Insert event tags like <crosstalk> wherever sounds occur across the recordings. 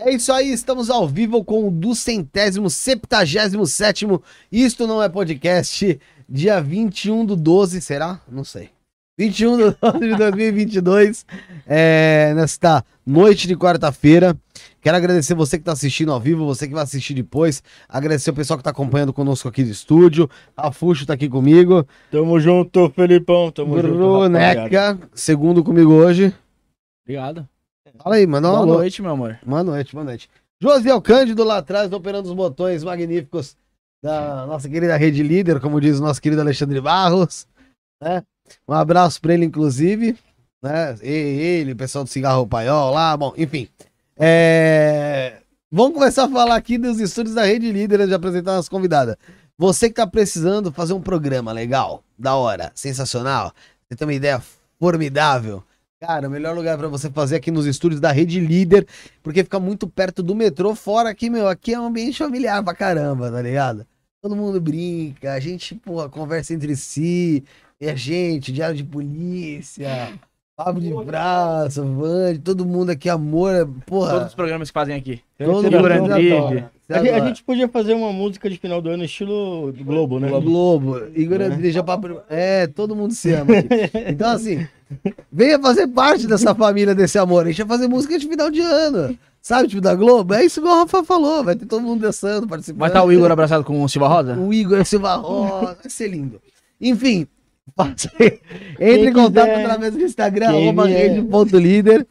É isso aí, estamos ao vivo com o do centésimo, septagésimo sétimo. Isto não é podcast. Dia 21 do 12, será? Não sei. 21 de 12 de 2022, é, nesta noite de quarta-feira. Quero agradecer você que está assistindo ao vivo, você que vai assistir depois. Agradecer o pessoal que está acompanhando conosco aqui do estúdio. A Fuxo está aqui comigo. Tamo junto, Felipão. Tamo Bruneca, junto, segundo comigo hoje. Obrigado. Fala aí, manda uma Boa noite, meu amor. Boa noite, boa noite. Josiel Cândido lá atrás, operando os botões magníficos da nossa querida rede líder, como diz o nosso querido Alexandre Barros. Né? Um abraço para ele, inclusive. Né? Ele, o pessoal do Cigarro Paiol lá, bom, enfim. É... Vamos começar a falar aqui dos estúdios da Rede Líder de apresentar nossa convidada. Você que tá precisando fazer um programa legal, da hora, sensacional, você tem uma ideia formidável. Cara, o melhor lugar para você fazer aqui nos estúdios da Rede Líder, porque fica muito perto do metrô, fora aqui, meu, aqui é um ambiente familiar pra caramba, tá ligado? Todo mundo brinca, a gente, porra, conversa entre si, e a gente, diário de polícia, papo de braço, Vande, todo mundo aqui, amor, porra. Todos os programas que fazem aqui. Todo mundo A, gente- a gente podia fazer uma música de final do ano estilo Globo, né? Globo, Igor Andrija, papo... É, todo mundo se ama aqui. <laughs> Então, assim, venha fazer parte dessa família, desse amor. A gente vai fazer música de final de ano. Sabe, tipo da Globo? É isso que o Rafa falou. Vai ter todo mundo dançando, participando. Vai estar o Igor abraçado com o Silva Rosa? O Igor Silva Rosa, vai ser lindo. Enfim, entre em Quem contato quiser, através do Instagram, arroba rede.líder,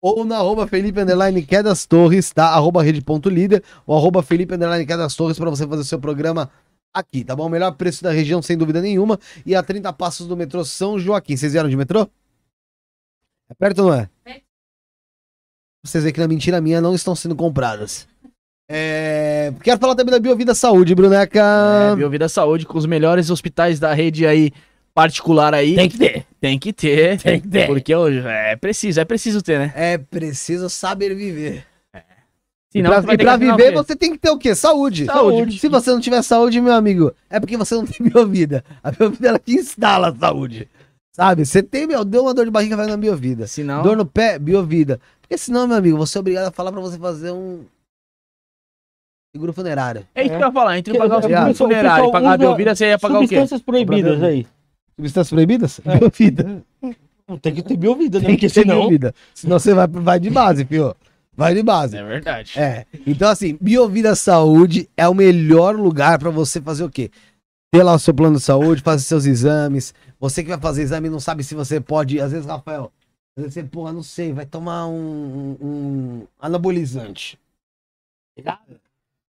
ou na arroba Felipe Underline Quedas Torres, tá? Arroba rede.líder, ou arroba Felipe Underline Quedas Torres, pra você fazer o seu programa aqui, tá bom? O melhor preço da região, sem dúvida nenhuma, e a 30 passos do metrô São Joaquim. Vocês vieram de metrô? É perto ou não é? Vocês veem que na mentira minha não estão sendo compradas. É... Quero falar também da Biovida Saúde, Bruneca. É, Biovida Saúde com os melhores hospitais da rede aí particular aí. Tem que ter. Tem que ter. Tem que ter. Porque hoje é preciso, é preciso ter, né? É preciso saber viver. Senão e pra, e pra viver, você tem que ter o quê? Saúde. Saúde. Se você não tiver saúde, meu amigo, é porque você não tem <laughs> biovida. A biovida ela que instala a saúde. Sabe? Você tem, meu, deu uma dor de barriga, vai na biovida. Senão. Dor no pé, biovida. Porque senão, meu amigo, você é obrigado a falar pra você fazer um seguro funerário. É isso que eu ia falar. Entre Que- pagar o o seguro funerário e pagar a Biovida, você ia pagar o quê? Substâncias proibidas aí. Substâncias proibidas? É. Biovida. Tem que ter biovida, né? Tem que ter senão... biovida. Senão você vai, vai de base, fio. Vai de base. É verdade. É. Então, assim, Biovida Saúde é o melhor lugar pra você fazer o quê? Ter lá o seu plano de saúde, fazer seus exames. Você que vai fazer exame não sabe se você pode. Às vezes, Rafael, às vezes você, porra, não sei, vai tomar um, um anabolizante.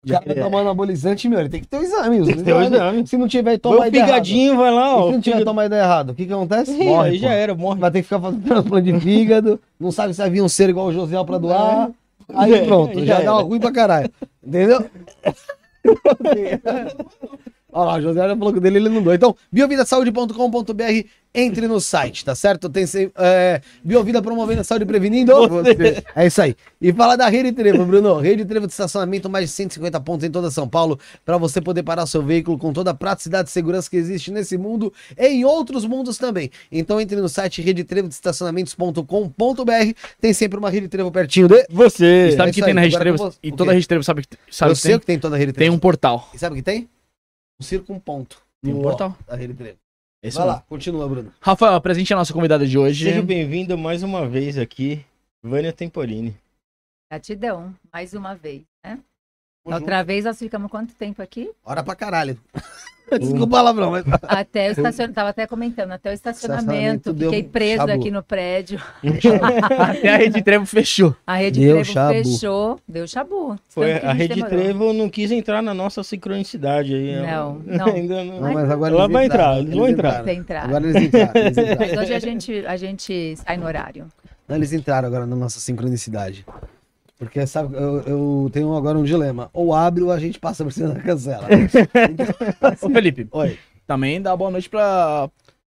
O cara vai É. tomar anabolizante, meu, ele tem que ter o exame. Tem que ter o exame. Se não tiver, Vai toma o figadinho, vai lá, ó. se não tiver, tomar ideia errada, o que que acontece? Morre, aí já pô. era, morre. Vai ter que ficar fazendo transplante de fígado, não sabe se vai vir um ser igual o Josiel pra doar. Aí <laughs> É, pronto, já, já dá ruim pra caralho. Entendeu? <laughs> Olha lá, o José já falou que o dele ele não doa. Então, biovidasaude.com.br, entre no site, tá certo? Tem é, Biovida promovendo a saúde e prevenindo. Você. É isso aí. E fala da Rede Trevo, Bruno. Rede Trevo de estacionamento, mais de 150 pontos em toda São Paulo, para você poder parar seu veículo com toda a praticidade e segurança que existe nesse mundo e em outros mundos também. Então entre no site redetrevodestacionamentos.com.br. Tem sempre uma Rede Trevo pertinho de. Você. E sabe é o que tem aí, na Rede Trevo? E toda a Rede Trevo sabe, que- sabe Eu que sei tem? o que tem em toda a Rede Tem Trevo. um portal. E sabe o que tem? Um circo com ponto. Tem um No portal. Da Rede Trevo. Esse Vai lá, continua, Bruno. Rafael, presente a nossa convidada de hoje. Seja bem-vindo mais uma vez aqui, Vânia Temporini. Gratidão, mais uma vez, né? Outra vez nós ficamos quanto tempo aqui? Hora pra caralho. <laughs> Desculpa o palavrão, mas. Até o estacionamento, tava até comentando, até o Estacionamento estacionamento, deu fiquei preso chabu. aqui no prédio. Até a Rede Trevo fechou. A rede Deu Trevo chabu. fechou, deu chabu. Foi, a Rede demorou. Trevo não quis entrar na nossa sincronicidade aí. Não, Ela- <laughs> não. Ainda não. Não, mas agora Ela eles vai entrar, eles vão entrar. Sem entrar. Agora eles entraram. Eles <laughs> entraram. Mas hoje a gente, a gente sai no horário. Não, eles entraram agora na nossa sincronicidade. Porque, sabe, eu, eu tenho agora um dilema. Ou abre ou a gente passa por cima da cancela. <laughs> Ô, Felipe, Oi. também dá boa noite para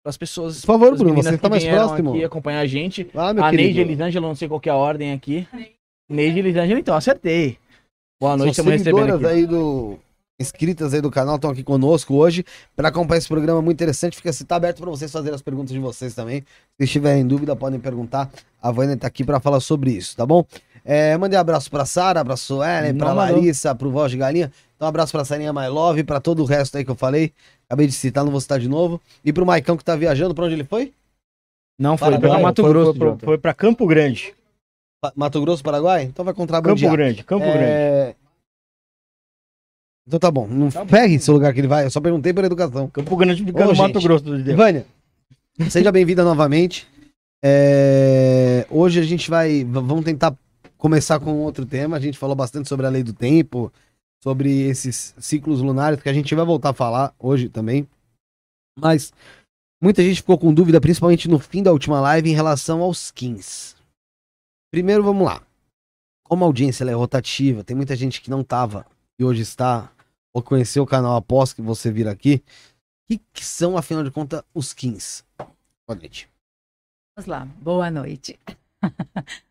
as pessoas. Por favor, Bruno, você que tá mais próximo. aqui acompanhar a gente. Ah, meu a querido. Neide Elisângela, não sei qual que é a ordem aqui. Neide Elisângela, então, acertei. Boa noite, estamos recebendo aqui. aí do... Inscritas aí do canal estão aqui conosco hoje para acompanhar esse programa muito interessante. Fica se tá aberto para vocês fazerem as perguntas de vocês também. Se tiverem dúvida, podem perguntar. A Vânia tá aqui para falar sobre isso, tá bom? É, mandei abraço pra Sara, pra Suelen, pra. Larissa, pro Voz de Galinha. Então, um abraço pra Sarinha My Love, pra todo o resto aí que eu falei. Acabei de citar, não vou citar de novo. E pro Maicão que tá viajando, pra onde ele foi? Não, foi Paraguai, pra Mato foi, Grosso, foi, foi, foi pra Campo Grande. Mato Grosso, Paraguai? Então vai Campo contrabandear. Grande, Campo Grande. É... Então tá bom, não pegue esse lugar que ele vai, eu só perguntei por educação. Campo Grande fica no. Mato Grosso do Deus. Vânia, seja bem-vinda novamente. É, Hoje a gente vai. Vamos tentar começar com outro tema. A gente falou bastante sobre a lei do tempo, sobre esses ciclos lunares, que a gente vai voltar a falar hoje também. Mas muita gente ficou com dúvida, principalmente no fim da última live, em relação aos skins. Primeiro, vamos lá. Como a audiência é rotativa, tem muita gente que não tava e hoje está, ou conheceu o canal após que você vir aqui. O que, que são, afinal de contas, os skins? Boa noite. Vamos lá. Boa noite. <laughs>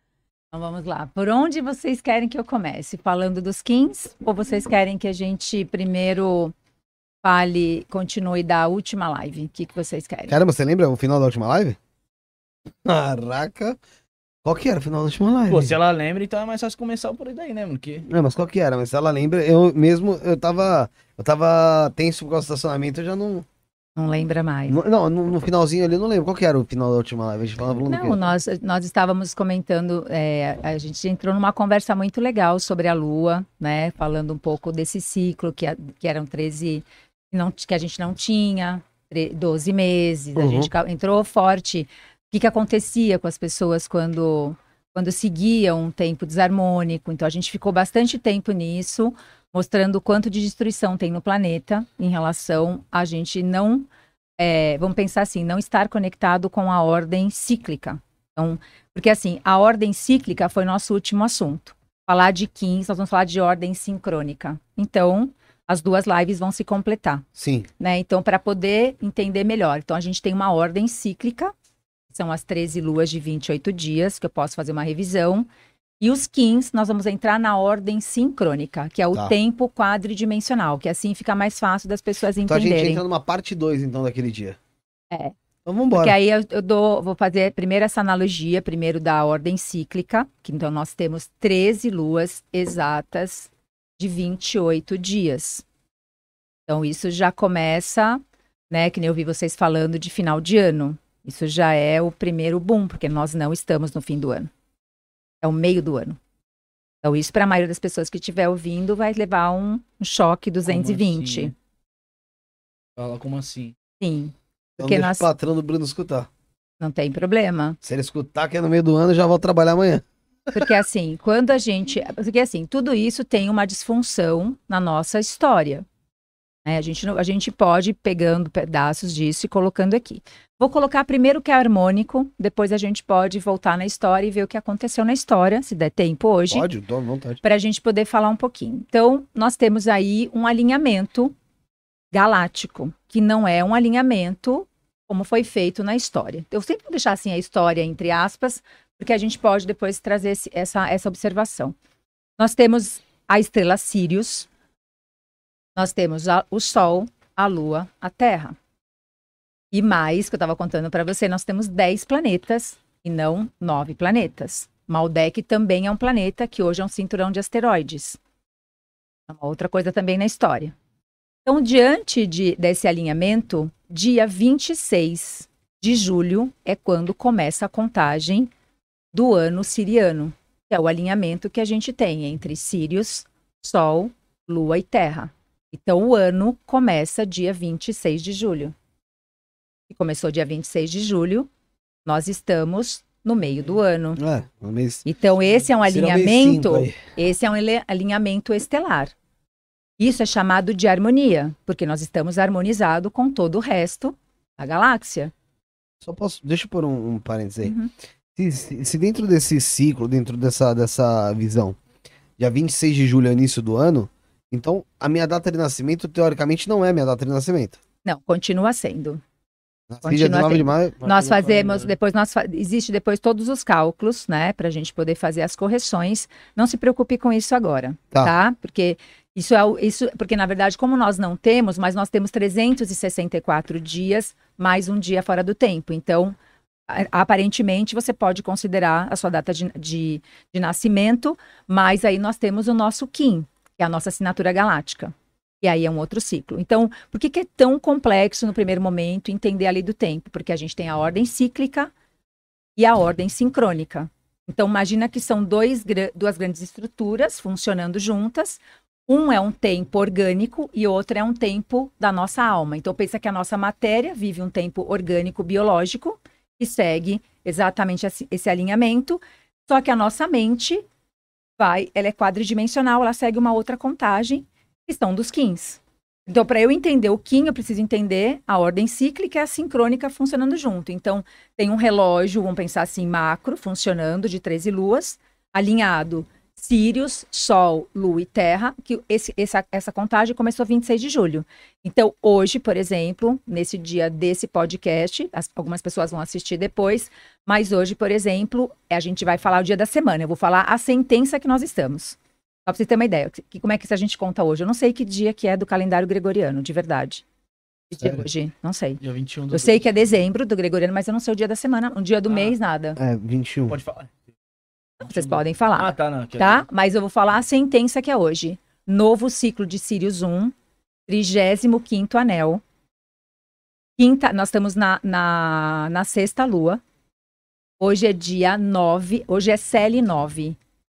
então vamos lá. Por onde vocês querem que eu comece? Falando dos skins? Ou vocês querem que a gente primeiro fale, continue da última live? O que, que vocês querem? Caramba, você lembra o final da última live? Caraca. Qual que era o final da última live? Pô, se ela lembra, então é mais fácil começar por aí daí, né, mano? Que... Não, mas qual que era? Mas se ela lembra, eu mesmo, eu tava, eu tava tenso por causa do estacionamento, eu já não... Não lembra mais. não- Não, no, no finalzinho ali eu não lembro. Qual que era o final da última live? A gente falava Não, nós, nós estávamos comentando, é, a gente entrou numa conversa muito legal sobre a Lua, né? Falando um pouco desse ciclo, que, a- que eram 13, que, não, que a gente não tinha, tre- 12 meses, a Uhum. gente ca- entrou forte. O que, que acontecia com as pessoas quando, quando seguiam um tempo desarmônico? Então a gente ficou bastante tempo nisso, mostrando o quanto de destruição tem no planeta em relação a gente não é, vamos pensar assim, não estar conectado com a ordem cíclica. Então, porque assim, a ordem cíclica foi nosso último assunto. Falar de 15, nós vamos falar de ordem sincrônica. Então, as duas lives vão se completar, Sim. né? Então, para poder entender melhor. Então, a gente tem uma ordem cíclica, são as 13 luas de 28 dias, que eu posso fazer uma revisão. E os 15, nós vamos entrar na ordem sincrônica, que é o Tá. tempo quadridimensional, que assim fica mais fácil das pessoas Então a gente entenderem. entra numa parte 2, então, daquele dia. É. Então vambora. Porque aí eu, eu dou, vou fazer primeiro essa analogia, primeiro da ordem cíclica, que então nós temos 13 luas exatas de 28 dias. Então isso já começa, né, que nem eu vi vocês falando de final de ano. Isso já é o primeiro boom, porque nós não estamos no fim do ano. É o meio do ano. Então isso para a maioria das pessoas que estiver ouvindo vai levar um, um choque 220. assim? Fala como assim? Sim, Então porque deixa nós- o patrão do Bruno escutar. não tem problema. Se ele escutar que é no meio do ano, eu já vou trabalhar amanhã. Porque assim, quando a gente. Porque assim, tudo isso tem uma disfunção na nossa história. Né? A, gente, a gente pode ir pegando pedaços disso e colocando aqui. Vou colocar primeiro o que é harmônico, depois a gente pode voltar na história e ver o que aconteceu na história, se der tempo hoje, Pode, tô à vontade. para a gente poder falar um pouquinho. Então, nós temos aí um alinhamento galáctico, que não é um alinhamento como foi feito na história. Eu sempre vou deixar assim a história entre aspas, porque a gente pode depois trazer esse- essa, essa observação. Nós temos a estrela Sirius, nós temos a- o Sol, a Lua, a Terra. E mais, que eu estava contando para você, nós temos 10 planetas e não 9 planetas. Maldek também é um planeta que hoje é um cinturão de asteroides. É uma outra coisa também na história. Então, diante de, desse alinhamento, dia 26 de julho é quando começa a contagem do ano siriano, que é o alinhamento que a gente tem entre Sírios, Sol, Lua e Terra. Então, o ano começa dia 26 de julho. E começou dia 26 de julho, nós estamos no meio do ano. É, mês. Então, esse é um alinhamento. Esse é um alinhamento estelar. Isso é chamado de harmonia, porque nós estamos harmonizados com todo o resto da galáxia. Só posso. Deixa eu pôr um, um parênteses aí. Uhum. Se, se- se dentro desse ciclo, dentro dessa, dessa visão, dia 26 de julho é início do ano, então a minha data de nascimento, teoricamente, não é minha data de nascimento. Não, continua sendo. Continua dia 19 de maio. nós fazemos, faz, depois nós existe depois todos os cálculos, né, para a gente poder fazer as correções. Não se preocupe com isso agora, Tá. tá? Porque isso é o- isso, porque na verdade como nós não temos, mas nós temos 364 dias mais um dia fora do tempo. Então aparentemente você pode considerar a sua data de, de, de nascimento, mas aí nós temos o nosso Kim, é a nossa assinatura galáctica. E aí é um outro ciclo. Então, por que, que é tão complexo no primeiro momento entender a lei do tempo? Porque a gente tem a ordem cíclica e a ordem sincrônica. Então, imagina que são dois, duas grandes estruturas funcionando juntas. Um é um tempo orgânico e outro é um tempo da nossa alma. Então, pensa que a nossa matéria vive um tempo orgânico biológico que segue exatamente esse alinhamento, só que a nossa mente vai, ela é quadridimensional, ela segue uma outra contagem, que são dos Kins. Então, para eu entender o Kim, eu preciso entender a ordem cíclica e a sincrônica funcionando junto. Então, tem um relógio, vamos pensar assim, macro, funcionando, de 13 luas, alinhado Sírios, Sol, Lua e Terra, que esse, essa, essa contagem começou 26 de julho. Então, hoje, por exemplo, nesse dia desse podcast, as- algumas pessoas vão assistir depois, mas hoje, por exemplo, a gente vai falar o dia da semana. Eu vou falar a sentença que nós estamos. Só para você ter uma ideia, que, como é que a gente conta hoje? Eu não sei que dia que é do calendário gregoriano, de verdade. Que dia é Sério? hoje? Não sei. Dia 21 do Eu sei que é dezembro do gregoriano, mas eu não sei o dia da semana, o dia do Ah. mês, nada. É, 21. Pode falar. Vocês podem falar. Ah, tá, não. é- tá? Mas eu vou falar a sentença que é hoje. Novo ciclo de Sirius 1, 35 anel. Quinta, nós estamos na, na, na sexta lua. Hoje é dia 9, hoje é CL 9,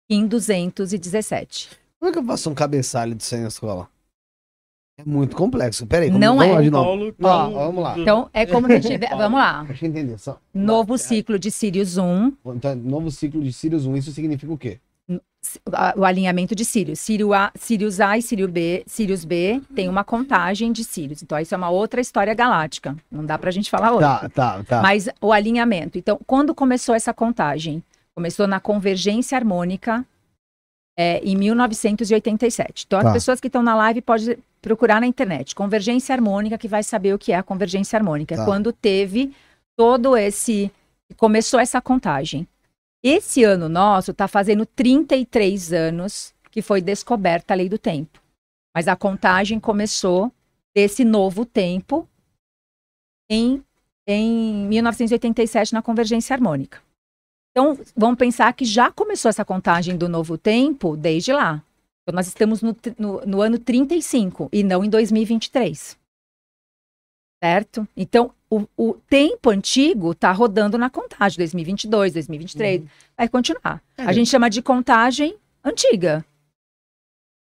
em 217. Como é que eu faço um cabeçalho disso aí na escola? É muito complexo. Peraí, como, Não vamos é. lá de novo. Paulo, Ó, Paulo- vamos lá. Então, é como se tiver. Vamos lá. Deixa eu entender. Só... Novo ciclo de Sirius 1, Então, novo ciclo de Sirius 1, isso significa o quê? O alinhamento de Sirius. Sirius A, Sirius A e Sirius B, Sirius B tem uma contagem de Sirius. Então, isso é uma outra história galáctica. Não dá pra gente falar outra. Tá, tá, tá. Mas o alinhamento. Então, quando começou essa contagem? Começou na convergência harmônica é, em 1987. Então, as Tá. pessoas que estão na live podem procurar na internet. Convergência harmônica, que vai saber o que é a convergência harmônica. Tá. É quando teve todo esse. Começou essa contagem. Esse ano nosso está fazendo 33 anos que foi descoberta a lei do tempo. Mas a contagem começou desse novo tempo em em 1987 na convergência harmônica. Então, vamos pensar que já começou essa contagem do novo tempo desde lá. Então, nós estamos no, no, no ano 35 e não em 2023. Certo? Então, o, o tempo antigo está rodando na contagem, 2022, 2023, vai continuar. A É. gente chama de contagem antiga.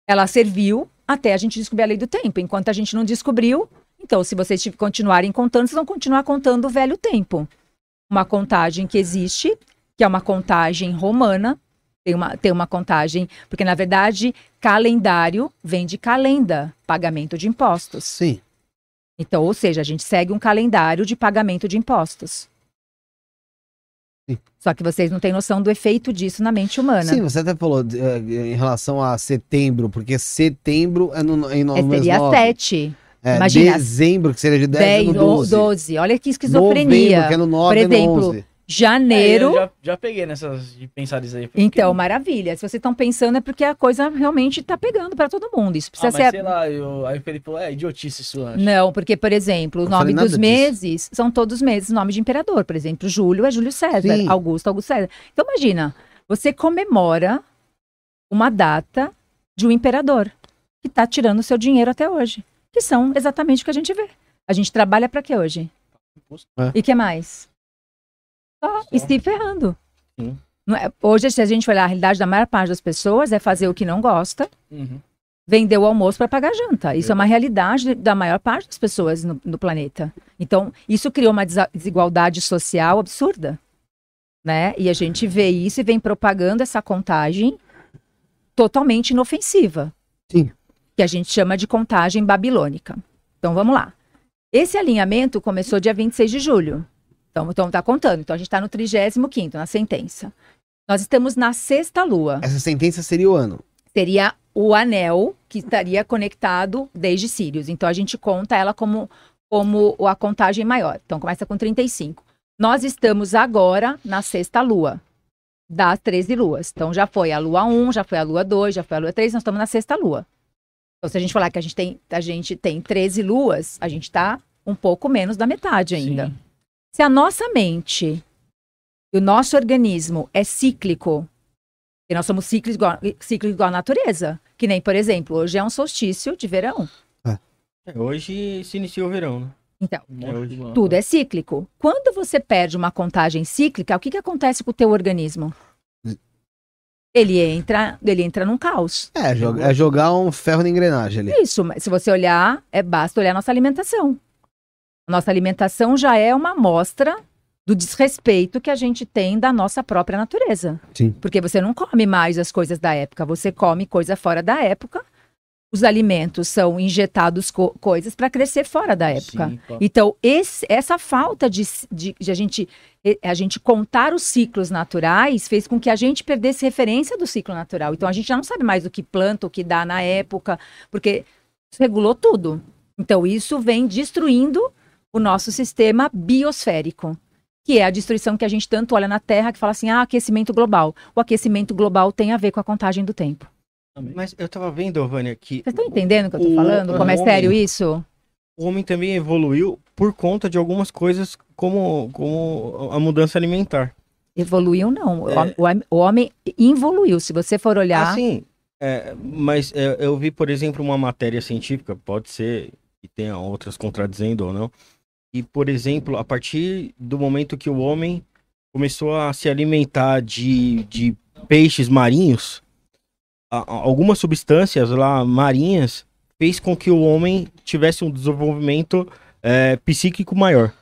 Ela serviu até a gente descobrir a lei do tempo. Enquanto a gente não descobriu, então, se vocês continuarem contando, vocês vão continuar contando o velho tempo. Uma contagem que existe, que é uma contagem romana, tem uma, tem uma contagem, porque na verdade, calendário vem de calenda, pagamento de impostos. Sim. Então, ou seja, a gente segue um calendário de pagamento de impostos. Sim. Só que vocês não têm noção do efeito disso na mente humana. Sim, você até falou eh, em relação a setembro, porque setembro é no, em no É, seria nove. 7, É, imagina. dezembro, que seria de 10, 10 é no ou 12. 12. Olha que Novembro, esquizofrenia. que é no 9, Por é no exemplo, 11. Janeiro. É, eu já, já peguei nessas de pensar isso aí. Então, maravilha. Se vocês estão pensando é porque a coisa realmente está pegando para todo mundo. Isso ah, precisa mas ser. sei lá, eu, aí o Felipe falou, é idiotice isso, eu acho. Não, porque, por exemplo, o nome dos disso. meses são todos meses nome de imperador. Por exemplo, Júlio é Júlio César, Sim. Augusto, Augusto César. Então, imagina, você comemora uma data de um imperador que está tirando o seu dinheiro até hoje. Que são exatamente o que a gente vê. A gente trabalha para quê hoje? É. E que mais? Só, e se ferrando. Sim. É- hoje, se a gente olhar a realidade da maior parte das pessoas, é fazer o que não gosta, Uhum. vender o almoço para pagar janta. Isso é uma realidade da maior parte das pessoas no, no planeta. Então, isso criou uma desigualdade social absurda. Né? E a gente vê isso e vem propagando essa contagem totalmente inofensiva. Sim. Que a gente chama de contagem babilônica. Então, vamos lá. Esse alinhamento começou dia 26 de julho. Então, então tá contando. Então, a gente está no 35º, na sentença. Nós estamos na sexta lua Essa sentença seria o ano. seria o anel que estaria conectado desde Sirius. Então a gente conta ela como, como a contagem maior. Então começa com 35. Nós estamos agora na sexta lua das 13 luas. Então já foi a lua 1, já foi a lua 2, já foi a lua 3, nós estamos na sexta lua. Então se a gente falar que a gente tem, a gente tem 13 luas, a gente está um pouco menos da metade ainda. Sim. Se a nossa mente e o nosso organismo é cíclico, e nós somos cíclicos igual, cíclicos igual à natureza, que nem, por exemplo, hoje é um solstício de verão. É, hoje se inicia o verão, né? Então, É, hoje- tudo é cíclico. Quando você perde uma contagem cíclica, o que, que acontece com o teu organismo? Ele entra, ele entra num caos. É, é jogar um ferro na engrenagem ali. Isso, mas se você olhar, é basta olhar a nossa alimentação. A nossa alimentação já é uma amostra do desrespeito que a gente tem da nossa própria natureza. Sim. Porque você não come mais as coisas da época, você come coisa fora da época. Os alimentos são injetados co- coisas para crescer fora da época. Sim. Então, esse- essa falta de, de- de a, gente, a gente contar os ciclos naturais fez com que a gente perdesse referência do ciclo natural. Então, a gente já não sabe mais o que planta, o que dá na época, porque isso regulou tudo. Então, isso vem destruindo o nosso sistema biosférico, que é a destruição que a gente tanto olha na Terra, que fala assim, ah, aquecimento global. O aquecimento global tem a ver com a contagem do tempo. Mas eu tava vendo, Vânia, que Vocês estão entendendo o que eu tô O- falando? Como é sério isso? o homem também evoluiu por conta de algumas coisas como, como a mudança alimentar. Evoluiu, não. O É. O, o homem involuiu. Se você for olhar. Assim, é, mas é, eu vi, por exemplo, uma matéria científica, pode ser que tenha outras contradizendo ou não, e, por exemplo, a partir do momento que o homem começou a se alimentar de, de peixes marinhos, algumas substâncias lá marinhas fez com que o homem tivesse um desenvolvimento é, psíquico maior.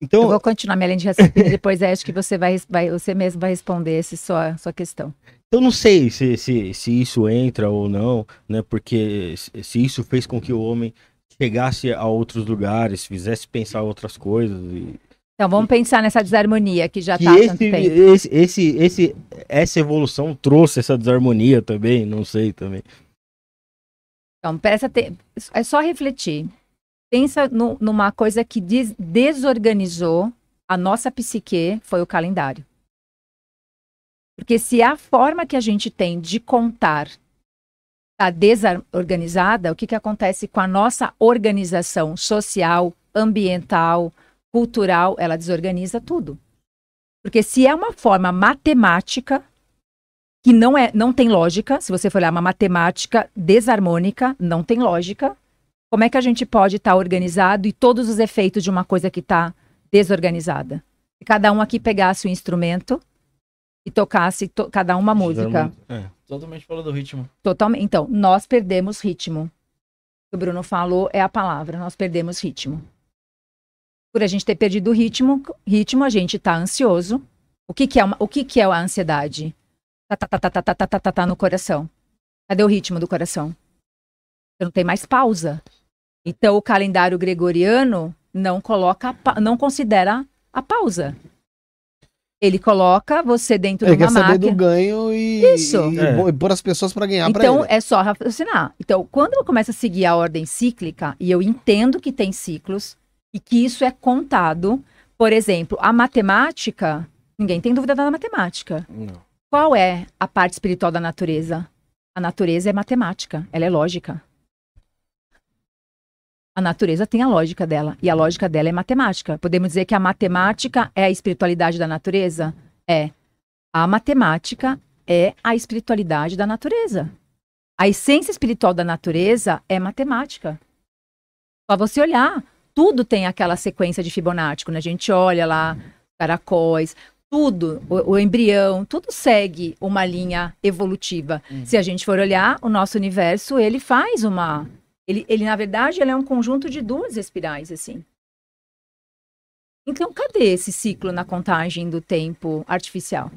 Eu Então, vou continuar minha linha de raciocínio, <laughs> depois acho que você vai, vai- você mesmo vai responder essa sua, sua questão. Eu não sei se, se, se isso entra ou não, né? Porque se isso fez com que o homem chegasse a outros lugares, fizesse pensar outras coisas. e- Então vamos pensar nessa desarmonia que já está tanto esse, tempo. esse, esse, esse, essa evolução trouxe essa desarmonia também, não sei também. Então, presta aten- é só refletir. Pensa nu- numa coisa que des- desorganizou a nossa psique, foi o calendário. Porque se a forma que a gente tem de contar está desorganizada, o que, que acontece com a nossa organização social, ambiental, cultural? Ela desorganiza tudo. Porque se é uma forma matemática, que não é, não tem lógica, se você for olhar uma matemática desarmônica, não tem lógica. Como é que a gente pode estar organizado e todos os efeitos de uma coisa que está desorganizada? Se cada um aqui pegasse o instrumento e tocasse to- cada uma música. É. Totalmente fora do ritmo. Totalmente. Então, nós perdemos ritmo. O que o Bruno falou é a palavra, nós perdemos ritmo. Por a gente ter perdido o ritmo, ritmo a gente está ansioso. O que, que é uma, o que, que é a ansiedade? Tá, tá, tá, tá, tá, tá, tá, tá, tá, tá no coração. Cadê o ritmo do coração? Você não tem mais pausa. Então, o calendário gregoriano não coloca, não considera a pausa. Ele coloca você dentro Ele de uma quer saber máquina. do ganho e, Isso. e, É. e pôr as pessoas pra ganhar pra Então, ele. é só raciocinar. Então, quando eu começo a seguir a ordem cíclica, e eu entendo que tem ciclos, e que isso é contado, por exemplo, a matemática, ninguém tem dúvida da matemática. Não. Qual é a parte espiritual da natureza? A natureza é matemática, ela é lógica. A natureza tem a lógica dela, e a lógica dela é matemática. Podemos dizer que a matemática é a espiritualidade da natureza? É. A matemática é a espiritualidade da natureza. A essência espiritual da natureza é matemática. Só você olhar, tudo tem aquela sequência de Fibonacci. Quando a gente olha lá, caracóis, tudo, o, o embrião, tudo segue uma linha evolutiva. Uhum. Se a gente for olhar, o nosso universo, ele faz uma... Ele, ele na verdade, ele é um conjunto de duas espirais, assim. Então, cadê esse ciclo na contagem do tempo artificial?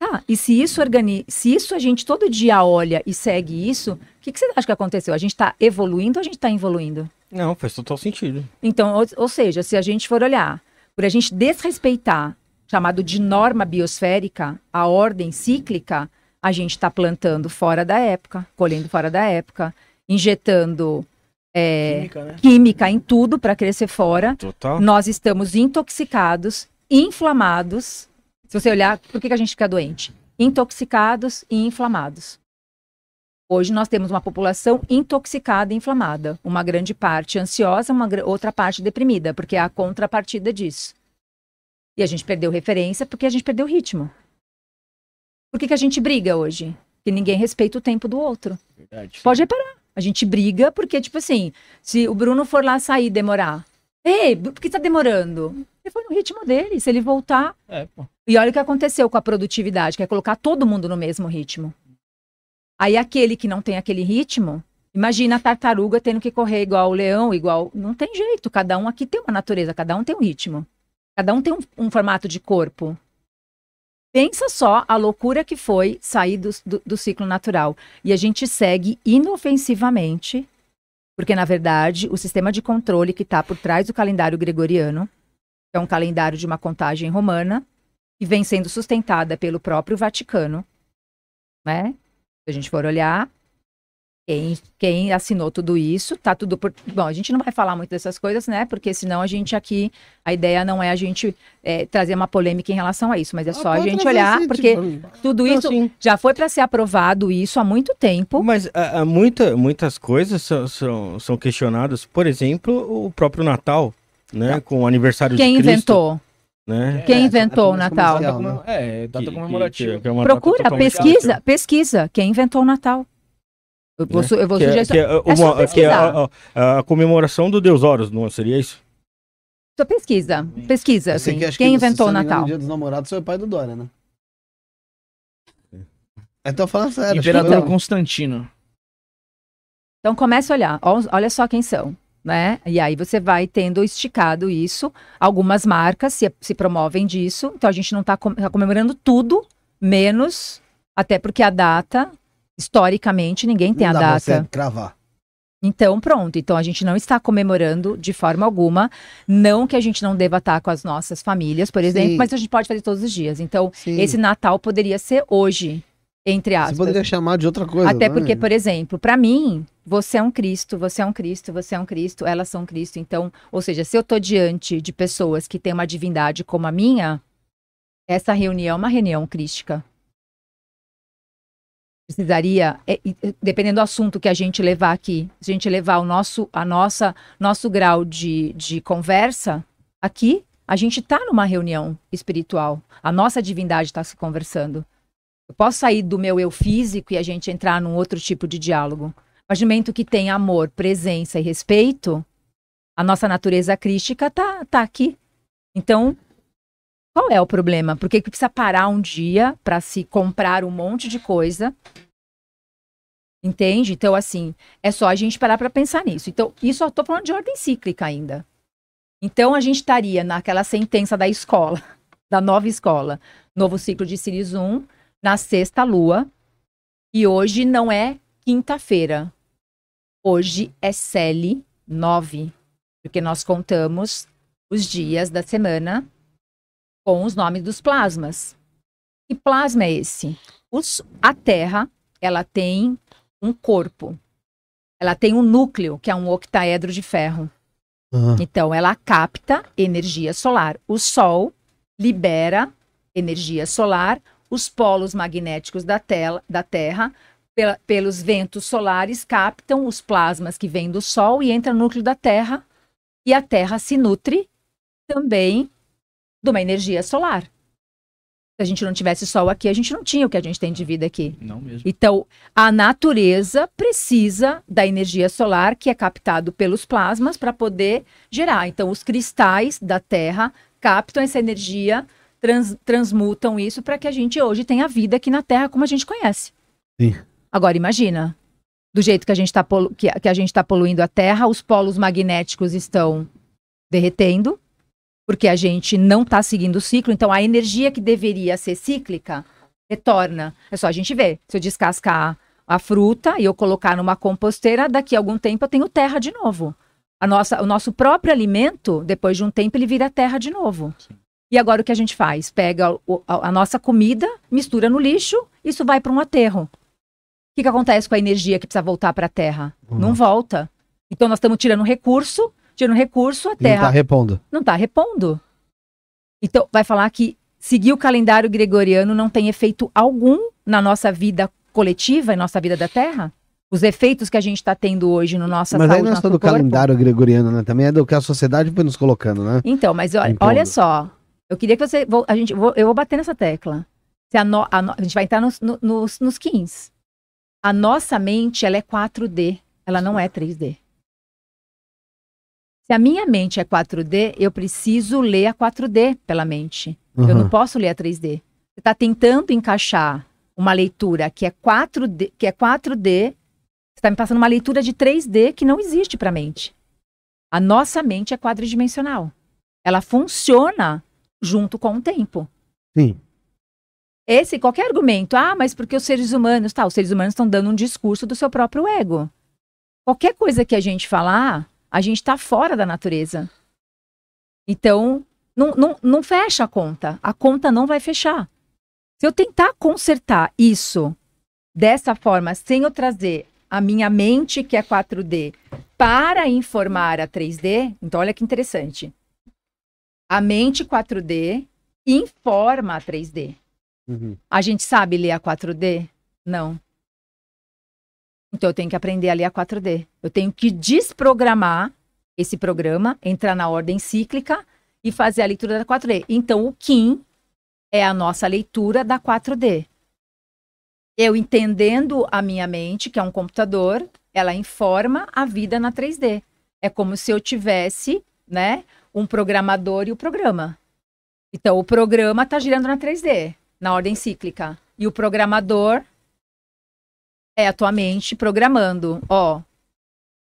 Tá, e se isso, organi se isso a gente todo dia olha e segue isso, o que, que você acha que aconteceu? A gente está evoluindo ou a gente está evoluindo? Não, faz total sentido. Então, ou, ou seja, se a gente for olhar, por a gente desrespeitar, chamado de norma biosférica, a ordem cíclica, a gente está plantando fora da época, colhendo fora da época, injetando é, Química, né? química em tudo para crescer fora. Total. Nós estamos intoxicados, inflamados. Se você olhar, por que, que a gente fica doente? Intoxicados e inflamados. Hoje nós temos uma população intoxicada e inflamada. Uma grande parte ansiosa, uma outra parte deprimida, porque é a contrapartida disso. E a gente perdeu referência porque a gente perdeu ritmo. Por que, que a gente briga hoje? Que ninguém respeita o tempo do outro. Verdade. Pode reparar. A gente briga porque, tipo assim, se o Bruno for lá sair e demorar. Ei, por que tá demorando? Ele foi no ritmo dele. Se ele voltar. É. E olha o que aconteceu com a produtividade, que é colocar todo mundo no mesmo ritmo. Aí aquele que não tem aquele ritmo, imagina a tartaruga tendo que correr igual o leão, igual. Não tem jeito. Cada um aqui tem uma natureza, cada um tem um ritmo. Cada um tem um, um formato de corpo. Pensa só a loucura que foi sair do, do, do ciclo natural. E a gente segue inofensivamente, porque, na verdade, o sistema de controle que está por trás do calendário gregoriano, que é um calendário de uma contagem romana, que vem sendo sustentada pelo próprio Vaticano, né? Se a gente for olhar, quem, quem assinou tudo isso, tá tudo por. Bom, a gente não vai falar muito dessas coisas, né? Porque senão a gente aqui, a ideia não é a gente é, trazer uma polêmica em relação a isso, mas é só a pode gente olhar, porque tipo, tudo Não, isso sim. já foi para ser aprovado isso há muito tempo. Mas ah, ah, muita, muitas coisas são, são, são questionadas. Por exemplo, o próprio Natal, né? Com o aniversário Quem de Cristo. inventou? né? Quem É, inventou o é Natal? né? É, data Que- que- comemorativa. que é data Procura, pesquisa, pesquisa. Quem inventou o Natal? Eu vou, Né? eu vou Que é, sugerir que é, é só uma, que é pesquisar. a, a- a comemoração do Deus Horus, não seria isso? só pesquisa. Pesquisa, assim. que Quem que, inventou o engano, Natal? No dia dos namorados foi o pai do Dória, né? Então, falando sério. Imperador que foi- Constantino. Então comece a olhar. Olha só quem são. Né? E aí você vai tendo esticado isso. Algumas marcas se, se promovem disso. Então a gente não está comemorando tudo, menos. Até porque a data, historicamente, ninguém tem não a dá pra data. você cravar. Então, pronto. Então, a gente não está comemorando de forma alguma. Não que a gente não deva estar com as nossas famílias, por exemplo, Sim. mas a gente pode fazer todos os dias. Então, Sim. esse Natal poderia ser hoje, entre Você aspas. poderia chamar de outra coisa. Até né? porque, por exemplo, para mim, você é um Cristo, você é um Cristo, você é um Cristo, elas são Cristo. Então, ou seja, se eu estou diante de pessoas que têm uma divindade como a minha, essa reunião é uma reunião crística. Precisaria, é, e, dependendo do assunto que a gente levar aqui, se a gente levar o nosso, a nossa, nosso grau de, de conversa aqui, a gente está numa reunião espiritual. A nossa divindade está se conversando. Eu posso sair do meu eu físico e a gente entrar num outro tipo de diálogo. Partir do momento que tem amor, presença e respeito, a nossa natureza crística tá, tá aqui. Então, qual é o problema? Por que precisa parar um dia para se comprar um monte de coisa? Entende? Então, assim, é só a gente parar para pensar nisso. Então, isso eu estou falando de ordem cíclica ainda. Então, a gente estaria naquela sentença da escola, <laughs> da nova escola, novo ciclo de Sirius 1, na sexta lua. E hoje não é quinta-feira. Hoje é Cele 9, porque nós contamos os dias da semana com os nomes dos plasmas. Que plasma é esse? Os- a Terra, ela tem um corpo. Ela tem um núcleo, que é um octaedro de ferro. Ah, Então, ela capta energia solar. O Sol libera energia solar, os polos magnéticos da, tela, da Terra, pela- pelos ventos solares, captam os plasmas que vêm do Sol e entram no núcleo da Terra. E a Terra se nutre também de uma energia solar. Se a gente não tivesse Sol aqui, a gente não tinha o que a gente tem de vida aqui. Não mesmo. Então, a natureza precisa da energia solar que é captado pelos plasmas para poder gerar. Então, os cristais da Terra captam essa energia, trans- transmutam isso para que a gente hoje tenha vida aqui na Terra como a gente conhece. Sim. Agora, imagina, do jeito que a gente está que, que a gente tá poluindo a Terra, os polos magnéticos estão derretendo, porque a gente não está seguindo o ciclo. Então, a energia que deveria ser cíclica retorna. É só a gente ver. Se eu descascar a fruta e eu colocar numa composteira, daqui a algum tempo eu tenho terra de novo. A nossa, o nosso próprio alimento, depois de um tempo, ele vira terra de novo. E agora o que a gente faz? Pega o- a, a nossa comida, mistura no lixo, isso vai para um aterro. O que, que acontece com a energia que precisa voltar para a terra? Não volta. Então nós estamos tirando recurso, tirando recurso, a e não terra tá repondo. não está repondo. Então, vai falar que seguir o calendário gregoriano não tem efeito algum na nossa vida coletiva em nossa vida da Terra? Os efeitos que a gente está tendo hoje no nossa Mas saúde, aí não é só do corpo? calendário gregoriano, né? Também é do que a sociedade foi nos colocando, né? Então, mas olha, Impondo. olha só. Eu queria que você. vou- a gente, vou- eu vou bater nessa tecla. Se a, no- a no- a gente vai entrar nos, no- nos, nos 15. A nossa mente, ela é 4D. Ela não é 3D. Se a minha mente é 4D, eu preciso ler a 4D pela mente. Eu Uhum. não posso ler a 3D. Você está tentando encaixar uma leitura que é 4D, que é 4D, você está me passando uma leitura de 3D que não existe para a mente. A nossa mente é quadridimensional. Ela funciona junto com o tempo. Sim. Esse, qualquer argumento, ah, mas porque os seres humanos, tá, os seres humanos estão dando um discurso do seu próprio ego. Qualquer coisa que a gente falar, a gente está fora da natureza. Então, não, não, não fecha a conta. A conta não vai fechar. Se eu tentar consertar isso dessa forma, sem eu trazer a minha mente, que é 4D, para informar a 3D, então olha que interessante. A mente 4D informa a 3D. Uhum. A gente sabe ler a 4D? Não. Então eu tenho que aprender a ler a 4D. Eu tenho que desprogramar esse programa, entrar na ordem cíclica e fazer a leitura da 4D. Então o Kim é a nossa leitura da 4D. Eu entendendo a minha mente, que é um computador, ela informa a vida na 3D. É como se eu tivesse, né, um programador e o programa. Então o programa está girando na 3D na ordem cíclica. E o programador é a tua mente programando. Ó,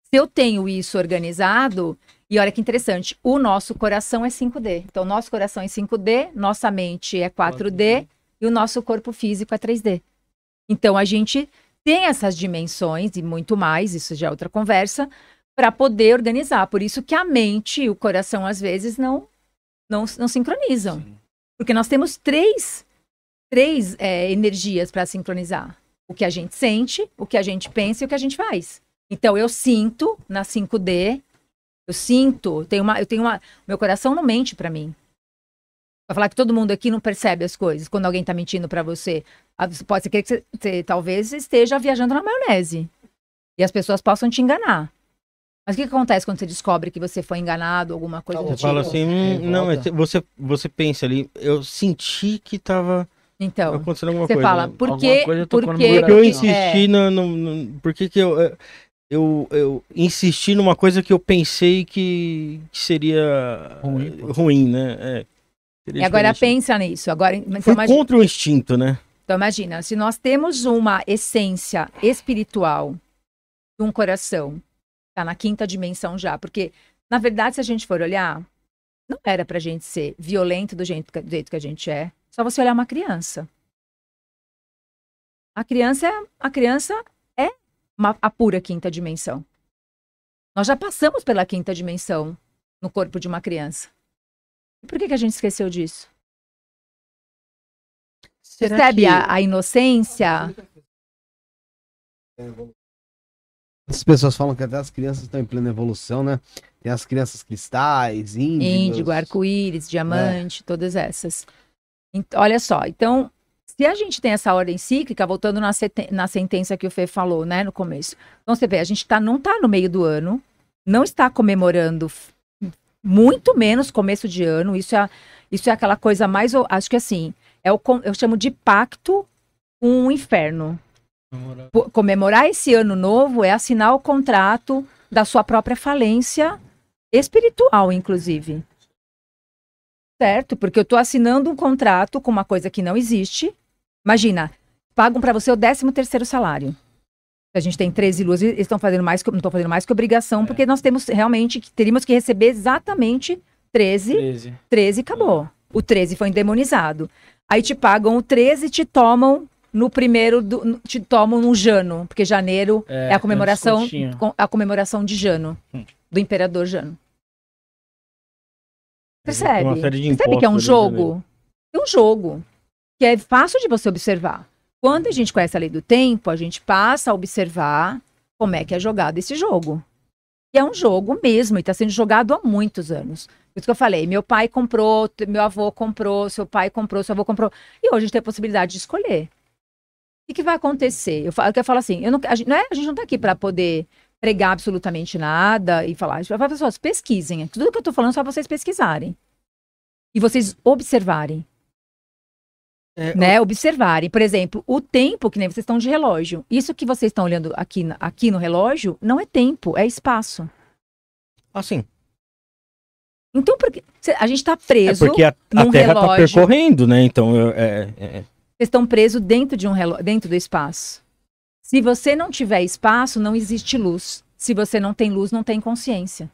se eu tenho isso organizado, e olha que interessante, o nosso coração é 5D. Então, nosso coração é 5D, nossa mente é 4D e o nosso corpo físico é 3D. Então, a gente tem essas dimensões e muito mais, isso já é outra conversa, para poder organizar. Por isso que a mente e o coração, às vezes, não, não, não sincronizam. Porque nós temos três três é, energias para sincronizar: o que a gente sente, o que a gente pensa e o que a gente faz. Então eu sinto na 5D, eu sinto, tenho uma, eu tenho uma, meu coração não mente para mim. Pra falar que todo mundo aqui não percebe as coisas quando alguém tá mentindo para você. Ah, Pode ser que você, você talvez esteja viajando na maionese e as pessoas possam te enganar. Mas o que, que acontece quando você descobre que você foi enganado, alguma coisa do Você tipo? fala assim, hum, Revolta. não, mas você, você pensa ali, eu senti que tava Então, acontecendo alguma você coisa. fala, né? por Alguma que, coisa por tocou no que meu Por que eu É. insisti no, no, no- Por que, que eu, eh, eu, eu insisti numa coisa que eu pensei que, que seria Ruim, ruim, pô. ruim né? É, E agora pensa nisso. Agora, então, Foi imagina, contra o instinto, né? então imagina, se nós temos uma essência espiritual de um coração, tá na quinta dimensão já, porque na verdade, se a gente for olhar, não era pra gente ser violento do jeito, que- do jeito que a gente é. Só você olhar uma criança. A criança, é- a criança é uma- a pura quinta dimensão. Nós já passamos pela quinta dimensão no corpo de uma criança. E por que, que a gente esqueceu disso? Será Percebe que- a, a inocência? As pessoas falam que até as crianças estão em plena evolução, né? Tem as crianças cristais, índigos. Índigo, arco-íris, diamante, todas essas. Olha só, então, se a gente tem essa ordem cíclica, voltando na, na sentença que o Fê falou, né, no começo. Então, você vê, a gente tá, não está no meio do ano, não está comemorando, muito menos começo de ano. Isso é, isso é aquela coisa mais, acho que assim, é o, eu chamo de pacto com o inferno. Po- Comemorar esse ano novo é assinar o contrato da sua própria falência espiritual, inclusive. Certo? Porque eu estou assinando um contrato com uma coisa que não existe. Imagina, pagam para você o 13 terceiro salário. A gente tem 13 luas, eles estão fazendo mais que, não estão fazendo mais que obrigação, porque nós temos realmente, que teríamos que receber exatamente 13 13. 13 acabou. O 13 foi endemonizado. Aí te pagam o 13 e te tomam no primeiro, do, te tomam no Jano, porque janeiro É, é, a comemoração, com- a comemoração de Jano, Hum. do imperador Jano. Percebe? Percebe que é um jogo? É um jogo que é fácil de você observar. Quando a gente conhece a lei do tempo, a gente passa a observar como é que é jogado esse jogo. E é um jogo mesmo, e está sendo jogado há muitos anos. Por isso que eu falei, meu pai comprou, meu avô comprou, seu pai comprou, seu avô comprou. E hoje a gente tem a possibilidade de escolher. que, que vai acontecer? Eu, falo, eu falo assim, eu não, a, gente, não é, a gente não tá aqui para poder pregar absolutamente nada e falar. A gente vai falar, pessoas, pesquisem. Tudo que eu tô falando é só vocês pesquisarem. E vocês observarem. É, né? Observarem. Por exemplo, o tempo, que nem vocês estão de relógio. Isso que vocês estão olhando aqui, aqui no relógio não é tempo, é espaço. Assim, Então, porque a gente está é preso. porque a, a Terra tá relógio. percorrendo, né? Então, eu- é, é- Vocês estão presos dentro de um relógio, dentro do espaço. Se você não tiver espaço, não existe luz. Se você não tem luz, não tem consciência.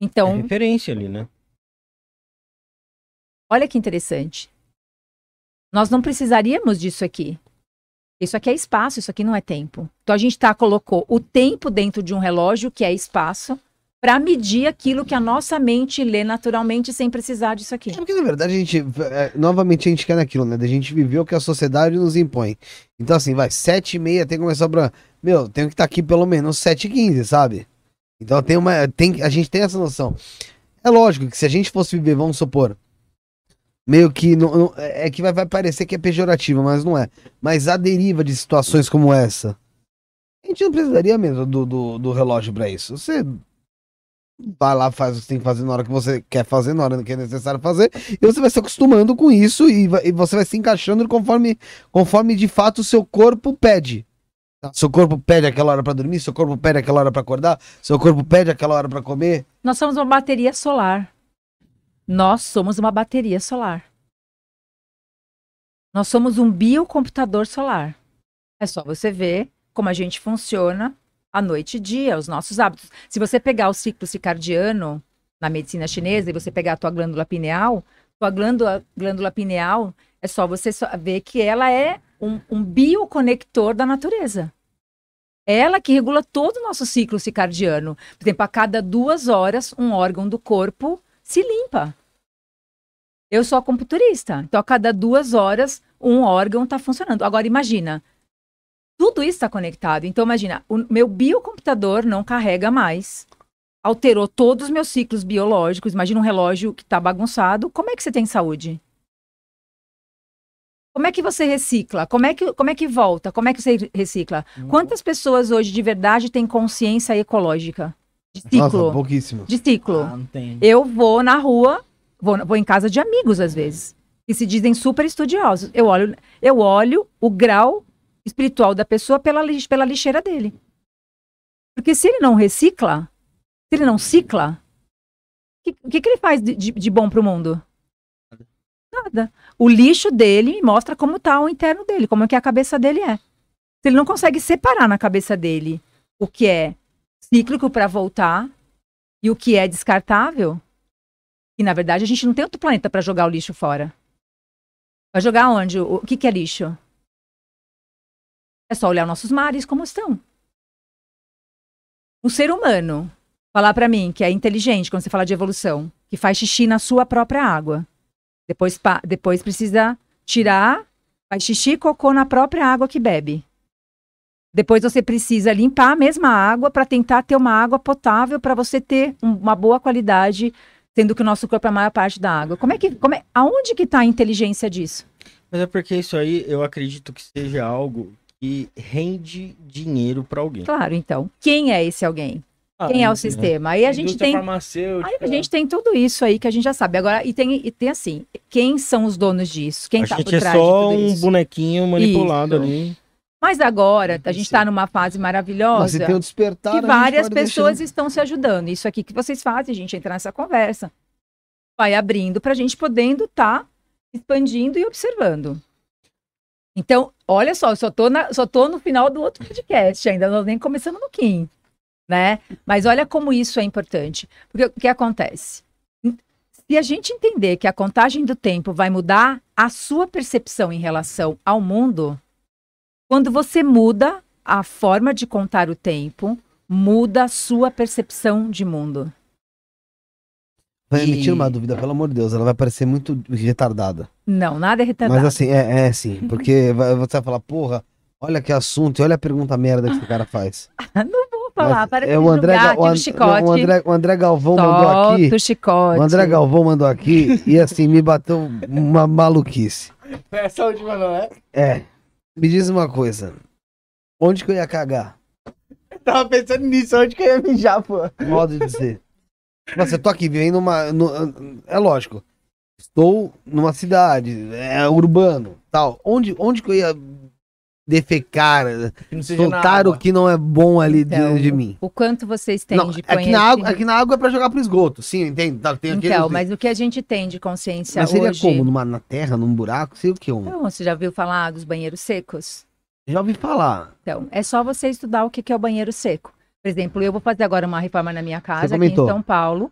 é Então, referência ali, né? olha que interessante. Nós não precisaríamos disso aqui. Isso aqui é espaço, isso aqui não é tempo. Então a gente tá colocou o tempo dentro de um relógio que é espaço para medir aquilo que a nossa mente lê naturalmente sem precisar disso aqui. É porque, na verdade, a gente. é, novamente, a gente quer naquilo, né? Da gente viver o que a sociedade nos impõe. Então, assim, vai, sete e meia tem que começar pra. Meu, tenho que estar aqui pelo menos sete e quinze, sabe? Então tem uma. Tem, a gente tem essa noção. É lógico que se a gente fosse viver, vamos supor. Meio que. Não, não- é que vai, vai parecer que é pejorativo, mas não é. Mas a deriva de situações como essa. A gente não precisaria mesmo do, do, do relógio pra isso. Você vai lá, faz o que tem que fazer na hora que você quer fazer, na hora que é necessário fazer, e você vai se acostumando com isso e, vai- e você vai se encaixando conforme, conforme de fato o seu corpo pede. Tá? Seu corpo pede aquela hora pra dormir, seu corpo pede aquela hora pra acordar, seu corpo pede aquela hora pra comer. Nós somos uma bateria solar. Nós somos uma bateria solar. Nós somos um biocomputador solar. É só você ver como a gente funciona à noite e dia, os nossos hábitos. Se você pegar o ciclo circadiano na medicina chinesa e você pegar a tua glândula pineal, tua glândula, glândula pineal é só você ver que ela é um, um bioconector da natureza. Ela que regula todo o nosso ciclo circadiano. Por exemplo, a cada duas horas, um órgão do corpo se limpa. Eu sou acupunturista, então a cada duas horas, um órgão está funcionando. Agora, imagina, tudo isso está conectado. Então, imagina, o meu biocomputador não carrega mais, alterou todos os meus ciclos biológicos. Imagina um relógio que está bagunçado. Como é que você tem saúde? Como é que você recicla? Como é que, como é que volta? Como é que você recicla? Quantas pessoas hoje de verdade têm consciência ecológica? De ciclo. Nossa, pouquíssimo. de ciclo. Ah. Eu vou na rua, vou, vou em casa de amigos às vezes, que se dizem super estudiosos. Eu olho, eu olho o grau espiritual da pessoa pela, pela lixeira dele. Porque se ele não recicla, se ele não cicla, o que, o que, que ele faz de, de, de bom pro mundo? Nada. O lixo dele mostra como tá o interno dele, como é que a cabeça dele é. Se ele não consegue separar na cabeça dele o que é cíclico para voltar e o que é descartável, e na verdade a gente não tem outro planeta para jogar o lixo fora. Vai jogar onde? O, o que, que é lixo? É só olhar nossos mares como estão. Um ser humano falar para mim que é inteligente quando você fala de evolução, que faz xixi na sua própria água. Depois, depois precisa tirar, faz xixi e cocô na própria água que bebe. Depois você precisa limpar a mesma água para tentar ter uma água potável para você ter um- uma boa qualidade, sendo que o nosso corpo é a maior parte da água. Como é que, como é, aonde que está a inteligência disso? Mas é porque isso aí eu acredito que seja algo que rende dinheiro pra alguém. Claro, então. Quem é esse alguém? Ah, Quem é o indústria- sistema? Aí a gente tem. Aí a gente tem tudo isso aí que a gente já sabe. Agora, e tem, e tem assim, quem são os donos disso? Quem a está por gente é trás só de tudo um isso? bonequinho manipulado Isso. ali. Mas agora, a gente está numa fase Mas maravilhosa se tem o despertar. que várias pessoas deixar- estão se ajudando. Isso aqui que vocês fazem, a gente entra nessa conversa. Vai abrindo para a gente podendo estar expandindo e observando. Então, olha só, eu só tô, na- só tô no final do outro podcast, ainda não nem começamos no Kim, né? Mas olha como isso é importante. Porque o que acontece? Se a gente entender que a contagem do tempo vai mudar a sua percepção em relação ao mundo, quando você muda a forma de contar o tempo, muda a sua percepção de mundo. Vai me tira E- uma dúvida, pelo amor de Deus, ela vai parecer muito retardada. Não, nada é retardado. Mas assim, é, é sim, porque <laughs> você vai falar, porra, olha que assunto, e olha a pergunta merda que esse cara faz. <laughs> Vou falar, Mas para de é o André, julgar, Ga- o, chicote. não, o André, o André Galvão mandou aqui. Solta o chicote. O André Galvão mandou aqui e assim me bateu uma maluquice. Essa última não é? É. Me diz uma coisa. Onde que eu ia cagar? Tava pensando nisso, onde que eu ia mijar, pô. Modo de dizer. Nossa, eu tô aqui vivendo uma. no- é lógico. Estou numa cidade, é urbano, tal. Onde, onde que eu ia defecar, soltar o que não é bom ali de, Então, de mim? O quanto vocês têm Não, de aqui na, água, aqui na água é pra jogar pro esgoto, sim, entende? Tá, tem aquele- Então, mas o que a gente tem de consciência Mas seria hoje... como? Numa, na terra, num buraco? Sei o que? Um. Então, você já ouviu falar dos banheiros secos? Já ouvi falar. Então, é só você estudar o que que é o banheiro seco. Por exemplo, eu vou fazer agora uma reforma na minha casa aqui em. São Paulo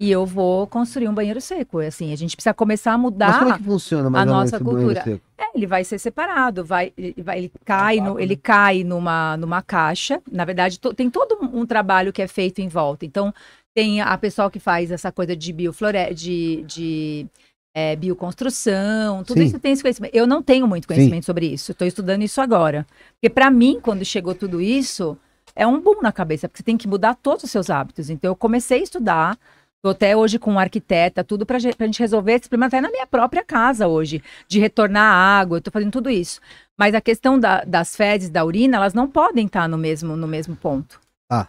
e eu vou construir um banheiro seco. Assim, a gente precisa começar a Mas mudar. como é que funciona mais a nossa cultura. seco? É, ele vai ser separado, vai, ele, vai, ele cai, no, vácuo, ele né? cai numa, numa caixa. Na verdade, to- tem todo um, trabalho que é feito em volta. Então, tem a pessoa que faz essa coisa de bioflore... de, de é, bioconstrução, tudo Sim. isso tem esse conhecimento. Eu não tenho muito conhecimento sobre isso, estou estudando isso agora. Porque para mim, quando chegou tudo isso, é um boom na cabeça, porque você tem que mudar todos os seus hábitos. Então, eu comecei a estudar, Tô até hoje com um arquiteta, tudo ge- pra gente resolver esse problema até na minha própria casa hoje, de retornar a água, eu tô fazendo tudo isso. Mas a questão da- das fezes, da urina, elas não podem estar no mesmo, no mesmo ponto. Ah.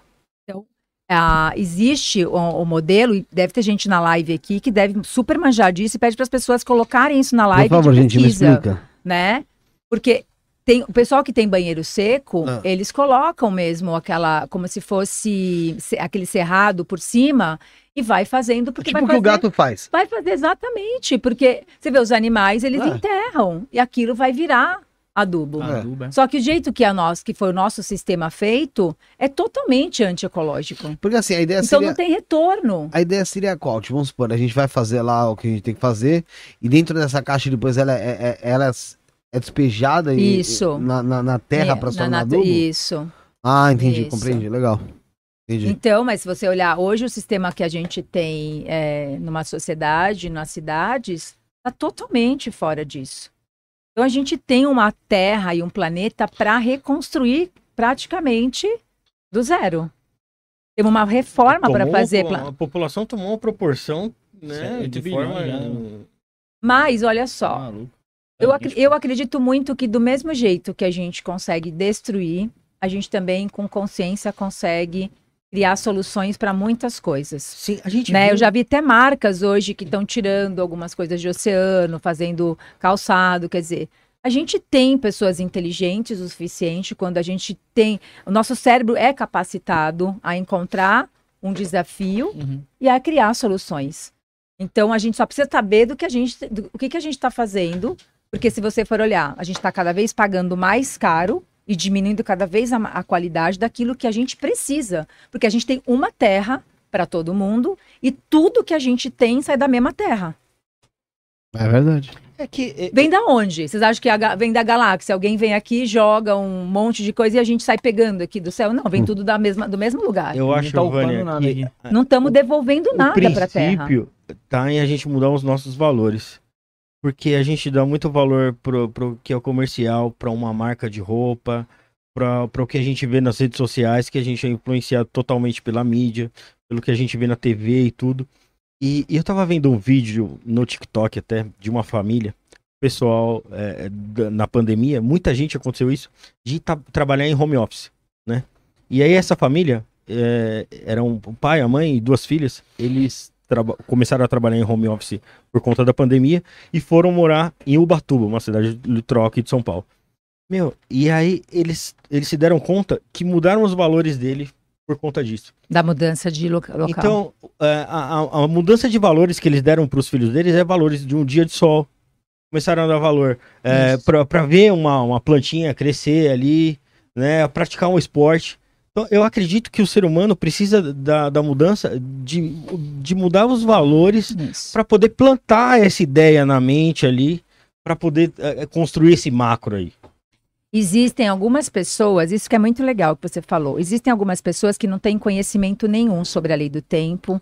Então, ah, existe o, o modelo, e deve ter gente na live aqui que deve super manjar disso e pede para as pessoas colocarem isso na live Por favor, gente, me explica. né? Porque tem o pessoal que tem banheiro seco, Ah. eles colocam mesmo aquela, como se fosse se- aquele cerrado por cima e vai fazendo porque tipo o vai que o gato faz. vai fazer exatamente, porque você vê os animais, eles Ah. enterram e aquilo vai virar adubo. Ah. Adubo, é. Só que o jeito que a nós, que foi o nosso sistema feito, é totalmente antiecológico. Porque assim, a ideia Então seria... não tem retorno. A ideia seria qual? Tipo, vamos supor, a gente vai fazer lá o que a gente tem que fazer e dentro dessa caixa depois ela é, é- ela é despejada e- Isso. na, na, na terra É, para se tornar adubo? Isso. Ah, entendi, Isso. compreendi, legal. Entendi. Então, mas se você olhar hoje o sistema que a gente tem é, numa sociedade, nas cidades, está totalmente fora disso. Então a gente tem uma terra e um planeta para reconstruir praticamente do zero. Temos uma reforma para fazer. A população tomou uma proporção, né, Sete de bilhões forma... já, né? Mas olha só, Maluco. Eu, acre- eu acredito muito que do mesmo jeito que a gente consegue destruir, a gente também com consciência consegue criar soluções para muitas coisas. Sim, a gente Né? viu- Eu já vi até marcas hoje que estão tirando algumas coisas de oceano, fazendo calçado, quer dizer, a gente tem pessoas inteligentes o suficiente quando a gente tem, o nosso cérebro é capacitado a encontrar um desafio Uhum. e a criar soluções. Então a gente só precisa saber do que a gente, do, o que, que a gente está fazendo, porque se você for olhar, a gente está cada vez pagando mais caro e diminuindo cada vez a, a qualidade daquilo que a gente precisa, porque a gente tem uma terra para todo mundo e tudo que a gente tem sai da mesma terra. É verdade. É que... é- Vem da onde? Vocês acham que a vem da galáxia? Alguém vem aqui, joga um monte de coisa e a gente sai pegando aqui do céu? Não, vem Hum. tudo da mesma, do mesmo lugar. Eu acho, tá Vânia, nada que aqui. Não estamos devolvendo o nada para a terra. princípio tá em a gente mudar os nossos valores. Porque a gente dá muito valor pro, pro que é o comercial, para uma marca de roupa, para o que a gente vê nas redes sociais, que a gente é influenciado totalmente pela mídia, pelo que a gente vê na TV e tudo. E, e eu tava vendo um vídeo no TikTok até de uma família, pessoal é, da- na pandemia, muita gente aconteceu isso, de trabalhar em home office, né? E aí essa família, é, eram o pai, a mãe e duas filhas, eles começaram a trabalhar em home office por conta da pandemia e foram morar em Ubatuba, uma cidade litoral aqui de São Paulo. Meu, e aí eles, eles se deram conta que mudaram os valores dele por conta disso. Da mudança de loca- local. Então, é, a, a- a mudança de valores que eles deram para os filhos deles é valores de um dia de sol. Começaram a dar valor é, para ver uma, uma plantinha crescer ali, né, praticar um esporte. Então, eu acredito que o ser humano precisa da, da mudança, de, de mudar os valores para poder plantar essa ideia na mente ali, para poder é, construir esse macro aí. Existem algumas pessoas, isso que é muito legal que você falou. Existem algumas pessoas que não têm conhecimento nenhum sobre a lei do tempo,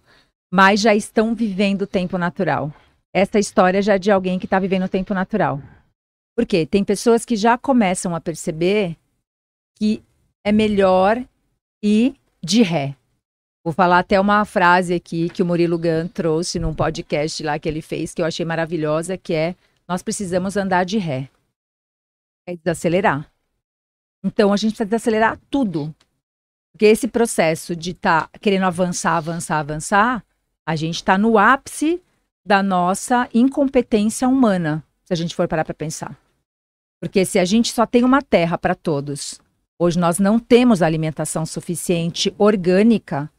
mas já estão vivendo o tempo natural. Essa história já é de alguém que está vivendo o tempo natural. Por quê? Tem pessoas que já começam a perceber que é melhor ir de ré. Vou falar até uma frase aqui que o Murilo Gun trouxe num podcast lá que ele fez, que eu achei maravilhosa, que é nós precisamos andar de ré. é desacelerar. Então a gente precisa desacelerar tudo. Porque esse processo de estar tá querendo avançar, avançar, avançar, a gente está no ápice da nossa incompetência humana, se a gente for parar para pensar. Porque se a gente só tem uma terra para todos, hoje nós não temos alimentação suficiente orgânica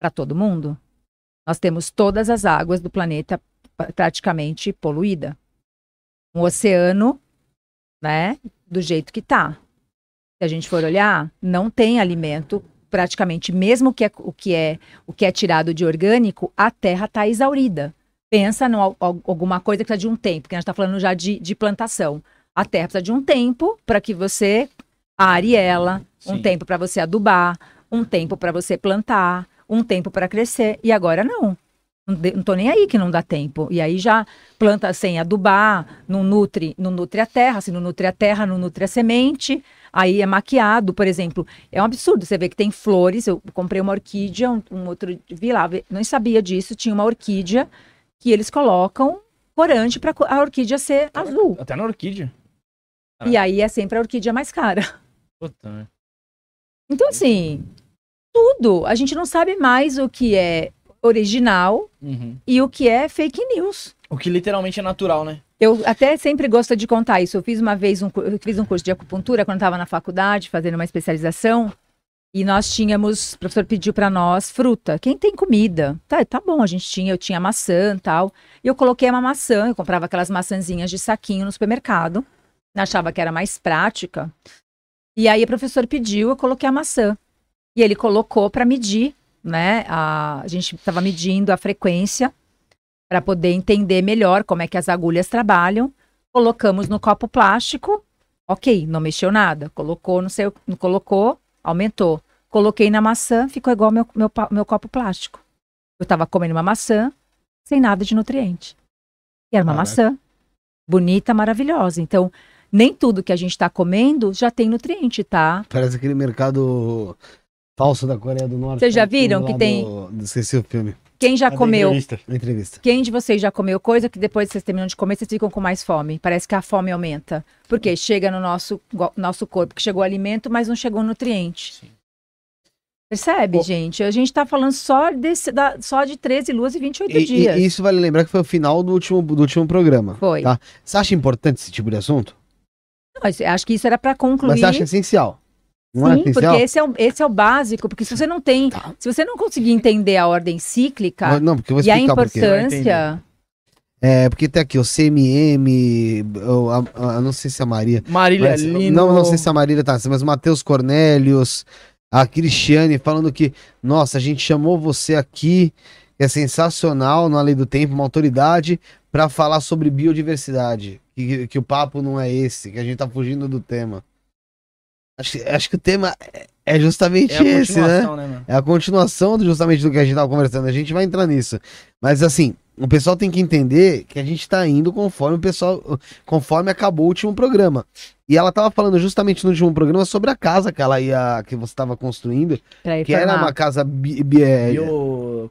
para todo mundo. Nós temos todas as águas do planeta praticamente poluída. Um oceano, né, do jeito que está. Se a gente for olhar, não tem alimento praticamente, mesmo que é, o que é o que é tirado de orgânico, a terra está exaurida. Pensa em alguma coisa que precisa de um tempo, porque a gente está falando já de, de plantação. A terra precisa de um tempo para que você are ela, Sim. um tempo para você adubar, um tempo para você plantar, um tempo para crescer. E agora não. Não tô nem aí que não dá tempo. E aí já planta sem adubar, não nutre, não nutre a terra, se não nutre a terra, não nutre a semente. Aí é maquiado, por exemplo. É um absurdo. Você vê que tem flores. Eu comprei uma orquídea, um, um outro. Vi lá, não sabia disso. Tinha uma orquídea que eles colocam corante para a orquídea ser até azul. Até na orquídea. E aí é sempre a orquídea mais cara. Puta? Então, assim, tudo. A gente não sabe mais o que é original uhum. e o que é fake news. O que literalmente é natural, né? Eu até sempre gosto de contar isso. Eu fiz uma vez um, eu fiz um curso de acupuntura quando estava na faculdade, fazendo uma especialização. E nós tínhamos, o professor pediu para nós fruta. Quem tem comida? Tá, tá bom, a gente tinha, eu tinha maçã tal. E eu coloquei uma maçã, eu comprava aquelas maçãzinhas de saquinho no supermercado. Achava que era mais prática. E aí o professor pediu, eu coloquei a maçã. E ele colocou para medir né? A, a gente estava medindo a frequência para poder entender melhor como é que as agulhas trabalham. Colocamos no copo plástico, ok, não mexeu nada. Colocou no seu, não colocou, aumentou. Coloquei na maçã, ficou igual meu, meu, meu copo plástico. Eu estava comendo uma maçã sem nada de nutriente. E era uma Caraca. maçã bonita, maravilhosa. Então, nem tudo que a gente está comendo já tem nutriente, tá? Parece aquele mercado falso da Coreia do Norte. Vocês já viram que tem. Do... Esqueci o filme. Quem já a comeu. Entrevista. entrevista. Quem de vocês já comeu coisa que depois que vocês terminam de comer, vocês ficam com mais fome? Parece que a fome aumenta. Porque chega no nosso, nosso corpo que chegou alimento, mas não chegou nutriente. Sim. Percebe, gente? A gente tá falando só, desse, da, só de 13 luas e 28 e, dias. E isso vale lembrar que foi o final do último, do último programa. Foi. Tá? Você acha importante esse tipo de assunto? Não, acho que isso era para concluir. Mas você acha essencial? Não é Sim, é porque esse é, o, esse é o básico, porque se você não tem, tá. se você não conseguir entender a ordem cíclica não, e a importância... É, porque tem aqui o CMM, eu, a, a, não sei se a Maria... Marília mas, Lino... Não, não sei se a Marília tá, mas o Matheus Cornélios, a Cristiane falando que, nossa, a gente chamou você aqui, é sensacional, na Lei do Tempo, uma autoridade, para falar sobre biodiversidade, que, que o papo não é esse, que a gente tá fugindo do tema. Acho, acho que o tema é justamente é esse, né? né é a continuação justamente do que a gente tava conversando. A gente vai entrar nisso. Mas assim, o pessoal tem que entender que a gente tá indo conforme o pessoal. Conforme acabou o último programa. E ela tava falando justamente no último programa sobre a casa que ela ia. que você tava construindo. Que era uma casa bi, bi, é, bio...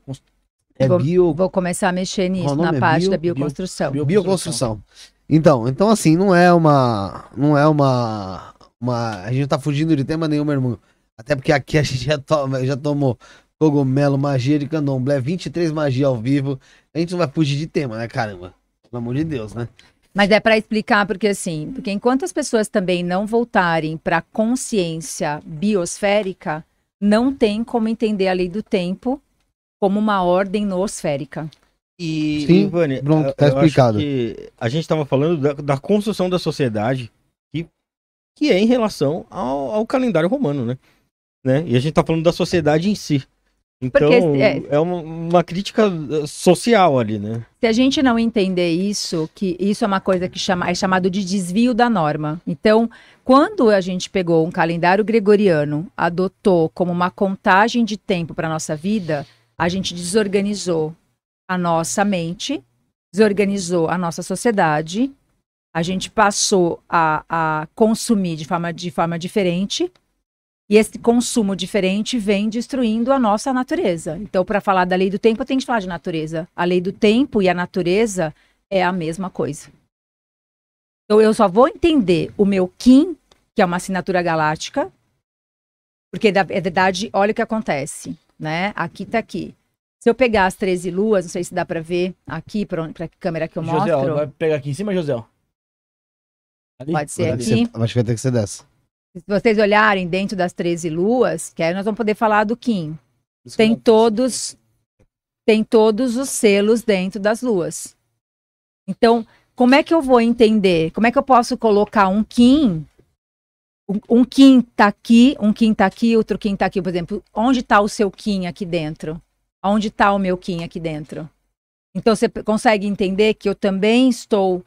É vou, bio... vou começar a mexer nisso, na é parte bio, da bioconstrução. Bio, bioconstrução. Então, então assim, não é uma. Não é uma uma. A gente não tá fugindo de tema nenhum, meu irmão. Até porque aqui a gente já, toma, já tomou cogumelo, magia de candomblé, 23 magia ao vivo. A gente não vai fugir de tema, né, caramba? Pelo amor de Deus, né? Mas é para explicar, porque assim, porque enquanto as pessoas também não voltarem para consciência biosférica, não tem como entender a lei do tempo como uma ordem noosférica. E, Sim, Ivane, pronto, tá explicado. a gente estava falando da, da, construção da sociedade que é em relação ao, ao calendário romano, né? né? E a gente tá falando da sociedade em si. Então, Porque, é, é uma, uma, crítica eh, social ali, né? Se a gente não entender isso, que isso é uma coisa que chama, é chamado de desvio da norma. Então, quando a gente pegou um calendário gregoriano, adotou como uma contagem de tempo para nossa vida, a gente desorganizou a nossa mente, desorganizou a nossa sociedade a gente passou a, a consumir de forma, de forma diferente. E esse consumo diferente vem destruindo a nossa natureza. Então, para falar da lei do tempo, tenho que falar de natureza. A lei do tempo e a natureza é a mesma coisa. Então eu só vou entender o meu Kim, que é uma assinatura galáctica, porque na verdade, olha o que acontece, né? Aqui tá aqui. Se eu pegar as 13 luas, não sei se dá pra ver aqui, pra, onde- pra que câmera que eu José, mostro. vai pegar aqui em cima, José. Ali? Pode ser aqui. ser- Acho que vai ter que ser dessa. Se vocês olharem dentro das 13 luas, que aí nós vamos poder falar do Kim. Tem todos, tem todos os selos dentro das luas. Então, como é que eu vou entender? Como é que eu posso colocar um Kim? Um, um Kim tá aqui, um Kim tá aqui, outro Kim tá aqui, por exemplo. Onde tá o seu Kim aqui dentro? Onde tá o meu Kim aqui dentro? Então, você consegue entender que eu também estou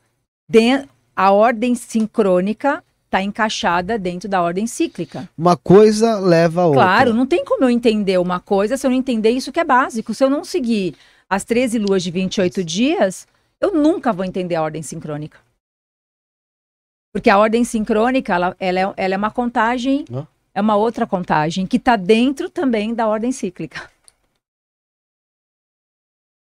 dentro. A ordem sincrônica está encaixada dentro da ordem cíclica. Uma coisa leva a outra. Claro, não tem como eu entender uma coisa se eu não entender isso que é básico. Se eu não seguir as 13 luas de 28 dias, eu nunca vou entender a ordem sincrônica. Porque a ordem sincrônica, ela, ela é, ela é uma contagem, é uma outra contagem, que está dentro também da ordem cíclica.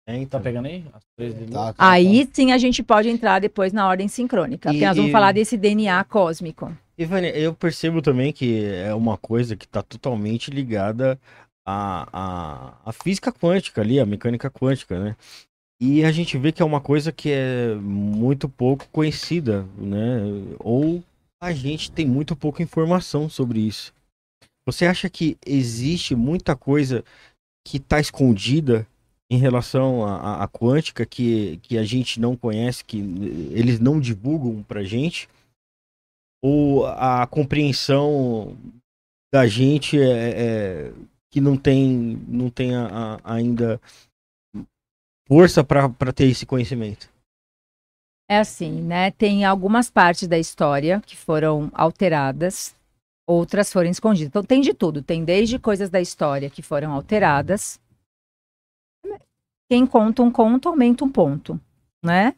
É, Tá então. pegando aí? As três de Tá, novo? tá, Aí sim a gente pode entrar depois na ordem sincrônica. Porque E- nós vamos e- falar desse DNA cósmico. E, Vânia, eu percebo também que é uma coisa que está totalmente ligada à, à, à física quântica ali, à mecânica quântica, né? E a gente vê que é uma coisa que é muito pouco conhecida, né? Ou a gente tem muito pouca informação sobre isso. Você acha que existe muita coisa que está escondida em relação à, quântica que, que a gente não conhece, que eles não divulgam pra gente? ou a compreensão da gente é, é- que não tem não tem a- a- ainda força para ter esse conhecimento. É assim, né? Tem algumas partes da história que foram alteradas, outras foram escondidas. Então tem de tudo. Tem desde coisas da história que foram alteradas. Quem conta um conto aumenta um ponto, né?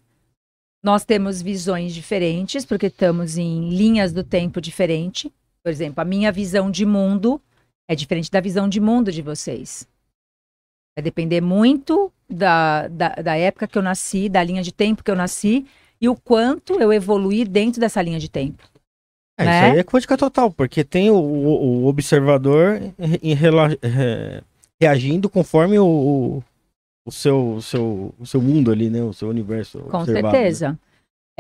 Nós temos visões diferentes, porque estamos em linhas do tempo diferente. Por exemplo, a minha visão de mundo é diferente da visão de mundo de vocês. Vai depender muito da, da, da época que eu nasci, da linha de tempo que eu nasci e o quanto eu evoluí dentro dessa linha de tempo. É, Né? Isso aí é quântica total, porque tem o, o- o observador em é, reagindo conforme o, o- seu, o seu, o seu mundo ali, né? O seu universo. Com né? certeza.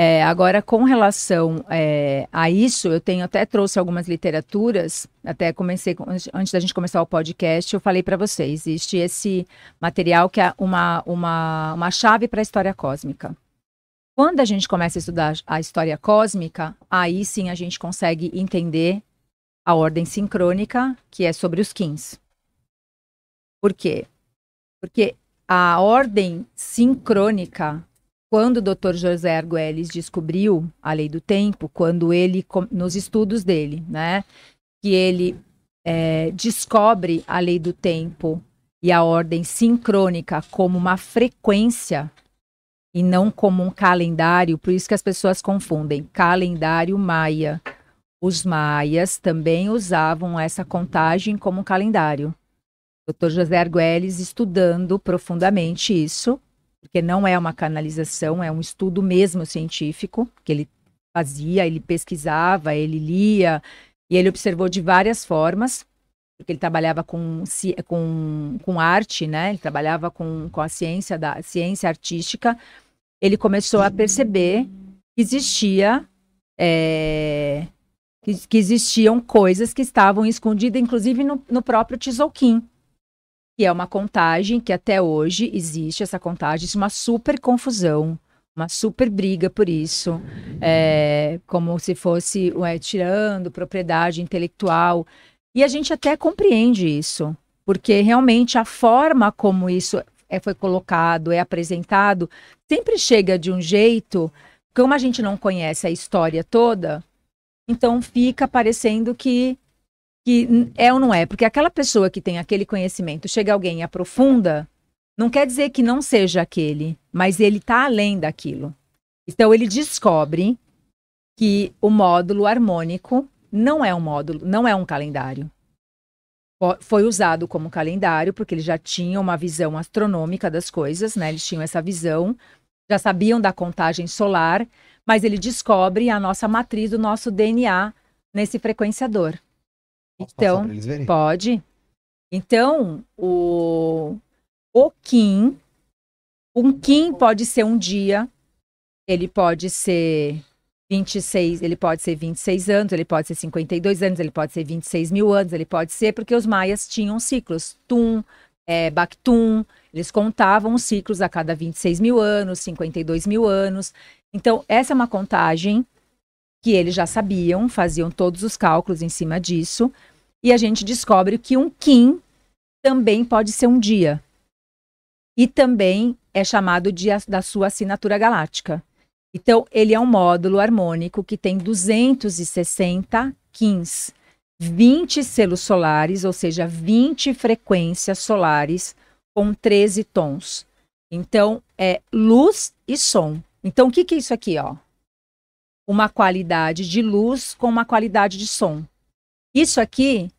É, agora, com relação é, a isso, eu tenho até trouxe algumas literaturas, até comecei, com- antes- da gente começar o podcast, eu falei para vocês, existe esse material que é uma, uma, uma chave para a história cósmica. Quando a gente começa a estudar a história cósmica, aí sim a gente consegue entender a ordem sincrônica, que é sobre os Kins. Por quê? Porque a ordem sincrônica quando o Dr. José Arguelles descobriu a lei do tempo, quando ele, nos estudos dele, né, que ele é, descobre a lei do tempo e a ordem sincrônica como uma frequência e não como um calendário, por isso que as pessoas confundem calendário maia. Os maias também usavam essa contagem como um calendário. Dr. José Arguelles estudando profundamente isso, porque não é uma canalização, é um estudo mesmo científico que ele fazia, ele pesquisava, ele lia e ele observou de várias formas, porque ele trabalhava com, com, com arte, né? Ele trabalhava com, com a ciência da ciência artística. Ele começou a perceber que existia é, que, que existiam coisas que estavam escondidas, inclusive no, no próprio Tzolk'in que é uma contagem que até hoje existe essa contagem, existe uma super confusão, uma super briga por isso, é, como se fosse ué, tirando propriedade intelectual. E a gente até compreende isso, porque realmente a forma como isso é, foi colocado, é apresentado, sempre chega de um jeito, como a gente não conhece a história toda, então fica parecendo que que é ou não é, porque aquela pessoa que tem aquele conhecimento, chega alguém e aprofunda, não quer dizer que não seja aquele, mas ele está além daquilo. Então ele descobre que o módulo harmônico não é um módulo, não é um calendário. Fo- Foi usado como calendário porque eles já tinham uma visão astronômica das coisas, né? Eles tinham essa visão, já sabiam da contagem solar, mas ele descobre a nossa matriz do nosso DNA nesse frequenciador. Posso Então? Pode. Então, o, o Kim, um Kim pode ser um dia, ele pode ser 26, ele pode ser 26 anos, ele pode ser 52 anos, ele pode ser 26 mil anos, ele pode ser porque os maias tinham ciclos. Tum, é, Bactum, eles contavam os ciclos a cada 26 mil anos, 52 mil anos. Então, essa é uma contagem que eles já sabiam, faziam todos os cálculos em cima disso. E a gente descobre que um Kim também pode ser um dia. E também é chamado de da sua assinatura galáctica. Então, ele é um módulo harmônico que tem 260 Kims, 20 selos solares, ou seja, 20 frequências solares com 13 tons. Então, é luz e som. Então, o que, que é isso aqui, ó? Uma qualidade de luz com uma qualidade de som. Isso aqui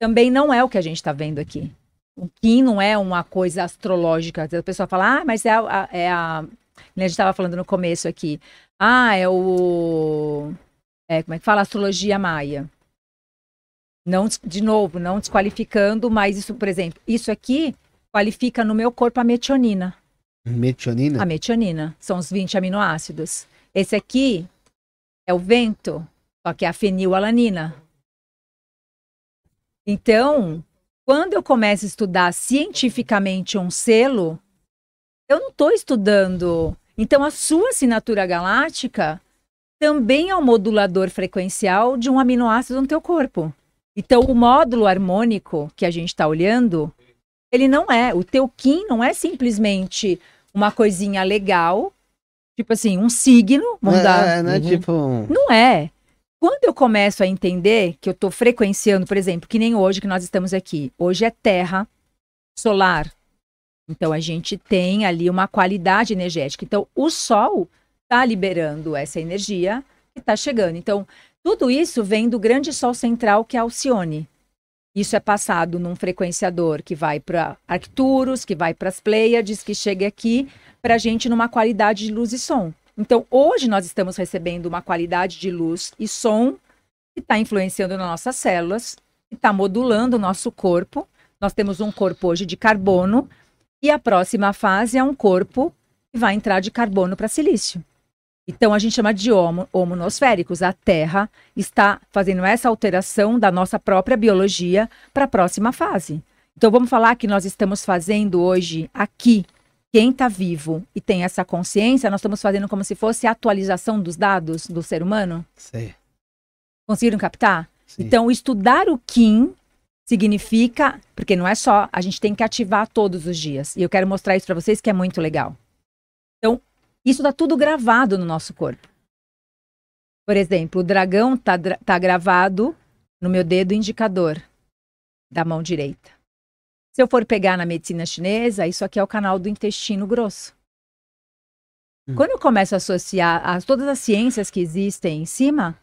também não é o que a gente está vendo aqui. O Kim não é uma coisa astrológica. A pessoa fala, ah, mas é a. a- é a... A gente estava falando no começo aqui. Ah, é o. É, como é que fala? Astrologia maia. Não, de novo, não desqualificando, mas isso, por exemplo, isso aqui qualifica no meu corpo a metionina. Metionina? A metionina. São os 20 aminoácidos. Esse aqui é o vento, só que é a fenilalanina. Então, quando eu começo a estudar cientificamente um selo, eu não estou estudando. Então, a sua assinatura galáctica também é um modulador frequencial de um aminoácido no teu corpo. Então, o módulo harmônico que a gente está olhando, ele não é. O teu Kim não é simplesmente uma coisinha legal, tipo assim, um signo, vamos dar. É, né? Uhum. Tipo. Não é. Quando eu começo a entender que eu estou frequenciando, por exemplo, que nem hoje que nós estamos aqui. Hoje é terra solar. Então a gente tem ali uma qualidade energética. Então o Sol está liberando essa energia que está chegando. Então tudo isso vem do grande Sol central que é Alcione. Isso é passado num frequenciador que vai para Arcturus, que vai para as Pleiades, que chega aqui para a gente numa qualidade de luz e som. Então, hoje nós estamos recebendo uma qualidade de luz e som que está influenciando nas nossas células, que está modulando o nosso corpo. Nós temos um corpo hoje de carbono e a próxima fase é um corpo que vai entrar de carbono para silício. Então, a gente chama de homo, homonosféricos. A Terra está fazendo essa alteração da nossa própria biologia para a próxima fase. Então, vamos falar que nós estamos fazendo hoje aqui quem está vivo e tem essa consciência, nós estamos fazendo como se fosse a atualização dos dados do ser humano. Sei. Conseguiram captar? Sim. Então, estudar o Kim significa, porque não é só, a gente tem que ativar todos os dias. E eu quero mostrar isso para vocês que é muito legal. Então, isso está tudo gravado no nosso corpo. Por exemplo, o dragão está tá gravado no meu dedo indicador da mão direita. Se eu for pegar na medicina chinesa, isso aqui é o canal do intestino grosso. Hum. Quando eu começo a associar as, todas as ciências que existem em cima,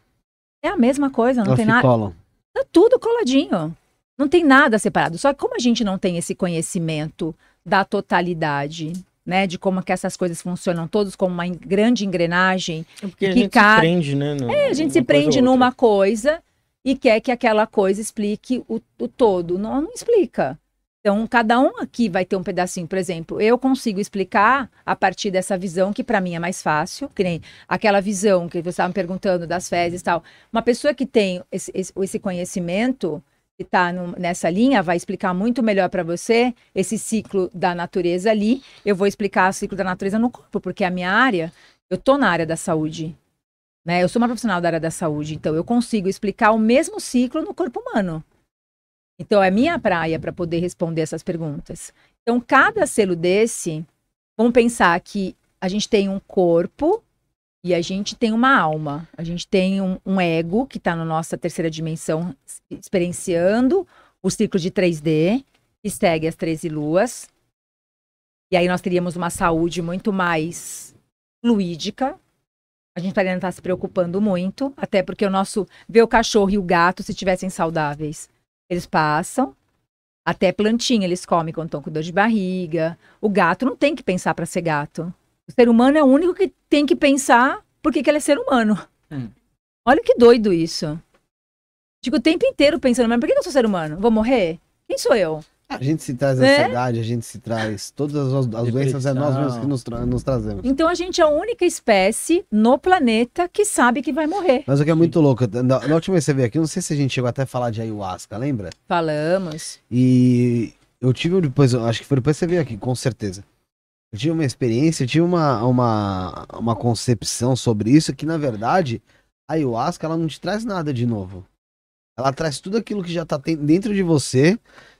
é a mesma coisa, não Elas tem nada. Tá tudo coladinho. Não tem nada separado. Só que como a gente não tem esse conhecimento da totalidade, né, de como que essas coisas funcionam todos como uma grande engrenagem, É porque a gente ca- se prende, né? no- é, a gente se coisa prende outra. numa coisa e quer que aquela coisa explique o, o todo. Não, não explica. Então, cada um aqui vai ter um pedacinho. Por exemplo, eu consigo explicar a partir dessa visão que para mim é mais fácil, que nem aquela visão que você estava me perguntando das fezes e tal. Uma pessoa que tem esse, esse, conhecimento, está nessa linha, vai explicar muito melhor para você esse ciclo da natureza ali. Eu vou explicar o ciclo da natureza no corpo, porque a minha área, eu tô na área da saúde. Né? Eu sou uma profissional da área da saúde, então eu consigo explicar o mesmo ciclo no corpo humano. Então é minha praia para poder responder essas perguntas. Então cada selo desse, vamos pensar que a gente tem um corpo e a gente tem uma alma. A gente tem um, um ego que está na nossa terceira dimensão, experienciando o ciclo de 3D, que segue as 13 luas. E aí nós teríamos uma saúde muito mais fluídica, a gente estaria não estar se preocupando muito, até porque o nosso. Ver o cachorro e o gato, se tivessem saudáveis, eles passam. Até plantinha eles comem quando estão com dor de barriga. O gato não tem que pensar para ser gato. O ser humano é o único que tem que pensar por que, ela é ser humano. Hum. Olha que doido isso. Fico o tempo inteiro pensando, mas por que eu sou ser humano? Vou morrer? Quem sou eu? A gente se traz É? ansiedade, a gente se traz. Todas as, as doenças é nós mesmos que nos, tra- nos trazemos. Então a gente é a única espécie no planeta que sabe que vai morrer. Mas o que é muito louco, na, na última vez que você veio aqui, eu não sei se a gente chegou até a falar de ayahuasca, lembra? Falamos. E eu tive depois, acho que foi depois que você veio aqui, com certeza. Eu tive uma experiência, tive uma, uma, uma concepção sobre isso, que na verdade, a ayahuasca ela não te traz nada de novo. Ela traz tudo aquilo que já tá ten- dentro de você.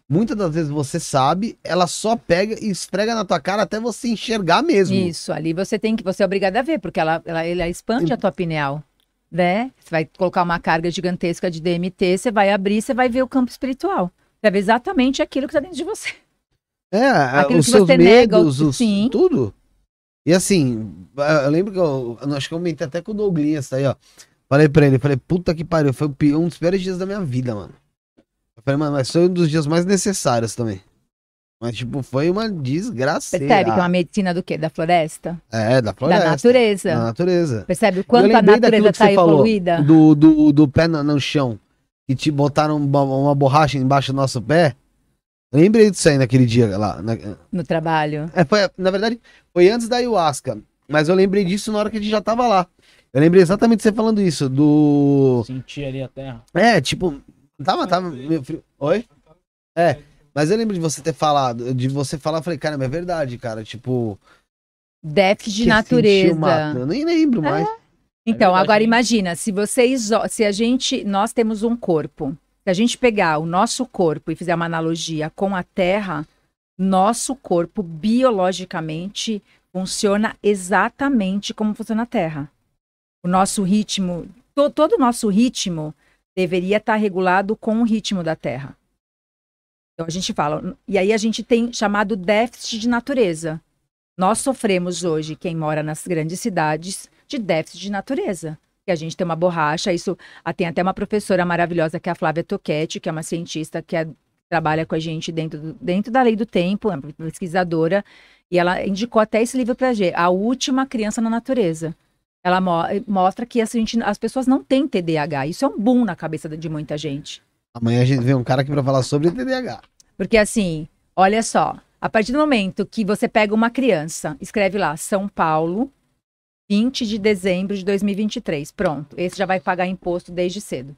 Muitas das vezes você sabe, ela só pega e esfrega na tua cara até você enxergar mesmo. Isso, ali você tem que, você é obrigado a ver, porque ela, ela, ela expande a tua pineal, né? Você vai colocar uma carga gigantesca de DMT, você vai abrir, você vai ver o campo espiritual. Você vai ver exatamente aquilo que está dentro de você. É, Aquilo os seus nega, medos, o- os- sim. tudo. E assim, eu lembro que eu, acho que eu comentei até com o Douglas aí, ó. Falei pra ele, falei, puta que pariu, foi um dos piores dias da minha vida, mano. Eu falei, mano, mas foi um dos dias mais necessários também. Mas, tipo, foi uma desgraceira. Percebe que é uma medicina do quê? Da floresta? É, da floresta. da natureza. Da natureza. Percebe o quanto a natureza falou, evoluída? Do, do, do pé no, no chão. Que te botaram uma, uma borracha embaixo do nosso pé. Eu lembrei disso aí naquele dia lá. na- No trabalho. É, foi, na verdade, foi antes da ayahuasca. Mas eu lembrei disso na hora que a gente já tava lá. Eu lembrei exatamente de você falando isso. Do. Sentir ali a terra. É, tipo. Tava, tava meio frio. Oi? É. Mas eu lembro de você ter falado. De você falar, eu falei, cara, mas é verdade, cara. Tipo. Déficit de uma- natureza. Eu nem lembro mais. Então, verdade, agora imagina, se você iso- se a gente, nós temos um corpo, se a gente pegar o nosso corpo e fizer uma analogia com a Terra, nosso corpo biologicamente funciona exatamente como funciona a Terra. O nosso ritmo, to- todo o nosso ritmo deveria estar regulado com o ritmo da Terra. Então a gente fala, e aí a gente tem chamado déficit de natureza. Nós sofremos hoje, quem mora nas grandes cidades, de déficit de natureza. Que a gente tem uma borracha, isso ah, tem até uma professora maravilhosa que é a Flávia Toquetti, que é uma cientista que é- trabalha com a gente dentro, do- dentro da lei do tempo, é uma pesquisadora, e ela indicou até esse livro para a gente, A Última Criança na Natureza. Ela mo- mostra que a gente- as pessoas não têm TDAH. Isso é um boom na cabeça de muita gente. Amanhã a gente vê um cara aqui pra falar sobre TDAH. Porque assim, olha só, a partir do momento que você pega uma criança, escreve lá São Paulo, 20 de dezembro de 2023, pronto, esse já vai pagar imposto desde cedo.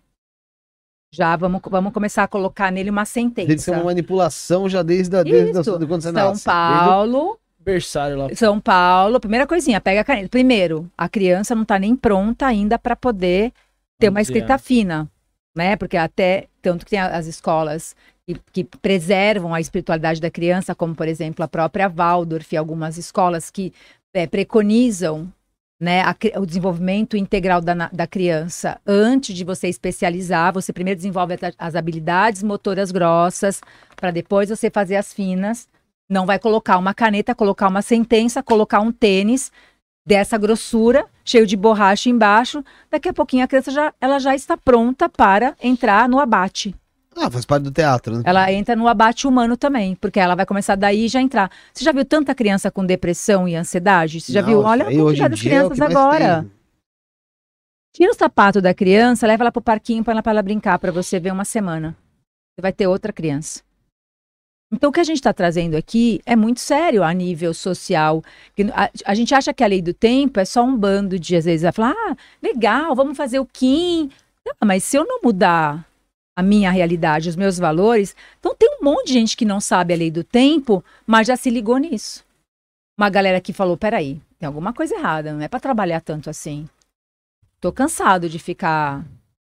Já vamos, vamos começar a colocar nele uma Tem que ser sentença. uma manipulação já desde, a, desde a, Isso. de quando você São nasce. Paulo, Berçário lá. São Paulo, primeira coisinha, pega a caneta. Primeiro, a criança não está nem pronta ainda para poder ter uma dizer, escrita fina, né? Porque até, tanto que tem a- as escolas que, que preservam a espiritualidade da criança, como, por exemplo, a própria Waldorf, e algumas escolas que eh, preconizam né, a o desenvolvimento integral da, da criança antes de você especializar, você primeiro desenvolve as habilidades motoras grossas, para depois você fazer as finas. Não vai colocar uma caneta, colocar uma sentença, colocar um tênis dessa grossura, cheio de borracha embaixo. Daqui a pouquinho a criança já, ela já está pronta para entrar no abate. Ah, faz parte do teatro, né? Ela entra no abate humano também, porque ela vai começar daí e já entrar. Você já viu tanta criança com depressão e ansiedade? Você já Não, viu? Olha a quantidade das é crianças mais agora. tem. Tira o sapato da criança, leva ela pro parquinho para ela, pra ela brincar, para você ver uma semana. Você vai ter outra criança. Então, o que a gente está trazendo aqui é muito sério a nível social. A, a gente acha que a lei do tempo é só um bando de, às vezes, vai falar, ah, legal, vamos fazer o Kim. Não, mas se eu não mudar a minha realidade, os meus valores, então tem um monte de gente que não sabe a lei do tempo, mas já se ligou nisso. Uma galera que falou, peraí, tem alguma coisa errada, não é para trabalhar tanto assim. Tô cansado de ficar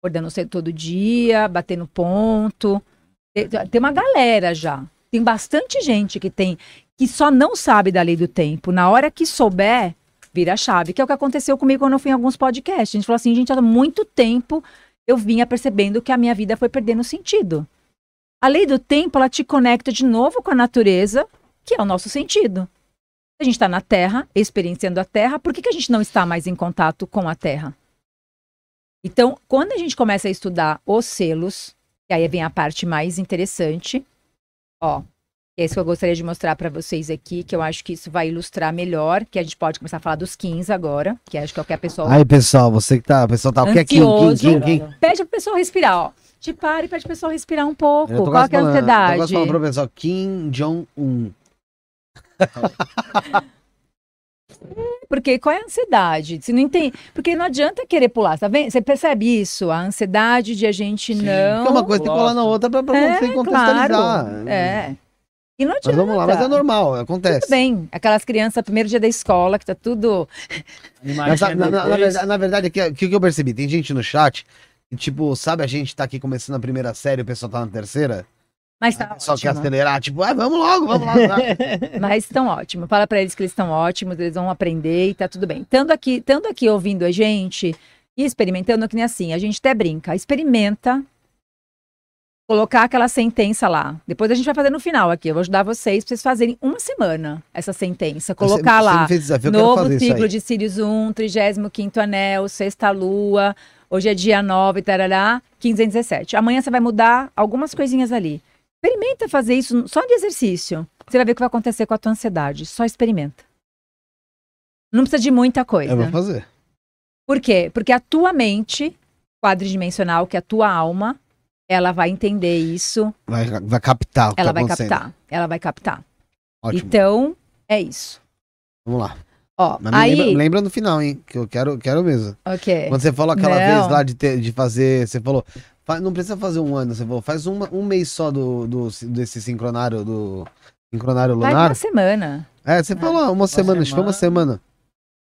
acordando cedo todo dia, batendo ponto. Tem, uma galera já. Tem bastante gente que tem que só não sabe da lei do tempo. Na hora que souber, vira chave, que é o que aconteceu comigo quando eu fui em alguns podcasts. A gente falou assim, gente, há muito tempo eu vinha percebendo que a minha vida foi perdendo sentido. A lei do tempo, ela te conecta de novo com a natureza, que é o nosso sentido. A gente está na Terra, experienciando a Terra, por que, que a gente não está mais em contato com a Terra? Então, quando a gente começa a estudar os selos, e aí vem a parte mais interessante, ó, É isso que eu gostaria de mostrar para vocês aqui, que eu acho que isso vai ilustrar melhor, que a gente pode começar a falar dos 15 agora, que acho que é o que a pessoa Aí, pessoal, você que tá. O pessoal tá. O que é Kim, Kim, Ansioso. Kim, Kim? pede pro pessoal respirar, ó. Te para e pede pro pessoal respirar um pouco. Eu tô Qual é a Tô ansiedade? quase falando pro pessoal. Kim Jong-un. <laughs> Porque qual é a ansiedade? Se não entende, porque não adianta querer pular, tá vendo? Você percebe isso? A ansiedade de a gente não. Porque uma coisa tem que colar na outra pra, pra É, você contextualizar. claro. É. E não Mas adianta. vamos lá, mas é normal, acontece. Tudo bem. Aquelas crianças, primeiro dia da escola, que tá tudo. <laughs> Mas, na, na- na na verdade, que- o que, que eu percebi? Tem gente no chat que, tipo, sabe a gente tá aqui começando a primeira série e o pessoal tá na terceira? Mas o tá pessoal quer ótimo. acelerar, tipo, ah, vamos logo, vamos lá. tá? <laughs> Mas estão ótimos. Fala pra eles que eles estão ótimos, eles vão aprender e tá tudo bem. Estando aqui, estando aqui ouvindo a gente e experimentando, que nem assim, a gente até brinca, experimenta colocar aquela sentença lá. Depois a gente vai fazer no final aqui. Eu vou ajudar vocês pra vocês fazerem uma semana essa sentença. Colocar Você- você lá. fez desafio, Novo ciclo de Sirius 1, 35 anel, sexta lua, hoje é dia 9, tarará, 15 e 17. Amanhã você vai mudar algumas coisinhas ali. Experimenta fazer isso só de exercício. Você vai ver o que vai acontecer com a tua ansiedade. Só experimenta. Não precisa de muita coisa. Eu vou fazer. Por quê? Porque a tua mente quadridimensional, que é a tua alma, ela vai entender isso, Vai, vai captar ela tá vai captar. Ela vai captar. Ótimo, Então, é isso. vamos lá. Ó, Mas aí, lembra, lembra no final, hein, que eu quero, quero mesmo. ok. Quando você falou aquela Não. vez lá de, ter- de fazer, você falou, fa- não precisa fazer um ano, você falou, faz uma- um mês só do, do, desse sincronário, do sincronário lunar. uma semana. É, você falou ah, uma semana, acho que foi uma semana.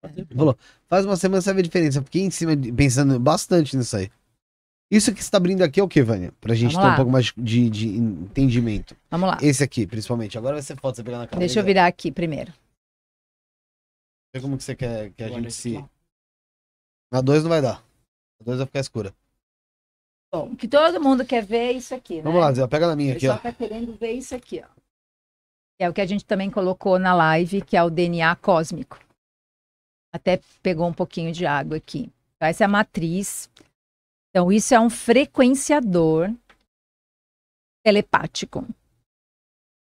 semana. Falou, faz uma semana você ver a diferença. Fiquei em cima, de- pensando bastante nisso aí. Isso que você tá abrindo aqui é o que, Vânia? Pra gente Vamos ter um lá. pouco mais de, de entendimento. Vamos lá. Esse aqui, principalmente. Agora vai ser foda você pegar na cara. Deixa eu virar aqui primeiro. Vê como que você quer que a gente se... ó. Na 2 não vai dar. Na 2 vai ficar escura. Bom, o que todo mundo quer ver é isso aqui, né? Vamos lá, Zé, pega na minha O aqui, ó. pessoal tá querendo ver isso aqui, ó. É o que a gente também colocou na live, que é o DNA cósmico. Até pegou um pouquinho de água aqui. Então, essa é a matriz. Então, isso é um frequenciador telepático.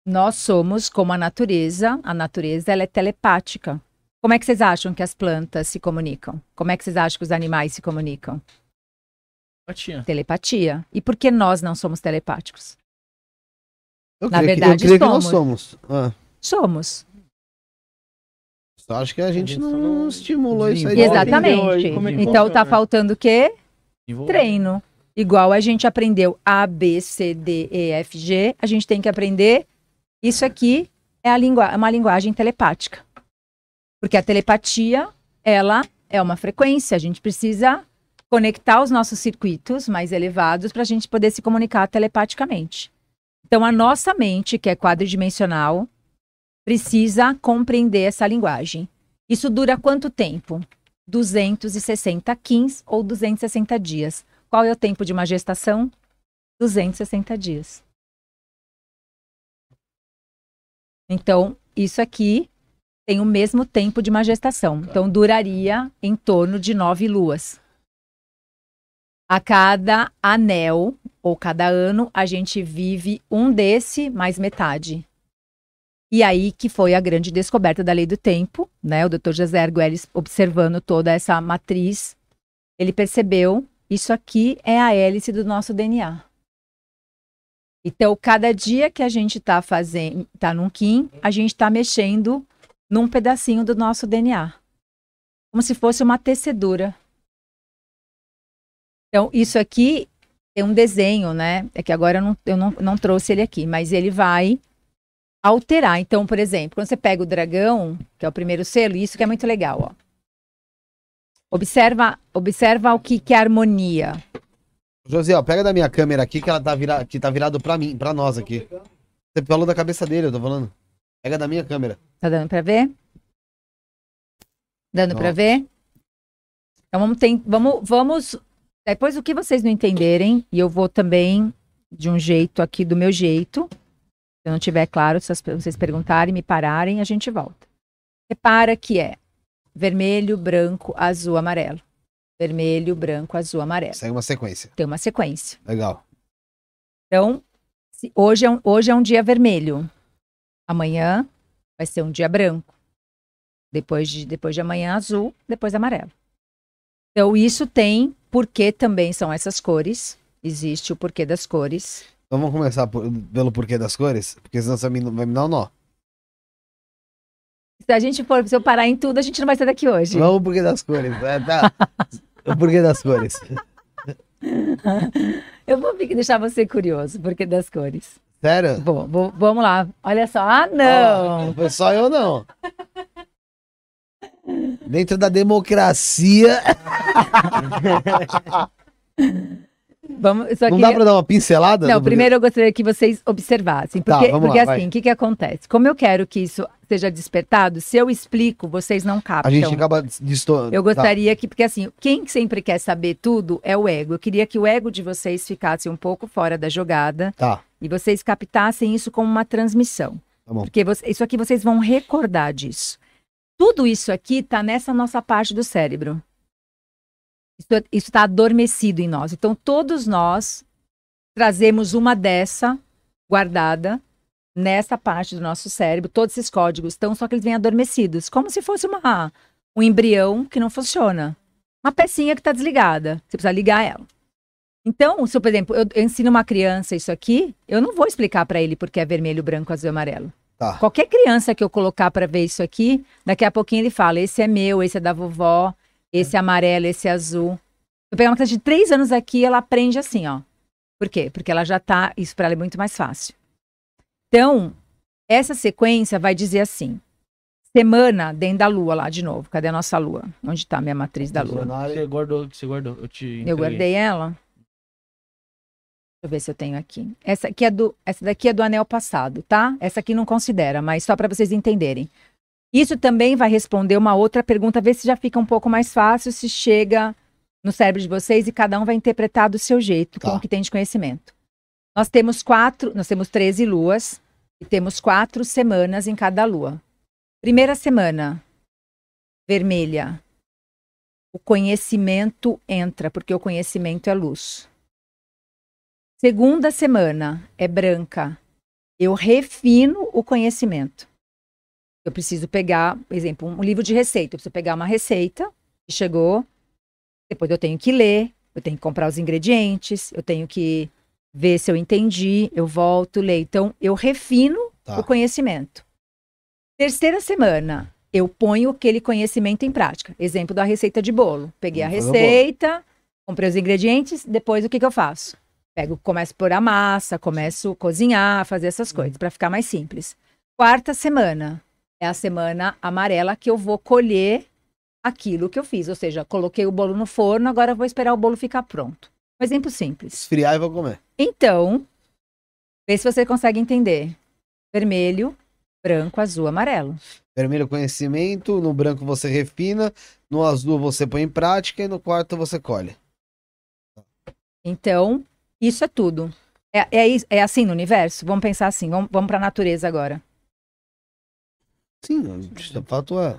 Nós somos como a natureza. A natureza ela é telepática. Como é que vocês acham que as plantas se comunicam? Como é que vocês acham que os animais se comunicam? Patinha. Telepatia. E por que nós não somos telepáticos? Eu Na creio que- verdade, eu creio que nós somos. somos. Ah, Somos. só acho que a gente gente não, estimulou isso aí. Exatamente. entendeu é Então tá faltando o quê? Treino. Igual a gente aprendeu A, B, C, D, E, F, G, a gente tem que aprender. Isso aqui é a língua, é uma linguagem telepática. Porque a telepatia, ela é uma frequência. A gente precisa conectar os nossos circuitos mais elevados para a gente poder se comunicar telepaticamente. Então, a nossa mente, que é quadridimensional, precisa compreender essa linguagem. Isso dura quanto tempo? 260 quins ou 260 dias. Qual é o tempo de uma gestação? 260 dias. Então, isso aqui tem o mesmo tempo de uma gestação. Então, duraria em torno de nove luas. A cada anel, ou cada ano, a gente vive um desse mais metade. E aí que foi a grande descoberta da lei do tempo, né? O Dr. José Arguelles observando toda essa matriz, ele percebeu isso aqui é a hélice do nosso DNA. Então, cada dia que a gente está fazendo, está num Kim, a gente está mexendo num pedacinho do nosso DNA. Como se fosse uma tecedura. Então, isso aqui é um desenho, né? É que agora eu não, eu não, não trouxe ele aqui, mas ele vai alterar. Então, por exemplo, quando você pega o dragão, que é o primeiro selo, isso que é muito legal, ó. Observa, observa o que, que é harmonia. Josiel, pega da minha câmera aqui que ela tá virada, que tá virado pra mim, pra nós aqui. Você falou da cabeça dele, eu tô falando. Pega da minha câmera. Tá dando para ver? Dando para ver? Então vamos, tem, vamos, vamos. Depois o que vocês não entenderem, e eu vou também de um jeito aqui, do meu jeito. Se eu não tiver claro, se vocês perguntarem, me pararem, a gente volta. Repara que é vermelho, branco, azul, amarelo. Vermelho, branco, azul, amarelo. Segue uma sequência. Tem uma sequência. Legal. Então, hoje, é um, hoje é um dia vermelho. Amanhã vai ser um dia branco. Depois de, depois de amanhã, azul, depois amarelo. Então, isso tem porquê também são essas cores. Existe o porquê das cores. Então vamos começar por- pelo porquê das cores? Porque senão você vai me dar um nó. Se a gente for, se eu parar em tudo, a gente não vai sair daqui hoje. Vamos o porquê das cores. É, tá. o porquê das cores. <laughs> Eu vou deixar você curioso, porquê das cores. Sério? Bom, vou- vamos lá. Olha só. Ah, não! Foi só eu não. Dentro da democracia, <laughs> Vamos, não dá pra dar uma pincelada? Não, primeiro eu gostaria que vocês observassem. Tá, Porque, vamos porque lá, assim, o que, que acontece? Como eu quero que isso seja despertado, se eu explico, vocês não captam. A gente acaba distorcendo. Eu gostaria que, porque assim, quem sempre quer saber tudo é o ego. Eu queria que o ego de vocês ficasse um pouco fora da jogada Tá, e vocês captassem isso como uma transmissão. tá bom. Porque você- isso aqui vocês vão recordar disso. Tudo isso aqui está nessa nossa parte do cérebro. Isso está adormecido em nós. Então, todos nós trazemos uma dessa guardada nessa parte do nosso cérebro. Todos esses códigos estão, só que eles vêm adormecidos, como se fosse uma, um embrião que não funciona. Uma pecinha que está desligada. Você precisa ligar ela. Então, se, por exemplo, eu eu ensino uma criança isso aqui, eu não vou explicar para ele porque é vermelho, branco, azul e amarelo. Tá. Qualquer criança que eu colocar para ver isso aqui, daqui a pouquinho ele fala: esse é meu, esse é da vovó, esse é amarelo, esse azul. Eu pegar uma criança de três anos aqui, ela aprende assim, ó. Por quê? Porque ela já tá. Isso para ela é muito mais fácil. Então, essa sequência vai dizer assim: semana dentro da lua, lá de novo. Cadê a nossa lua? Onde está a minha matriz da lua? Você guardou, você guardou. Eu te Eu guardei ela. Deixa eu ver se eu tenho aqui. Essa aqui é do, essa daqui é do anel passado, tá? Essa aqui não considera, mas só para vocês entenderem. Isso também vai responder uma outra pergunta, ver se já fica um pouco mais fácil, se chega no cérebro de vocês e cada um vai interpretar do seu jeito, com Tá. o que tem de conhecimento. Nós temos quatro, nós temos 13 luas e temos quatro semanas em cada lua. Primeira semana, vermelha. O conhecimento entra, porque o conhecimento é luz. Segunda semana é branca. Eu refino o conhecimento. Eu preciso pegar, por exemplo, um livro de receita. Eu preciso pegar uma receita que chegou. Depois eu tenho que ler, eu tenho que comprar os ingredientes, eu tenho que ver se eu entendi, eu volto, leio. Então, eu refino Tá. o conhecimento. Terceira semana, eu ponho aquele conhecimento em prática. Exemplo da receita de bolo. Peguei a Vamos o receita, comprei os ingredientes, depois o que, que eu faço? Pego, começo a pôr a massa, começo a cozinhar, fazer essas coisas, para ficar mais simples. Quarta semana é a semana amarela que eu vou colher aquilo que eu fiz. Ou seja, coloquei o bolo no forno, agora vou esperar o bolo ficar pronto. Um exemplo simples. Esfriar e vou comer. Então, vê se você consegue entender. Vermelho, branco, azul, amarelo. Vermelho conhecimento, no branco você refina, no azul você põe em prática e no quarto você colhe. Então, isso é tudo. É, é, é assim no universo? Vamos pensar assim, vamos, vamos para a natureza agora. Sim, o fato é.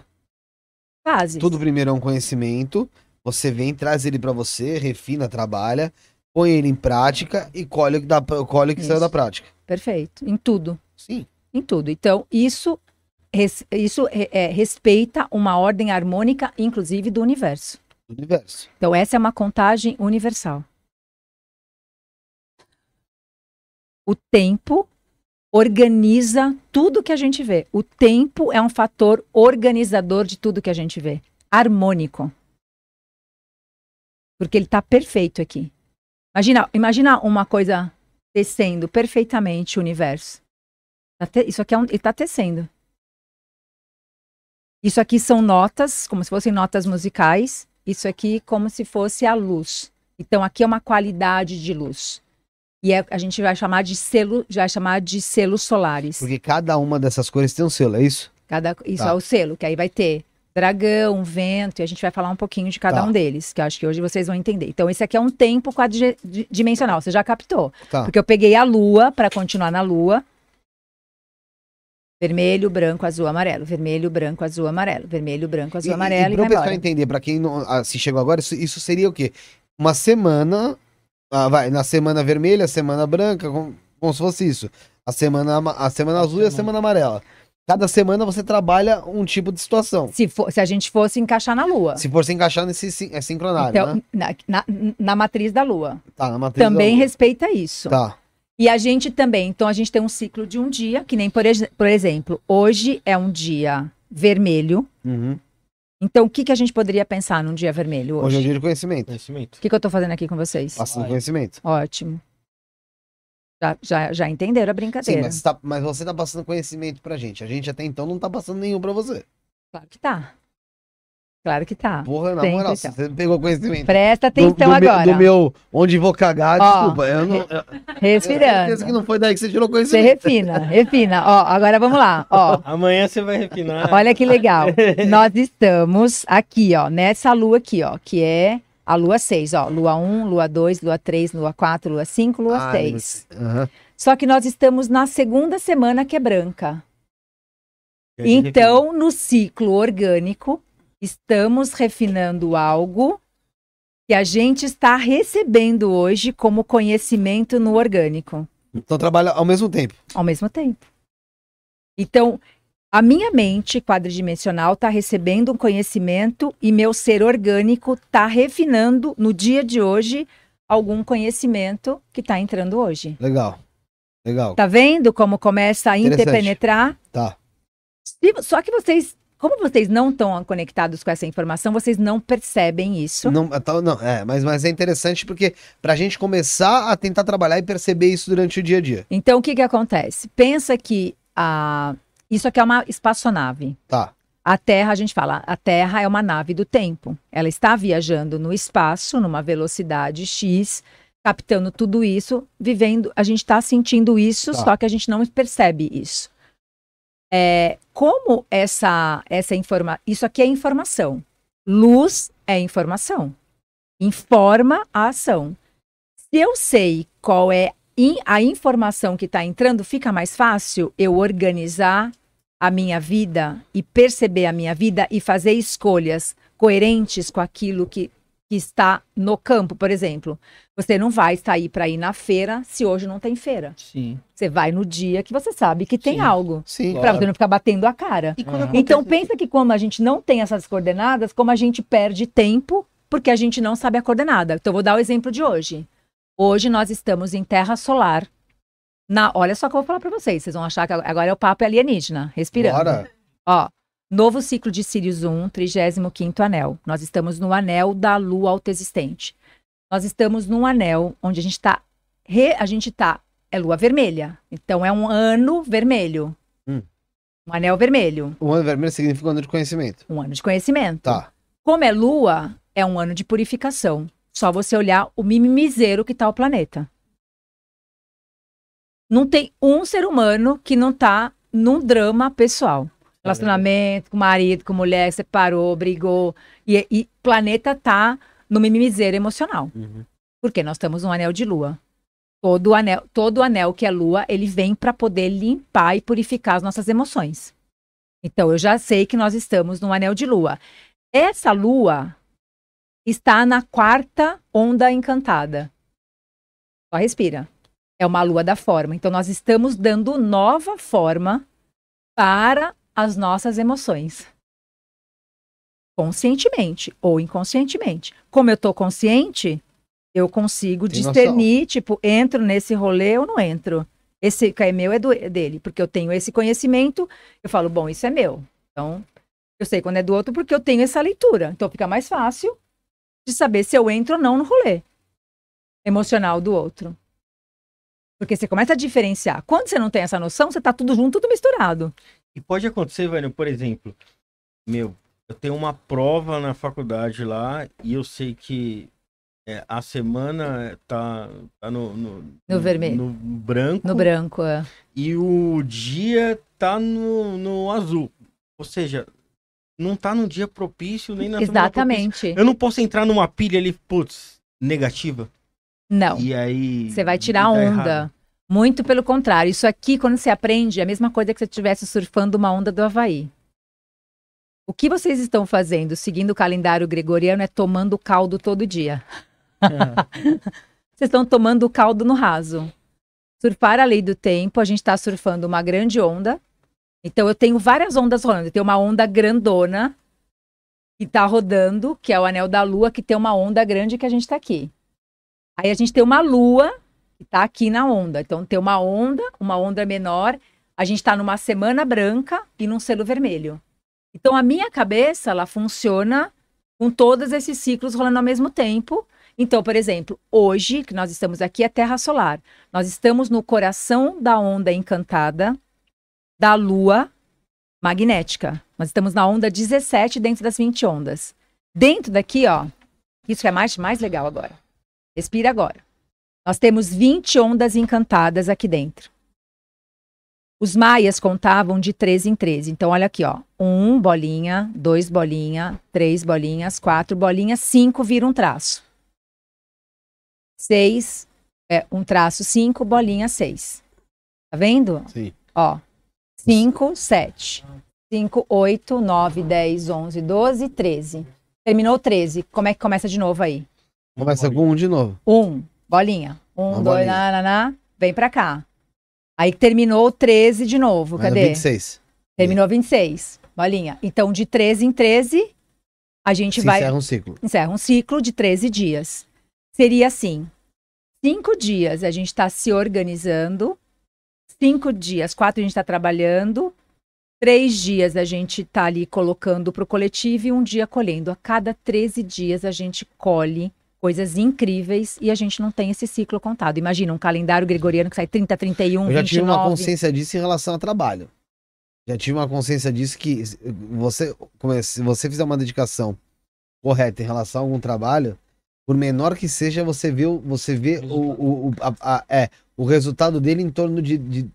Fases. Tudo primeiro é um conhecimento, você vem, traz ele pra você, refina, trabalha, põe ele em prática e colhe o que, dá, colhe o que saiu da prática. Perfeito. Em tudo. Sim. Em tudo. Então, isso, res- isso é, é, respeita uma ordem harmônica, inclusive do universo. Do universo. Então, essa é uma contagem universal. O tempo organiza tudo que a gente vê. O tempo é um fator organizador de tudo que a gente vê. Harmônico. Porque ele está perfeito aqui. Imagina, imagina uma coisa tecendo perfeitamente o universo. Tá Isso aqui é um, está tecendo. Isso aqui são notas, como se fossem notas musicais. Isso aqui como se fosse a luz. Então aqui é uma qualidade de luz. E é- a gente vai chamar de selo, vai chamar de selos solares. Porque cada uma dessas cores tem um selo, é isso? Cada, isso Tá. é o selo, que aí vai ter dragão, vento, e a gente vai falar um pouquinho de cada Tá. um deles, que eu acho que hoje vocês vão entender. Então, esse aqui é um tempo quadridimensional, você já captou. Tá. Porque eu peguei a lua para continuar na lua. Vermelho, branco, azul, amarelo. Vermelho, branco, azul, amarelo. Vermelho, branco, azul, E- amarelo. E, E, para o pessoal entender, pra quem não ah, se chegou agora, isso, isso seria o quê? Uma semana, ah, vai, na semana vermelha, semana branca, com- como se fosse isso. A semana, a semana azul e a semana amarela. Cada semana você trabalha um tipo de situação. Se, for- se a gente fosse encaixar na Lua. Se for se encaixar nesse é sincronário, Então, né? na, na- na matriz da Lua. Tá, na matriz Também da lua. respeita isso. Tá. E a gente também, então a gente tem um ciclo de um dia, que nem, por, por exemplo, hoje é um dia vermelho. Uhum. Então, o que, que a gente poderia pensar num dia vermelho Hoje é hoje? o dia de conhecimento. Conhecimento. O que, que eu tô fazendo aqui com vocês? Passando Vai. conhecimento. Ótimo. Já, já, já entenderam a Sim, brincadeira? mas, tá- mas você tá passando conhecimento pra gente. A gente até então não tá passando nenhum pra você. Claro que tá. Claro que tá. Porra, na moral, então. você pegou conhecimento. Presta do, atenção do meu- agora. do meu onde vou cagar, Ó. desculpa. Eu não. Eu, eu Respirando. certeza que não foi daí que você tirou Você conhecimento. refina, refina. Ó, agora vamos lá. Ó, <laughs> Amanhã você vai refinar. olha que legal. <laughs> Nós estamos aqui, ó, nessa lua aqui, ó, que é a lua 6, ó. Lua 1, lua 2, lua 3, lua 4, lua 5, lua Ah, 6. Aham. Só que nós estamos na segunda semana que é branca. Então, no ciclo orgânico, estamos refinando algo que a gente está recebendo hoje como conhecimento no orgânico. Então trabalha ao mesmo tempo. ao mesmo tempo. Então, a minha mente quadridimensional está recebendo um conhecimento e meu ser orgânico está refinando no dia de hoje algum conhecimento que está entrando hoje. Legal. Legal. Tá vendo como começa a interpenetrar? Tá. Se- Só que vocês, como vocês não estão conectados com essa informação, vocês não percebem isso. Não, tá- não, é, mas, mas é interessante porque pra gente começar a tentar trabalhar e perceber isso durante o dia a dia. Então, o que que acontece? Pensa que a... isso aqui é uma espaçonave. Tá. A Terra, a gente fala, a Terra é uma nave do tempo. Ela está viajando no espaço, numa velocidade X, captando tudo isso, vivendo. A gente está sentindo isso, Tá. só que a gente não percebe isso. É, como essa, essa informa, isso aqui é informação. Luz é informação. Informa a ação. Se eu sei qual é a informação que está entrando, fica mais fácil eu organizar a minha vida e perceber a minha vida e fazer escolhas coerentes com aquilo que, que está no campo, por exemplo. Você não vai sair para ir na feira se hoje não tem feira. Sim. Você vai no dia que você sabe que tem Sim. algo. Sim. Para você não ficar batendo a cara. E acontece- Então pensa que como a gente não tem essas coordenadas, como a gente perde tempo porque a gente não sabe a coordenada. Então eu vou dar o exemplo de hoje. Hoje nós estamos em Terra Solar. Na, olha só o que eu vou falar para vocês. Vocês vão achar que agora é o papo alienígena, respirando. Bora. Ó, novo ciclo de Sirius 1, 35º anel. Nós estamos no anel da lua autoexistente. Nós estamos num anel onde a gente está a gente tá é lua vermelha. Então é um ano vermelho. Hum. Um anel vermelho, O ano vermelho significa ano de conhecimento. um ano de conhecimento. Tá. Como é lua, é um ano de purificação. Só você olhar o mimimizeiro que tá o planeta. Não tem um ser humano que não tá num drama pessoal. Relacionamento com marido, com mulher, separou, brigou. E, e planeta tá no mimimizeiro emocional. Uhum. Porque nós estamos num anel de lua. Todo anel, todo anel que é lua, ele vem para poder limpar e purificar as nossas emoções. Então eu já sei que nós estamos num anel de lua. Essa lua está na quarta onda encantada. Só respira. É uma lua da forma. Então nós estamos dando nova forma para as nossas emoções. Conscientemente ou inconscientemente. Como eu estou consciente, eu consigo Tem discernir, tipo, entro nesse rolê ou não entro. Esse que é meu é, do, é dele, porque eu tenho esse conhecimento, eu falo, bom, isso é meu. Então, eu sei quando é do outro porque eu tenho essa leitura. Então fica mais fácil de saber se eu entro ou não no rolê emocional do outro. Porque você começa a diferenciar. Quando você não tem essa noção, você tá tudo junto, tudo misturado. E pode acontecer, velho, por exemplo, meu, eu tenho uma prova na faculdade lá e eu sei que é, a semana tá, tá no, no, No vermelho. no branco No branco, é. e o dia tá no, no azul. Ou seja, não tá no dia propício nem na. Exatamente. Eu não posso entrar numa pilha ali, putz, negativa. Não. E aí. Você vai tirar a tá onda. errado. Muito pelo contrário. Isso aqui, quando você aprende, é a mesma coisa que se você estivesse surfando uma onda do Havaí. O que vocês estão fazendo, seguindo o calendário gregoriano, é tomando caldo todo dia. <laughs> Vocês estão tomando o caldo no raso. surfar a lei do tempo, a gente está surfando uma grande onda. Então eu tenho várias ondas rolando. Eu tenho uma onda grandona que está rodando, que é o anel da lua, que tem uma onda grande que a gente está aqui. Aí a gente tem uma lua está aqui na onda. Então tem uma onda, uma onda menor. A gente está numa semana branca e num selo vermelho. Então a minha cabeça ela funciona com todos esses ciclos rolando ao mesmo tempo. Então, por exemplo, hoje que nós estamos aqui é Terra Solar. Nós estamos no coração da onda encantada da Lua magnética. Nós estamos na onda 17 dentro das 20 ondas. Dentro daqui, ó, isso é mais, mais legal agora. Respira agora. Nós temos 20 ondas encantadas aqui dentro. Os maias contavam de 13 em 13. Então, olha aqui, ó. Um bolinha, dois bolinha, três bolinhas, quatro bolinhas, cinco vira um traço. Seis, é, um traço, cinco, bolinha, seis. Tá vendo? Sim. Ó. 5, 7. 5, 8, 9, 10, 11, 12, 13. Terminou 13. Como é que começa de novo aí? Começa com um de novo. 1, bolinha. 1, Uma 2, bolinha. nananá. Vem pra cá. Aí terminou 13 de novo. Mas Cadê? 26. Terminou 26. Bolinha. Então, de 13 em 13, a gente Se vai. encerra um ciclo. encerra um ciclo de 13 dias. Seria assim: cinco dias a gente está se organizando, cinco dias, quatro a gente está trabalhando, três dias a gente está ali colocando para o coletivo e um dia colhendo. A cada 13 dias a gente colhe coisas incríveis e a gente não tem esse ciclo contado. Imagina um calendário gregoriano que sai 30, 31, Eu já tive 29. uma consciência disso em relação ao trabalho. Já tive uma consciência disso que você, come- se você fizer uma dedicação correta em relação a algum trabalho, por menor que seja, você vê, o- você vê o, o, o- a- a- é, o resultado dele em torno de, de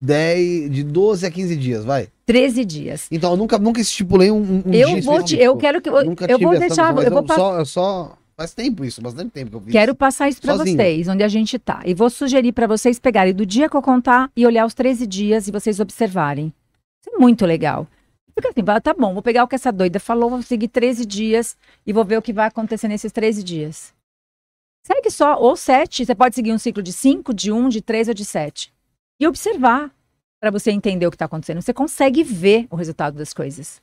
10, de 12 a 15 dias, vai. 13 dias. Então eu nunca, nunca estipulei um, um eu dia vou te, eu quero que eu, eu tive vou deixar, noção, eu vou só, eu só faz tempo isso, bastante tempo que eu fiz. Quero passar isso para vocês, onde a gente tá. E vou sugerir para vocês pegarem do dia que eu contar e olhar os 13 dias e vocês observarem. Isso é muito legal. Fica assim, vai, tá bom, vou pegar o que essa doida falou, vou seguir 13 dias e vou ver o que vai acontecer nesses 13 dias. Segue só, ou 7, você pode seguir um ciclo de 5, de 1, de 3 ou de 7. E observar para você entender o que está acontecendo. Você consegue ver o resultado das coisas.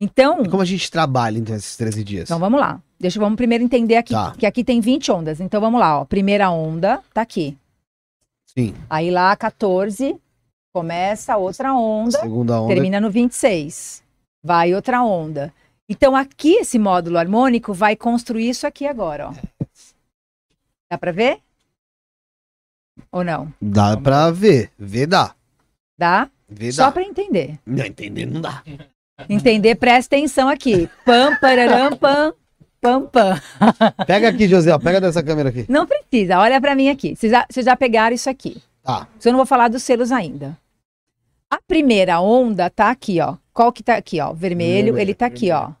Então, E como a gente trabalha então esses 13 dias? então vamos lá. Deixa vamos primeiro entender aqui Tá. que aqui tem 20 ondas. Então vamos lá, ó. Primeira onda tá aqui. Sim. Aí lá 14 começa outra onda, Segunda onda. termina no 26. Vai outra onda. Então aqui esse módulo harmônico vai construir isso aqui agora, ó. <laughs> Dá para ver? Ou não? Dá pra ver. Ver dá. Dá? Ver Só dá. para entender. Não, entender não dá. Entender, presta atenção aqui. Pam, pararam, pam, pam, pam. <laughs> Pega aqui, José, ó, pega dessa câmera aqui. Não precisa, olha para mim aqui. Vocês já, já pegaram isso aqui. Tá. Eu não vou falar dos selos ainda. A primeira onda tá aqui, ó. Qual que tá aqui, ó? Vermelho, Vermelho, ele tá aqui, ó.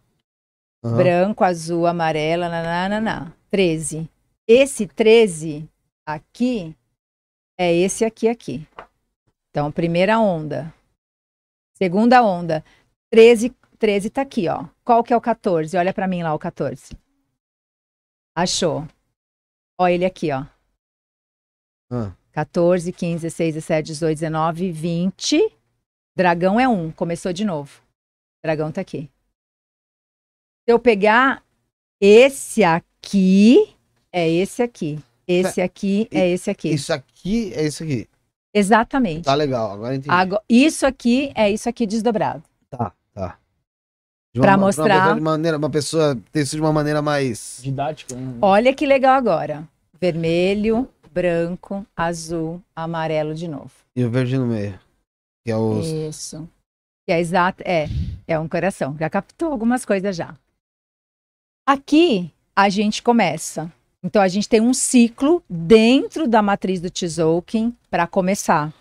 Aham. Branco, azul, amarelo, nananana. 13. Esse 13 aqui é esse aqui aqui. Então, primeira onda. Segunda onda. 13, 13 tá aqui, ó. Qual que é o 14? Olha pra mim lá o 14. Achou. Ó ele aqui, ó. Ah. 14, 15, 16, 17, 18, 19, 20. Dragão é um, começou de novo. Dragão tá aqui. Se eu pegar esse aqui, é esse aqui. Esse aqui é esse aqui. Isso aqui é isso aqui. Exatamente. Tá legal, agora entendi. Ago- isso aqui é isso aqui desdobrado. Tá, uma- mostrar- Uma maneira, uma pessoa ter isso de uma maneira mais. Didático. né? Olha que legal agora. Vermelho, branco, azul, amarelo de novo. E o verde no meio. Que é os. Isso. Que é exato, é, é um coração. Já captou algumas coisas já. Aqui a gente começa. Então a gente tem um ciclo dentro da matriz do Tzolk'in para começar.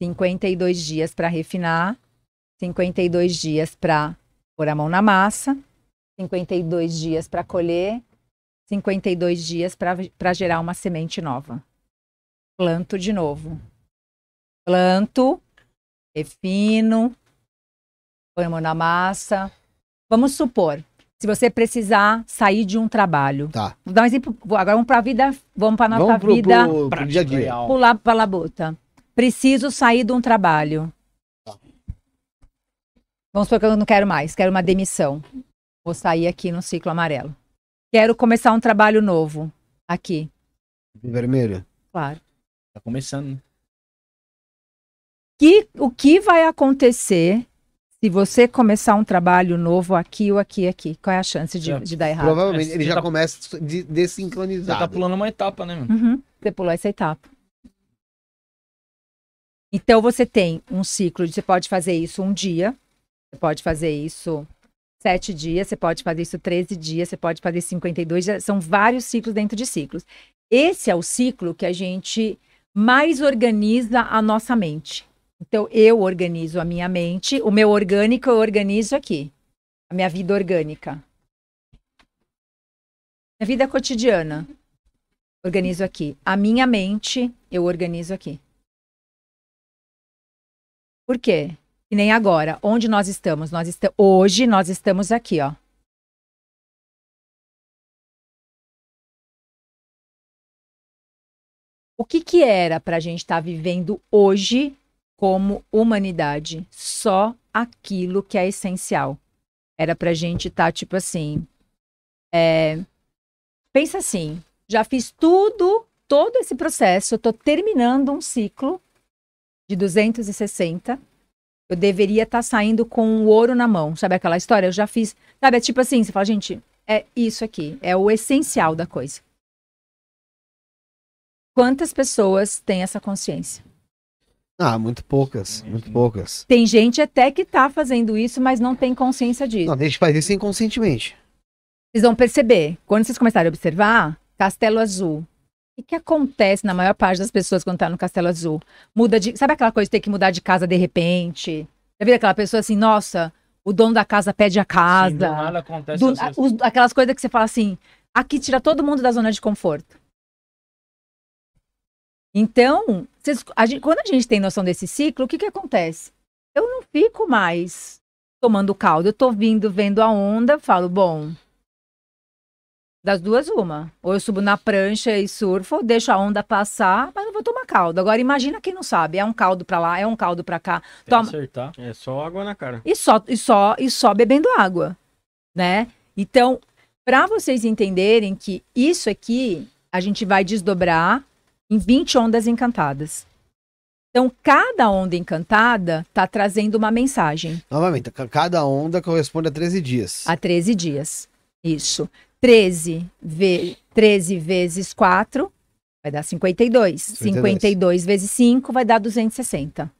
52 dias para refinar, 52 dias para pôr a mão na massa, 52 dias para colher, 52 dias para gerar uma semente nova. Planto de novo. Planto, refino, põe a mão na massa. Vamos supor, Se você precisar sair de um trabalho. Tá. Vou dar um exemplo. Agora vamos para a vida, vamos para nossa Vamos pro, vida pro, pro dia a dia. pular para a labuta. Preciso sair de um trabalho. Vamos supor que eu não quero mais, quero uma demissão. Vou sair aqui no ciclo amarelo. Quero começar um trabalho novo. Aqui, Vermelho. claro. Tá começando. Que, o que vai acontecer se você começar um trabalho novo aqui ou aqui aqui? Qual é a chance de, Já- de dar errado? Provavelmente É, ele já tá- começa de, Você tá desincronizado. pulando uma etapa, né, mano? Uhum, você pulou essa etapa. Então você tem um ciclo de você pode fazer isso um dia, pode fazer isso sete dias, você pode fazer isso 13 dias, você pode fazer 52 dias, são vários ciclos dentro de ciclos. Esse é o ciclo que a gente mais organiza a nossa mente. Então eu organizo a minha mente, o meu orgânico eu organizo aqui, a minha vida orgânica. Minha vida cotidiana, organizo aqui. A minha mente, eu organizo aqui. Por quê? E nem agora. Onde nós estamos? Nós esta... Hoje nós estamos aqui, ó. O que que era para a gente estar vivendo hoje como humanidade? Só aquilo que é essencial. Era para a gente estar tipo assim. é, Pensa assim, já fiz tudo, todo esse processo, tô terminando um ciclo de 260. Eu deveria estar saindo com o ouro na mão, sabe aquela história? Eu já fiz, sabe? É tipo assim, você fala, gente, é isso aqui, é o essencial da coisa. Quantas pessoas têm essa consciência? Ah, muito poucas, muito poucas. Tem gente até que tá fazendo isso, mas não tem consciência disso. Não, a gente faz isso inconscientemente. Vocês vão perceber, quando vocês começarem a observar, Castelo Azul. O que, acontece na maior parte das pessoas quando tá no Castelo Azul? Muda de. Sabe aquela coisa de ter que mudar de casa de repente? Já viu aquela pessoa assim, nossa, o dono da casa pede a Sim, do casa. nada acontece Do- essas- os- aquelas coisas que você fala assim, aqui tira todo mundo da zona de conforto. Então, vocês- a gente- quando a gente tem noção desse ciclo, o que, que acontece? Eu não fico mais tomando caldo, eu tô vindo, vendo a onda, falo, bom, das duas, uma. Ou eu subo na prancha e surfo, deixo a onda passar, mas não vou tomar caldo. Agora, imagina quem não sabe, é um caldo pra lá, é um caldo pra cá. Tem toma- acertar. É só água na cara. e só e só e só bebendo água, né? Então, para vocês entenderem que isso aqui a gente vai desdobrar em 20 ondas encantadas. Então, cada onda encantada tá trazendo uma mensagem Novamente, ca- cada onda corresponde a 13 dias. há 13 dias. Isso. 13, ve 13 vezes 4 vai dar 52. 52. 52 vezes 5 vai dar 260.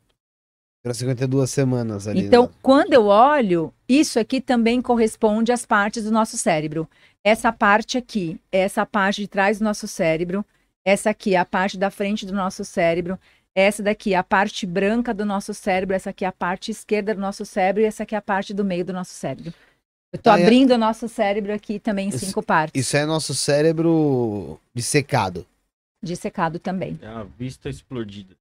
Para 52 semanas ali. Então, né? quando eu olho, isso aqui também corresponde às partes do nosso cérebro. Essa parte aqui, essa parte de trás do nosso cérebro, essa aqui é a parte da frente do nosso cérebro, essa daqui é a parte branca do nosso cérebro, essa aqui é a parte esquerda do nosso cérebro e essa aqui é a parte do meio do nosso cérebro. Eu tô Ah, é- abrindo o nosso cérebro aqui também em Isso- cinco partes, Isso é nosso cérebro dissecado. dissecado também. É a vista explodida.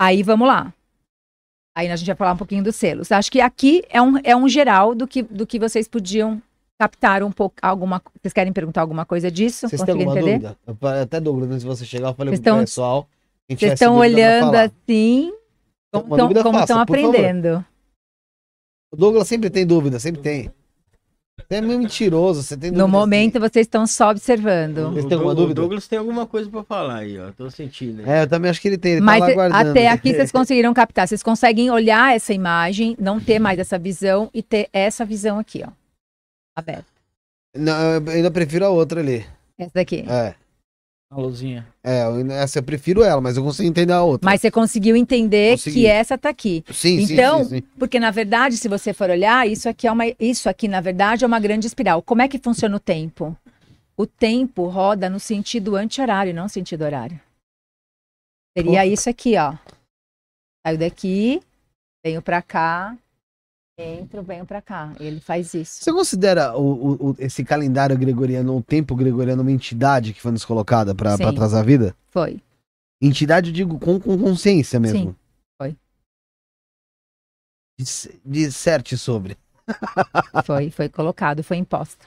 Aí vamos lá. Aí a gente vai falar um pouquinho dos selos. Acho que aqui é um, é um geral do que, do que vocês podiam captar um pouco. Alguma, vocês querem perguntar alguma coisa disso? Vocês têm Conseguem alguma entender? dúvida? Eu Até Douglas, antes de você chegar, eu falei Vocês pro estão- pessoal. Vocês estão dúvida olhando assim, como estão dúvida por favor. O Douglas sempre tem dúvida, sempre tem. Você é meio mentiroso, você tem dúvida. No momento, vocês estão só observando. Vocês O têm alguma dúvida? O Douglas tem alguma coisa pra falar aí, ó. Tô sentindo. hein? É, eu também acho que ele tem. Ele Mas tá lá eh, guardando. até aqui vocês <laughs> conseguiram captar. Vocês conseguem olhar essa imagem, não ter mais essa visão e ter essa visão aqui, ó. Aberta. Não, eu ainda prefiro a outra ali. Essa daqui. É. A luzinha. É, eu essa eu prefiro ela, mas eu consigo entender a outra. Mas você conseguiu entender Consegui. que essa tá aqui. Sim, sim, Então, sim, sim. Porque, na verdade, se você for olhar, isso aqui, é uma, isso aqui, na verdade, é uma grande espiral. Como é que funciona o tempo? O tempo roda no sentido anti-horário, não sentido horário. Seria isso aqui, ó. Saio daqui, venho pra cá, entro, venho pra cá. Ele faz isso. Você considera o, o- esse calendário gregoriano, o tempo gregoriano, uma entidade que foi nos colocada Sim. atrasar a vida? Foi. Entidade, eu digo, com, com consciência mesmo. Sim, foi. Dis- Disserte sobre. <laughs> Foi, foi colocado, foi imposta.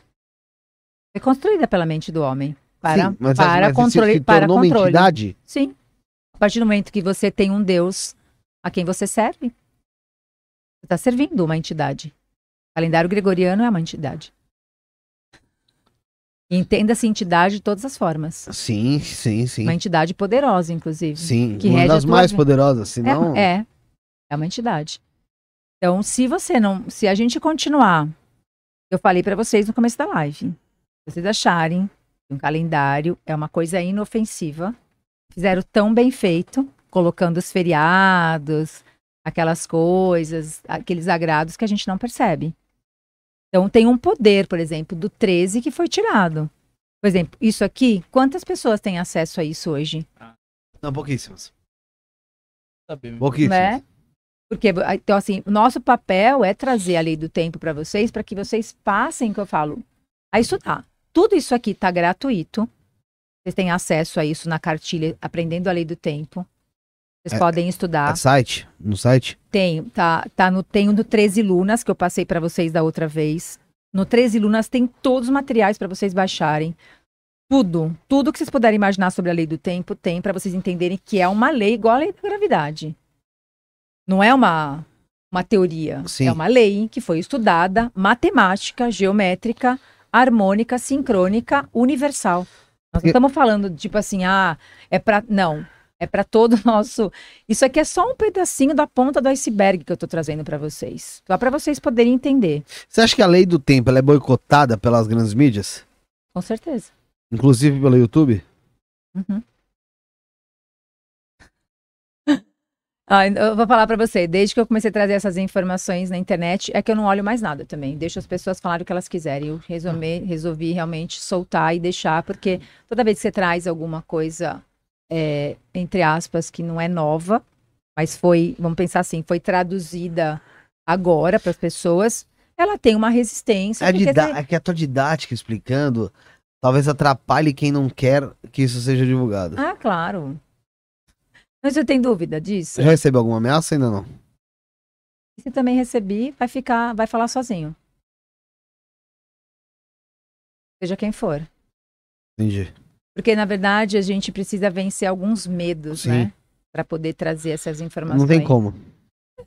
Foi construída pela mente do homem. Para, Sim, mas, para mas controle. se Para tornou uma controle. entidade? Sim. A partir do momento que você tem um Deus a quem você serve, você está servindo uma entidade. O calendário gregoriano é uma entidade. Entenda-se entidade de todas as formas. Sim, sim, sim. Uma entidade poderosa, inclusive. Sim, que uma das tua mais poderosas, senão... É, é, é uma entidade. Então, se você não, se a gente continuar, eu falei para vocês no começo da live, se vocês acharem que um calendário é uma coisa inofensiva, fizeram tão bem feito, colocando os feriados, aquelas coisas, aqueles agrados que a gente não percebe. Então, tem um poder, por exemplo, do 13 que foi tirado. Por exemplo, isso aqui, quantas pessoas têm acesso a isso hoje? Não, pouquíssimas. Pouquíssimas. né? Porque, então, assim, o nosso papel é trazer a lei do tempo para vocês, para que vocês passem, que eu falo, a estudar. Tudo isso aqui está gratuito. Vocês têm acesso a isso na cartilha, aprendendo a lei do tempo. Vocês É- podem estudar. É site? No site? Tem, tá, tá no, tem o do 13 Lunas, que eu passei para vocês da outra vez. No 13 Lunas tem todos os materiais para vocês baixarem. Tudo, tudo que vocês puderem imaginar sobre a lei do tempo tem para vocês entenderem que é uma lei igual a lei da gravidade. Não é uma, uma teoria. Sim. É uma lei que foi estudada, matemática, geométrica, harmônica, sincrônica, universal. Nós não estamos falando, tipo assim, ah, é para Não. É para todo o nosso. Isso aqui é só um pedacinho da ponta do iceberg que eu estou trazendo para vocês. Só para vocês poderem entender. Você acha que a lei do tempo é boicotada pelas grandes mídias? Com certeza. Inclusive pelo YouTube? Uhum. <laughs> Ah, eu vou falar para você, desde que eu comecei a trazer essas informações na internet, é que eu não olho mais nada também. Deixo as pessoas falarem o que elas quiserem. Eu resolvi, resolvi realmente soltar e deixar, porque toda vez que você traz alguma coisa, é, entre aspas, que não é nova, mas foi, vamos pensar assim, foi traduzida agora para as pessoas, ela tem uma resistência. É, você- é que a tua didática explicando talvez atrapalhe quem não quer que isso seja divulgado. Ah, claro. Mas você tem dúvida disso? Já recebeu alguma ameaça? Ainda não. Se também recebi, vai ficar, vai falar sozinho. Seja quem for. Entendi. Porque, na verdade, a gente precisa vencer alguns medos, Sim. né? Para poder trazer essas informações. Não tem como.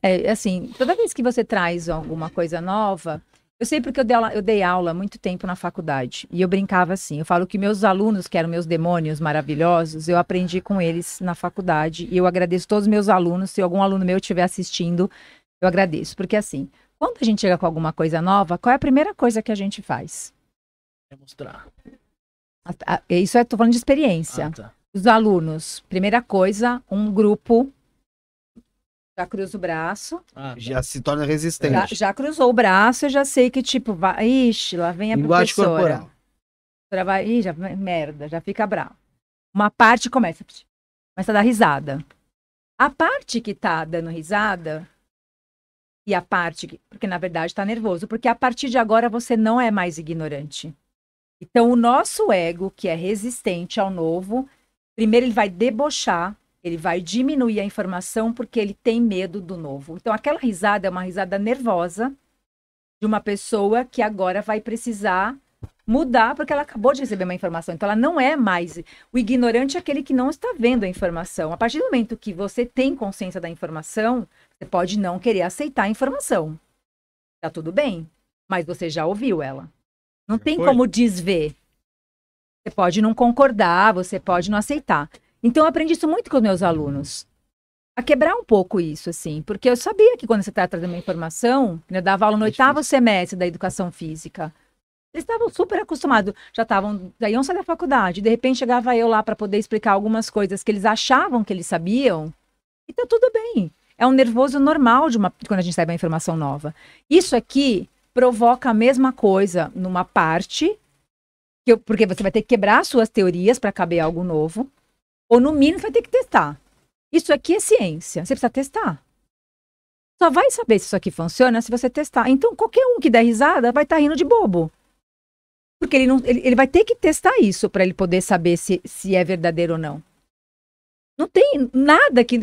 É, assim, toda vez que você traz alguma coisa nova, eu sei porque eu dei, aula, eu dei aula há muito tempo na faculdade. E eu brincava assim. Eu falo que meus alunos, que eram meus demônios maravilhosos, eu aprendi com eles na faculdade. E eu agradeço todos os meus alunos. Se algum aluno meu estiver assistindo, eu agradeço. Porque assim, quando a gente chega com alguma coisa nova, qual é a primeira coisa que a gente faz? Quer mostrar. Isso eu tô falando de experiência. Ah, tá. Os alunos, primeira coisa, um grupo já cruza o braço, Ah, tá. Já se torna já, resistente. já cruzou o braço, eu já sei que, tipo, vai, ixi, lá vem a Linguagem professora. corporal. A professora vai, ih, já, merda, já fica bravo. Uma parte começa, começa a dar risada. A parte que tá dando risada e a parte que, porque na verdade tá nervoso, porque a partir de agora você não é mais ignorante. Então o nosso ego, que é resistente ao novo, primeiro ele vai debochar, ele vai diminuir a informação porque ele tem medo do novo. Então aquela risada é uma risada nervosa de uma pessoa que agora vai precisar mudar porque ela acabou de receber uma informação. Então ela não é mais o ignorante é aquele que não está vendo a informação. A partir do momento que você tem consciência da informação, você pode não querer aceitar a informação. Tá tudo bem, mas você já ouviu ela. Não tem foi. como desver. Você pode não concordar, você pode não aceitar. Então eu aprendi isso muito com os meus alunos. A quebrar um pouco isso, assim, porque eu sabia que quando você está trazendo uma informação, né, eu dava aula no É oitavo semestre da educação física. Eles estavam super acostumados, já estavam, já iam sair da faculdade. De repente chegava eu lá para poder explicar algumas coisas que eles achavam que eles sabiam. E tá tudo bem. É um nervoso normal de uma, quando a gente recebe uma informação nova. Isso aqui provoca a mesma coisa numa parte, eu- porque você vai ter que quebrar as suas teorias para caber algo novo, ou no mínimo vai ter que testar. Isso aqui é ciência, você precisa testar. Só vai saber se isso aqui funciona se você testar. Então, qualquer um que der risada vai estar rindo de bobo. Porque ele, não, ele, ele vai ter que testar isso para ele poder saber se, se é verdadeiro ou não. Não tem nada que.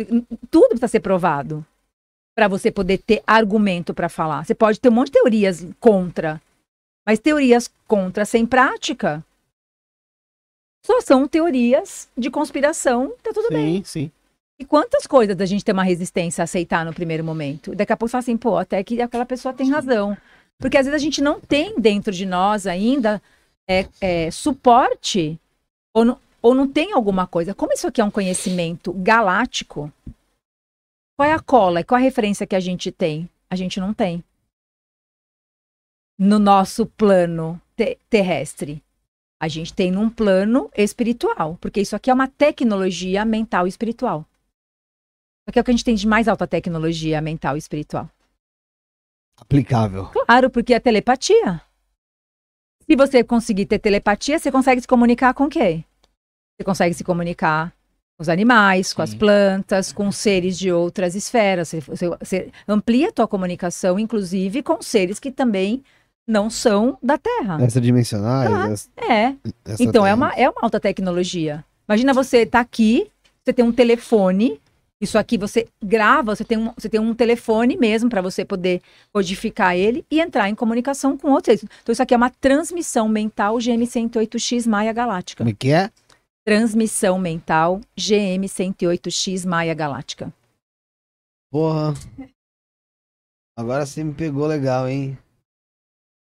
Tudo precisa ser provado. Para você poder ter argumento para falar. Você pode ter um monte de teorias contra, mas teorias contra sem prática só são teorias de conspiração, tá tudo bem. Sim, sim. E quantas coisas da gente ter uma resistência a aceitar no primeiro momento? Daqui a pouco você fala assim, pô, até que aquela pessoa tem razão. Porque às vezes a gente não tem dentro de nós ainda é, é, suporte ou não, ou não tem alguma coisa. Como isso aqui é um conhecimento galáctico, qual é a cola, qual é a referência que a gente tem? A gente não tem. No nosso plano te- terrestre. A gente tem num plano espiritual, porque isso aqui é uma tecnologia mental e espiritual. Isso aqui é o que a gente tem de mais alta tecnologia mental e espiritual. Aplicável. Claro, porque é telepatia. Se você conseguir ter telepatia, você consegue se comunicar com quem? Você consegue se comunicar com os animais, com as plantas, com seres de outras esferas. Você, você- você amplia a tua comunicação, inclusive, com seres que também não são da Terra. Extradimensionais. Ah. ex- É. extraterrestres. Então, é uma, é uma alta tecnologia. Imagina você estar aqui, você tem um telefone, isso aqui você grava, você tem um, você tem um telefone mesmo para você poder codificar ele e entrar em comunicação com outros. Então, isso aqui é uma transmissão mental GM108X Maia Galáctica. Como é que é? Transmissão mental GM108X Maia Galáctica. Porra. Agora você me pegou legal, hein?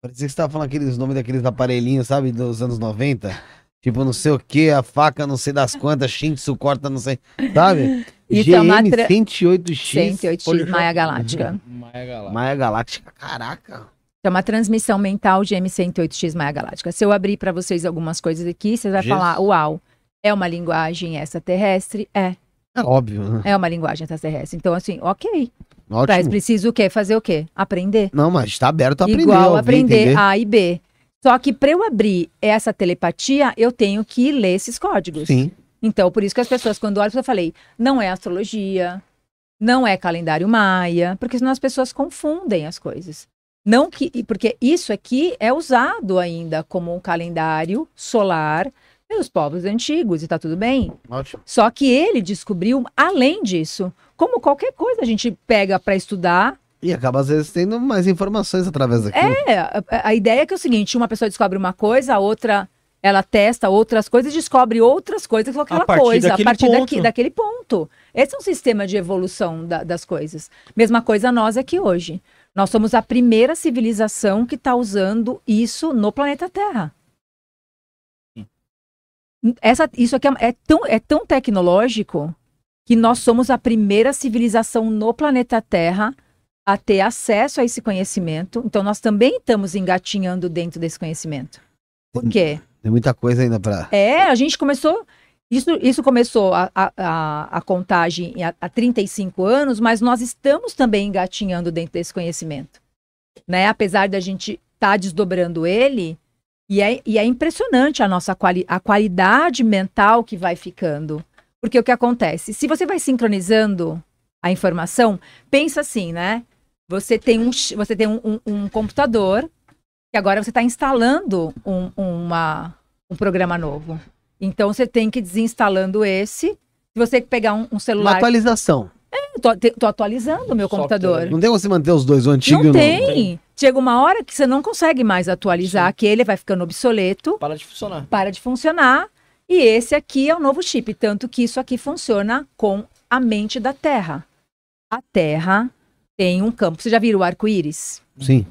Parecia que você tava falando aqueles nomes daqueles aparelhinhos, sabe? Dos anos 90. Tipo, não sei o que, a faca não sei das quantas, Shintsu corta não sei. Sabe? É GM tra- 108X. 108X Maia Galáctica. <laughs> Maia Galáctica. Maia Galáctica. Caraca. É uma transmissão mental GM108X Maia Galáctica. Se eu abrir para vocês algumas coisas aqui, você vai Jesus. falar, uau, é uma linguagem extraterrestre? É. É óbvio, né? É uma linguagem extraterrestre. Então, assim, ok. Mas Ótimo. precisa o quê? Fazer o quê? Aprender. Não, mas tá aberto a aprender. Igual ouvir, aprender entender. A e B. Só que para eu abrir essa telepatia, eu tenho que ler esses códigos. Sim. Então, por isso que as pessoas, quando olham, eu falei, não é astrologia, não é calendário maia, porque senão as pessoas confundem as coisas. Não que, porque isso aqui é usado ainda como um calendário solar pelos povos antigos e tá tudo bem. Ótimo. Só que ele descobriu, além disso, como qualquer coisa a gente pega para estudar. E acaba, às vezes, tendo mais informações através daquilo. É, a, a ideia é que é o seguinte: uma pessoa descobre uma coisa, a outra ela testa outras coisas e descobre outras coisas com aquela partir coisa, a partir ponto. daqui, daquele ponto. Esse é um sistema de evolução da- das coisas. Mesma coisa nós aqui hoje. Nós somos a primeira civilização que está usando isso no planeta Terra. Essa, isso aqui é, é tão, é tão tecnológico que nós somos a primeira civilização no planeta Terra a ter acesso a esse conhecimento. Então, nós também estamos engatinhando dentro desse conhecimento. Por quê? Tem muita coisa ainda pra. É, a gente começou. Isso, isso começou a, a, a, contagem há, há 35 anos, mas nós estamos também engatinhando dentro desse conhecimento. Né? Apesar da gente estar desdobrando ele, e é, e é impressionante a nossa quali a qualidade mental que vai ficando. Porque o que acontece? Se você vai sincronizando a informação, pensa assim, né? Você tem um, você tem um, um- um computador que agora você está instalando um, uma, um programa novo. Então você tem que ir desinstalando esse. Se você pegar um, um Uma celular. atualização. Eu tô, tô atualizando o meu computador. Não tem como você manter os dois, o antigo e Não o novo. tem. Chega uma hora que você não consegue mais atualizar aquele, vai ficando obsoleto, Para de funcionar. para de funcionar. E esse aqui é o novo chip. Tanto que isso aqui funciona com a mente da Terra. A Terra tem um campo. Você já viram o arco-íris? Sim.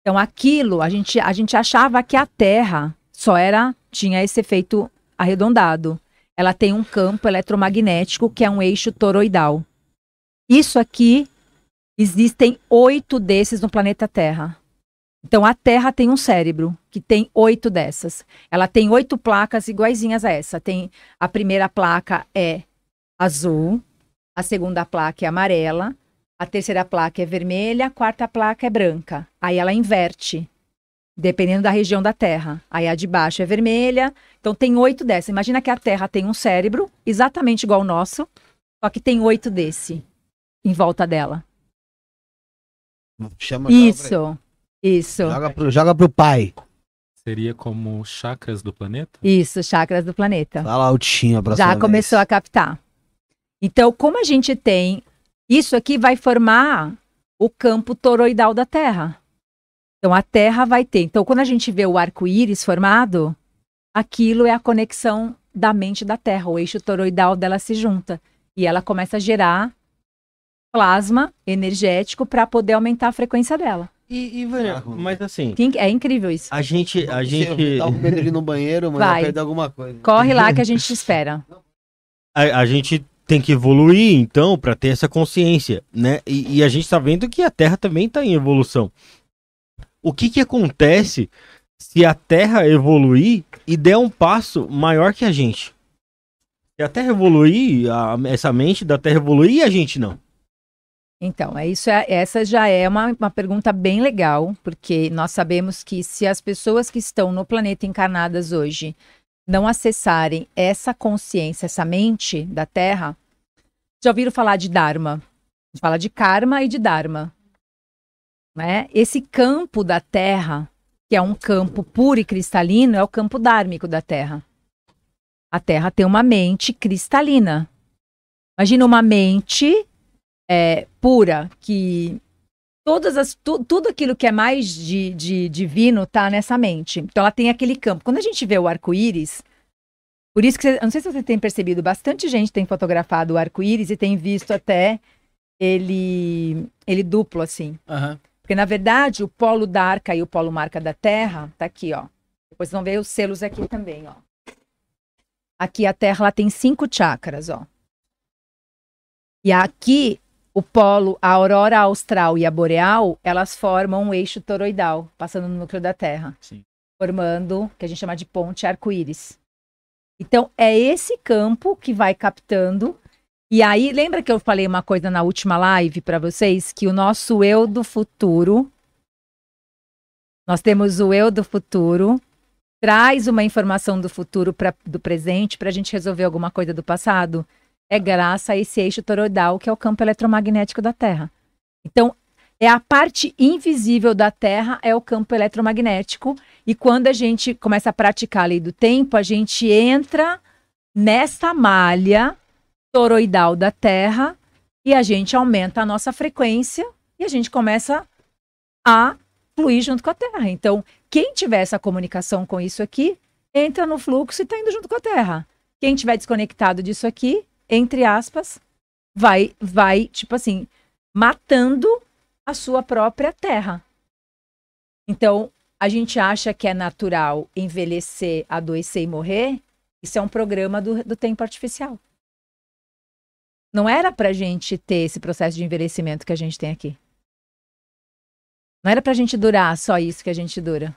Então, aquilo, a gente, a gente achava que a Terra só era, tinha esse efeito arredondado. Ela tem um campo eletromagnético que é um eixo toroidal. Isso aqui, existem oito desses no planeta Terra. Então, a Terra tem um cérebro que tem oito dessas. Ela tem oito placas iguaizinhas a essa. Tem a primeira placa é azul, a segunda placa é amarela, a terceira placa é vermelha, a quarta placa é branca. Aí ela inverte, dependendo da região da Terra. Aí a de baixo é vermelha. Então tem oito dessas. Imagina que a Terra tem um cérebro exatamente igual ao nosso, só que tem oito desse em volta dela. Chama joga Isso, isso, pra- Joga pro, joga pro pai. Seria como chakras do planeta? isso, chakras do planeta. Fala altinho a próxima Já vez. começou a captar. Então, como a gente tem Isso aqui vai formar o campo toroidal da Terra. Então a Terra vai ter. Então quando a gente vê o arco-íris formado, aquilo é a conexão da mente da Terra. O eixo toroidal dela se junta e ela começa a gerar plasma energético para poder aumentar a frequência dela. E, e Vânia, mas assim, É incrível isso. a gente, a Você gente, Tá de ir no banheiro, mas Vai. perder alguma coisa. Corre lá que a gente te espera. a, a gente tem que evoluir, então, para ter essa consciência, né? E, e a gente tá vendo que a Terra também está em evolução. O que que acontece se a Terra evoluir e der um passo maior que a gente? Se a Terra evoluir, a- essa mente da Terra evoluir e a gente não. Então, é isso. é- essa já é uma, uma pergunta bem legal, porque nós sabemos que se as pessoas que estão no planeta encarnadas hoje não acessarem essa consciência, essa mente da Terra, já ouviram falar de Dharma? A gente fala de karma e de Dharma. Né? Esse campo da Terra, que é um campo puro e cristalino, é o campo dármico da Terra. A Terra tem uma mente cristalina. Imagina uma mente é, pura, que todas as, tu- tudo aquilo que é mais de, de divino tá nessa mente. Então ela tem aquele campo. Quando a gente vê o arco-íris, por isso que, você, eu não sei se você tem percebido, bastante gente tem fotografado o arco-íris e tem visto até ele, ele duplo assim. Aham. Porque, na verdade, o polo da arca e o polo marca da terra tá aqui, ó. Depois vão ver os selos aqui também, ó. Aqui a terra ela tem cinco chakras, ó. E aqui o polo, a aurora austral e a boreal, elas formam um eixo toroidal, passando no núcleo da terra. Sim. Formando o que a gente chama de ponte arco-íris. Então, é esse campo que vai captando e aí, lembra que eu falei uma coisa na última live para vocês? Que o nosso eu do futuro, nós temos o eu do futuro, traz uma informação do futuro para do presente para a gente resolver alguma coisa do passado. É graças a esse eixo toroidal que é o campo eletromagnético da Terra. Então, é a parte invisível da Terra, é o campo eletromagnético. E quando a gente começa a praticar a lei do tempo, a gente entra nessa malha toroidal da Terra e a gente aumenta a nossa frequência e a gente começa a fluir junto com a Terra. Então, quem tiver essa comunicação com isso aqui, entra no fluxo e está indo junto com a Terra. Quem tiver desconectado disso aqui, entre aspas, vai, vai, tipo assim, matando a sua própria Terra. Então, a gente acha que é natural envelhecer, adoecer e morrer. Isso é um programa do, do tempo artificial. Não era pra gente ter esse processo de envelhecimento que a gente tem aqui. Não era pra gente durar só isso que a gente dura.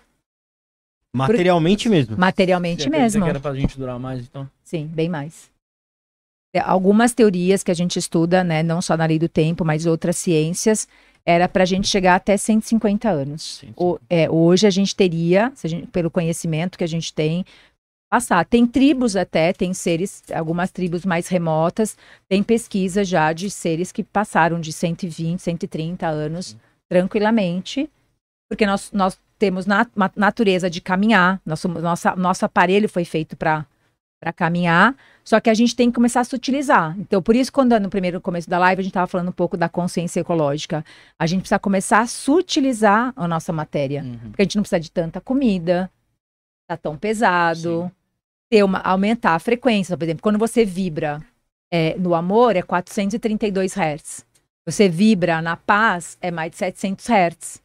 Materialmente mesmo. Materialmente Você mesmo. que era pra gente durar mais, então? Sim, bem mais. É, Algumas teorias que a gente estuda, né, não só na lei do tempo, mas outras ciências, era pra gente chegar até 150 anos. 150. O- é, hoje a gente teria, se a gente- pelo conhecimento que a gente tem, passar. Tem tribos até, tem seres, algumas tribos mais remotas, tem pesquisa já de seres que passaram de 120, 130 anos tranquilamente, porque nós, nós temos na, natureza de caminhar, nosso, nossa, nosso aparelho foi feito para caminhar, só que a gente tem que começar a sutilizar. Então, por isso, quando no primeiro começo da live a gente estava falando um pouco da consciência ecológica, a gente precisa começar a sutilizar a nossa matéria. Uhum. Porque a gente não precisa de tanta comida, tá tão pesado, ter uma, aumentar a frequência. Por exemplo, quando você vibra é, no amor, é 432 Hz. Você vibra na paz, é mais de 700 Hz.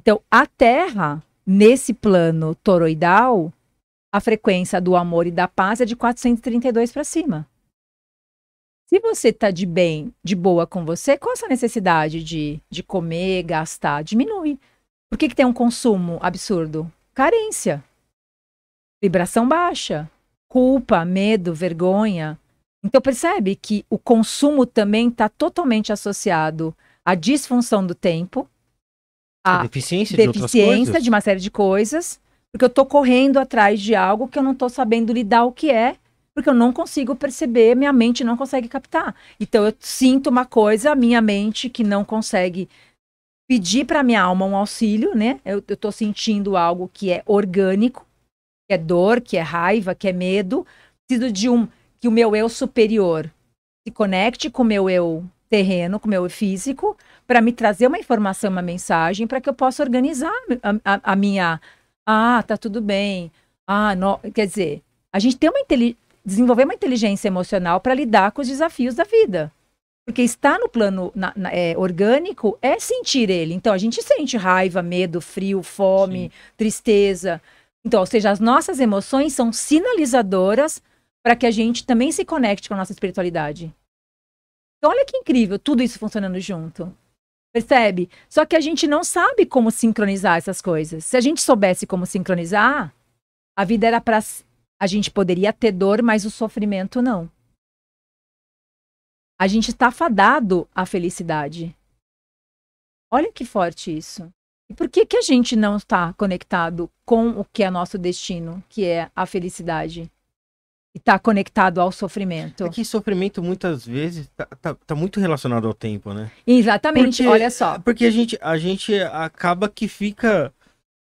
Então, a Terra, nesse plano toroidal, a frequência do amor e da paz é de 432 para cima. Se você está de bem, de boa com você, qual a sua necessidade de, de comer, gastar? Diminui. Por que, que tem um consumo absurdo? Carência. Vibração baixa. Culpa, medo, vergonha. Então percebe que o consumo também está totalmente associado à disfunção do tempo, à deficiência de outras deficiência coisas. de uma série de coisas, porque eu tô correndo atrás de algo que eu não tô sabendo lidar o que é, porque eu não consigo perceber, minha mente não consegue captar. Então eu sinto uma coisa, a minha mente que não consegue pedir para minha alma um auxílio, né? Eu, eu tô sentindo algo que é orgânico, que é dor, que é raiva, que é medo. Preciso de um que o meu eu superior se conecte com o meu eu terreno, com o meu físico, para me trazer uma informação, uma mensagem, para que eu possa organizar a, a- a minha. Ah, tá tudo bem. Ah, não. Quer dizer, a gente tem uma desenvolver uma inteligência emocional para lidar com os desafios da vida. Porque estar no plano na- na- é, orgânico é sentir ele. Então, a gente sente raiva, medo, frio, fome, tristeza. Então, ou seja, as nossas emoções são sinalizadoras para que a gente também se conecte com a nossa espiritualidade. Então, olha que incrível, tudo isso funcionando junto. Percebe? Só que a gente não sabe como sincronizar essas coisas. Se a gente soubesse como sincronizar, a vida era para. A gente poderia ter dor, mas o sofrimento não. A gente está fadado à felicidade. Olha que forte isso. E por que, que a gente não está conectado com o que é nosso destino, que é a felicidade? E está conectado ao sofrimento? É que sofrimento muitas vezes tá, tá, tá muito relacionado ao tempo, né? Exatamente, Porque- olha só. Porque a gente, a gente acaba que fica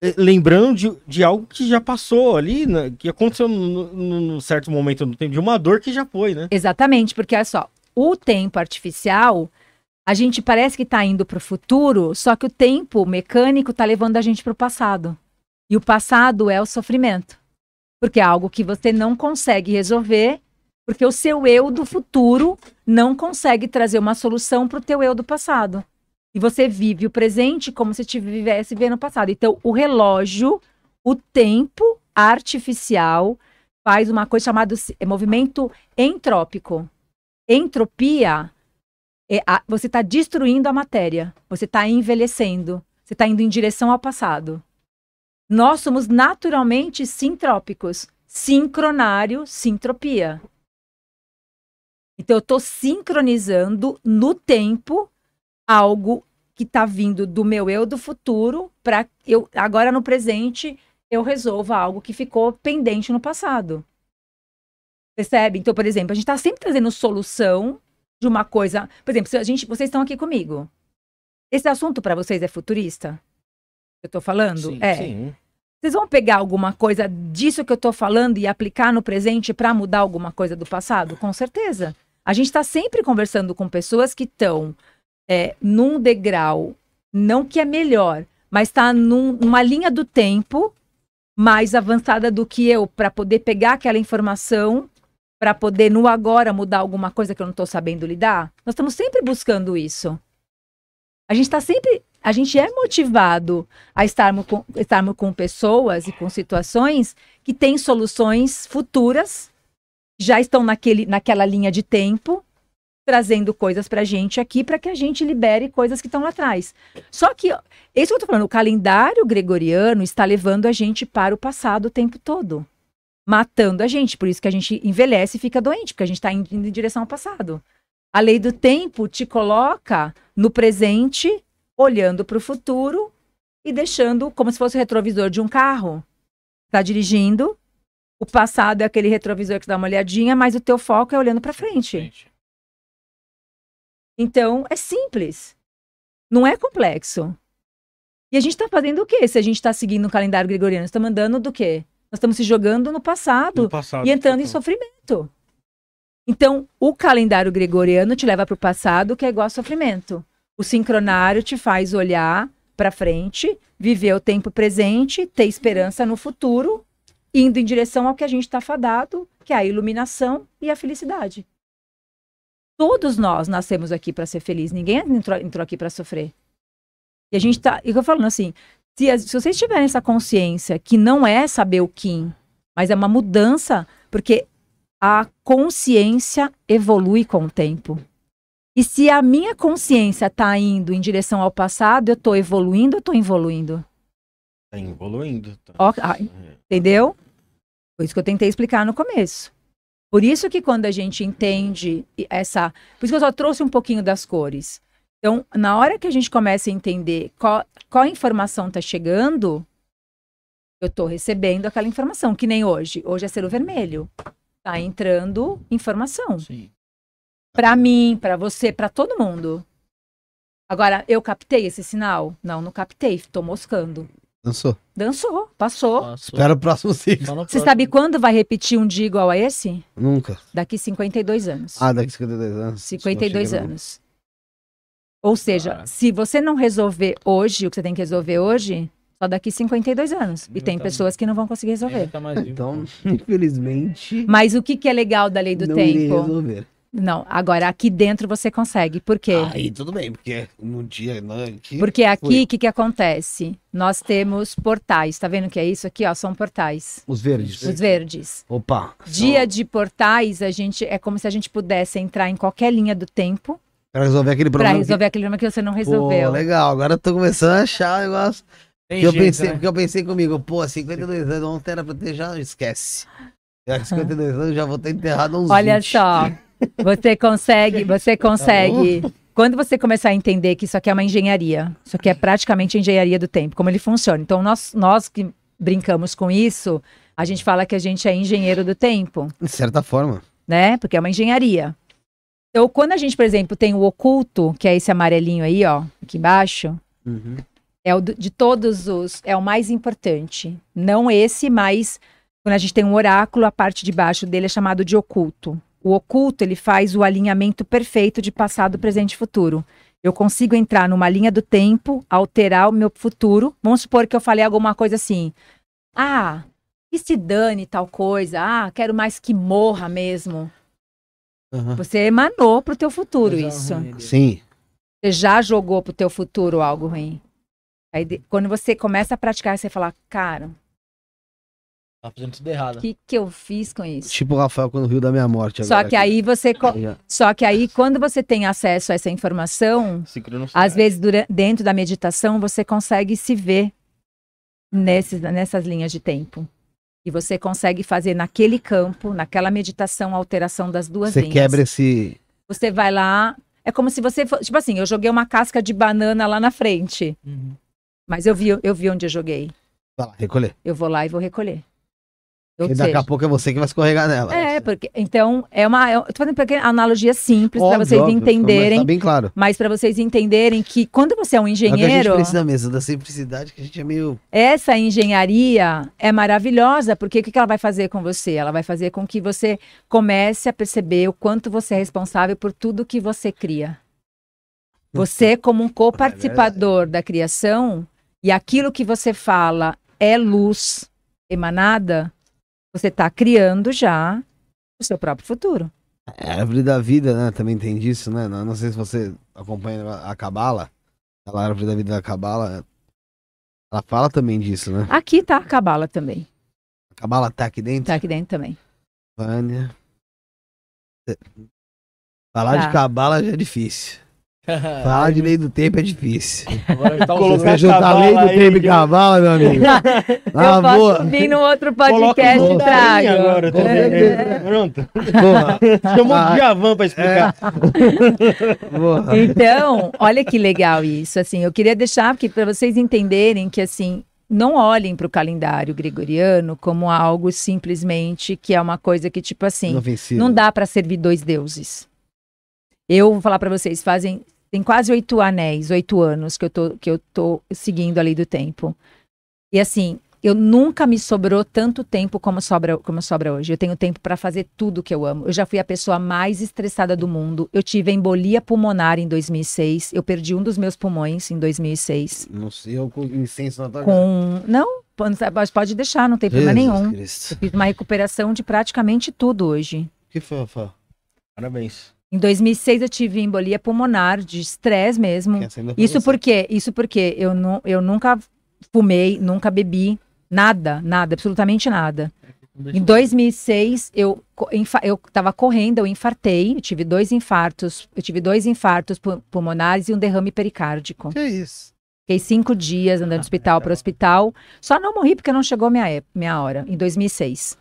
eh, lembrando de, de algo que já passou ali, né? que aconteceu num certo momento do tempo, de uma dor que já foi, né? Exatamente, porque olha só, o tempo artificial, a gente parece que está indo para o futuro, só que o tempo mecânico está levando a gente para o passado. E o passado é o sofrimento. Porque é algo que você não consegue resolver, porque o seu eu do futuro não consegue trazer uma solução para o teu eu do passado. E você vive o presente como se estivesse vivendo o passado. Então, o relógio, o tempo artificial, faz uma coisa chamada é movimento entrópico. Entropia, é a- você está destruindo a matéria, você está envelhecendo, você está indo em direção ao passado. Nós somos naturalmente sintrópicos, sincronário, sintropia. Então, eu estou sincronizando no tempo algo que está vindo do meu eu do futuro para eu agora no presente eu resolva algo que ficou pendente no passado. Percebe? Então, por exemplo, a gente está sempre trazendo solução de uma coisa. Por exemplo, se a gente, vocês estão aqui comigo. Esse assunto para vocês é futurista? Eu estou falando? Sim, é. Sim. Vocês vão pegar alguma coisa disso que eu estou falando e aplicar no presente para mudar alguma coisa do passado? Com certeza. A gente está sempre conversando com pessoas que estão é, num degrau, não que é melhor, mas está numa linha do tempo mais avançada do que eu para poder pegar aquela informação, para poder no agora mudar alguma coisa que eu não estou sabendo lidar. Nós estamos sempre buscando isso. A gente está sempre, a gente é motivado a estarmos com, estarmos com pessoas e com situações que têm soluções futuras, já estão naquele, naquela linha de tempo, trazendo coisas para a gente aqui para que a gente libere coisas que estão lá atrás. Só que, isso que eu estou falando, o calendário gregoriano está levando a gente para o passado o tempo todo. Matando a gente. Por isso que a gente envelhece e fica doente, porque a gente está indo em direção ao passado. A lei do tempo te coloca no presente, olhando para o futuro e deixando como se fosse o retrovisor de um carro. Está dirigindo, o passado é aquele retrovisor que dá uma olhadinha, mas o teu foco é olhando para frente. Então, é simples. Não é complexo. E a gente está fazendo o quê? Se a gente está seguindo o calendário gregoriano, estamos andando do quê? Nós estamos se jogando no passado No passado. e entrando em sofrimento. Então, o calendário gregoriano te leva para o passado, que é igual a sofrimento. O sincronário te faz olhar para frente, viver o tempo presente, ter esperança no futuro, indo em direção ao que a gente está fadado, que é a iluminação e a felicidade. Todos nós nascemos aqui para ser feliz, ninguém entrou, entrou aqui para sofrer. E a gente tá, e eu falando assim, se, as- se vocês tiverem essa consciência que não é saber o Kim, mas é uma mudança, porque a consciência evolui com o tempo. E se a minha consciência está indo em direção ao passado, eu estou evoluindo ou estou evoluindo? Tá evoluindo. Tá. Ah, Entendeu? Foi isso que eu tentei explicar no começo. Por isso que quando a gente entende essa. Por isso que eu só trouxe um pouquinho das cores. Então, na hora que a gente começa a entender qual, qual informação está chegando, eu estou recebendo aquela informação, que nem hoje. Hoje é selo vermelho. Tá entrando informação. Sim. Para mim, para você, para todo mundo. Agora, eu captei esse sinal? Não, não captei. Estou moscando. Dançou. Dançou, passou. Passou. Espera o próximo ciclo. No Você próximo. sabe quando vai repetir um dia igual a esse? Nunca. Daqui 52 anos. Ah, daqui 52 anos. 52 Não chega, não. anos. Ou seja, Ah. se você não resolver hoje o que você tem que resolver hoje, só daqui 52 anos. E tem Então- pessoas que não vão conseguir resolver. Tá. Então, <laughs> infelizmente, Mas o que, que é legal da lei do tempo? resolver. Não, agora aqui dentro você consegue. Por quê? Aí tudo bem, porque no dia, não, aqui, Porque aqui, o que, que acontece? Nós temos portais. Tá vendo o que é isso aqui? Ó, são portais. os verdes. Os verdes. Opa. Dia de portais, a gente é como se a gente pudesse entrar em qualquer linha do tempo Pra resolver aquele para problema. resolver aquele problema que você não que... resolveu. Pô, legal. Agora eu tô começando a achar o negócio. Tem Que eu, jeito, pensei, né? porque eu pensei comigo, pô, 52 anos, ontem era pra ter já, esquece. <laughs> A 52 anos eu já vou ter enterrado uns Olha 20. só, você consegue, você consegue. Quando você começar a entender que isso aqui é uma engenharia, isso aqui é praticamente a engenharia do tempo, como ele funciona. Então, nós, nós que brincamos com isso, a gente fala que a gente é engenheiro do tempo, De certa forma. né? Porque é uma engenharia. Então, quando a gente, por exemplo, tem o oculto, que é esse amarelinho aí, ó, aqui embaixo, Uhum. é o de todos os, é o mais importante. Não esse, mas quando a gente tem um oráculo, a parte de baixo dele é chamado de oculto. O oculto, ele faz o alinhamento perfeito de passado, presente e futuro. Eu consigo entrar numa linha do tempo, alterar o meu futuro. Vamos supor que eu falei alguma coisa assim: "Ah, e se dane tal coisa? Ah, quero mais que morra mesmo". Aham. Você emanou pro teu futuro Coisa isso. ruim. Sim. Você já jogou pro teu futuro algo ruim. Aí, quando você começa a praticar, você fala, cara, Tá fazendo tudo errado. o que, que eu fiz com isso? Tipo o Rafael quando riu da minha morte Só agora que aqui. aí você. co-. Só que aí, quando você tem acesso a essa informação, às vezes dura- dentro da meditação, você consegue se ver nesses, nessas linhas de tempo. E você consegue fazer naquele campo, naquela meditação, a alteração das duas Você linhas. quebra esse. Você vai lá. É como se você. fo- Tipo assim, eu joguei uma casca de banana lá na frente. Uhum. Mas eu vi, eu vi onde eu joguei. Vai lá, recolher. Eu vou lá e vou recolher. Porque daqui seja, a pouco é você que vai escorregar nela. é, porque então é uma, eu tô fazendo pequena analogia simples para vocês óbvio, entenderem, Mas tá bem claro. mas para vocês entenderem que quando você é um É o que a gente engenheiro, precisa mesmo, da simplicidade que a gente é meio. essa engenharia é maravilhosa, porque o que que ela vai fazer com você? Ela vai fazer com que você comece a perceber o quanto você é responsável por tudo que você cria. Você, como um coparticipador da criação, e aquilo que você fala é luz emanada, você está criando já o seu próprio futuro. É, a árvore da vida, né? Também tem disso, né? Não, não sei se você acompanha a Cabala. A árvore da vida da Cabala. Ela fala também disso, né? Aqui tá a cabala também. A Cabala tá aqui dentro. Tá aqui dentro também. Vânia. Falar Tá. de Cabala já é difícil. <laughs> Falar de lei do tempo é difícil. Agora tá Colocar juntar a lei do aí, tempo e Cabala, meu amigo. Ah, <laughs> eu posso boa. vir no outro podcast e trago. agora. tá certeza. Pronto. Porra. <laughs> Chamou Ah, o Javan pra explicar. porra. Então, olha que legal isso. Assim, eu queria deixar porque para vocês entenderem que assim, não olhem para o calendário gregoriano como algo simplesmente que é uma coisa que tipo assim, Inofensivo. não dá para servir dois deuses. Eu vou falar para vocês, fazem tem quase oito anéis, oito anos que eu tô que eu tô seguindo a lei do tempo. E assim, eu nunca me sobrou tanto tempo como sobra como sobra hoje. Eu tenho tempo para fazer tudo que eu amo. Eu já fui a pessoa mais estressada do mundo. Eu tive embolia pulmonar em 2006. Eu perdi um dos meus pulmões em 2006 Não sei, eu com incenso na tua com não pode- pode deixar, não tem problema Jesus nenhum. Cristo. Eu fiz uma recuperação de praticamente tudo hoje. O que foi, Rafael? Parabéns. Em 2006 eu tive embolia pulmonar, de estresse mesmo. Isso porque, isso porque eu, nu, eu nunca fumei, nunca bebi, nada, nada, absolutamente nada. Em 2006 eu eu estava correndo, eu infartei, eu tive dois infartos, eu tive dois infartos pu- pulmonares e um derrame pericárdico. Que isso? Fiquei cinco dias andando de hospital para hospital. Só não morri porque não chegou minha, minha hora, em 2006.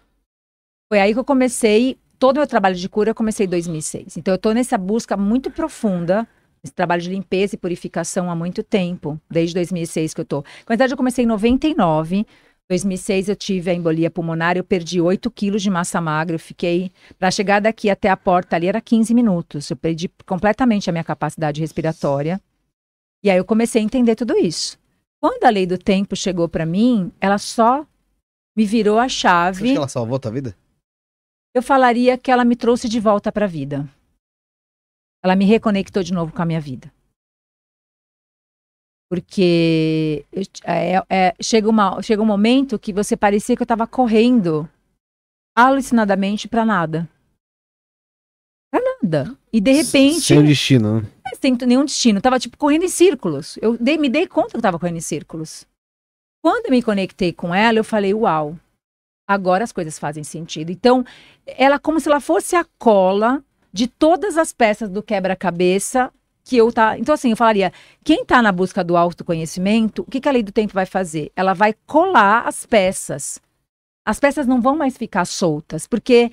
Foi aí que eu comecei, todo o meu trabalho de cura eu comecei em 2006. Então eu estou nessa busca muito profunda, esse trabalho de limpeza e purificação há muito tempo, desde 2006 que eu estou. Na verdade eu comecei em 99, 2006 eu tive a embolia pulmonar, eu perdi 8 quilos de massa magra, eu fiquei, para chegar daqui até a porta ali era 15 minutos, eu perdi completamente a minha capacidade respiratória. E aí eu comecei a entender tudo isso. Quando a lei do tempo chegou para mim, ela só me virou a Você acha chave. que ela salvou a tua vida? Eu falaria que ela me trouxe de volta para a vida. Ela me reconectou de novo com a minha vida. Porque eu- é- é- chega, uma, chega um momento que você parecia que eu tava correndo alucinadamente pra nada. Pra nada. E de repente, Sem destino, né? sem nenhum destino. Eu tava, tipo, correndo em círculos. Eu dei- me dei conta que eu tava correndo em círculos. Quando eu me conectei com ela, eu falei, uau, agora as coisas fazem sentido. Então, ela como se ela fosse a cola de todas as peças do quebra-cabeça que eu tá. Então, assim, eu falaria, quem tá na busca do autoconhecimento, o que, que a lei do tempo vai fazer? Ela vai colar as peças. As peças não vão mais ficar soltas, porque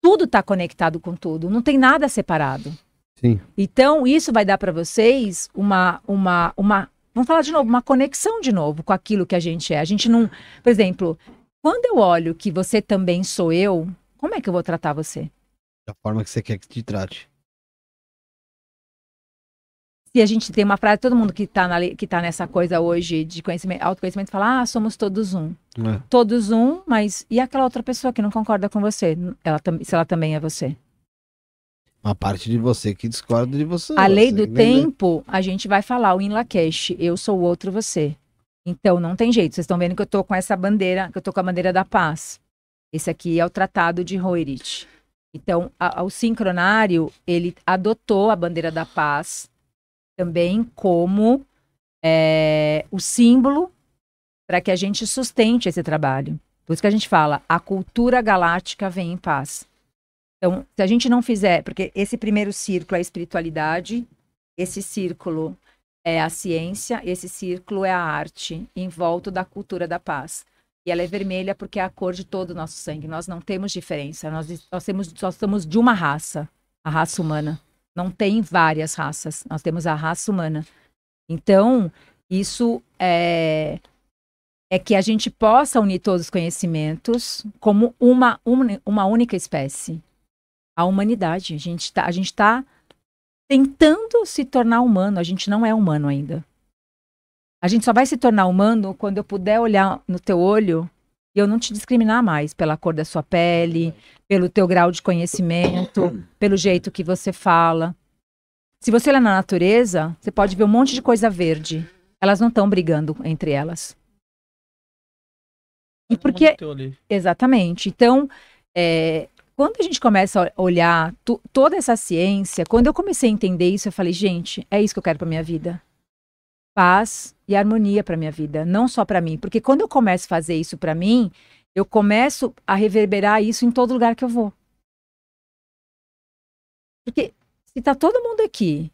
tudo está conectado com tudo, não tem nada separado. Sim. Então, isso vai dar para vocês uma, uma, uma. Vamos falar de novo, uma conexão de novo com aquilo que a gente é. A gente não. Por exemplo, quando eu olho que você também sou eu, como é que eu vou tratar você? Da forma que você quer que te trate. Se a gente tem uma frase, todo mundo que está que tá nessa coisa hoje de conhecimento, autoconhecimento fala, ah, somos todos um. né? Todos um, mas e aquela outra pessoa que não concorda com você? Ela, se ela também é você? Uma parte de você que discorda de você. A lei Você do tempo, a gente vai falar o in Lakesh, eu sou o outro você. Então não tem jeito. Vocês estão vendo que eu tô com essa bandeira, que eu tô com a bandeira da paz. Esse aqui é o Tratado de Roerich. Então, a- a- o sincronário, ele adotou a bandeira da paz também como é, o símbolo para que a gente sustente esse trabalho. Por isso que a gente fala, a cultura galáctica vem em paz. Então, se a gente não fizer, porque esse primeiro círculo é a espiritualidade, esse círculo é a ciência, esse círculo é a arte, em volta da cultura da paz. E ela é vermelha porque é a cor de todo o nosso sangue. Nós não temos diferença. Nós, nós, temos, nós somos de uma raça, a raça humana. Não tem várias raças. Nós temos a raça humana. Então, isso é, é que a gente possa unir todos os conhecimentos como uma, uni- uma única espécie. A humanidade. A gente está tá tentando se tornar humano. A gente não é humano ainda. A gente só vai se tornar humano quando eu puder olhar no teu olho e eu não te discriminar mais pela cor da sua pele, pelo teu grau de conhecimento, <coughs> pelo jeito que você fala. Se você olhar na natureza, você pode ver um monte de coisa verde. Elas não estão brigando entre elas. E porque Exatamente. Então, é, quando a gente começa a olhar toda essa ciência, quando eu comecei a entender isso, eu falei, gente, é isso que eu quero para minha vida. Paz e harmonia para minha vida, não só para mim, porque quando eu começo a fazer isso para mim, eu começo a reverberar isso em todo lugar que eu vou. Porque se tá todo mundo aqui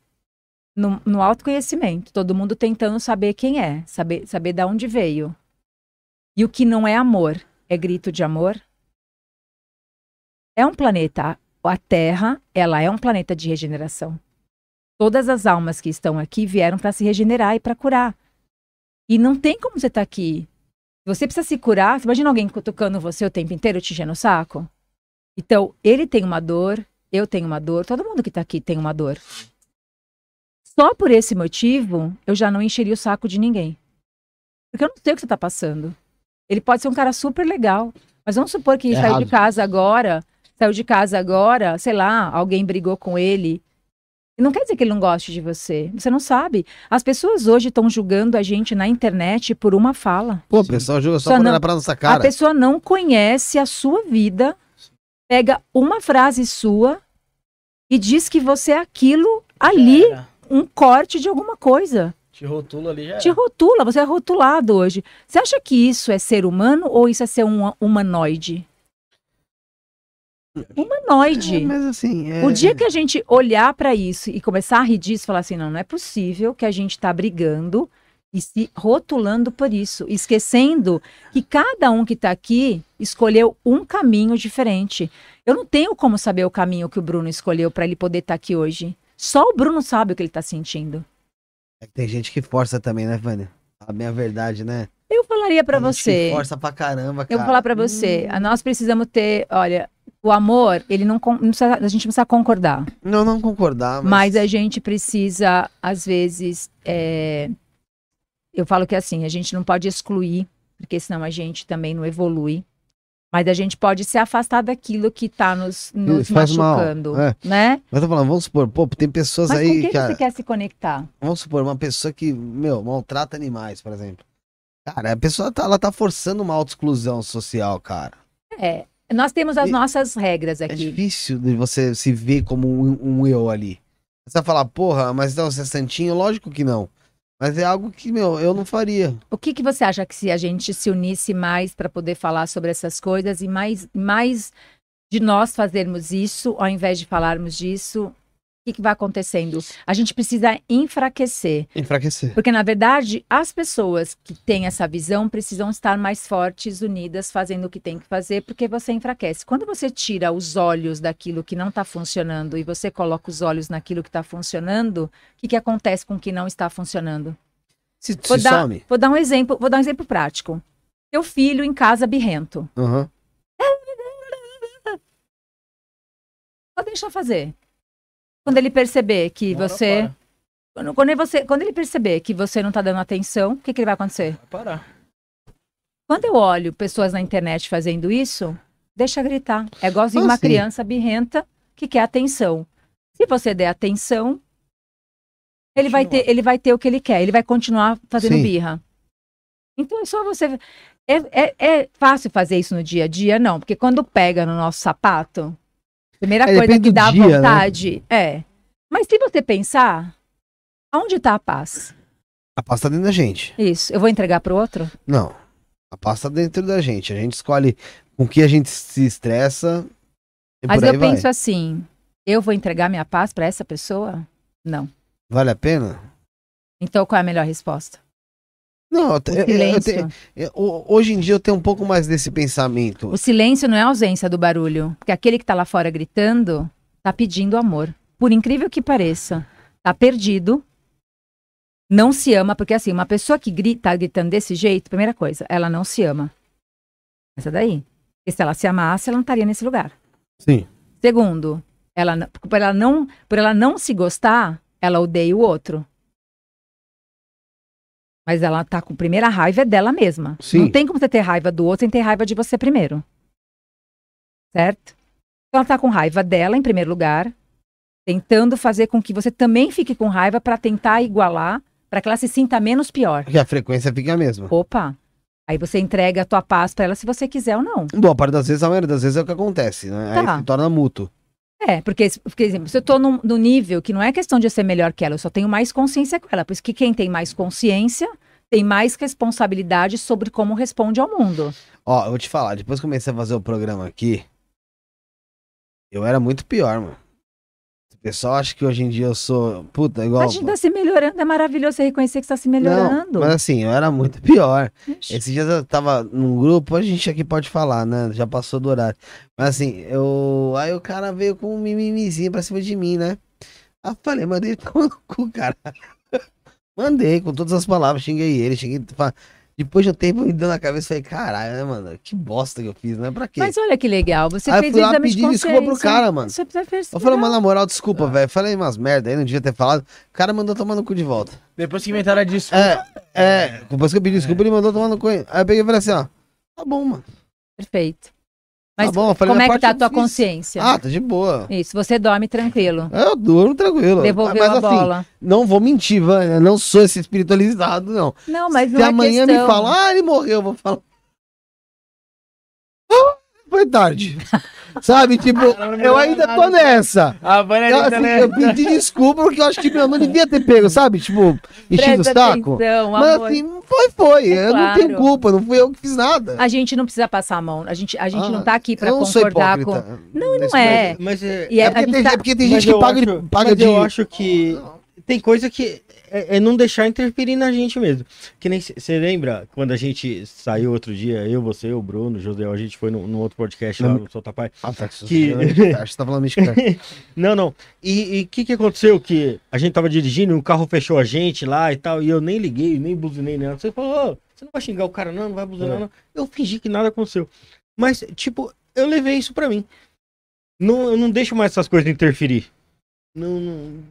no, no autoconhecimento, todo mundo tentando saber quem é, saber, saber de onde veio, e o que não é amor é grito de amor. É um planeta, a Terra, ela é um planeta de regeneração. Todas as almas que estão aqui vieram para se regenerar e para curar. E não tem como você estar aqui. Você precisa se curar. Você imagina alguém cutucando você o tempo inteiro, te enchendo o saco? Então, ele tem uma dor, eu tenho uma dor, todo mundo que está aqui tem uma dor. Só por esse motivo, eu já não encheria o saco de ninguém. Porque eu não sei o que você está passando. Ele pode ser um cara super legal. Mas vamos supor que ele saiu de casa agora, saiu de casa agora, sei lá, alguém brigou com ele. E Não quer dizer que ele não goste de você. Você não sabe. As pessoas hoje estão julgando a gente na internet por uma fala. Pô, o pessoal joga só Só pra não- olhar pra nossa A cara. pessoa não conhece a sua vida, pega uma frase sua e diz que você é aquilo ali, um corte de alguma coisa. Te rotula ali já. Te rotula, você é rotulado hoje. Você acha que isso é ser humano ou isso é ser um humanoide? Humanoide. É, mas assim, é... O dia que a gente olhar para isso e começar a rir disso, falar assim, não, não é possível que a gente está brigando e se rotulando por isso, esquecendo que cada um que está aqui escolheu um caminho diferente. Eu não tenho como saber o caminho que o Bruno escolheu para ele poder estar aqui hoje. Só o Bruno sabe o que ele está sentindo. É que tem gente que força também, né, Vânia? A minha verdade, né? Eu falaria para você. Força pra caramba, cara. Eu vou falar pra você, a- nós precisamos ter, olha, o amor, ele não, não precisa- a gente não precisa concordar, Não, não concordar, mas... mas a gente precisa, às vezes, é, eu falo que assim, a gente não pode excluir, porque senão a gente também não evolui. Mas a gente pode se afastar daquilo que tá nos, nos machucando, é. né? Mas eu tô falando, vamos supor, pô, tem pessoas Mas com aí quem que. você quer se conectar? Vamos supor, uma pessoa que, meu, maltrata animais, por exemplo. Cara, a pessoa tá, ela tá forçando uma autoexclusão social, cara. É, nós temos as E- nossas regras É aqui. difícil de você se ver como um, um eu ali. Você vai falar, porra, mas então você é santinho? Lógico que não. Mas é algo que, meu, eu não faria. O que, que você acha que se a gente se unisse mais para poder falar sobre essas coisas e mais, mais de nós fazermos isso, ao invés de falarmos disso, o que, que vai acontecendo? A gente precisa enfraquecer. Enfraquecer. Porque, na verdade, as pessoas que têm essa visão precisam estar mais fortes, unidas, fazendo o que tem que fazer, porque você enfraquece. Quando você tira os olhos daquilo que não está funcionando e você coloca os olhos naquilo que está funcionando, o que, que acontece com o que não está funcionando? Se, Vou se dar, some. vou dar um exemplo, vou dar um exemplo prático. Teu filho em casa birrento. Aham. Pode deixar fazer. Quando ele perceber que hora você, para. quando, quando você, quando ele perceber que você não está dando atenção, o que, que vai acontecer? Vai parar. Quando eu olho pessoas na internet fazendo isso, deixa gritar. É igualzinho Ah, uma sim. criança birrenta que quer atenção. Se você der atenção, ele vai, ter, ele vai ter o que ele quer, ele vai continuar fazendo Sim. birra. Então é só você. É, é, é fácil fazer isso no dia a dia? Não, porque quando pega no nosso sapato, primeira É, coisa que dá dia, né? vontade é. Mas se você pensar, aonde está a paz? A paz tá dentro da gente. Isso, eu vou entregar para o outro? Não. A paz tá dentro da gente. A gente escolhe com que a gente se estressa. E Mas por aí eu vai. penso assim, eu vou entregar minha paz para essa pessoa? Não. Vale a pena? Então qual é a melhor resposta? Não, eu, O eu- eu silêncio. te- eu- ho- hoje em dia eu tenho um pouco mais desse pensamento. O silêncio não é a ausência do barulho, porque aquele que tá lá fora gritando tá pedindo amor. Por incrível que pareça, tá perdido. Não se ama, porque assim, uma pessoa que grita, tá gritando desse jeito, primeira coisa, ela não se ama. Essa daí. Porque se ela se amasse, ela não estaria nesse lugar. Sim. Segundo, ela, por ela não, por ela não se gostar, ela odeia o outro. Mas ela tá com primeira raiva é dela mesma. Sim. Não tem como você ter raiva do outro sem ter raiva de você primeiro. Certo? Então ela tá com raiva dela em primeiro lugar, tentando fazer com que você também fique com raiva para tentar igualar, para que ela se sinta menos pior. Porque a frequência fica a mesma. Opa. Aí você entrega a tua paz para ela se você quiser ou não. Boa parte das vezes, a maioria das vezes é o que acontece, né? Aí Tá. se torna mútuo. É, porque, porque exemplo, se eu tô num, num nível que não é questão de eu ser melhor que ela, eu só tenho mais consciência com ela. Por isso que quem tem mais consciência tem mais responsabilidade sobre como responde ao mundo. Ó, eu vou te falar, depois que comecei a fazer o programa aqui, eu era muito pior, mano. Pessoal acha que hoje em dia eu sou. Puta, igual. A gente tá se melhorando, é maravilhoso você reconhecer que está se Não, melhorando. mas assim, eu era muito <laughs> pior. Ixi. Esses dias eu tava num grupo, a gente aqui pode falar, né? Já passou do horário. Mas assim, eu. Aí o cara veio com um mimimizinho pra cima de mim, né? Aí eu falei, mandei <laughs> tomar no cu, cara. <laughs> Mandei com todas as palavras, xinguei ele, xinguei. Depois de um tempo me dando na cabeça, falei, caralho, né, mano? Que bosta que eu fiz, né? Pra quê? Mas olha que legal, você Aí eu fez fui o lá exame de pedir desculpa pro cara, mano. Você precisa fez Eu falei, mano, na moral, desculpa, velho. Falei umas merda aí, não devia ter falado. O cara mandou tomar no cu de volta. Depois que inventaram a desculpa. É, é. Depois que eu pedi desculpa, ele mandou tomar no cu. Aí eu peguei e falei assim, ó. Tá bom, mano. Perfeito. Mas tá bom, eu como é minha que tá a tua eu fiz. consciência? Ah, tá de boa. Isso, você dorme tranquilo. Eu durmo tranquilo. Devolveu mas a assim, bola. não vou mentir, Vânia. Não sou esse espiritualizado, não. Não, mas Se não é amanhã questão. me falar, ah, ele morreu, eu vou falar. <laughs> Ah, Foi tarde. <laughs> Sabe, tipo, eu ainda tô nessa. A Vânia Eu, ali assim, eu pedi desculpa porque eu acho que meu, não devia ter pego, sabe? Tipo, enchido o saco. Mas amor. assim, foi, foi. É eu não tenho claro. culpa, não fui eu que fiz nada. A gente não precisa passar a mão. A gente, a gente Ah, não tá aqui pra concordar com. Não, não é. Mas é, E É a porque, gente tem, tá- é porque tem mas gente que paga, acho- paga mas de. eu acho que tem coisa que é, é não deixar interferir na gente mesmo. Que nem você lembra quando a gente saiu outro dia, eu, você, o Bruno, o José, a gente foi num, num outro podcast lá Não. no Solta Pai. Ah, tá, Que- Você tá falando mexicano. Não, não. E o que que aconteceu? Que a gente tava dirigindo, o carro fechou a gente lá e tal, e eu nem liguei, nem buzinei nela. Você falou, "Ô, você não vai xingar o cara não, não vai buzinar É. não. Eu fingi que nada aconteceu. Mas, tipo, eu levei isso pra mim. Não, eu não deixo mais essas coisas interferir. Não, não-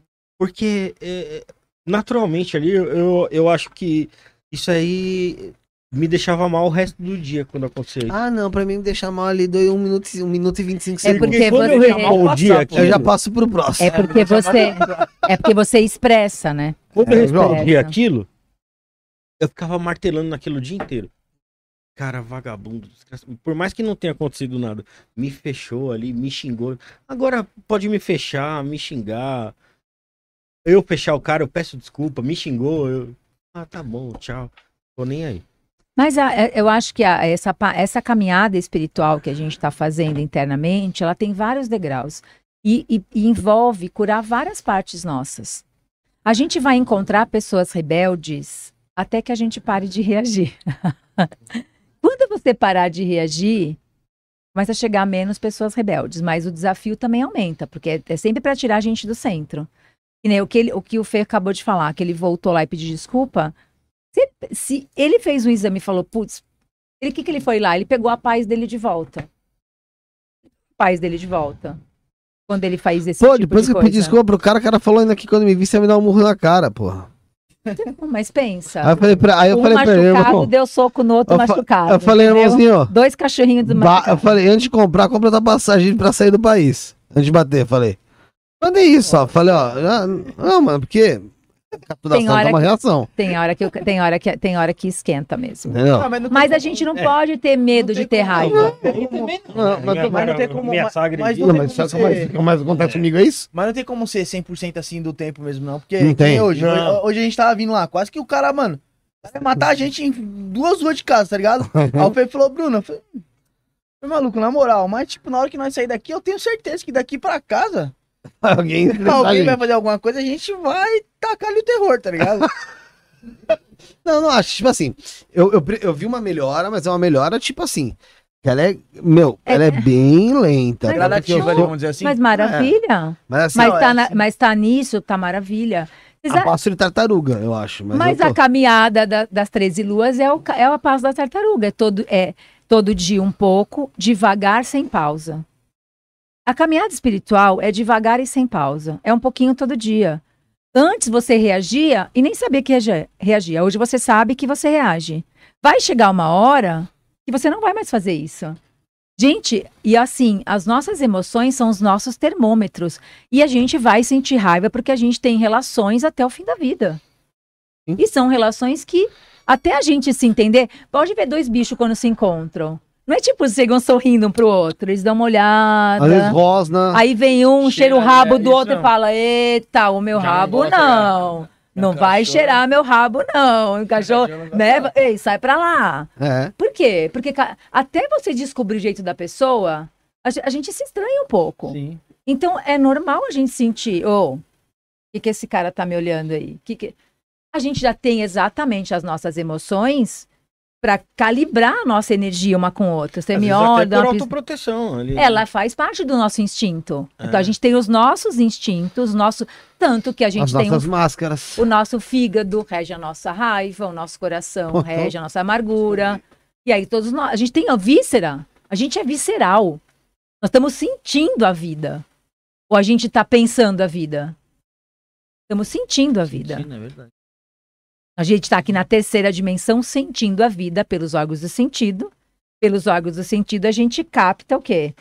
porque é, naturalmente ali, eu, eu acho que isso aí me deixava mal o resto do dia quando acontecia isso. Ah, não, pra mim me deixar mal ali, doi um minuto, e- um minuto e 25 É segundos. porque quando eu você- respondi Passar, aquilo, Eu já passo pro próximo. É porque você é porque você expressa, né? quando eu É, respondi aquilo, eu ficava martelando naquilo o dia inteiro. Cara, vagabundo. Por mais que não tenha acontecido nada, me fechou ali, me xingou. Agora pode me fechar, me xingar. Eu fechar o cara, eu peço desculpa, me xingou. Eu... Ah, tá bom, tchau. Tô nem aí. Mas a- é- eu acho que a- essa, essa caminhada espiritual que a gente está fazendo internamente, ela tem vários degraus e, e- e envolve curar várias partes nossas. A gente vai encontrar pessoas rebeldes até que a gente pare de reagir. <laughs> Quando você parar de reagir, começa a chegar menos pessoas rebeldes, mas o desafio também aumenta, porque é, é sempre para tirar a gente do centro. E nem o que, ele- o que o Fê acabou de falar, que ele voltou lá e pediu desculpa, se, se ele fez um exame e falou, putz, ele que que ele foi lá? Ele pegou a paz dele de volta. Paz dele de volta. Quando ele faz esse Pô, tipo depois de que eu pedi desculpa pro cara, o cara falou ainda que quando me visse ia me dar um murro na cara, porra. Mas pensa. Aí eu falei pra, aí eu um falei pra ele, machucado irmão. deu soco no outro Eu machucado. Eu falei, entendeu? irmãozinho, Dois cachorrinhos ba- eu desmachucados. falei, antes de comprar, compra outra passagem pra sair do país. Antes de bater, falei. Mandei isso, ó. Falei, ó. Não, mano, porque. Tem hora é uma que- reação. Tem hora que, tem hora que, tem hora que esquenta mesmo. Entendeu? Ah, mas não Mas a como- gente não é, pode ter medo não de ter como- raiva. Não, não. Não, mas- não tem como. Minha mas- sogra mas não Não, tem mas sabe mais- ser- mais acontece comigo é isso? Mas não tem como ser 100% assim do tempo mesmo, não. Porque Não tem. hoje, Não. hoje. A gente tava vindo lá. Quase que o cara, mano, vai matar a gente em duas ruas de casa, tá ligado? Aí o Pepe falou, Bruno, eu falei, "Hum, foi maluco, na moral. Mas, tipo, na hora que nós sair daqui, eu tenho certeza que daqui pra casa, <laughs> Alguém. alguém vai fazer alguma coisa, a gente vai tacar ali o terror, tá ligado? <laughs> Não, não acho. Tipo assim, eu, eu, eu vi uma melhora, mas é uma melhora, tipo assim. Ela é. Meu, É- ela é bem lenta. Mas- tá? Gradativa, vamos dizer assim. Mas maravilha. Mas assim, Mas, tá é na- assim. mas tá nisso, tá maravilha. Vocês a a- passo de tartaruga, eu acho. Mas, Mas eu a tô- caminhada da- das 13 luas é, o, é a paz da tartaruga. É todo, é todo dia um pouco, devagar, sem pausa. A caminhada espiritual é devagar e sem pausa. É um pouquinho todo dia. Antes você reagia e nem sabia que reagia-. Hoje você sabe que você reage. Vai chegar uma hora que você não vai mais fazer isso. Gente, e assim, as nossas emoções são os nossos termômetros. E a gente vai sentir raiva porque a gente tem relações até o fim da vida. E são relações que, até a gente se entender, pode ver dois bichos quando se encontram. Não é tipo, chegam sorrindo um pro outro, eles dão uma olhada. Às vezes rosna. Aí vem um, cheira o Cheira, rabo é, do outro e não. fala: Eita, o meu Já rabo não. Não É vai cheirar meu rabo, não. O cachorro, né? Ei, sai pra lá. É. Por quê? Porque até você descobrir o jeito da pessoa, a ge- a gente se estranha um pouco. Sim. Então é normal a gente sentir, ô, o que, que esse cara tá me olhando aí? Que que... A gente já tem exatamente as nossas emoções para calibrar a nossa energia uma com a outra. Você Às me olha, por autoproteção ali. ela faz parte do nosso instinto. Então a É. gente tem os nossos instintos, nosso tanto que a gente As tem nossas o, máscaras. o nosso fígado rege a nossa raiva, o nosso coração rege a nossa amargura. E aí todos nós, a gente tem a víscera, a gente é visceral. Nós estamos sentindo a vida. Ou a gente está pensando a vida? Estamos sentindo a vida. Sim, é verdade. A gente está aqui na terceira dimensão sentindo a vida pelos órgãos do sentido. Pelos órgãos do sentido, a gente capta o quê?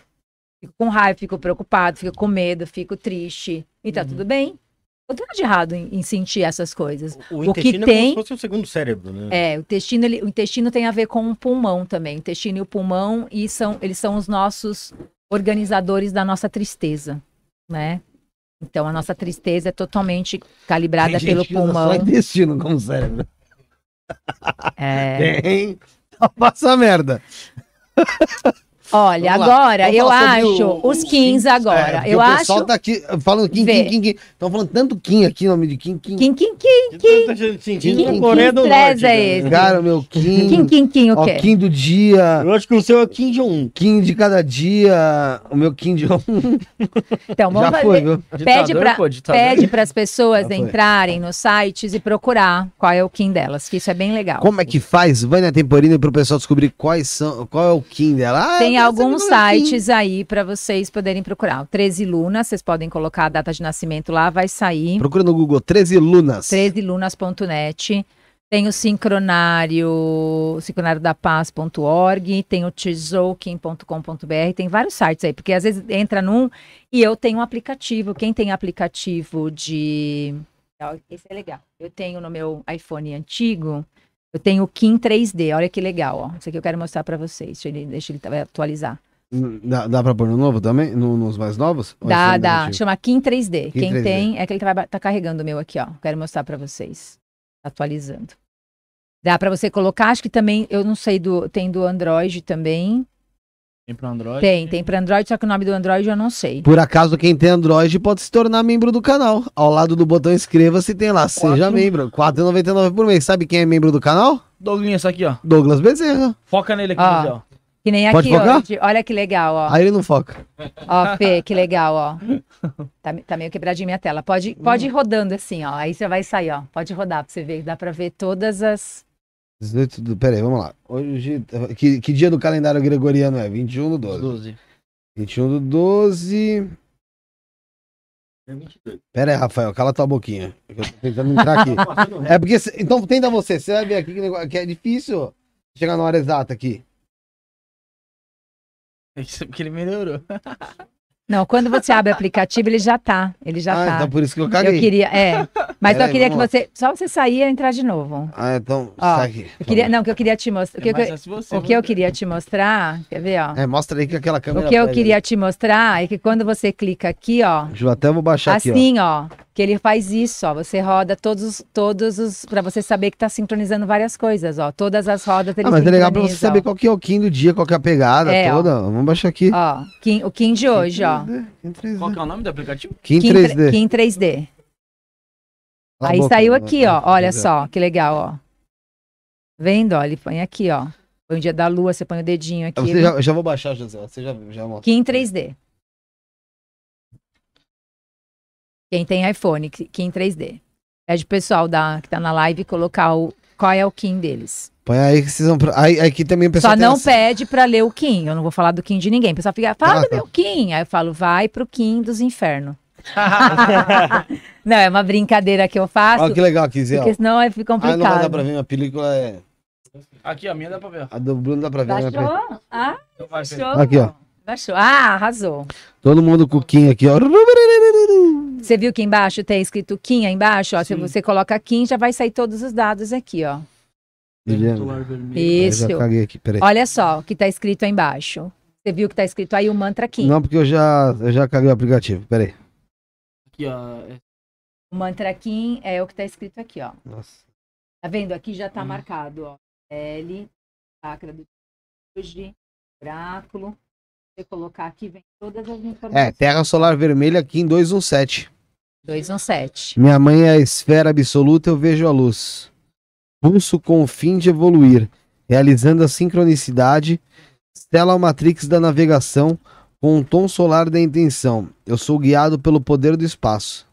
Fico com raiva, fico preocupado, fico com medo, fico triste. E tá Uhum. tudo bem. Não tem nada de errado em, em sentir essas coisas. O, O que intestino é tem- como se fosse o segundo cérebro, né? É, o intestino, ele- o intestino tem a ver com o pulmão também. O intestino e o pulmão, e são, eles são os nossos organizadores da nossa tristeza, né? Então, a nossa tristeza é totalmente calibrada Tem pelo gente usa pulmão. Só intestino como cérebro. É. Tem. Passa merda. Olha, Vamos agora, eu acho, o- os 15 agora. É, eu o acho. pessoal tá aqui falando Kim. Kim, Kim, Kim. Estão falando tanto Kim aqui, nome de Kim, Kim. Kim, Kim, Kim, Que tá sentindo que Coreia do estresse Norte. é né? esse? Cara, meu Kim. Kim, Kim, Kim, o Ó, quê? Kim do dia. Eu acho que o seu é o Kim Jong-un. Kim de cada dia. O meu Kim de <laughs> Então, vamos Já fazer. foi, viu? Pede pô, ditador. Pede para as pessoas entrarem nos sites e procurar qual é o Kim delas, que isso é bem legal. Como é que faz, Vânia Temporina, pro pessoal descobrir quais são, qual é o Kim dela? Ah, Tem alguns sites aí para vocês poderem procurar. O 13 Lunas, vocês podem colocar a data de nascimento lá, vai sair. Procura no Google 13 Lunas. 13lunas.net. Tem o sincronário, sincronário da paz.org, tem o tzolkien.com.br, tem vários sites aí, porque às vezes entra num e eu tenho um aplicativo. Quem tem aplicativo de. Esse é legal. Eu tenho no meu iPhone antigo, eu tenho o Kim 3D. Olha que legal, ó. Isso aqui eu quero mostrar pra vocês. Deixa ele, deixa ele atualizar. Dá, dá pra pôr no novo também? No- nos mais novos? Dá, é dá. Chama Kim 3D. Kim Quem 3D. tem, é que ele tá, tá carregando o meu aqui, ó. Quero mostrar pra vocês. Tá Atualizando. Dá pra você colocar, acho que também, eu não sei do, tem do Android também. Tem pro Android. Tem, tem pra Android, só que o nome do Android eu não sei. Por acaso, quem tem Android pode se tornar membro do canal. Ao lado do botão inscreva-se tem lá, seja Quatro. membro. R$ 4,99 por mês. Sabe quem é membro do canal? Douglinhas, aqui, ó. Douglas Bezerra. Foca nele aqui, Ah. ó. Que nem Pode aqui, ó. focar? de- Olha que legal, ó. Aí ele não foca. Ó, Fê, que legal, ó. Tá, me- tá meio quebradinha minha tela. Pode, pode ir rodando assim, ó. Aí você vai sair, ó. Pode rodar pra você ver. Dá pra ver todas as. 18 do... Pera aí, vamos lá. Hoje, que, que dia do calendário gregoriano é? 21 do 12. 12. 21 do 12. Pera aí, Rafael, cala tua boquinha. é Eu tô tentando entrar aqui. <laughs> é porque. Então tenta você. Você vai ver aqui que, negócio, que é difícil chegar na hora exata aqui. Isso <laughs> é porque ele melhorou. <laughs> Não, quando você abre o aplicativo, ele já tá. Ele já ah, tá. então por isso que eu Eu caguei. queria, é. Mas Pera eu aí, queria que vamos você. Só você sair e entrar de novo. Ah, então. Ó, sai aqui. Eu queria, não, o que eu queria te mostrar. O que, É eu- você, o que eu queria te mostrar, quer ver, ó? É, mostra aí que aquela câmera. O que eu queria te mostrar é que quando você clica aqui, ó, eu até vou baixar aqui, ó. assim, ó, que ele faz isso, ó, você roda todos, os- todos os, para você saber que tá sincronizando várias coisas, ó, todas as rodas ele Ah, mas é legal pra você sincroniza, saber qual que é o Kim do dia, qual que é a pegada É, ó. toda. Vamos baixar aqui. Ó, Kim- o Kim de hoje, ó. Kim 3D. Qual que é o nome do aplicativo? Kim Kim 3D. Kim 3D. Cala a Aí boca, saiu aqui, ó. Olha só, que legal, ó. Vendo, ó? Ele põe aqui, ó. Põe o dia da lua, você põe o dedinho aqui. Você já, eu já vou baixar, José. Você já, já mostra. Kim 3D. Quem tem iPhone, Kim 3D. Pede o pessoal da, que tá na live colocar o, qual é o Kim deles. Põe aí que vocês vão. Aí, aí aqui também o pessoal Só não pede pra ler o Kim. Eu não vou falar do Kim de ninguém. O pessoal fica, fala Ah, do tá. meu Kim. Aí eu falo, vai pro Kim dos infernos. <laughs> não, é uma brincadeira que eu faço, Olha que legal aqui, Zé. porque senão aí fica Ah, não vai dar complicado. pra ver, minha película é. Aqui, a minha dá pra ver. A do Bruno dá pra ver. Baixou? Ah, Então vai. Aqui, ó. Baixou. Ah, arrasou. Todo mundo com o Kim aqui, ó. Você viu que embaixo tem escrito Kim aí embaixo? Ó, se você coloca Kim, já vai sair todos os dados aqui, ó. Eu Isso. já caguei aqui, peraí. Olha só o que tá escrito aí embaixo. Você viu que tá escrito aí o mantra Kim. Não, porque eu já, eu já caguei o aplicativo, peraí. Aqui, ó. é- O mantra Kim é o que tá escrito aqui, ó. Nossa. Tá vendo? Aqui já tá Hum. marcado, ó. L, chakra do hoje, oráculo. Você colocar aqui, vem todas as É, informações. Terra Solar Vermelha aqui em 217. 217. Minha mãe é a esfera absoluta, eu vejo a luz. Pulso com o fim de evoluir, realizando a sincronicidade, stella matrix da navegação, com um tom solar da intenção. Eu sou guiado pelo poder do espaço.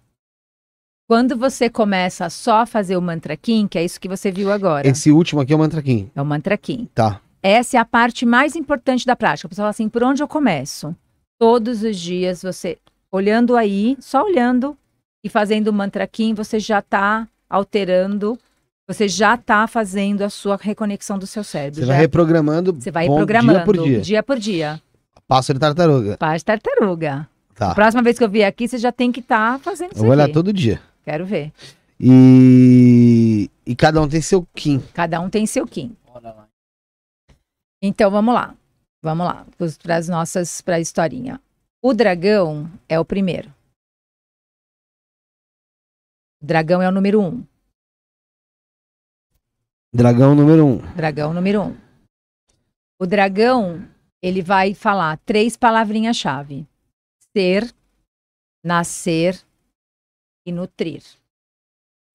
Quando você começa só a fazer o mantra Kim, que é isso que você viu agora. Esse último aqui é o Mantra Kim. É o mantra Kim. Tá. Essa é a parte mais importante da prática. O pessoal fala assim, por onde eu começo? Todos os dias você olhando aí, só olhando e fazendo o mantra Kim, você já está alterando, você já está fazendo a sua reconexão do seu cérebro. Você já- vai reprogramando você vai ponto- programando dia por dia. dia por dia. Passo de tartaruga. Paz tartaruga. Tá. Próxima vez que eu vier aqui, você já tem que estar fazendo Eu isso vou olhar aqui. todo dia. Quero ver. E... e cada um tem seu Kim. Cada um tem seu Kim. Então vamos lá. Vamos lá. Para as nossas, para a historinha. O dragão é o primeiro. O dragão é o número um. Dragão número um. Dragão número um. O dragão, ele vai falar três palavrinhas-chave: ser, nascer e nutrir.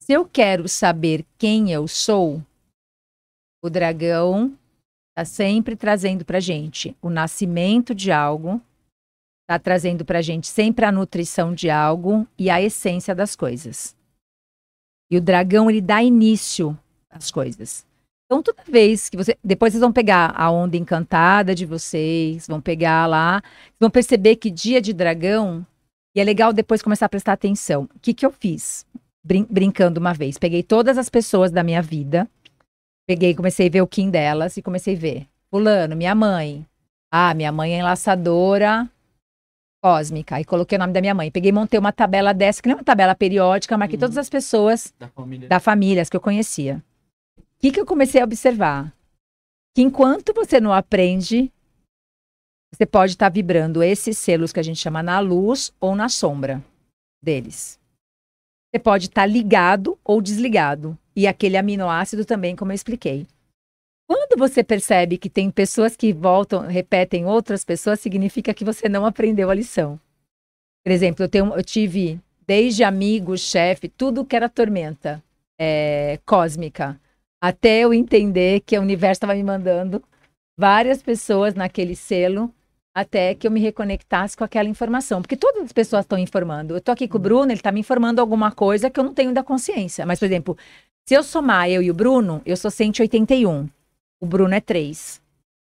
Se eu quero saber quem eu sou, o dragão está sempre trazendo para gente o nascimento de algo, está trazendo para gente sempre a nutrição de algo e a essência das coisas. E o dragão ele dá início às coisas. Então, toda vez que você. Depois vocês vão pegar a onda encantada de vocês, vão pegar lá, vão perceber que dia de dragão. E é legal depois começar a prestar atenção. O que, que eu fiz? Brin- brincando uma vez. Peguei todas as pessoas da minha vida Peguei e comecei a ver o Kim delas e comecei a ver. Fulano, minha mãe. Ah, minha mãe é enlaçadora cósmica. Aí coloquei o nome da minha mãe. Peguei e montei uma tabela dessa, que não é uma tabela periódica, marquei todas as pessoas Da família. da família as que eu conhecia. O que, que eu comecei a observar? Que enquanto você não aprende, você pode estar vibrando esses selos que a gente chama na luz ou na sombra deles. Você pode estar ligado ou desligado. E aquele aminoácido também, como eu expliquei. Quando você percebe que tem pessoas que voltam, repetem outras pessoas, significa que você não aprendeu a lição. Por exemplo, eu, tenho, eu tive desde amigo, chefe, tudo que era tormenta é, cósmica, até eu entender que o universo estava me mandando várias pessoas naquele selo, até que eu me reconectasse com aquela informação. Porque todas as pessoas estão informando. Eu estou aqui com o Bruno, ele está me informando alguma coisa que eu não tenho da consciência. Mas, por exemplo, se eu somar eu e o Bruno, eu sou 181. O Bruno é 3.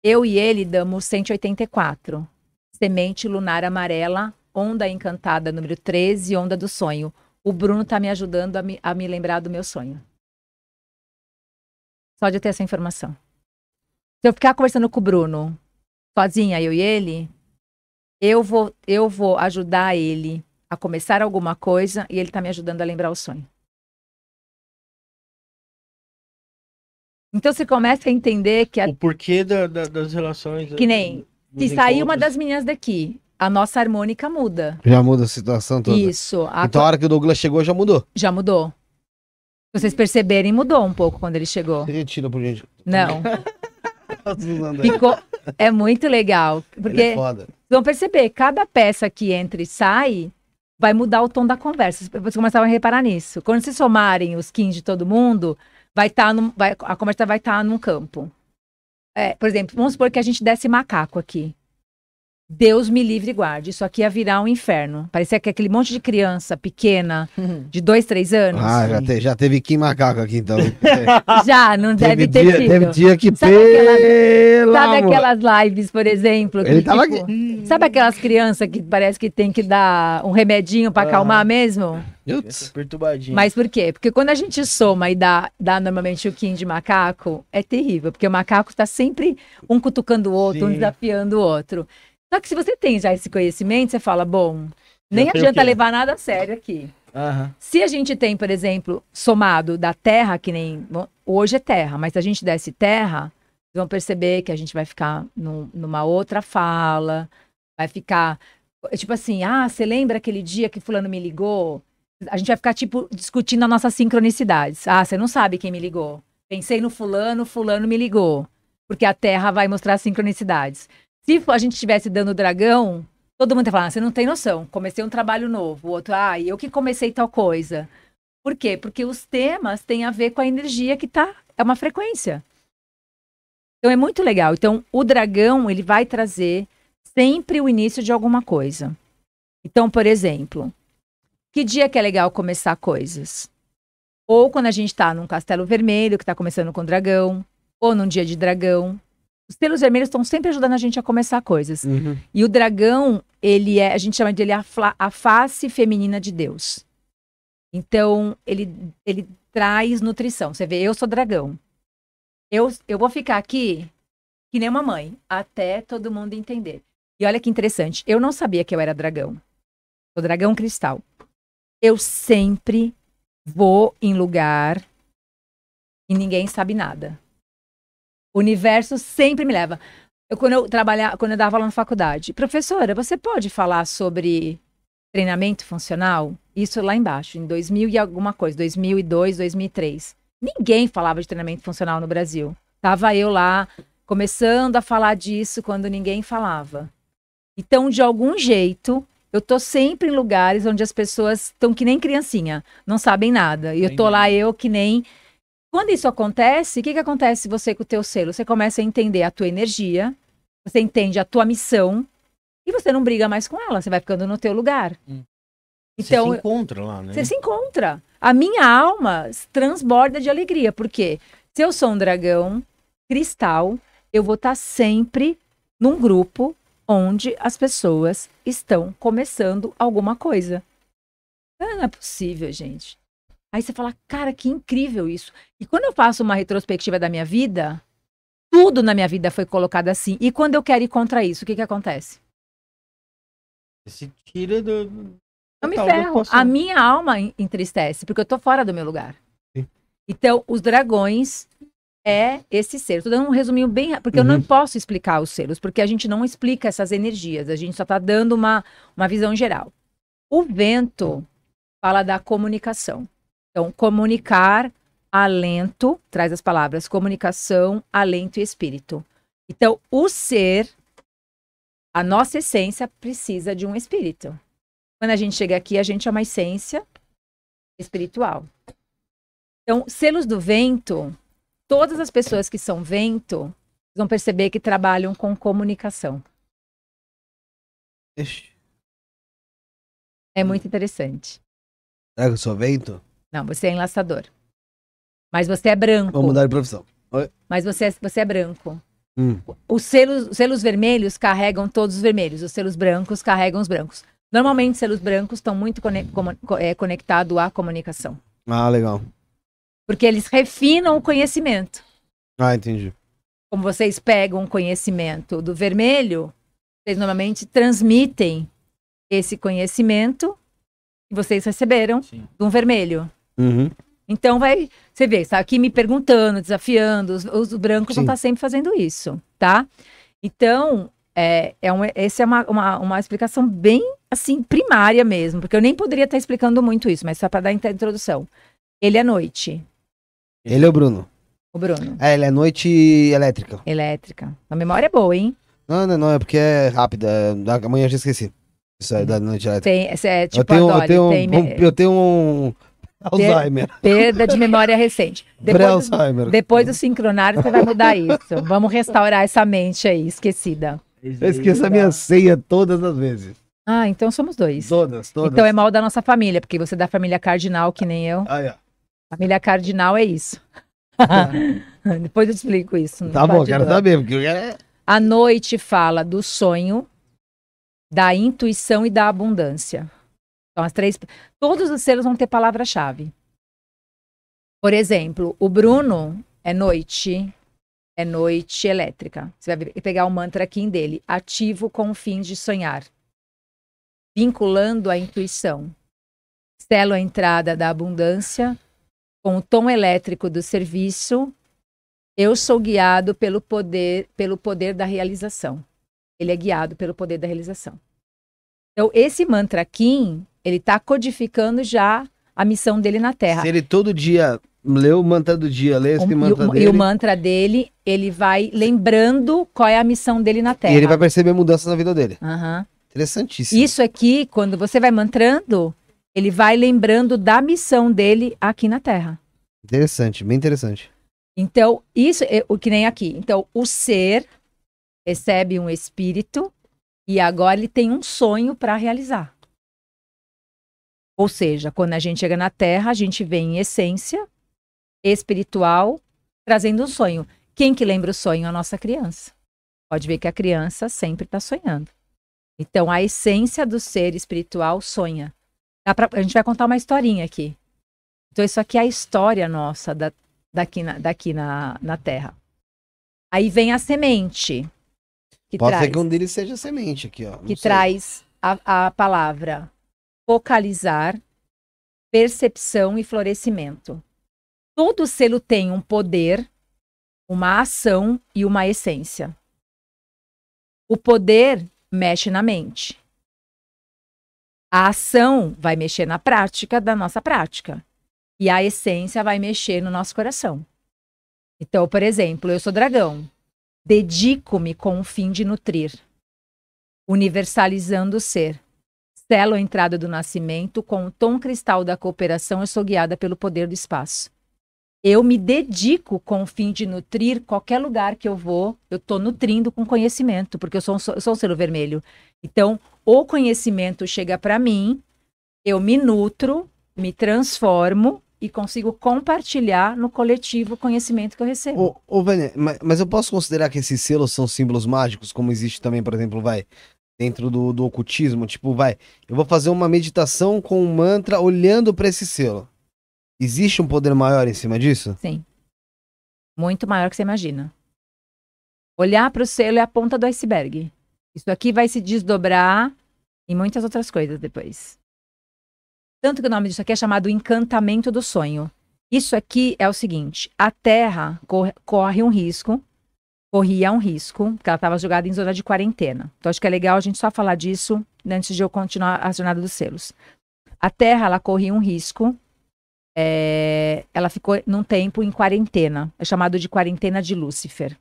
Eu e ele damos 184. Semente lunar amarela, onda encantada número 13, onda do sonho. O Bruno está me ajudando a me, a me lembrar do meu sonho. Só de ter essa informação. Se eu ficar conversando com o Bruno, sozinha, eu e ele, eu vou, eu vou ajudar ele a começar alguma coisa e ele está me ajudando a lembrar o sonho. Então você começa a entender que, a- O porquê da- da- das relações. que nem dos se sair uma das meninas daqui, a nossa harmônica muda. Já muda a situação toda. Isso, a Então a hora que o Douglas chegou já mudou. já mudou. Se vocês perceberem, mudou um pouco quando ele chegou. Você retira por gente. Não, <laughs> ficou. É muito legal. Ele Porque é foda. Vocês vão perceber, cada peça que entra e sai vai mudar o tom da conversa. Vocês começaram a reparar nisso. Quando se somarem os 15 de todo mundo, vai estar num- vai- a conversa vai estar num campo. É, por exemplo, vamos supor que a gente desse macaco aqui. Deus me livre e guarde. Isso aqui ia virar um inferno. Parecia que aquele monte de criança pequena, de dois, três anos. Ah, já, te- já teve Kim Macaco aqui, então. <laughs> <laughs> Já, não deve teve, ter dia, tido. teve dia que Sabe aquela- pelo Sabe aquelas lives, por exemplo? que, Ele tava tipo, Sabe aquelas crianças que parece que tem que dar um remedinho pra Aham. acalmar mesmo? Putz. Perturbadinho. Mas por quê? Porque quando a gente soma e dá, dá normalmente o Kim de macaco, é terrível. Porque o macaco tá sempre um cutucando o outro, um Sim. desafiando o outro. Só que se você tem já esse conhecimento, você fala, bom, nem adianta levar nada a sério aqui. Aham. Se a gente tem, por exemplo, somado da terra, que nem. bom, Hoje é terra, mas se a gente desse terra, vocês vão perceber que a gente vai ficar num- numa outra fala, vai ficar. Tipo assim, ah, você lembra aquele dia que Fulano me ligou? A gente vai ficar, tipo, discutindo as nossas sincronicidades. Ah, você não sabe quem me ligou. Pensei no Fulano, Fulano me ligou. Porque a terra vai mostrar as sincronicidades. Se a gente estivesse dando dragão, Todo mundo tá falando, "Ah, você não tem noção. Comecei um trabalho novo. O outro, ah, eu que comecei tal coisa. Por quê? Porque os temas têm a ver com a energia que tá. É uma frequência. Então é muito legal. Então, o dragão, ele vai trazer sempre o início de alguma coisa. Então, por exemplo, que dia que é legal começar coisas? Ou quando a gente tá num castelo vermelho, que tá começando com dragão, ou num dia de dragão. Os selos vermelhos estão sempre ajudando a gente a começar coisas. Uhum. E o dragão, ele é, a gente chama dele a, fla- a face feminina de Deus. Então, ele, ele traz nutrição. Você vê, eu sou dragão. Eu, eu vou ficar aqui que nem uma mãe, até todo mundo entender. E olha que interessante, eu não sabia que eu era dragão. Sou dragão cristal. Eu sempre vou em lugar e ninguém sabe nada. O universo sempre me leva. Eu, quando eu trabalhava, quando eu dava aula na faculdade, professora, você pode falar sobre treinamento funcional? Isso lá embaixo, em 2000 e alguma coisa, 2002, 2003. Ninguém falava de treinamento funcional no Brasil. Tava eu lá começando a falar disso quando ninguém falava. Então, de algum jeito, eu tô sempre em lugares onde as pessoas estão que nem criancinha, não sabem nada. E eu tô lá eu que nem quando isso acontece, o que, que acontece você com o teu selo? Você começa a entender a tua energia, você entende a tua missão e você não briga mais com ela, você vai ficando no teu lugar. Hum. Então, Você se encontra lá, né? você se encontra. A minha alma transborda de alegria, porque se eu sou um dragão cristal, eu vou estar sempre num grupo onde as pessoas estão começando alguma coisa. Ah, Não é possível, gente. Aí você fala, cara, que incrível isso. E quando eu faço uma retrospectiva da minha vida, tudo na minha vida foi colocado assim. E quando eu quero ir contra isso, o que que acontece? Se tira do. Eu me ferro. A minha alma en- entristece, porque eu tô fora do meu lugar. Sim. Então, os dragões é esse ser. Tô dando um resuminho bem, porque eu não Uhum. posso explicar os selos, porque a gente não explica essas energias, a gente só tá dando uma, uma visão geral. O vento fala da comunicação. Então, comunicar, alento, traz as palavras comunicação, alento e espírito. Então, o ser, a nossa essência precisa de um espírito. Quando a gente chega aqui, a gente é uma essência espiritual. Então, selos do vento, todas as pessoas que são vento vão perceber que trabalham com comunicação. Ixi, É muito interessante. Será que eu sou vento? Não, você é enlaçador. Mas você é branco. Vamos mudar de profissão. Mas você é, você é branco. Hum. Os selos, os selos vermelhos carregam todos os vermelhos, os selos brancos carregam os brancos. Normalmente, selos brancos estão muito cone- comu- co- é, conectados à comunicação. Ah, legal. Porque eles refinam o conhecimento. Ah, entendi. Como vocês pegam o conhecimento do vermelho, vocês normalmente transmitem esse conhecimento que vocês receberam Sim. de um vermelho. Uhum. Então vai, você vê, está aqui me perguntando, desafiando, os, os brancos vão Sim. estar sempre fazendo isso, tá? Então, é, é um, essa é uma, uma, uma explicação bem, assim, primária mesmo, porque eu nem poderia estar explicando muito isso, mas só para dar a introdução. Ele é noite, Ele é o Bruno. o Bruno, É, ele é noite elétrica. elétrica. A memória é boa, hein? Não, não, não, é porque é rápida. é- Amanhã eu já esqueci. Isso é da noite elétrica. Tem, é tipo eu tenho, eu tenho, tem um, eu tenho um <laughs> Alzheimer. perda de memória recente. <laughs> Depois, do- depois do sincronário, você vai mudar isso. Vamos restaurar essa mente aí, esquecida. Eu esqueço a minha ceia todas as vezes. Ah, então somos dois. Todas, todas. Então é mal da nossa família, porque você é da família cardinal, que nem eu. Aí, ó. Família cardinal é isso. <laughs> Depois eu te explico isso. Tá bom, quero saber, porque. A noite fala do sonho, da intuição e da abundância. Então, as três. Todos os selos vão ter palavra-chave. Por exemplo, o Bruno é noite. É noite elétrica. Você vai pegar o mantra aqui dele. Ativo com o fim de sonhar. Vinculando a intuição. Selo a entrada da abundância. Com o tom elétrico do serviço. Eu sou guiado pelo poder, pelo poder da realização. Ele é guiado pelo poder da realização. Então, esse mantra Kim, ele está codificando já a missão dele na Terra. Se ele todo dia lê o mantra do dia, lê esse O- e, mantra o, dele, e o mantra dele, ele vai lembrando qual é a missão dele na Terra. e ele vai perceber mudanças na vida dele. Aham. Interessantíssimo. Isso aqui, quando você vai mantrando, ele vai lembrando da missão dele aqui na Terra. Interessante, bem interessante. Então, isso é o que nem aqui. Então, o ser recebe um espírito e agora ele tem um sonho para realizar. Ou seja, quando a gente chega na Terra, a gente vem em essência espiritual, trazendo um sonho. Quem que lembra o sonho? A nossa criança. Pode ver que a criança sempre está sonhando. Então, a essência do ser espiritual sonha. Pra- a gente vai contar uma historinha aqui. Então, isso aqui é a história nossa da, daqui, na, daqui na, na Terra. Aí vem a semente, que Pode traz, ser que um deles seja semente aqui, ó. Não que sei. traz a, a palavra focalizar, percepção e florescimento. Todo selo tem um poder, uma ação e uma essência. O poder mexe na mente. A ação vai mexer na prática da nossa prática. E a essência vai mexer no nosso coração. Então, por exemplo, eu sou dragão. Dedico-me com o fim de nutrir, universalizando o ser. Selo a entrada do nascimento com o tom cristal da cooperação, eu sou guiada pelo poder do espaço. Eu me dedico com o fim de nutrir qualquer lugar que eu vou, eu estou nutrindo com conhecimento, porque eu sou, eu sou um selo vermelho. Então, o conhecimento chega para mim, eu me nutro, me transformo e consigo compartilhar no coletivo o conhecimento que eu recebo. Ô, ô Vânia, mas, mas eu posso considerar que esses selos são símbolos mágicos, como existe também, por exemplo, vai, dentro do, do ocultismo, tipo, vai, eu vou fazer uma meditação com um mantra olhando para esse selo. Existe um poder maior em cima disso? Sim. Muito maior que você imagina. Olhar para o selo é a ponta do iceberg. Isso aqui vai se desdobrar em muitas outras coisas depois. Tanto que o nome disso aqui é chamado encantamento do sonho. Isso aqui é o seguinte: a Terra corre, corre um risco, corria um risco, porque ela estava jogada em zona de quarentena. Então acho que é legal a gente só falar disso antes de eu continuar a jornada dos selos. A Terra ela corria um risco é, ela ficou num tempo em quarentena. É chamado de quarentena de Lúcifer.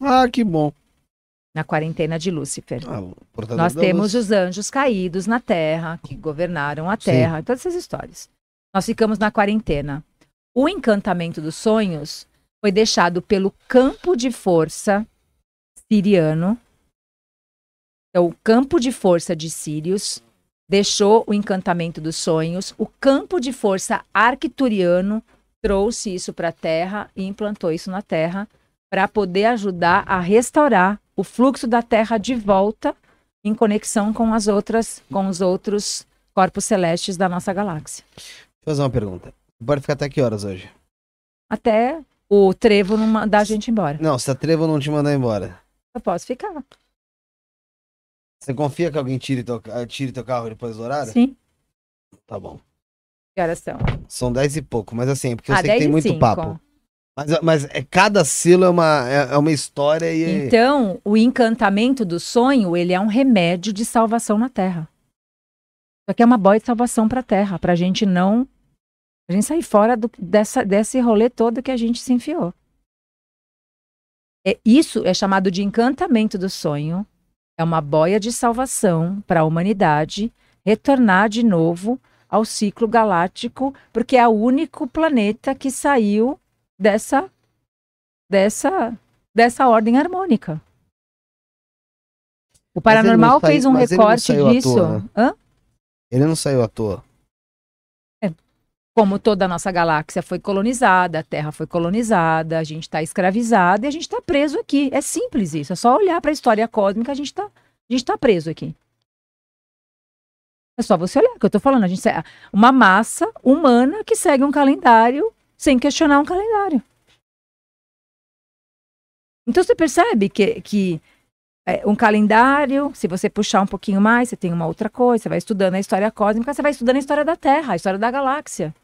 Ah, que bom. Na quarentena de Lúcifer. Ah, Nós temos luz. os anjos caídos na terra, que governaram a terra, todas essas histórias. Nós ficamos na quarentena. O encantamento dos sonhos foi deixado pelo campo de força siriano. Então, o campo de força de Sírios deixou o encantamento dos sonhos. O campo de força arcturiano trouxe isso para a Terra e implantou isso na Terra para poder ajudar a restaurar o fluxo da Terra de volta em conexão com as outras, com os outros corpos celestes da nossa galáxia. Deixa eu fazer uma pergunta. Pode ficar até que horas hoje? Até o trevo não mandar a gente embora. Não, se a Trevo não te mandar embora. Eu posso ficar. Você confia que alguém tire teu, tire teu carro depois do horário? Sim. Tá bom. Que horas são? São 10 e pouco, mas assim, porque eu Ah, sei que 10 tem muito cinco. papo. Mas, mas é, cada selo é uma, é, é uma história e. Então, o encantamento do sonho, ele é um remédio de salvação na Terra. Isso aqui é uma boia de salvação para a Terra, para a gente não. A gente sair fora do- dessa, desse rolê todo que a gente se enfiou. É, isso é chamado de encantamento do sonho. É uma boia de salvação para a humanidade retornar de novo ao ciclo galáctico, porque é o único planeta que saiu dessa dessa dessa ordem harmônica. O paranormal saiu- fez um mas ele não recorte saiu à disso. toa, né? Ele não saiu à toa. Como toda a nossa galáxia foi colonizada, a Terra foi colonizada, a gente está escravizado e a gente está preso aqui. É simples isso. É só olhar para a história cósmica, a gente está tá preso aqui. É só você olhar, que eu tô falando. A gente é uma massa humana que segue um calendário sem questionar um calendário. Então você percebe que, que é, um calendário, se você puxar um pouquinho mais, você tem uma outra coisa, você vai estudando a história cósmica, você vai estudando a história da Terra, a história da galáxia.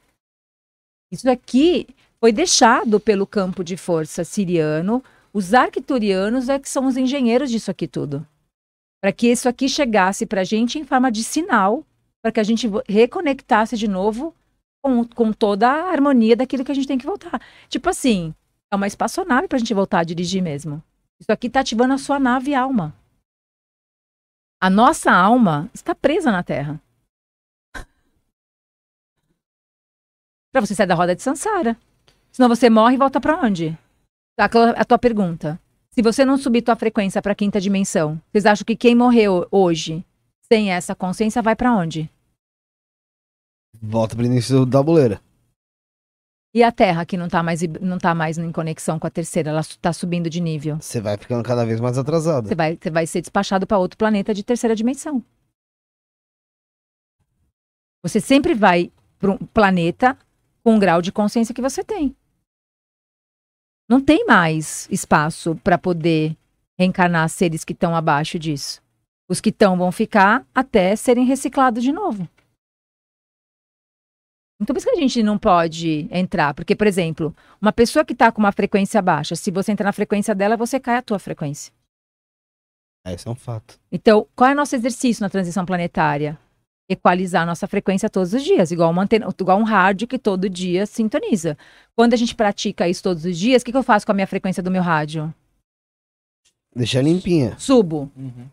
Isso aqui foi deixado pelo campo de força siriano. Os arcturianos é que são os engenheiros disso aqui tudo. Para que isso aqui chegasse para a gente em forma de sinal, para que a gente reconectasse de novo com, com toda a harmonia daquilo que a gente tem que voltar. Tipo assim, é uma espaçonave para a gente voltar a dirigir mesmo. Isso aqui está ativando a sua nave alma. A nossa alma está presa na Terra. Para você sair da roda de Sansara. Senão você morre e volta para onde? Tá, aquela- a tua pergunta. Se você não subir tua frequência para quinta dimensão, vocês acham que quem morreu hoje sem essa consciência vai para onde? Volta pro início da boleira. E a Terra que não tá mais não tá mais em conexão com a terceira, ela está subindo de nível. Você vai ficando cada vez mais atrasado. Você vai, você vai ser despachado para outro planeta de terceira dimensão. Você sempre vai para um planeta com o grau de consciência que você tem. Não tem mais espaço para poder reencarnar seres que estão abaixo disso. Os que estão vão ficar até serem reciclados de novo. Então, por isso que a gente não pode entrar. Porque, por exemplo, uma pessoa que está com uma frequência baixa, se você entrar na frequência dela, você cai a tua frequência. É, Esse é um fato. Então, qual é o nosso exercício na transição planetária? Equalizar a nossa frequência todos os dias, igual, uma antena, igual um rádio que todo dia sintoniza. Quando a gente pratica isso todos os dias, o que, que eu faço com a minha frequência do meu rádio? Deixa limpinha. Subo. Uhum.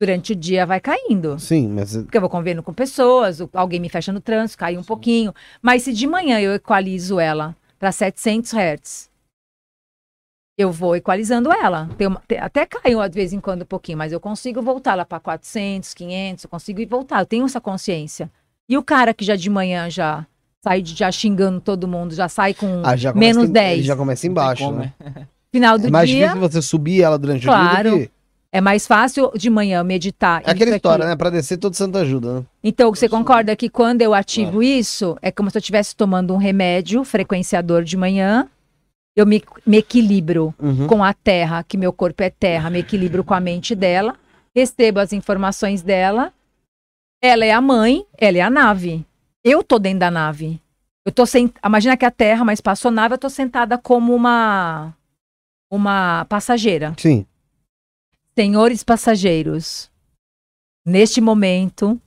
Durante o dia vai caindo. Sim, mas Porque eu vou convivendo com pessoas, alguém me fecha no trânsito, cai um pouquinho. Mas se de manhã eu equalizo ela para 700 Hz, eu vou equalizando ela. Tem uma- tem- até caiu de vez em quando um pouquinho, mas eu consigo voltar ela para 400, 500, eu consigo ir voltar. Eu tenho essa consciência. E o cara que já de manhã já sai de- já xingando todo mundo, já sai com ah, já menos em- 10. ele já começa embaixo, como, né? <laughs> final do É mais dia. difícil você subir ela durante Claro. o dia que... É mais fácil de manhã meditar. É aquela história, aqui. né? Pra descer todo santo ajuda, né? Então, você concorda que quando eu ativo isso, é como se eu estivesse tomando um remédio frequenciador de manhã, eu me, me equilibro Uhum. com a terra, que meu corpo é terra, me equilibro com a mente dela, recebo as informações dela. Ela é a mãe, ela é a nave. Eu tô dentro da nave. Eu tô sent... Imagina que a terra, uma espaçonave, eu tô sentada como uma uma passageira. Sim. Senhores passageiros, neste momento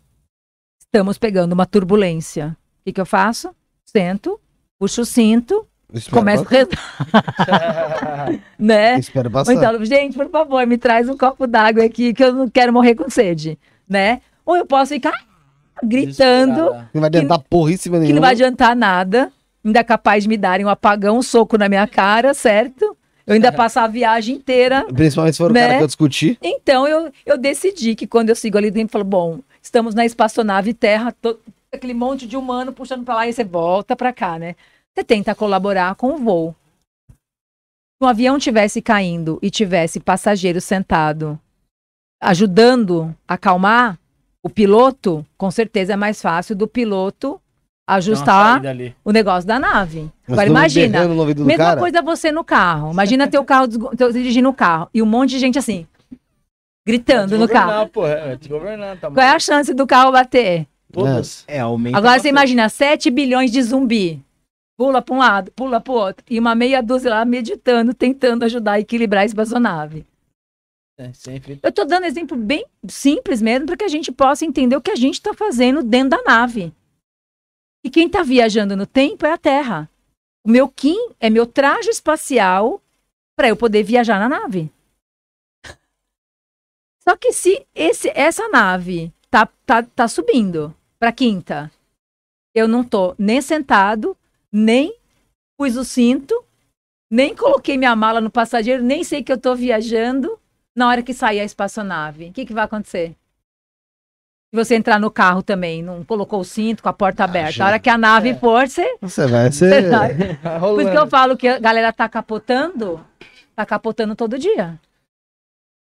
estamos pegando uma turbulência. O que, que eu faço? Sento, puxo o cinto, Espero começo a rezar. <laughs> né? Espero Ou passar. então, gente, por favor, me traz um copo d'água aqui que eu não quero morrer com sede, né? Ou eu posso ficar gritando, Desesperada. Não vai adiantar porríssima que não nenhuma. vai adiantar nada, ainda é capaz de me darem um apagão, um soco na minha cara, certo? Eu ainda <laughs> passar a viagem inteira Principalmente se for o Né? cara que eu discutir. Então eu, eu decidi que quando eu sigo ali dentro, eu falo, bom, estamos na espaçonave Terra, to- aquele monte de humano puxando para lá e você volta para cá, né? Você tenta colaborar com o voo. Se um avião tivesse caindo e tivesse passageiro sentado ajudando a acalmar o piloto, com certeza é mais fácil do piloto ajustar o negócio da nave. Mas Agora imagina, no Mesma cara. coisa você no carro. Imagina teu carro, teu- dirigindo o carro e um monte de gente assim, gritando no carro. Não, pô, é tá Qual é a chance do carro bater? Todas. É, aumenta. Agora você imagina 7 bilhões de zumbi. Pula para um lado, pula para o outro. E uma meia dúzia lá meditando, tentando ajudar a equilibrar a espaçonave. É, sempre. Eu tô dando exemplo bem simples mesmo, para que a gente possa entender o que a gente está fazendo dentro da nave. E quem está viajando no tempo é a Terra. O meu Kim é meu traje espacial para eu poder viajar na nave. Só que se esse, essa nave tá, tá, tá subindo para quinta, eu não tô nem sentado, nem pus o cinto, nem coloquei minha mala no passageiro, nem sei que eu tô viajando na hora que sair a espaçonave, o que, que vai acontecer? Se você entrar no carro também, não colocou o cinto com a porta aberta. gente. A hora que a nave É. for, você. Você vai ser. <laughs> Por isso que eu falo que a galera tá capotando, tá capotando todo dia.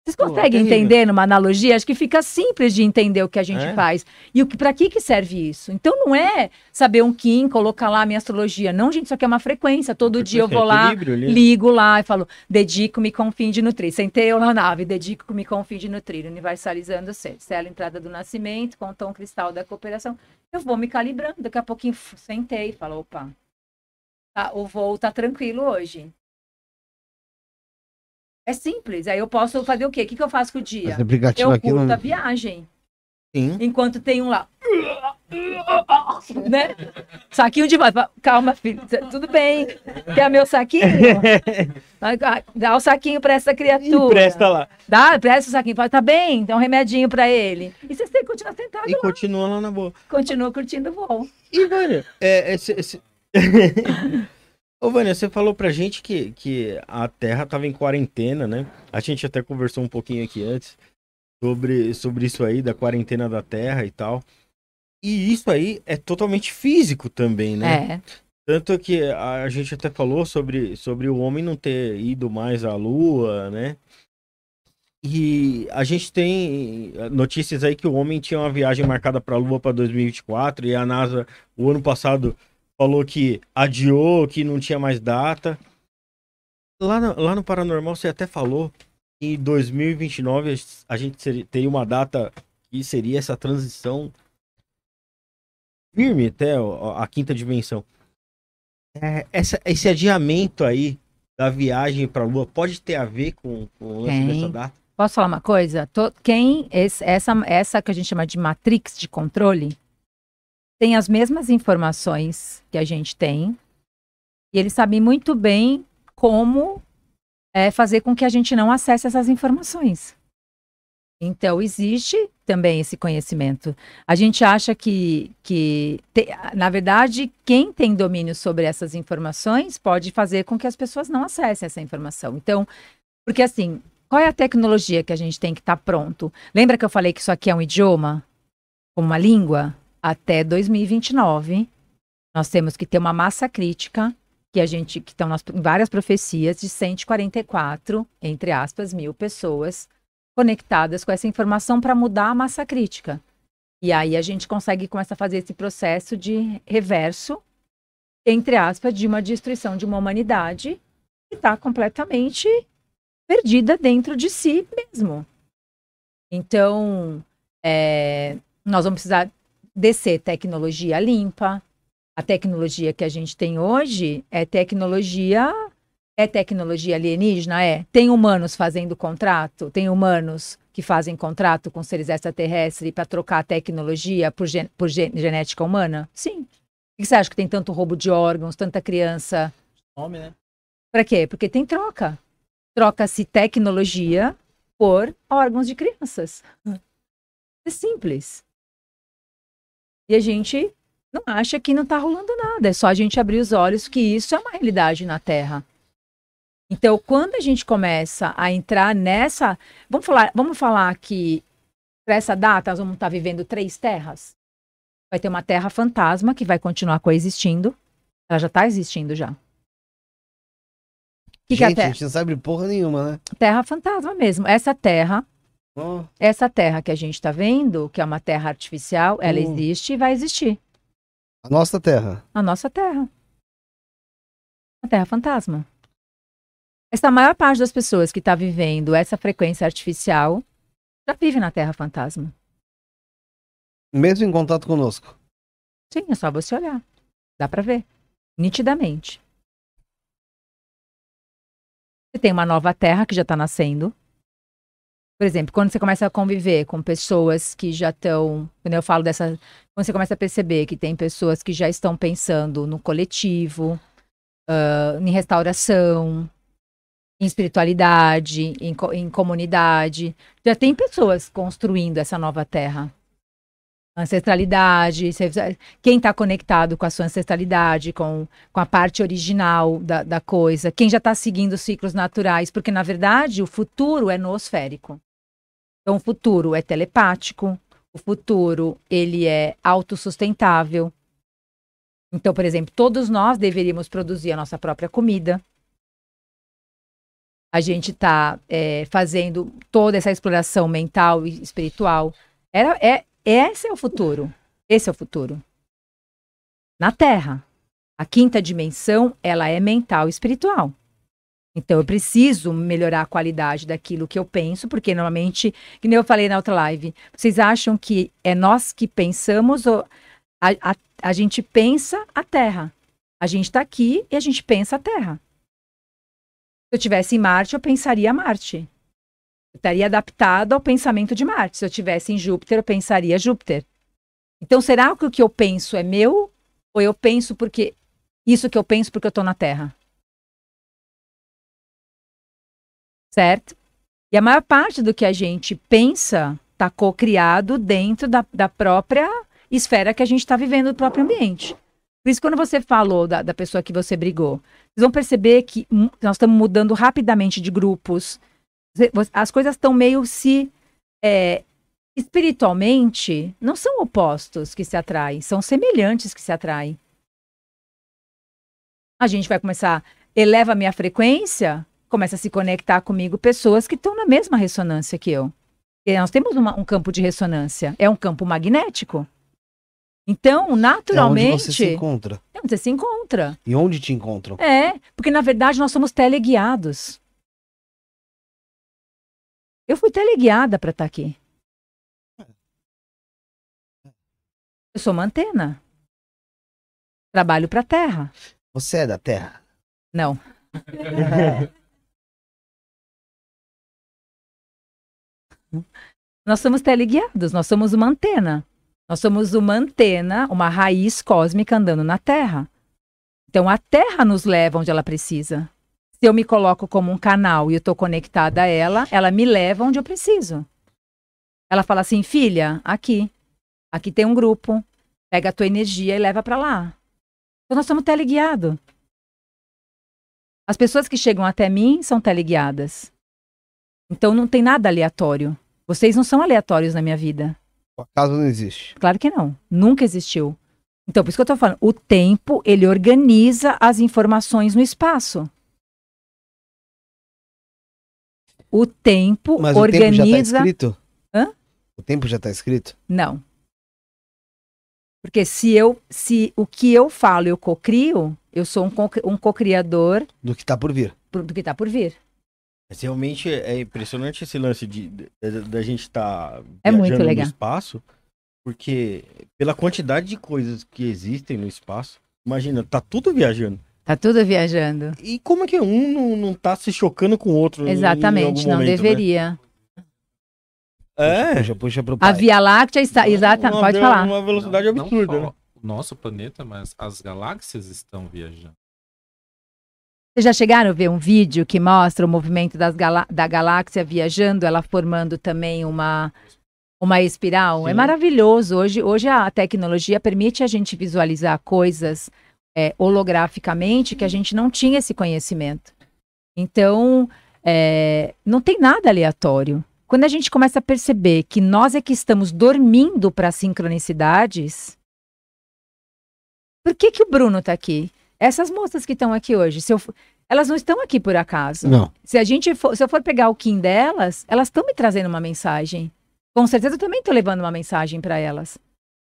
Vocês Pô, conseguem terrível. entender numa analogia? Acho que fica simples de entender o que a gente É. faz. E o que para que que serve isso? Então não é saber um Kim, colocar lá a minha astrologia. Não, gente, isso aqui é uma frequência. Todo dia eu vou lá, ligo lá e falo, dedico-me com o fim de nutrir. Sentei eu na nave, dedico-me com o fim de nutrir, universalizando ser. Sela entrada do nascimento, com o tom cristal da cooperação. Eu vou me calibrando. Daqui a pouquinho sentei, falo, opa, tá, o voo tá tranquilo hoje. É simples. Aí eu posso fazer o quê? O que, que eu faço com o dia? Eu curto não. a viagem. Sim. Enquanto tem um lá. né? Saquinho de voz. Calma, filho. Tudo bem. Quer meu saquinho? <laughs> Dá o saquinho pra essa criatura. Empresta lá. Dá, presta o saquinho. Fala, tá bem, dá um remedinho pra ele. E você tem que continuar sentado E lá. continua lá na boa. Continua curtindo o voo. E, Vânia, é, esse, <laughs> esse... Ô, Vânia, você falou pra gente que, que a Terra tava em quarentena, né? A gente até conversou um pouquinho aqui antes sobre, sobre isso aí, da quarentena da Terra e tal. E isso aí é totalmente físico também, né? É. Tanto que a, gente até falou sobre, sobre o homem não ter ido mais à Lua, né? E a gente tem notícias aí que o homem tinha uma viagem marcada para a Lua para 2024 e a NASA o ano passado falou que adiou, que não tinha mais data. Lá no, lá no Paranormal você até falou que em 2029 a gente seria, teria uma data que seria essa transição firme até a quinta dimensão. É, essa, esse adiamento aí da viagem para a Lua pode ter a ver com, com o lance dessa data? Posso falar uma coisa? To- Quem esse- essa essa que a gente chama de matrix de controle tem as mesmas informações que a gente tem e eles sabem muito bem como é, fazer com que a gente não acesse essas informações. Então existe também esse conhecimento. A gente acha que, que te- na verdade, quem tem domínio sobre essas informações pode fazer com que as pessoas não acessem essa informação. Então, porque assim, qual é a tecnologia que a gente tem que estar pronto? Lembra que eu falei que isso aqui é um idioma? Como uma língua? Até 2029, nós temos que ter uma massa crítica, que a gente, que estão nas, várias profecias, de 144, entre aspas, mil pessoas, conectadas com essa informação para mudar a massa crítica. E aí a gente consegue começar a fazer esse processo de reverso, entre aspas, de uma destruição de uma humanidade que está completamente perdida dentro de si mesmo. Então, é, nós vamos precisar descer tecnologia limpa. A tecnologia que a gente tem hoje é tecnologia. É tecnologia alienígena? É. Tem humanos fazendo contrato? Tem humanos que fazem contrato com seres extraterrestres para trocar tecnologia por, gen por gen genética humana? Sim. Por que você acha que tem tanto roubo de órgãos, tanta criança? Nome, né? Para quê? Porque tem troca. Troca-se tecnologia por órgãos de crianças. É simples. E a gente não acha que não está rolando nada. É só a gente abrir os olhos que isso é uma realidade na Terra. Então, quando a gente começa a entrar nessa. Vamos falar, vamos falar que para essa data nós vamos estar tá vivendo três terras. Vai ter uma terra fantasma que vai continuar coexistindo. Ela já está existindo já. Que gente, que é a, terra? a gente não sabe porra nenhuma, né? Terra fantasma mesmo. Essa terra Oh. Essa terra que a gente está vendo, que é uma terra artificial, ela uh. existe e vai existir. A nossa terra. A nossa terra. A terra fantasma. Essa maior parte das pessoas que está vivendo essa frequência artificial já vive na terra fantasma. Mesmo em contato conosco. Sim, é só você olhar. Dá para ver. Nitidamente. Você tem uma nova terra que já está nascendo. Por exemplo, quando você começa a conviver com pessoas que já estão. Quando eu falo dessa. Quando você começa a perceber que tem pessoas que já estão pensando no coletivo, uh, em restauração, em espiritualidade, em, em comunidade. Já tem pessoas construindo essa nova terra ancestralidade, quem está conectado com a sua ancestralidade, com, com a parte original da, da coisa, quem já está seguindo os ciclos naturais, porque na verdade o futuro é noosférico. Então, o futuro é telepático, o futuro ele é autossustentável. Então, por exemplo, todos nós deveríamos produzir a nossa própria comida. A gente está é, fazendo toda essa exploração mental e espiritual. Era, é, esse é o futuro. Esse é o futuro. Na Terra. A quinta dimensão, ela é mental e espiritual. Então, eu preciso melhorar a qualidade daquilo que eu penso, porque normalmente, que nem eu falei na outra live, vocês acham que é nós que pensamos ou a, a, a gente pensa a Terra? A gente está aqui e a gente pensa a Terra. Se eu tivesse em Marte, eu pensaria Marte. Estaria adaptado ao pensamento de Marte. Se eu tivesse em Júpiter, eu pensaria Júpiter. Então, será que o que eu penso é meu? Ou eu penso porque isso que eu penso porque eu estou na Terra? certo? E a maior parte do que a gente pensa está co-criado dentro da, da própria esfera que a gente está vivendo, do próprio ambiente. Por isso, quando você falou da, da pessoa que você brigou, vocês vão perceber que nós estamos mudando rapidamente de grupos. As coisas estão meio se. É, espiritualmente, não são opostos que se atraem, são semelhantes que se atraem. A gente vai começar, eleva a minha frequência, começa a se conectar comigo pessoas que estão na mesma ressonância que eu. E nós temos uma, um campo de ressonância, é um campo magnético. Então, naturalmente. É onde você se encontra. É onde você se encontra. E onde te encontram? É, porque na verdade nós somos teleguiados. Eu fui teleguiada para estar tá aqui. Eu sou uma antena. Trabalho para a Terra. Você é da Terra? Não. <laughs> Nós somos teleguiados, nós somos uma antena. Nós somos uma antena, uma raiz cósmica andando na Terra. Então a Terra nos leva onde ela precisa. Se eu me coloco como um canal e eu estou conectada a ela, ela me leva onde eu preciso. Ela fala assim, filha, aqui, aqui tem um grupo, pega a tua energia e leva para lá. Então nós somos teleguiados. As pessoas que chegam até mim são teleguiadas. Então não tem nada aleatório. Vocês não são aleatórios na minha vida. O acaso não existe. Claro que não. Nunca existiu. Então, por isso que eu tô falando, o tempo, ele organiza as informações no espaço. O tempo Mas o tempo já tá organiza. escrito? Hã? O tempo já tá escrito? Não. Porque se eu, se o que eu falo eu cocrio, eu sou um, co- um cocriador Do que tá por vir. do que está por vir. Mas realmente é impressionante esse lance de, de- da- gente estar É muito legal. no espaço, porque pela quantidade de coisas que existem no espaço, imagina, tá tudo viajando. Tá tudo viajando. E como é que um não, não tá se chocando com o outro? Exatamente, algum não momento, né? deveria. É. Puxa, puxa pro A. Via Láctea está. Exatamente, pode falar. Uma velocidade Não absurda, só né? O nosso planeta, mas as galáxias estão viajando. Vocês já chegaram a ver um vídeo que mostra o movimento das galá- da galáxia viajando, ela formando também uma, uma espiral? É Sim. maravilhoso. Hoje, hoje a tecnologia permite a gente visualizar coisas é, holograficamente que a gente não tinha esse conhecimento. Então, é, não tem nada aleatório. Quando a gente começa a perceber que nós é que estamos dormindo para sincronicidades, por que, que o Bruno está aqui? Essas moças que estão aqui hoje, se eu elas não estão aqui por acaso. Não. Se a gente for, se eu for pegar o Kim delas, elas estão me trazendo uma mensagem. Com certeza eu também estou levando uma mensagem para elas.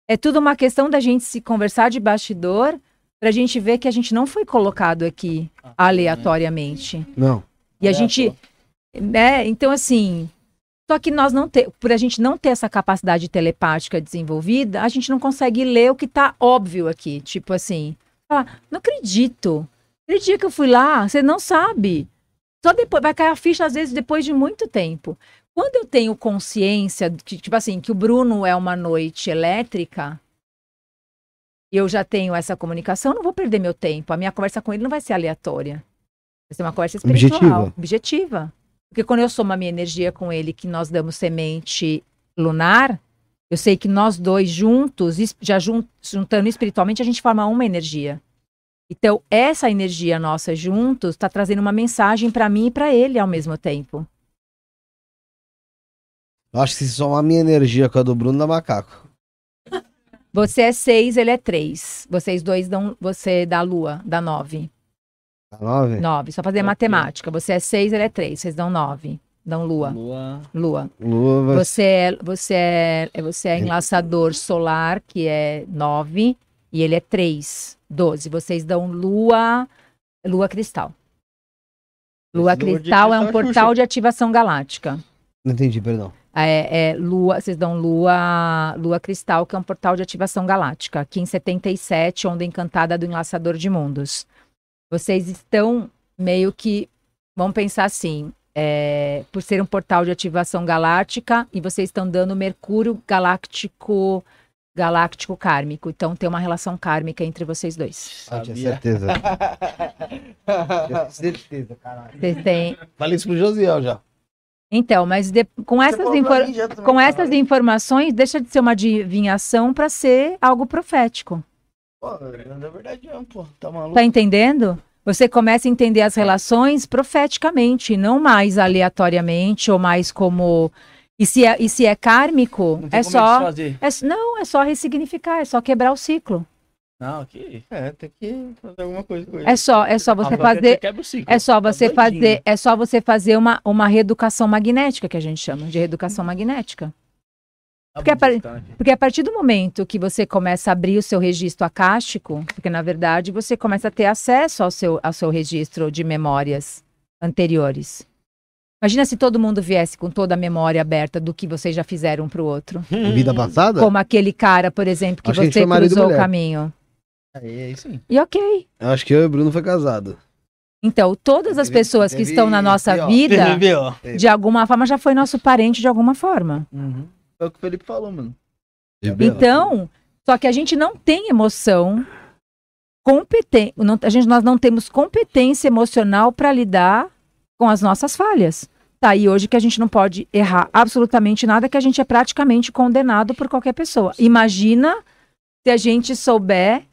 É tudo uma questão da gente se conversar de bastidor para a gente ver que a gente não foi colocado aqui aleatoriamente. Não. E a É, gente, pô. né? Então assim, só que nós não ter, por a gente não ter essa capacidade telepática desenvolvida, a gente não consegue ler o que tá óbvio aqui, tipo assim, ah, não acredito. Aquele dia que eu fui lá, você não sabe. Só depois vai cair a ficha às vezes depois de muito tempo. Quando eu tenho consciência de que tipo assim, que o Bruno é uma noite elétrica, e eu já tenho essa comunicação, não vou perder meu tempo. A minha conversa com ele não vai ser aleatória. Vai ser uma conversa espiritual, Objetiva. objetiva. Porque quando eu somo a minha energia com ele, que nós damos semente lunar, eu sei que nós dois juntos, já jun- juntando espiritualmente, a gente forma uma energia. Então, essa energia nossa juntos está trazendo uma mensagem para mim e para ele ao mesmo tempo. Eu acho que se somar a minha energia com a do Bruno, dá macaco. Você é seis, ele é três. Vocês dois dão, você dá lua, dá nove. Tá nove? Nove, só fazer Ok. matemática. Você é seis, ele é três. Vocês dão nove. Dão lua. Lua. Lua. Lua vai Você é, você é, é- você é enlaçador solar, que é 9, e ele é 3, 12. Vocês dão lua, lua cristal. Lua de cristal é um cristal é portal de ativação galáctica. Não entendi, perdão. É, é lua, vocês dão lua, lua cristal, que é um portal de ativação galáctica. Aqui em 77, onda encantada do enlaçador de mundos. Vocês estão meio que, vamos pensar assim, é, por ser um portal de ativação galáctica e vocês estão dando Mercúrio galáctico, galáctico kármico. Então tem uma relação kármica entre vocês dois. Ah, tinha certeza. <laughs> tinha certeza, caralho. Vocês têm. Falei isso pro Josiel já. Então, mas de- com essas também, Com essas informações, deixa de ser uma adivinhação para ser algo profético. Pô, na verdade não, pô. Tá maluco? Tá entendendo? Você começa a entender as relações profeticamente, não mais aleatoriamente ou mais como. E se é, e se é kármico, é só. É, não, é só ressignificar, é só quebrar o ciclo. Não, aqui. É, tem que fazer alguma coisa com isso. É só, é só você fazer. É só Tá você doidinho. fazer, é só você fazer uma, uma reeducação magnética que a gente chama de reeducação magnética. Tá porque a tá. Porque a partir do momento que você começa a abrir o seu registro acástico, porque na verdade você começa a ter acesso ao seu, ao seu registro de memórias anteriores. Imagina se todo mundo viesse com toda a memória aberta do que vocês já fizeram um para o outro. Vida passada? Como aquele cara, por exemplo, que Acho que você foi marido e cruzou o caminho. Aí é isso aí. E ok. Eu acho que eu e o Bruno foi casado. Então, todas as pessoas que estão na nossa vida, de alguma forma, já foi nosso parente de alguma forma. Uhum. Foi o que o Felipe falou, mano. Então, só que a gente não tem emoção competente, a gente, nós não temos competência emocional para lidar com as nossas falhas. Tá aí hoje que a gente não pode errar absolutamente nada, que a gente é praticamente condenado por qualquer pessoa. Imagina se a gente souber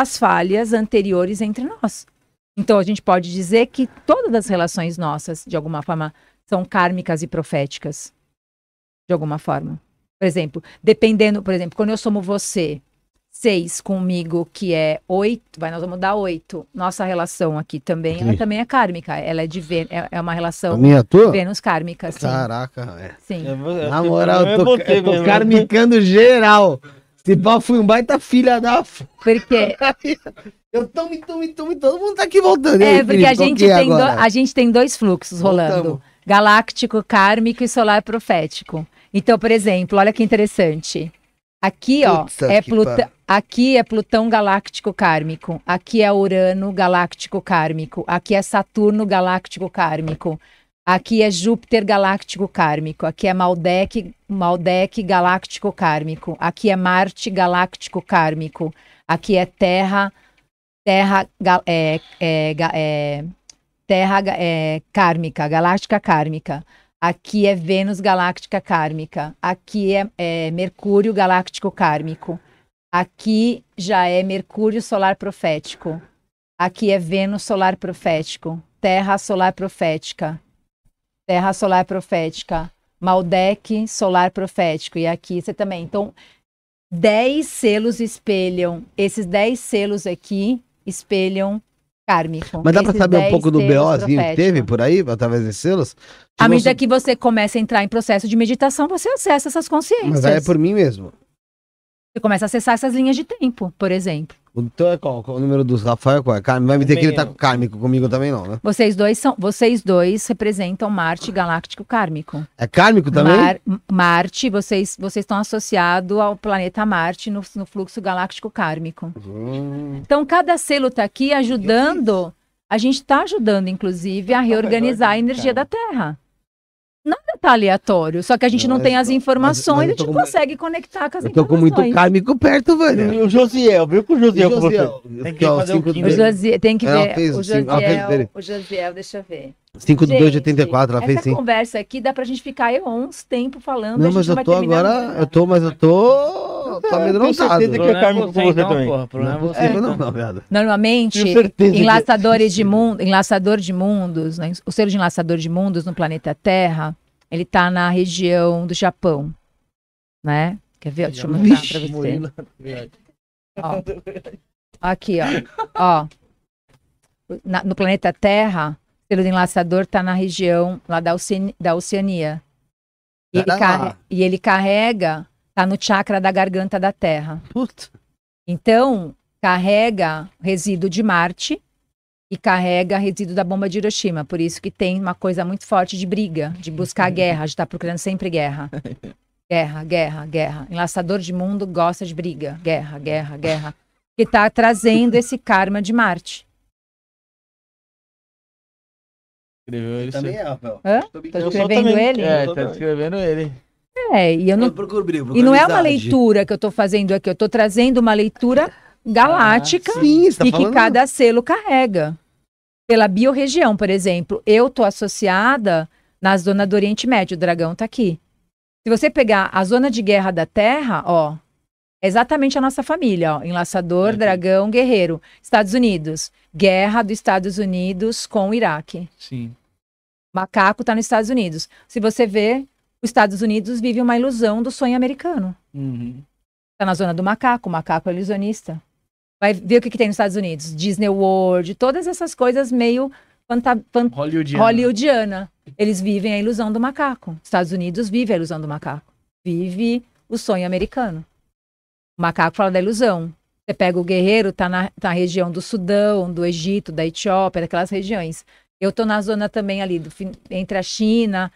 as falhas anteriores entre nós. Então a gente pode dizer que todas as relações nossas, de alguma forma, são kármicas e proféticas. De alguma forma. Por exemplo, dependendo, por exemplo, quando eu somo você, seis comigo, que é oito, vai, nós vamos dar oito. Nossa relação aqui também, ela Sim. também é kármica. Ela é de Vê- é, é uma A relação minha tua? Vênus kármica, sim. Caraca, é. sim. Na moral, eu tô, eu tô carmicando geral. Se pau fui um baita filha da. f- Porque, <laughs> Eu tô, me, tô, me, tô, me, todo mundo tá aqui voltando. E aí, é, porque a Felipe, gente, é tem do- a gente tem dois fluxos rolando. Voltamos. Galáctico, kármico e solar profético. Então, por exemplo, olha que interessante. Aqui, ó, é Plutão, pariu. aqui é Plutão galáctico kármico. Aqui é Urano galáctico kármico. Aqui é Saturno galáctico kármico. Aqui é Júpiter galáctico kármico. Aqui é Maldek, Maldek galáctico kármico. Aqui é Marte galáctico kármico. Aqui é Terra, Terra, é, é, é, Terra é, kármica, galáctica kármica. Aqui é Vênus galáctica kármica. Aqui é, é Mercúrio galáctico kármico. Aqui já é Mercúrio solar profético. Aqui é Vênus solar profético. Terra solar profética. Terra solar profética. Maldek solar profético. E aqui você também. Então, 10 selos espelham. Esses 10 selos aqui espelham kármico. Mas dá pra Esses saber um 10 pouco do BOzinho que teve por aí, através desses selos? À medida se- que você começa a entrar em processo de meditação, você acessa essas consciências. Mas aí é por mim mesmo. Você começa a acessar essas linhas de tempo, por exemplo. O teu é qual? Qual o número dos Rafael? Qual é? Carme- Vai me dizer que ele tá com kármico comigo também, não, né? Vocês dois são, vocês dois representam Marte galáctico kármico. É kármico também? Mar- Marte, vocês, vocês estão associados ao planeta Marte no, no fluxo galáctico kármico. Hum, Então, cada selo está aqui ajudando. A gente está ajudando, inclusive, a reorganizar a energia da Terra. Nada está aleatório, só que a gente não, Não, tem mas- as informações mas e a gente com- consegue conectar com as eu tô com informações. muito kármico perto, velho. E o Josiel, viu com o Josiel com você? Tem que fazer o quinto. O do- Josiel, tem que Ela ver. fez o, sim, ela fez Josiel, o Josiel, deixa eu ver. 5 de 2 de Gente, 84, ela fez Essa sim. conversa aqui dá pra gente ficar uns tempo falando. Não, a gente mas eu vai tô agora. Eu tô, mas eu tô. Tô amedrontado. certeza que é kármico com você também. Porra, o problema Não você. possível, não, não, viado. Normalmente, Tenho enlaçadores de mundo, enlaçador de mundos, né? o selo de enlaçador de mundos no planeta Terra, ele tá na região do Japão, né? Quer ver? Deixa eu mostrar pra você. Murilo. Ó. Aqui, ó. <laughs> ó. Na- no planeta Terra, o selo de enlaçador tá na região lá da, Oceani- da Oceania. E ele, carre- e ele carrega, tá no chakra da garganta da Terra. Puta. Então, carrega resíduo de Marte e carrega resíduo da bomba de Hiroshima. Por isso que tem uma coisa muito forte de briga, de buscar <laughs> guerra, de estar procurando sempre guerra. Guerra, guerra, guerra. Enlaçador de mundo gosta de briga. Guerra, guerra, guerra. Que está trazendo esse karma de Marte. Escreveu ele. Também é, Rafael. Hã? Escrevendo ele? É, tá também. descrevendo ele. É, e eu não. Eu procuro procuro E não é uma leitura que eu estou fazendo aqui, eu estou trazendo uma leitura galáctica. Sim, você tá e que falando. cada selo carrega. Pela biorregião, por exemplo, eu tô associada na zona do Oriente Médio, o dragão tá aqui. Se você pegar a zona de guerra da Terra, ó, é exatamente a nossa família, ó, enlaçador, dragão, guerreiro. Estados Unidos, guerra dos Estados Unidos com o Iraque. Sim. Macaco tá nos Estados Unidos. Se você vê, os Estados Unidos vive uma ilusão do sonho americano. Uhum. Tá na zona do macaco, o macaco é ilusionista. Vai ver o que, que tem nos Estados Unidos. Disney World, todas essas coisas meio fanta- fan- Hollywoodiano. hollywoodiana. Eles vivem a ilusão do macaco. Estados Unidos vive a ilusão do macaco. Vive o sonho americano. O macaco fala da ilusão. Você pega o guerreiro, tá na, tá na região do Sudão, do Egito, da Etiópia, daquelas regiões. Eu tô na zona também ali, do, entre a China,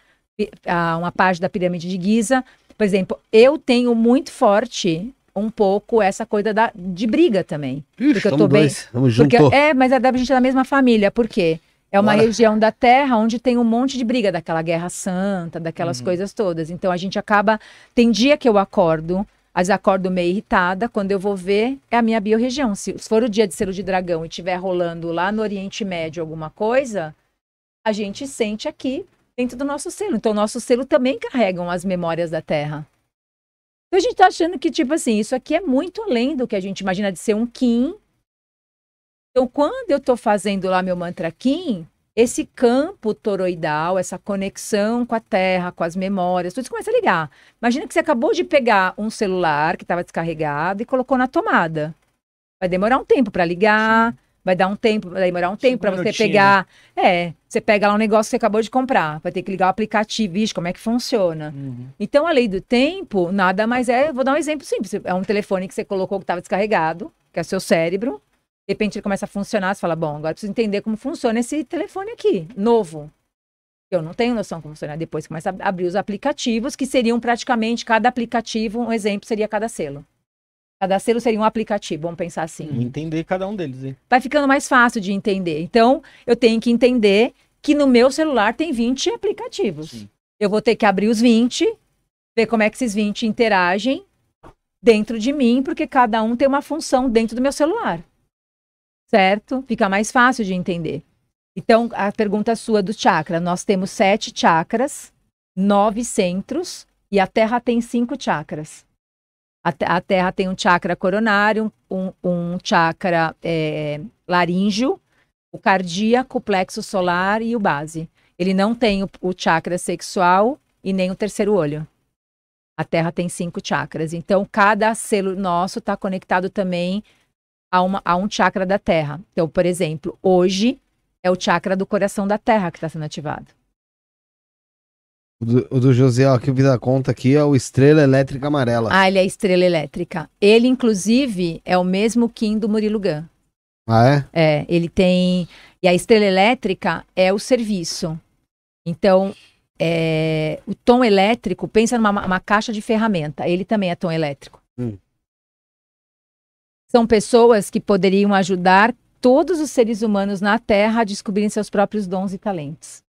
a- uma parte da pirâmide de Giza. Por exemplo, eu tenho muito forte um pouco essa coisa da, de briga também. Ixi, porque eu tô bem- dois, Tamo Porque, junto. é, mas é da gente é da mesma família. Por quê? É uma Bora. região da Terra onde tem um monte de briga, daquela guerra santa, daquelas coisas todas. Então a gente acaba. Tem dia que eu acordo, vezes acordo meio irritada, quando eu vou ver, é a minha biorregião. Se for o dia de selo de dragão e estiver rolando lá no Oriente Médio alguma coisa, a gente sente aqui dentro do nosso selo. Então, o nosso selo também carregam as memórias da Terra. Então, a gente tá achando que, tipo assim, isso aqui é muito além do que a gente imagina de ser um Kim. Então, quando eu tô fazendo lá meu mantra Kim, esse campo toroidal, essa conexão com a Terra, com as memórias, tudo isso começa a ligar. Imagina que você acabou de pegar um celular que estava descarregado e colocou na tomada. Vai demorar um tempo para ligar, vai dar um tempo, vai demorar um tempo para você pegar. É, você pega lá um negócio que você acabou de comprar, vai ter que ligar o aplicativo, vixe, como é que funciona? Uhum. Então, a lei do tempo nada mais é. Vou dar um exemplo simples. É um telefone que você colocou que estava descarregado, que é o seu cérebro. De repente ele começa a funcionar, você fala, bom, agora eu preciso entender como funciona esse telefone aqui, novo. Eu não tenho noção como funciona. Depois começa a abrir os aplicativos, que seriam praticamente cada aplicativo, um exemplo seria cada selo. Cada selo seria um aplicativo, vamos pensar assim Entender cada um deles, hein? vai ficando mais fácil de entender. Então, eu tenho que entender que no meu celular tem 20 aplicativos. Sim. Eu vou ter que abrir os 20, ver como é que esses 20 interagem dentro de mim, porque cada um tem uma função dentro do meu celular. Certo? Fica mais fácil de entender. Então, a pergunta sua do chakra. Nós temos sete chakras, nove centros, e a Terra tem cinco chakras. A, a Terra tem um chakra coronário, um, um chakra é, laríngeo, o cardíaco, o plexo solar e o base. Ele não tem o, o chakra sexual e nem o terceiro olho. A Terra tem cinco chakras. Então, cada selo nosso está conectado também a, uma- a um chakra da Terra. Então, por exemplo, hoje é o chakra do coração da Terra que está sendo ativado. O do, o do José, ó, que eu vi da conta aqui, é o Estrela Elétrica Amarela. Ah, ele é estrela elétrica. Ele, inclusive, é o mesmo Kim do Murilo Gun. Ah, é? É, ele tem. E a estrela elétrica é o serviço. Então, é, o tom elétrico, pensa numa uma caixa de ferramenta. Ele também é tom elétrico. Hum. São pessoas que poderiam ajudar todos os seres humanos na Terra a descobrirem seus próprios dons e talentos.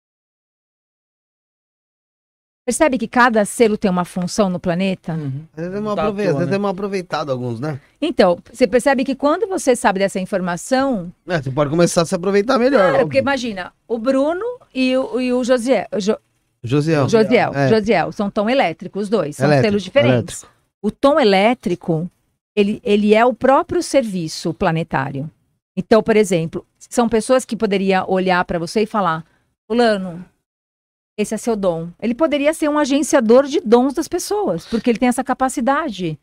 Percebe que cada selo tem uma função no planeta? Uhum. Às vezes é mal Tá aproveitado, né? é mal aproveitado alguns, né? Então, você percebe que quando você sabe dessa informação, É, você pode começar a se aproveitar melhor. Cara, óbvio. porque imagina, o Bruno e o, e o Josiel, Jo- Josiel. Josiel, É. Josiel, são tom elétricos, os dois, são Elétrico, selos diferentes. elétrico. O tom elétrico, ele, ele é o próprio serviço planetário. Então, por exemplo, são pessoas que poderiam olhar para você e falar, fulano, esse é seu dom. Ele poderia ser um agenciador de dons das pessoas, porque ele tem essa capacidade.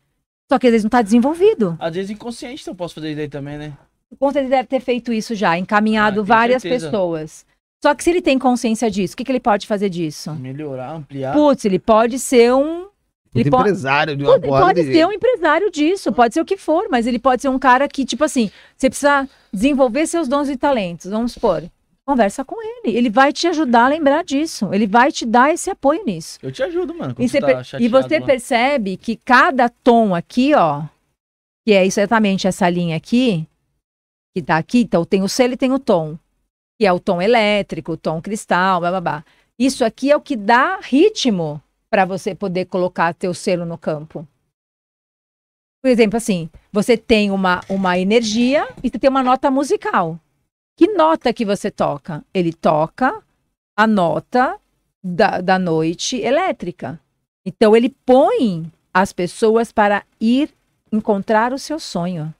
Só que às vezes não está desenvolvido. Às vezes inconsciente, então eu posso fazer isso aí também, né? Por conta ele deve ter feito isso já, encaminhado Ah, várias certeza. pessoas. Só que se ele tem consciência disso, o que, que ele pode fazer disso? Melhorar, ampliar. Putz, ele pode ser um. Ele po- empresário de uma Pode, porrada pode de ser um empresário disso, pode ser o que for, mas ele pode ser um cara que, tipo assim, você precisa desenvolver seus dons e talentos, vamos supor. Conversa com ele. Ele vai te ajudar a lembrar disso. Ele vai te dar esse apoio nisso. Eu te ajudo, mano. E, você, tá per- e chateado você lá. percebe que cada tom aqui, ó, que é exatamente essa linha aqui, que tá aqui, então tem o selo e tem o tom, que é o tom elétrico, o tom cristal, blá, blá, blá. Isso aqui é o que dá ritmo para você poder colocar teu selo no campo. Por exemplo, assim, você tem uma, uma energia e você tem uma nota musical. Que nota que você toca? Ele toca a nota da, da noite elétrica. Então, ele põe as pessoas para ir encontrar o seu sonho.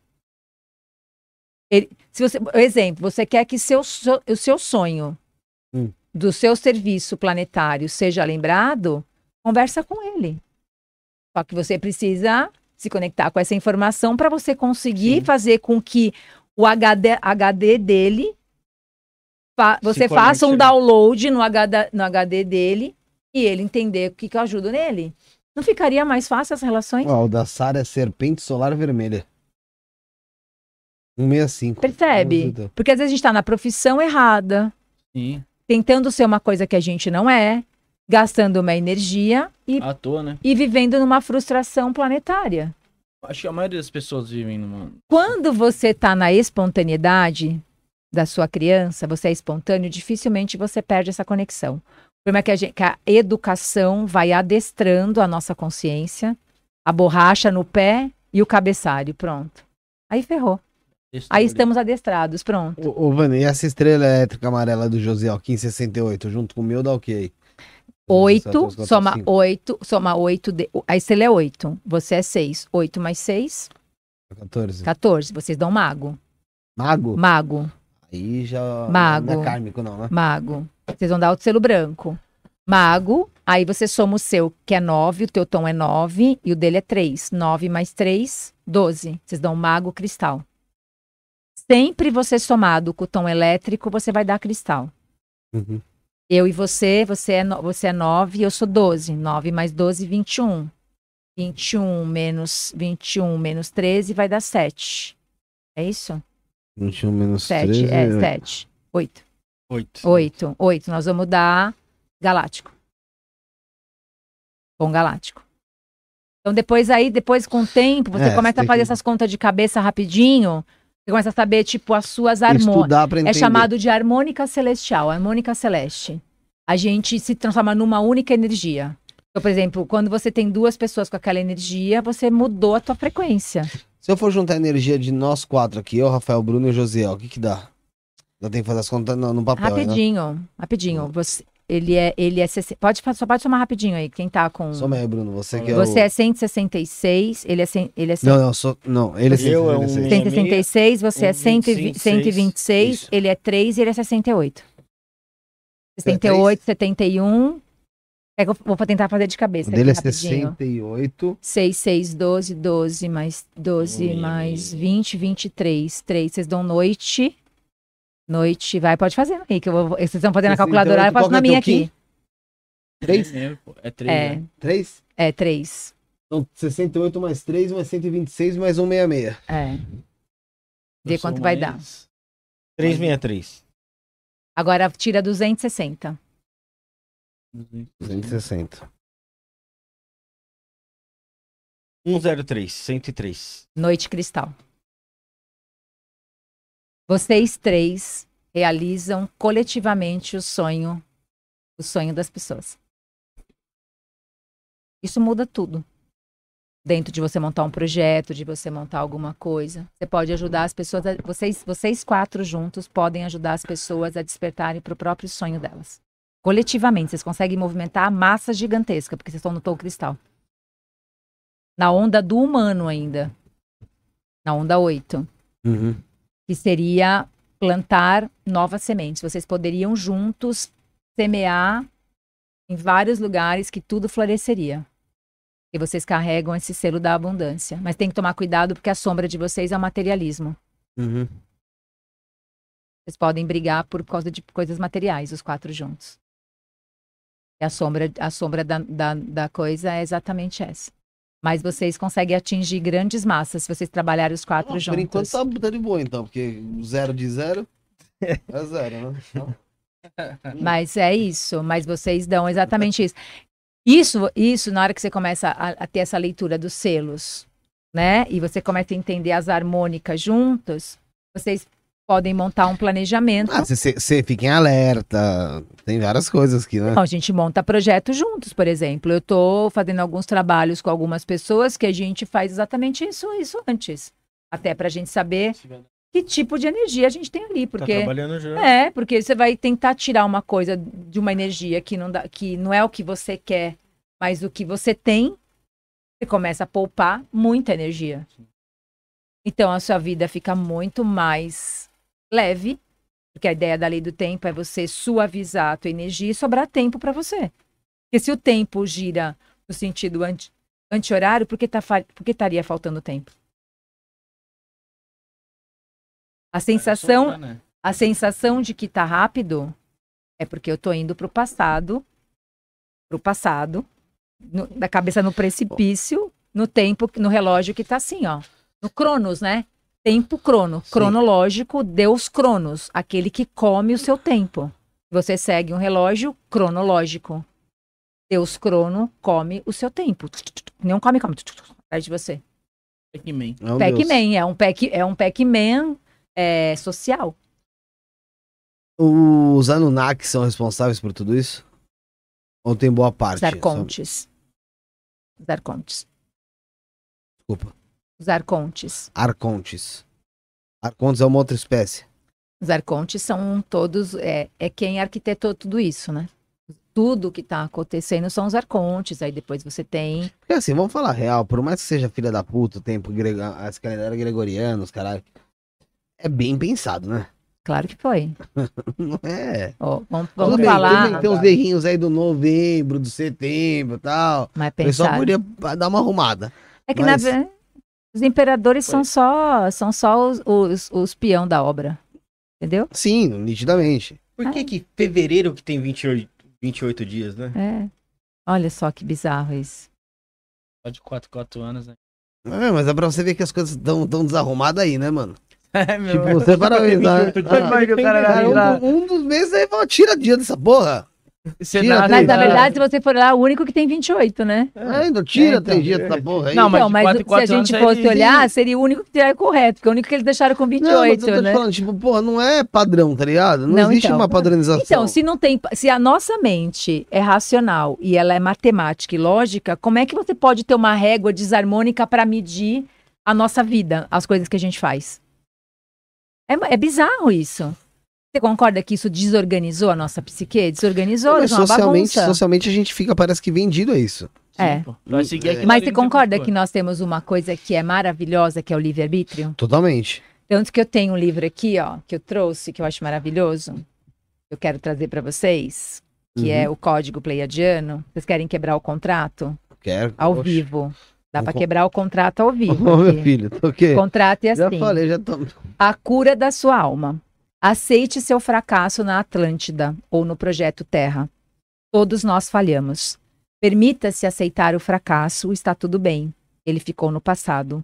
Ele, se você, por exemplo, você quer que seu, o seu sonho Hum. do seu serviço planetário seja lembrado, conversa com ele. Só que você precisa se conectar com essa informação para você conseguir Sim. fazer com que o HD, HD dele fa- você faça um download no HD, no HD dele e ele entender o que, que eu ajudo nele. Não ficaria mais fácil as relações? Ó, o da Sara é Serpente Solar Vermelha. 165. Percebe? Porque às vezes a gente está na profissão errada, Sim, tentando ser uma coisa que a gente não é, gastando uma energia e, à toa, né? e vivendo numa frustração planetária. Acho que a maioria das pessoas vivem numa. Quando você está na espontaneidade da sua criança, você é espontâneo, dificilmente você perde essa conexão. O problema é que a, gente- que a educação vai adestrando a nossa consciência, a borracha no pé e o cabeçário, pronto. Aí ferrou. Aí estamos adestrados, pronto. Ô, ô Vani, e essa estrela elétrica amarela do Josiel, 1568, junto com o meu, dá o quê aí? Oito, Cinco. soma oito, soma oito, de, a estrela é oito, você é seis. Oito mais seis, 14. 14, vocês dão mago. Mago? Mago. Aí já. Mago. Não é kármico, não, né? Mago. Vocês vão dar o selo branco. Mago, aí você soma o seu, que é 9, o teu tom é 9 e o dele é 3. 9 mais 3, 12. Vocês dão mago cristal. Sempre você somado com o tom elétrico, você vai dar cristal. Uhum. Eu e você, você é, no- você é 9 e eu sou 12. 9 mais 12, 21. 21 menos 21 menos 13 vai dar 7. É isso? 21 menos 7. 13. É, 7. 8. Oito. 8. 8. Nós vamos dar galáctico. Tom galáctico. Então depois aí, depois com o tempo, você É, começa a tem fazer que- essas contas de cabeça rapidinho. Você começa a saber, tipo, as suas harmônicas. É chamado de harmônica celestial, harmônica celeste. A gente se transforma numa única energia. Então, por exemplo, quando você tem duas pessoas com aquela energia, você mudou a tua frequência. Se eu for juntar a energia de nós quatro aqui, eu, Rafael, Bruno e o Josiel, o que que dá? Eu tenho que fazer as contas no, no papel, né? rapidinho, rapidinho. Você, ele é, ele é 60 pode só pode somar rapidinho aí, quem tá com Soma aí, Bruno. Você que é Você o... é 166, ele é cem- ele é cem- Não, não, sou... não, ele é Eu é um- 166. 166, você é um 120 126, Isso. ele é 3 e ele é 68. Você é 68, 71. É que eu vou tentar fazer de O cabeça. dele é aqui, rapidinho. 68. 6, 6, 12, 12, mais 12, Ui. mais 20, 23, 3. Vocês dão noite. Noite, vai, pode fazer aí, que eu vou, vocês estão fazendo na 68, calculadora, eu qual faço que na é minha aqui. Três? É três, É, né? 3? é 3. Então, 68 mais 3, mais 126, mais 166. É. Vê Eu quanto vai dar. 363. Agora tira 260. 260. 103, 103. Noite Cristal. Vocês três realizam coletivamente o sonho, o sonho das pessoas. Isso muda tudo. Dentro de você montar um projeto, de você montar alguma coisa, você pode ajudar as pessoas. A, vocês, vocês quatro juntos podem ajudar as pessoas a despertarem para o próprio sonho delas. Coletivamente, vocês conseguem movimentar a massa gigantesca, porque vocês estão no tom cristal. Na onda do humano ainda. Na onda 8 Uhum. Que seria plantar novas sementes. Vocês poderiam juntos semear em vários lugares que tudo floresceria. E vocês carregam esse selo da abundância. Mas tem que tomar cuidado porque a sombra de vocês é o materialismo. Uhum. Vocês podem brigar por causa de coisas materiais, os quatro juntos. E a sombra, a sombra da, da, da coisa é exatamente essa. Mas vocês conseguem atingir grandes massas se vocês trabalharem os quatro Por juntos. enquanto tá, tá de boa, então, porque zero de zero é zero, né? Então, <laughs> Mas é isso, mas vocês dão exatamente isso. Isso, isso na hora que você começa a, a ter essa leitura dos selos, né? E você começa a entender as harmônicas juntos, vocês podem montar um planejamento. Ah, você fica em alerta. Tem várias coisas aqui, né? Então, a gente monta projetos juntos, por exemplo. Eu estou fazendo alguns trabalhos com algumas pessoas que a gente faz exatamente isso, isso antes. Até para a gente saber que tipo de energia a gente tem ali. Tá Porque trabalhando já. É, porque você vai tentar tirar uma coisa de uma energia que não, dá, que não é o que você quer, mas o que você tem, você começa a poupar muita energia. Então a sua vida fica muito mais leve, porque a ideia da lei do tempo é você suavizar a tua energia e sobrar tempo para você. Porque se o tempo gira no sentido anti, anti-horário, por que tá, fa- por que estaria faltando tempo? A sensação, Sombra, né? a sensação de que tá rápido é porque eu tô indo pro passado, pro passado, no- da cabeça no precipício, no tempo, no relógio que tá assim, ó. No Cronos, né? Tempo crono, Sim. cronológico, Deus Cronos, aquele que come o seu tempo. Você segue um relógio cronológico. Deus Crono come o seu tempo. Não come, come. Atrás de você. Pac-Man. Deus. Pac-Man, é um Pac- é um Pac-Man é, social. Os Anunnaki são responsáveis por tudo isso? Ou tem boa parte? Os arcontes. Os arcontes. Desculpa. Os arcontes. Arcontes. Arcontes é uma outra espécie. Os arcontes são todos. É, é quem arquitetou tudo isso, né? Tudo que tá acontecendo são os arcontes. Aí depois você tem. Porque assim, vamos falar real, por mais que seja filha da puta, o tempo grego, as calendários gregorianos, caralho. É bem pensado, né? Claro que foi. <laughs> Não é. Ó, vamos vamos bem, falar, bem, tem uns errinhos aí do novembro, do setembro e tal. mas O pessoal pensar. poderia dar uma arrumada. É que mas- na os imperadores são só, são só os, os, os peão da obra. Entendeu? Sim, nitidamente. Por que que fevereiro que tem 28, 28 dias, né? É. Olha só que bizarro isso. Só de 4, 4 anos, né? É, mas é pra você ver que as coisas estão tão desarrumadas aí, né, mano? <laughs> É, meu. Tipo, você para pensar. Tem 28 Ah, um, um dos meses aí tira dia dessa porra. Tira três Mas na verdade, se você for lá, o único que tem 28, né? É, tira É, então. três dias dessa porra aí. Não, mas Então, mas quatro em se a gente fosse ele- olhar, seria o único que é correto, porque é o único que eles deixaram com Não, mas 28, eu tô te né? falando, tipo, porra, não é padrão, tá ligado? Não, Não, existe então. uma padronização. Então, se não tem, se a nossa mente é racional e ela é matemática e lógica, como é que você pode ter uma régua desarmônica para medir a nossa vida, as coisas que a gente faz? É, é bizarro isso. Você concorda que isso desorganizou a nossa psique? Desorganizou, uma socialmente, socialmente a gente fica, parece que vendido a isso. É. Pô, Vai seguir aqui Mas você concorda que nós temos uma coisa que é maravilhosa, que é o livre-arbítrio? Totalmente. Tanto que eu tenho um livro aqui, ó, que eu trouxe, que eu acho maravilhoso. Eu quero trazer para vocês, que Uhum. é o Código Pleiadiano. Vocês querem quebrar o contrato? Quero. Ao Oxe. vivo. Dá para quebrar o contrato ao vivo. Ô, meu filho, tô o quê? Contrato é Já assim: falei, já tô. a cura da sua alma. Aceite seu fracasso na Atlântida ou no projeto Terra. Todos nós falhamos. Permita-se aceitar o fracasso, está tudo bem. Ele ficou no passado.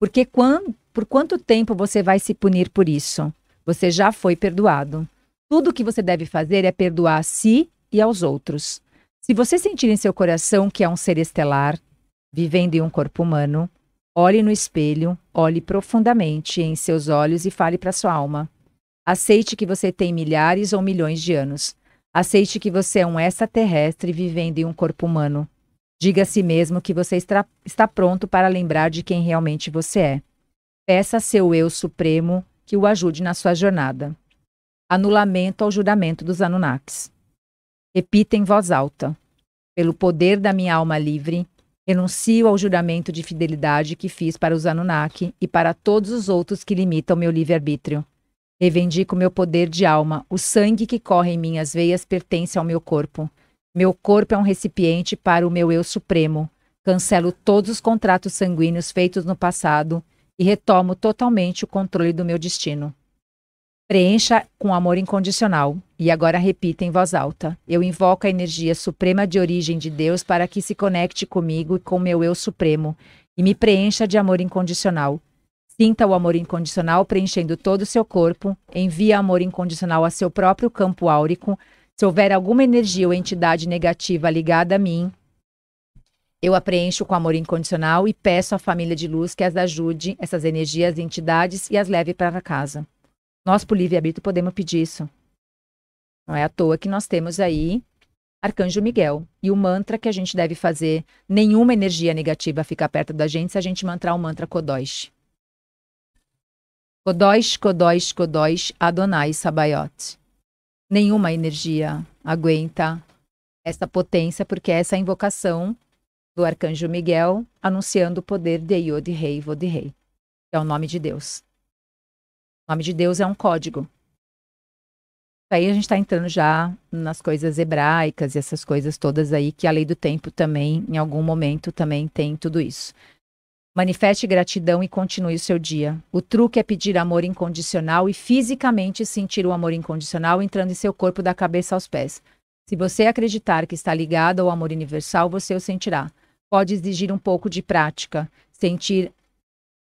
Porque quan- por quanto tempo você vai se punir por isso? Você já foi perdoado. Tudo o que você deve fazer é perdoar a si e aos outros. Se você sentir em seu coração que é um ser estelar, vivendo em um corpo humano, olhe no espelho, olhe profundamente em seus olhos e fale para sua alma. Aceite que você tem milhares ou milhões de anos. Aceite que você é um extraterrestre vivendo em um corpo humano. Diga a si mesmo que você está, pronto para lembrar de quem realmente você é. Peça a seu eu supremo que o ajude na sua jornada. Anulamento ao juramento dos Anunnakis. Repita em voz alta. Pelo poder da minha alma livre, renuncio ao juramento de fidelidade que fiz para os Anunnaki e para todos os outros que limitam meu livre-arbítrio. Reivindico meu poder de alma. O sangue que corre em minhas veias pertence ao meu corpo. Meu corpo é um recipiente para o meu eu supremo. Cancelo todos os contratos sanguíneos feitos no passado e retomo totalmente o controle do meu destino. Preencha com amor incondicional. E agora repita em voz alta. Eu invoco a energia suprema de origem de Deus para que se conecte comigo e com meu eu supremo e me preencha de amor incondicional. Sinta o amor incondicional preenchendo todo o seu corpo. Envie amor incondicional a seu próprio campo áurico. Se houver alguma energia ou entidade negativa ligada a mim, eu a preencho com amor incondicional e peço à família de luz que as ajude, essas energias e entidades, e as leve para casa. Nós, por livre-arbítrio, podemos pedir isso. Não é à toa que nós temos aí Arcanjo Miguel. E o mantra que a gente deve fazer, nenhuma energia negativa fica perto da gente se a gente mantrar o mantra Kodosh. Kodosh, Kodosh, Kodosh, Adonai Sabayot. Nenhuma energia aguenta essa potência, porque essa é a invocação do Arcanjo Miguel anunciando o poder de Yod Rei Vod Rei, que é o nome de Deus. O nome de Deus é um código. Aí a gente está entrando já nas coisas hebraicas e essas coisas todas aí, que a lei do tempo também, em algum momento, também tem tudo isso. Manifeste gratidão e continue o seu dia. O truque é pedir amor incondicional e fisicamente sentir o amor incondicional entrando em seu corpo da cabeça aos pés. Se você acreditar que está ligado ao amor universal, você o sentirá. Pode exigir um pouco de prática, sentir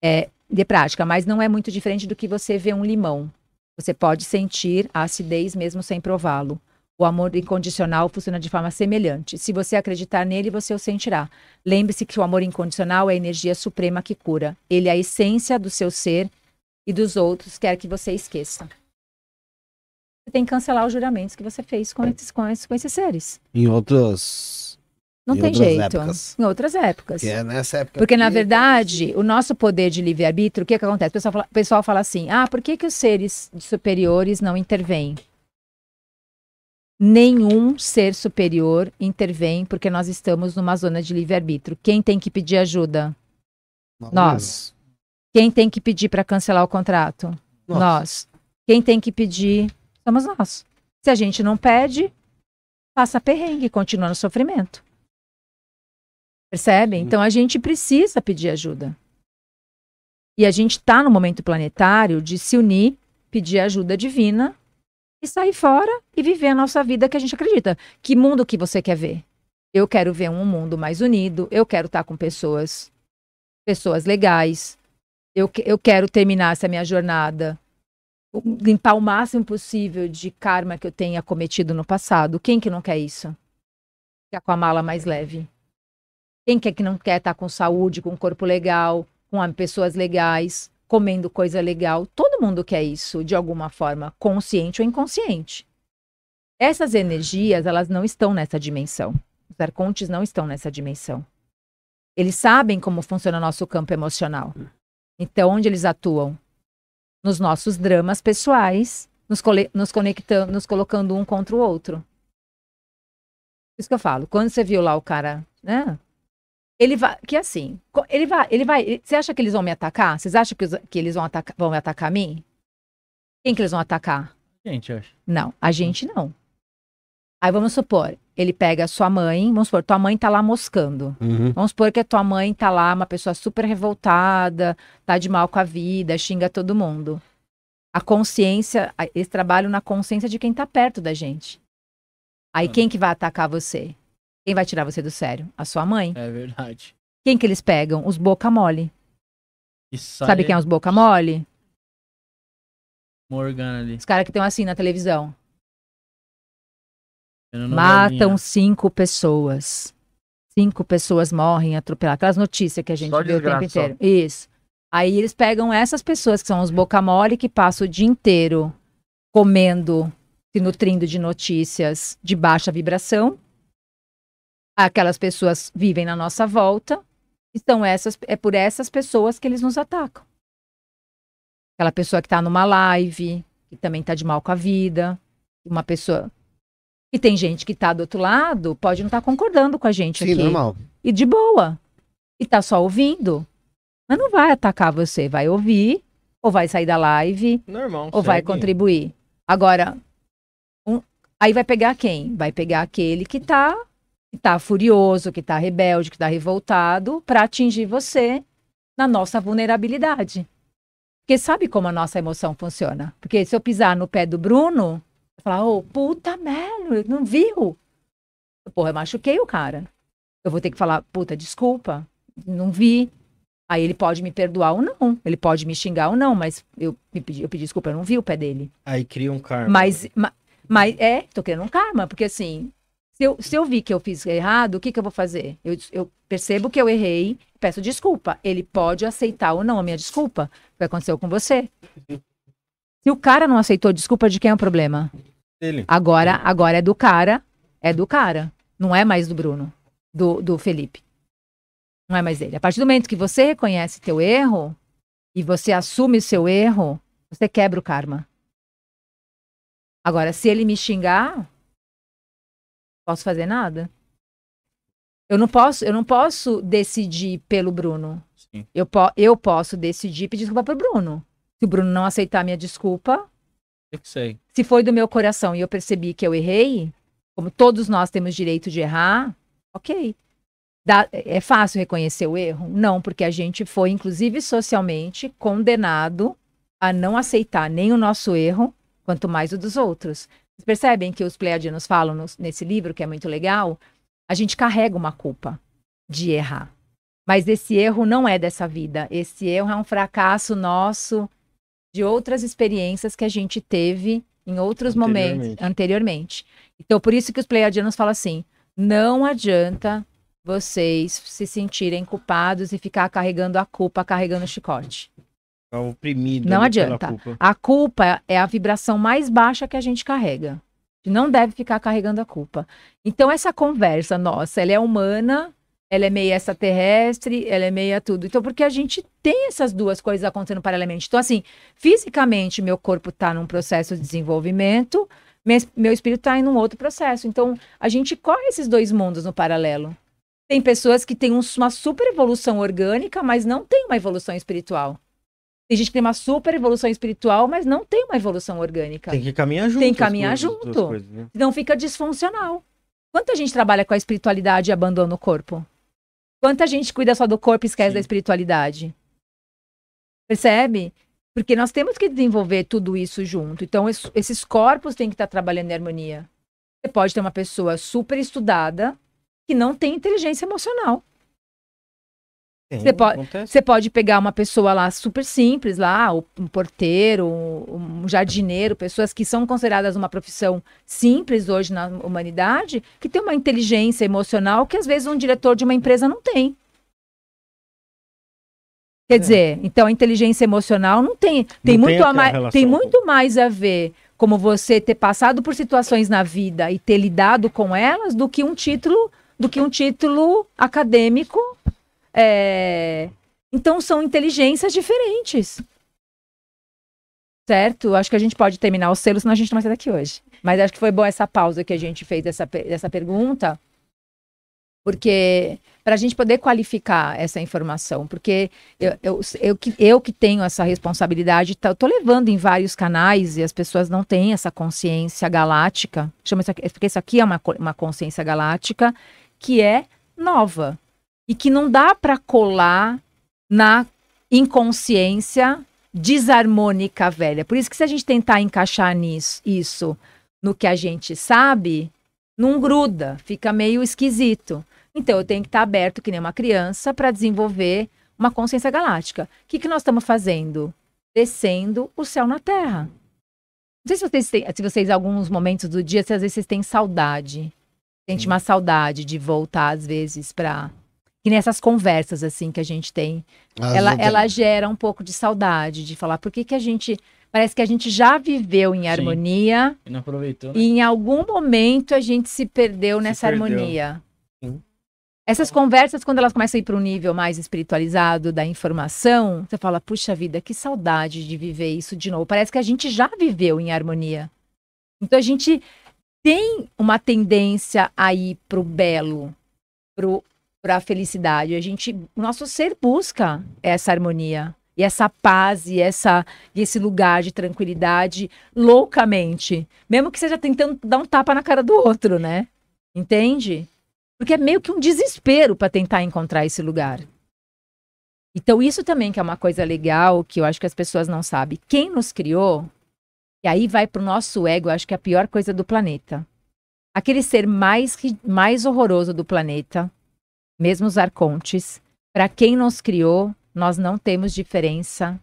é, de prática, mas não é muito diferente do que você vê um limão. Você pode sentir a acidez mesmo sem prová-lo. O amor incondicional funciona de forma semelhante. Se você acreditar nele, você o sentirá. Lembre-se que o amor incondicional é a energia suprema que cura. Ele é a essência do seu ser e dos outros, quer que você esqueça. Você tem que cancelar os juramentos que você fez com esses, com esses, com esses seres. Em outros. Não Em tem outras jeito. épocas. Em outras épocas. Que é nessa época. Porque, na aqui, verdade, o nosso poder de livre-arbítrio, o que, que acontece? O pessoal fala, o pessoal fala assim: ah, por que, que os seres superiores não intervêm? Nenhum ser superior intervém porque nós estamos numa zona de livre-arbítrio. Quem tem que pedir ajuda? Nós. Nós. Quem tem que pedir para cancelar o contrato? Nós. Nós. Quem tem que pedir somos nós. Se a gente não pede, passa perrengue, continua no sofrimento. Percebe? Então a gente precisa pedir ajuda. E a gente está no momento planetário de se unir, pedir ajuda divina e sair fora e viver a nossa vida que a gente acredita. Que mundo que você quer ver? Eu quero ver um mundo mais unido, eu quero estar com pessoas pessoas legais. Eu, eu quero terminar essa minha jornada limpar o máximo possível de karma que eu tenha cometido no passado. Quem que não quer isso? Ficar com a mala mais leve. Quem que é que não quer estar com saúde, com um corpo legal, com pessoas legais, comendo coisa legal? Todo mundo quer isso, de alguma forma, consciente ou inconsciente. Essas energias, elas não estão nessa dimensão. Os arcontes não estão nessa dimensão. Eles sabem como funciona o nosso campo emocional. Então, onde eles atuam? Nos nossos dramas pessoais, nos, nos conectando, nos colocando um contra o outro. Isso que eu falo. Quando você viu lá o cara, né? Ele vai, que assim, ele vai, ele vai. Você acha que eles vão me atacar? Vocês acham que, os- que eles vão atacar, vão me atacar a mim? Quem que eles vão atacar? Gente, eu acho. Não, a gente não. Aí vamos supor, ele pega a sua mãe, vamos supor, tua mãe tá lá moscando. Uhum. Vamos supor que a tua mãe tá lá, uma pessoa super revoltada, tá de mal com a vida, xinga todo mundo. A consciência, a- eles trabalham na consciência de quem tá perto da gente. Aí quem que vai atacar você? Quem vai tirar você do sério? A sua mãe. É verdade. Quem que eles pegam? Os boca mole. Sai Sabe quem é os boca mole? Morgana ali. Os caras que estão assim na televisão. Matam cinco pessoas. Cinco pessoas morrem atropeladas. Aquelas notícias que a gente Só vê o tempo inteiro. Isso. Aí eles pegam essas pessoas que são os boca mole que passam o dia inteiro comendo, se nutrindo de notícias de baixa vibração. Aquelas pessoas vivem na nossa volta. Então essas, é por essas pessoas que eles nos atacam. Aquela pessoa que está numa live, que também está de mal com a vida. Uma pessoa e tem gente que tá do outro lado, pode não estar concordando com a gente Sim, aqui. normal. E de boa. E tá só ouvindo. Mas não vai atacar você, vai ouvir, ou vai sair da live, Normal. ou vai segue. contribuir. Agora, um- aí vai pegar quem? Vai pegar aquele que tá, que tá furioso, que tá rebelde, que tá revoltado, para atingir você na nossa vulnerabilidade. Porque sabe como a nossa emoção funciona? Porque se eu pisar no pé do Bruno, eu falar, ô, puta merda, não viu? Porra, eu machuquei o cara. Eu vou ter que falar, puta, desculpa, não vi. Aí ele pode me perdoar ou não. Ele pode me xingar ou não, mas eu, me pedi, eu pedi desculpa, eu não vi o pé dele. Aí cria um karma. Mas, ma- mas é, tô querendo um karma, porque assim, se eu, se eu vi que eu fiz errado, o que, que eu vou fazer? Eu, eu percebo que eu errei, peço desculpa. Ele pode aceitar ou não a minha desculpa. O que aconteceu com você? Se o cara não aceitou desculpa, de quem é o problema? dele. Agora, agora é do cara, é do cara. Não é mais do Bruno, do, do Felipe. Não é mais dele. A partir do momento que você reconhece teu erro e você assume o seu erro, você quebra o karma. Agora, se ele me xingar, posso fazer nada. Eu não posso, eu não posso decidir pelo Bruno. Sim. Eu, po eu posso decidir pedir desculpa pro Bruno. Se o Bruno não aceitar a minha desculpa, Eu que sei. se foi do meu coração e eu percebi que eu errei, como todos nós temos direito de errar, ok. Dá- é fácil reconhecer o erro? Não, porque a gente foi, inclusive socialmente, condenado a não aceitar nem o nosso erro, quanto mais o dos outros. Vocês percebem que os pleiadianos falam nos- nesse livro, que é muito legal? A gente carrega uma culpa de errar. Mas esse erro não é dessa vida. Esse erro é um fracasso nosso de outras experiências que a gente teve em outros momentos Anteriormente. anteriormente. Então, por isso que os pleiadianos falam assim: não adianta vocês se sentirem culpados e ficar carregando a culpa, carregando o chicote. Tá oprimido. Não adianta. culpa. A culpa é a vibração mais baixa que a gente carrega. A gente não deve ficar carregando a culpa. Então, essa conversa nossa, ela é humana, ela é meio extraterrestre, ela é meia tudo. Então, porque a gente tem essas duas coisas acontecendo paralelamente. Então, assim, fisicamente, meu corpo está num processo de desenvolvimento, meu espírito está em um outro processo. Então, a gente corre esses dois mundos no paralelo. Tem pessoas que têm um- uma super evolução orgânica, mas não tem uma evolução espiritual. Tem gente que tem uma super evolução espiritual, mas não tem uma evolução orgânica. Tem que caminhar junto. Tem que caminhar coisas, junto. coisas, né? Não fica disfuncional. Quanta gente trabalha com a espiritualidade e abandona o corpo? Quanta gente cuida só do corpo e esquece Sim. da espiritualidade? Percebe? Porque nós temos que desenvolver tudo isso junto. Então, es- esses corpos têm que estar trabalhando em harmonia. Você pode ter uma pessoa super estudada que não tem inteligência emocional. Tem, Você pode-. Você pode pegar uma pessoa lá super simples, lá, um porteiro, um, jardineiro, pessoas que são consideradas uma profissão simples hoje na humanidade, que tem uma inteligência emocional que às vezes um diretor de uma empresa não tem. Quer dizer, então a inteligência emocional não tem. Tem, tem muito, a aquela mais, tem muito mais a ver como você ter passado por situações na vida e ter lidado com elas do que um título, do que um título acadêmico é, Então são inteligências diferentes. Certo? Acho que a gente pode terminar o selo, senão a gente não vai sair daqui hoje. Mas acho que foi boa essa pausa que a gente fez dessa, dessa pergunta, porque para a gente poder qualificar essa informação, porque eu, eu, eu, que, eu que tenho essa responsabilidade, tá, tô levando em vários canais e as pessoas não têm essa consciência galáctica, chama isso aqui, porque isso aqui é uma, uma consciência galáctica que é nova e que não dá para colar na inconsciência desarmônica velha. Por isso que se a gente tentar encaixar nisso, isso no que a gente sabe, não gruda, fica meio esquisito. Então eu tenho que estar aberto que nem uma criança para desenvolver uma consciência galáctica. O que, que nós estamos fazendo? Descendo o céu na Terra. Não sei se vocês têm, se vocês, em alguns momentos do dia, se às vezes vocês têm saudade. Sente uma saudade de voltar, às vezes, para. Que nessas conversas, assim, que a gente tem As ela, ela gera um pouco de saudade de falar por que, que a gente. Parece que a gente já viveu em harmonia E não aproveitou, né? e em algum momento a gente se perdeu Se nessa perdeu. harmonia. Sim. Essas conversas, quando elas começam a ir para um nível mais espiritualizado da informação, você fala, puxa vida, que saudade de viver isso de novo. Parece que a gente já viveu em harmonia. Então a gente tem uma tendência a ir pro belo, pro para a felicidade. A gente, o nosso ser busca essa harmonia e essa paz e essa e esse lugar de tranquilidade loucamente, mesmo que seja tentando dar um tapa na cara do outro, né? Entende? Porque é meio que um desespero para tentar encontrar esse lugar. Então isso também que é uma coisa legal que eu acho que as pessoas não sabem. Quem nos criou? E aí vai pro nosso ego, eu acho que é a pior coisa do planeta. Aquele ser mais mais horroroso do planeta, mesmo os arcontes, para quem nos criou, nós não temos diferença.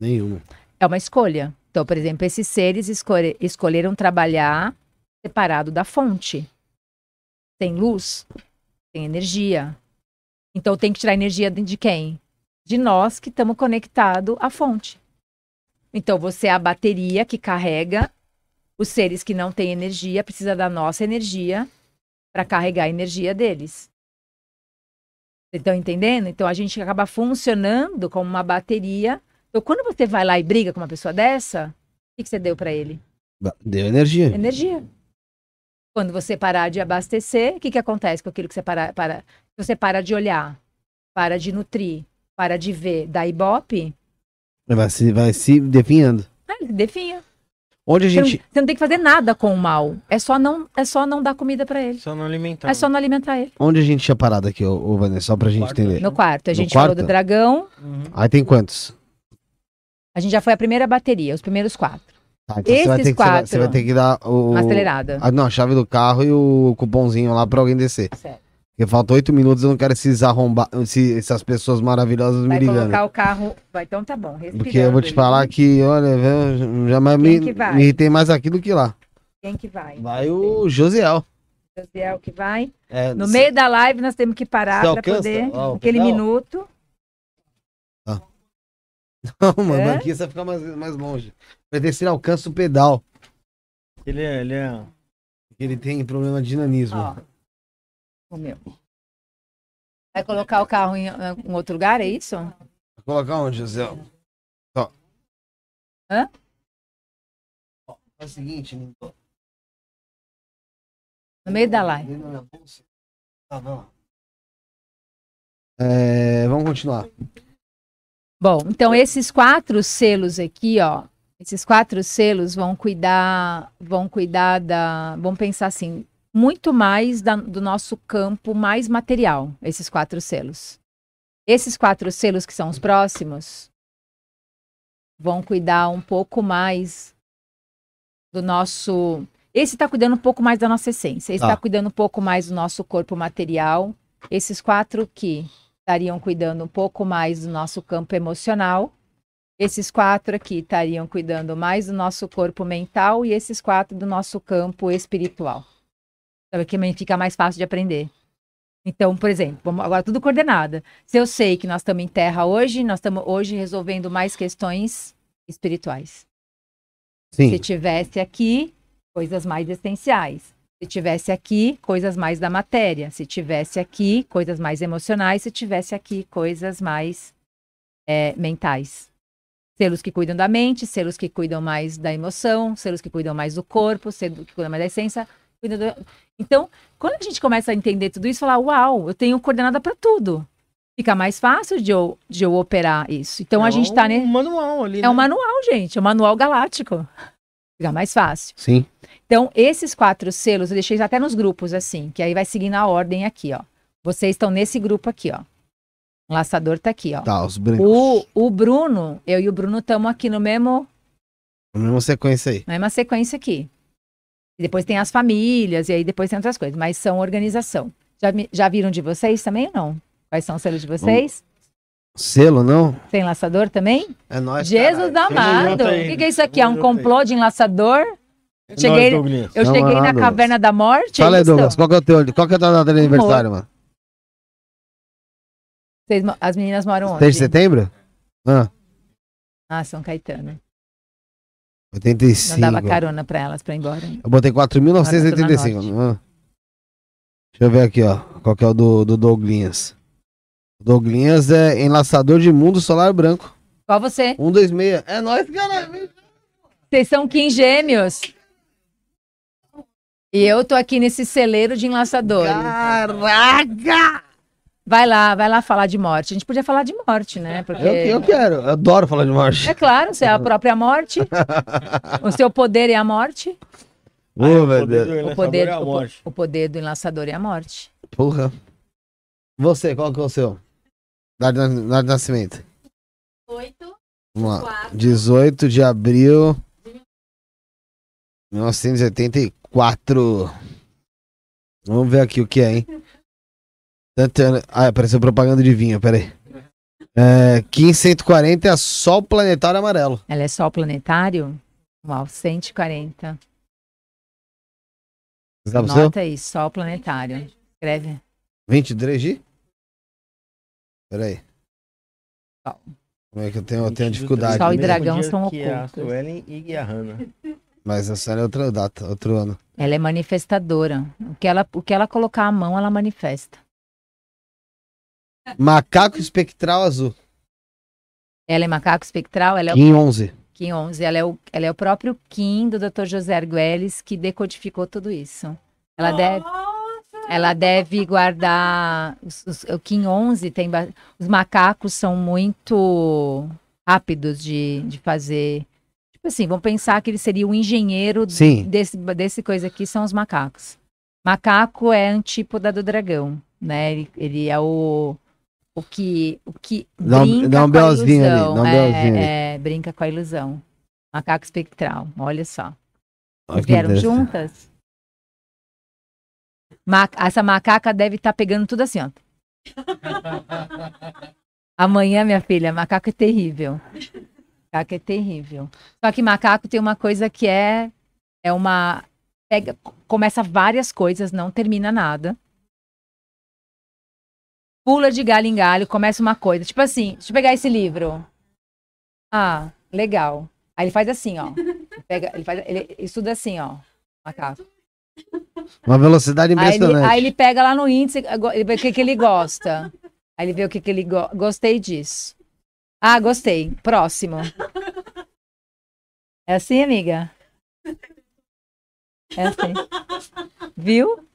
Nenhuma. É uma escolha. Então, por exemplo, esses seres escolhe- escolheram trabalhar separado da fonte. Tem luz, tem energia. Então, tem que tirar energia de de quem? De nós que estamos conectados à fonte. Então, você é a bateria que carrega os seres que não têm energia, precisa da nossa energia para carregar a energia deles. Vocês estão entendendo? Então, a gente acaba funcionando como uma bateria então, quando você vai lá e briga com uma pessoa dessa, o que, que você deu para ele? Deu energia. Energia. Quando você parar de abastecer, o que, que acontece com aquilo que você para, para? Você para de olhar, para de nutrir, para de ver, dá ibope, Vai se, vai se definhando. ah, ele definha. Onde a Você não, gente. você não tem que fazer nada com o mal. É só não, é só não dar comida para ele. Só não alimentar. É só não alimentar ele. Onde a gente tinha parado aqui, ô, ô Vanessa? Só pra gente quarto, entender. No quarto. A No gente falou quarto? do dragão. Uhum. Aí tem quantos? A gente já foi a primeira bateria, os primeiros quatro. Tá, então você vai, Esses ter que, você, vai, quatro. você vai ter que dar o. Uma acelerada. Ah, não, a chave do carro e o cupomzinho lá pra alguém descer. Certo. Porque faltam oito minutos, eu não quero esses arrombar, essas pessoas maravilhosas me Vai ligando. colocar o carro. Vai, então tá bom. Porque eu vou te falar que, olha, eu já mais Quem me, que vai? me irritei mais aqui do que lá. Quem que vai? Vai o Josiel. Josiel que vai. É, No meio da live nós temos que parar para poder. Ó, o aquele pedal? minuto. <laughs> Não, mano, É? aqui você fica mais, mais longe. Vai ter se ele alcança o pedal. Ele é, ele é. Ele tem problema de dinanismo. Ó. O meu. Vai colocar o carro em, outro lugar, é isso? Vou colocar onde, Josiel? Ó. Hã? Ó, É o seguinte. No meio da live. Bolsa. Tá, vai lá. É, vamos continuar. Bom, então esses quatro selos aqui, ó, esses quatro selos vão cuidar, vão cuidar da, vão pensar assim, muito mais da- do nosso campo mais material, esses quatro selos. Esses quatro selos que são os próximos vão cuidar um pouco mais do nosso. Esse está cuidando um pouco mais da nossa essência. Esse está Tá. cuidando um pouco mais do nosso corpo material. Esses quatro aqui estariam cuidando um pouco mais do nosso campo emocional. Esses quatro aqui estariam cuidando mais do nosso corpo mental e esses quatro do nosso campo espiritual. Sabe que fica mais fácil de aprender. Então, por exemplo, vamos agora tudo coordenada. Se eu sei que nós estamos em terra hoje, nós estamos hoje resolvendo mais questões espirituais. Sim. Se tivesse aqui, coisas mais essenciais. Se tivesse aqui, coisas mais da matéria. Se tivesse aqui, coisas mais emocionais. Se tivesse aqui, coisas mais é, mentais. Selos que cuidam da mente, selos que cuidam mais da emoção, selos que cuidam mais do corpo, selos que cuidam mais da essência. do- Então, quando a gente começa a entender tudo isso, falar, uau, eu tenho coordenada para tudo. Fica mais fácil de eu, de eu operar isso. Então, a gente está É ne... um manual ali, É um né? manual, gente. É um manual galáctico. Fica mais fácil. Sim. Então, esses quatro selos, eu deixei até nos grupos, assim, que aí vai seguindo a ordem aqui, ó. Vocês estão nesse grupo aqui, ó. O laçador tá aqui, ó. Tá, os brancos. O, o Bruno, eu e o Bruno estamos aqui no mesmo, Na mesma sequência aí. na mesma sequência aqui. E depois tem as famílias, e aí depois tem outras coisas, mas são organização. Já, já viram de vocês também ou não? Quais são os selos de vocês? Selo, não? Tem laçador também? É nóis. Jesus caralho. amado! O aí. que, que é isso aqui? É um aí. complô de enlaçador? Nós, Cheguei, Douglas. eu cheguei na Douglas. caverna da morte? Fala é aí, isso? Douglas. Qual que é, o teu, qual que é a data de aniversário, mano? Vocês as meninas moram onde? 3 de setembro? Ah, Ah, São Caetano. 85. Não dava carona pra elas pra ir embora. Eu botei 4.985. Ah. Deixa eu ver aqui, ó. Qual que é o do, do Douglinhas? Douglinhas é enlaçador de mundo solar branco. Qual você? 126. É nóis, caralho. Vocês são Kim Gêmeos. E eu tô aqui nesse celeiro de enlaçadores. Caraca! Vai lá, vai lá falar de morte. A gente podia falar de morte, né? <laughs> Porque... Eu, eu quero. Eu adoro falar de morte. É claro, você é a própria morte. <laughs> o seu poder é a morte. Ah, é, o meu poder Deus. do O enlaçador poder, é a o, o poder do enlaçador é a morte. Porra. Você, qual que é o seu? Data de nascimento. Oito. Vamos lá. 18 de abril. 1984. Vamos ver aqui o que é, hein? Tantana- Ah, apareceu propaganda de vinho, peraí. É, 1540 é Sol Planetário Amarelo. Ela é sol planetário? Uau, 140. Você sabe seu? Anota aí, sol planetário. Escreve. 23 de? Peraí. Sol. Como é que eu tenho, eu tenho dificuldade? Sol e dragão são a ocultos. Suelen e a Hannah. Mas essa é outra data, outro ano. Ela é manifestadora. O que ela, o que ela colocar a mão, ela manifesta. Macaco espectral azul. Ela é macaco espectral, ela é o Kim 11. Kim 11. Ela é o, ela é o próprio Kim do Dr. José Arguelles que decodificou tudo isso. Ela deve, ela deve guardar. os- os- o Kim 11 tem. ba- Os macacos são muito rápidos de, de fazer. Tipo assim, vamos pensar que ele seria o engenheiro Sim. desse, desse coisa aqui são os macacos. Macaco é antípoda do dragão, né? Ele, ele é o, o que, o que Dá um- brinca dá um com a ali, ilusão. um belzinho ali. é, é, brinca com a ilusão. Macaco espectral, olha só. Olha Vieram juntas? Ma- essa macaca deve estar pegando tudo assim, ó. Amanhã, minha filha, macaco é terrível. Macaco é terrível. Só que macaco tem uma coisa que é é uma pega começa várias coisas, não termina nada. Pula de galho em galho, começa uma coisa. Tipo assim, deixa eu pegar esse livro. Ah, legal. Aí ele faz assim, ó. Ele <laughs> Pega, ele, faz, ele estuda assim, ó. Macaco. Uma velocidade Aí ele, impressionante. aí ele pega lá no índice, agora, ele vê o que, que ele gosta. Aí ele vê o que, que ele go gostei disso. Ah, gostei. Próximo. É assim, amiga? É assim. Viu?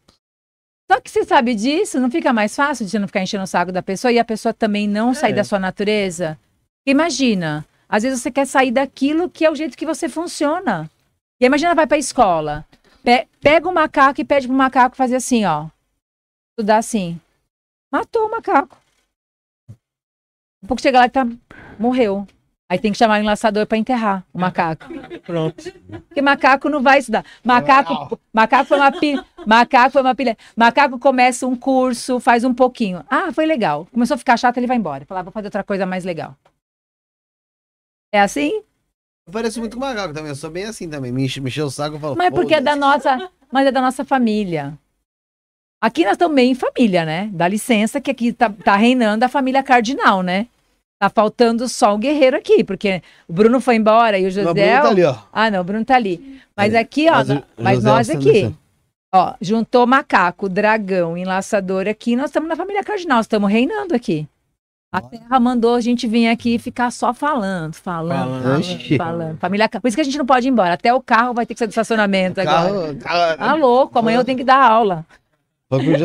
Só que você sabe disso, não fica mais fácil de você não ficar enchendo o saco da pessoa e a pessoa também não sair É. da sua natureza? Imagina, às vezes você quer sair daquilo que é o jeito que você funciona. E imagina, vai pra escola, pe- pega o macaco e pede pro macaco fazer assim, ó. Estudar assim. Matou o macaco. Um pouco chega lá e tá, morreu. Aí tem que chamar o enlaçador pra enterrar o macaco. Pronto. Porque macaco não vai estudar. Macaco, macaco foi uma pilha. Macaco foi uma pilha. Macaco começa um curso, faz um pouquinho. Ah, foi legal. Começou a ficar chato, ele vai embora. Falar, vou fazer outra coisa mais legal. É assim? Eu pareço muito com macaco também. Eu sou bem assim também. Me enche, me enche o saco e falo. Mas porque é da nossa, mas é da nossa família. Aqui nós estamos meio em família, né? Dá licença que aqui tá, tá reinando a família cardinal, né? Tá faltando só o guerreiro aqui, porque o Bruno foi embora e o Mas o José. Bruno tá ali, ó. Ah, não, o Bruno tá ali. Mas Ali. aqui, ó, Mas mas José nós tá aqui, ó, juntou macaco, dragão, enlaçador aqui, nós estamos na família cardinal, estamos reinando aqui. A terra mandou a gente vir aqui e ficar só falando, falando, Falando. falando. Família, por isso que a gente não pode ir embora. Até o carro vai ter que ser do estacionamento agora. Carro, carro, Ah, louco, amanhã eu tenho que dar aula.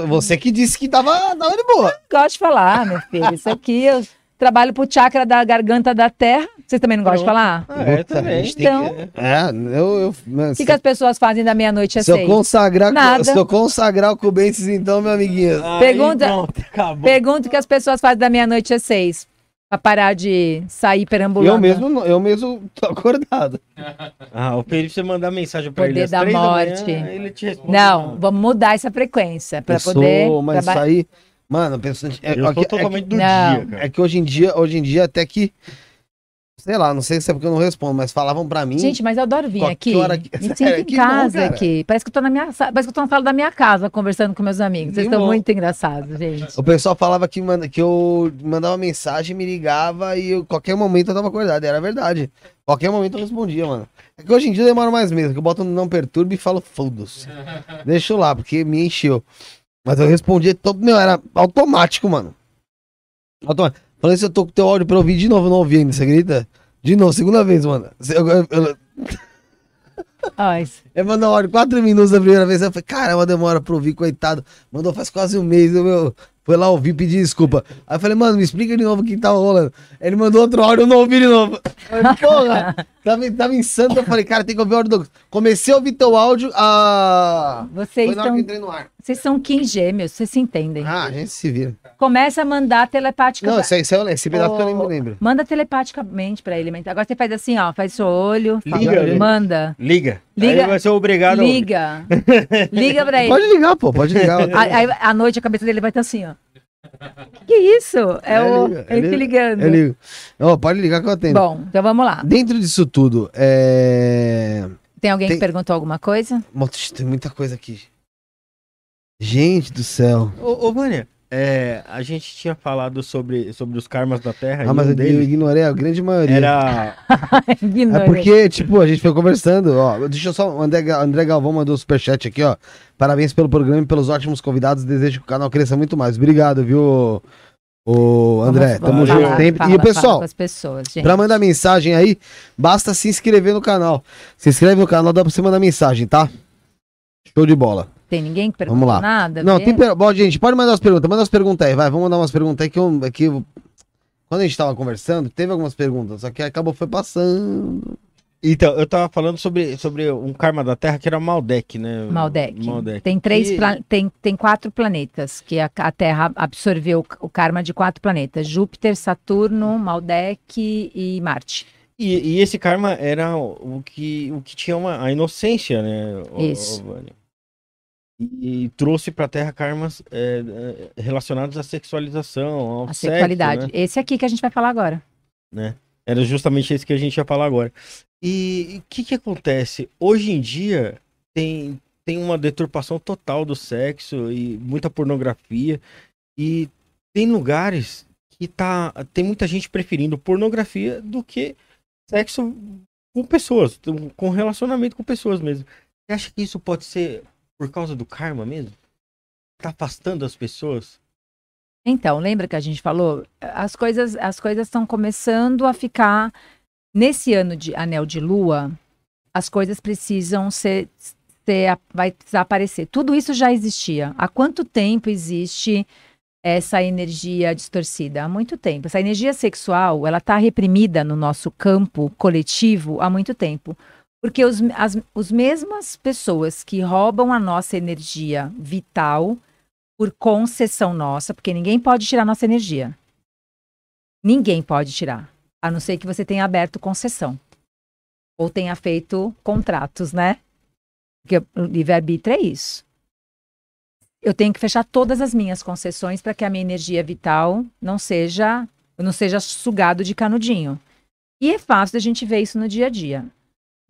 Você que disse que tava, tava de boa. Gosto de falar, meu filho. Isso aqui eu trabalho pro chakra da garganta da terra. Vocês também não gostam de falar? Ah, é, a também. Então- que- É, eu. eu O que, que as pessoas fazem da meia-noite às se, eu seis? consagrar, Nada. se eu consagrar o Cubentes, então, meu amiguinho. Aí, Pergunta- pronto, acabou. Pergunta o que as pessoas fazem da meia-noite às seis. Pra parar de sair perambulando. Eu mesmo, eu mesmo tô acordado. <laughs> Ah, o Felipe, você mandar mensagem pra Poder ele às da três morte. manhã, ele te responde. Não, vamos mudar essa frequência pra Eu sou, poder. mas traba- isso aí. Mano, penso, é, Eu é, que- é, totalmente do Não. dia, cara. é que hoje em dia, hoje em dia, até que. Sei lá, não sei se é porque eu não respondo, mas falavam pra mim. Gente, mas eu adoro vir aqui. hora que- Me sinto Sério, <laughs> em que bom, casa cara. aqui. Parece que eu tô na minha parece que eu tô na sala da minha casa conversando com meus amigos. Vocês estão bom. muito engraçados, gente. O pessoal falava que, manda, que eu mandava mensagem, me ligava e eu, qualquer momento eu tava acordado. Era verdade. Qualquer momento eu respondia, mano. É que hoje em dia demora mais mesmo, que eu boto no não perturbe e falo, foda-se. Deixa lá, porque me encheu. Mas eu respondia todo, meu, era automático, mano. Automático. Falei, se eu tô com teu áudio pra ouvir de novo, eu não ouvi ainda, você acredita? De novo, segunda vez, mano. Eu, eu, eu, <laughs> eu mandou áudio quatro minutos da primeira vez. Eu falei, caramba, demora pra ouvir, coitado. Mandou faz quase um mês. Eu, meu, foi lá ouvir, pedir desculpa. Aí eu falei, mano, me explica de novo o que tava rolando. Ele mandou outro áudio, eu não ouvi de novo. Eu <laughs> falei, Porra, tava, tava em. Eu falei, cara, tem que ouvir o áudio do. Comecei a ouvir teu áudio. A... vocês Foi na hora são, que entrei no ar. vocês são Kim gêmeos, vocês se entendem. Ah, a gente se vira. Começa a mandar telepatica. Não, esse, esse, esse pedaço que eu nem me lembro. Manda telepaticamente pra ele. mas Agora você faz assim, ó, faz seu olho, fala, Liga, né? manda, Liga. Liga. Aí vai ser obrigado. a- liga, liga pra <laughs> ele. Pode ligar, pô, pode ligar. Aí, aí, à noite a cabeça dele vai estar assim, ó. <laughs> Que isso? É, É, o liga, ele é liga. ligando. Eu ligo. Ó, pode ligar que eu atendo. Bom, então vamos lá. Dentro disso tudo, é. Tem alguém Tem- que perguntou alguma coisa? Tem muita coisa aqui. Gente do céu. Ô, ô Vânia, é, a gente tinha falado sobre, sobre os karmas da Terra. Ah, e mas um eu, deles ignorei a grande maioria. era. <laughs> É porque, tipo, a gente foi conversando, ó. Deixa eu só. O André, André Galvão mandou o superchat aqui, ó. Parabéns pelo programa e pelos ótimos convidados. Desejo que o canal cresça muito mais. Obrigado, viu, o André? Tamo Vamos junto falar, sempre. Fala, e o pessoal, pessoas, gente. pra mandar mensagem aí, basta se inscrever no canal. Se inscreve no canal, dá pra você mandar mensagem, tá? Show de bola. Tem ninguém que Vamos perguntou lá. nada? Não, tem per... Bom, gente, pode mandar as perguntas. Manda as perguntas aí, vai. Vamos mandar umas perguntas aí que eu. Que eu- Quando a gente tava conversando, teve algumas perguntas, só que acabou foi passando. Então, eu tava falando sobre, sobre um karma da Terra que era Maldek, né? Maldek. Maldek. Tem três, E- pla- tem, tem quatro planetas que a, a Terra absorveu o- o karma de quatro planetas: Júpiter, Saturno, Maldek e Marte. E, e esse karma era o que, o que tinha uma, a inocência, né? Isso. ô, Vânia? E, trouxe pra Terra karmas é, é, relacionados à sexualização, ao A sexo, sexualidade. né? Esse aqui que a gente vai falar agora. Era justamente esse que a gente ia falar agora. E o que que acontece? Hoje em dia tem, tem uma deturpação total do sexo e muita pornografia. E tem lugares que tá, tem muita gente preferindo pornografia do que sexo com pessoas, com relacionamento com pessoas mesmo. Você acha que isso pode ser por causa do karma mesmo? Tá afastando as pessoas? Então, lembra que a gente falou? As coisas as coisas estão começando a ficar nesse ano de anel de lua, as coisas precisam ser, ser vai precisar aparecer. Tudo isso já existia. Há quanto tempo existe essa energia distorcida há muito tempo. Essa energia sexual, ela está reprimida no nosso campo coletivo há muito tempo. Porque os, as os mesmas pessoas que roubam a nossa energia vital por concessão nossa, porque ninguém pode tirar nossa energia. Ninguém pode tirar, a não ser que você tenha aberto concessão ou tenha feito contratos, né? Porque o livre-arbítrio é isso. Eu tenho que fechar todas as minhas concessões para que a minha energia vital não seja, não seja sugado de canudinho. E é fácil da gente ver isso no dia a dia.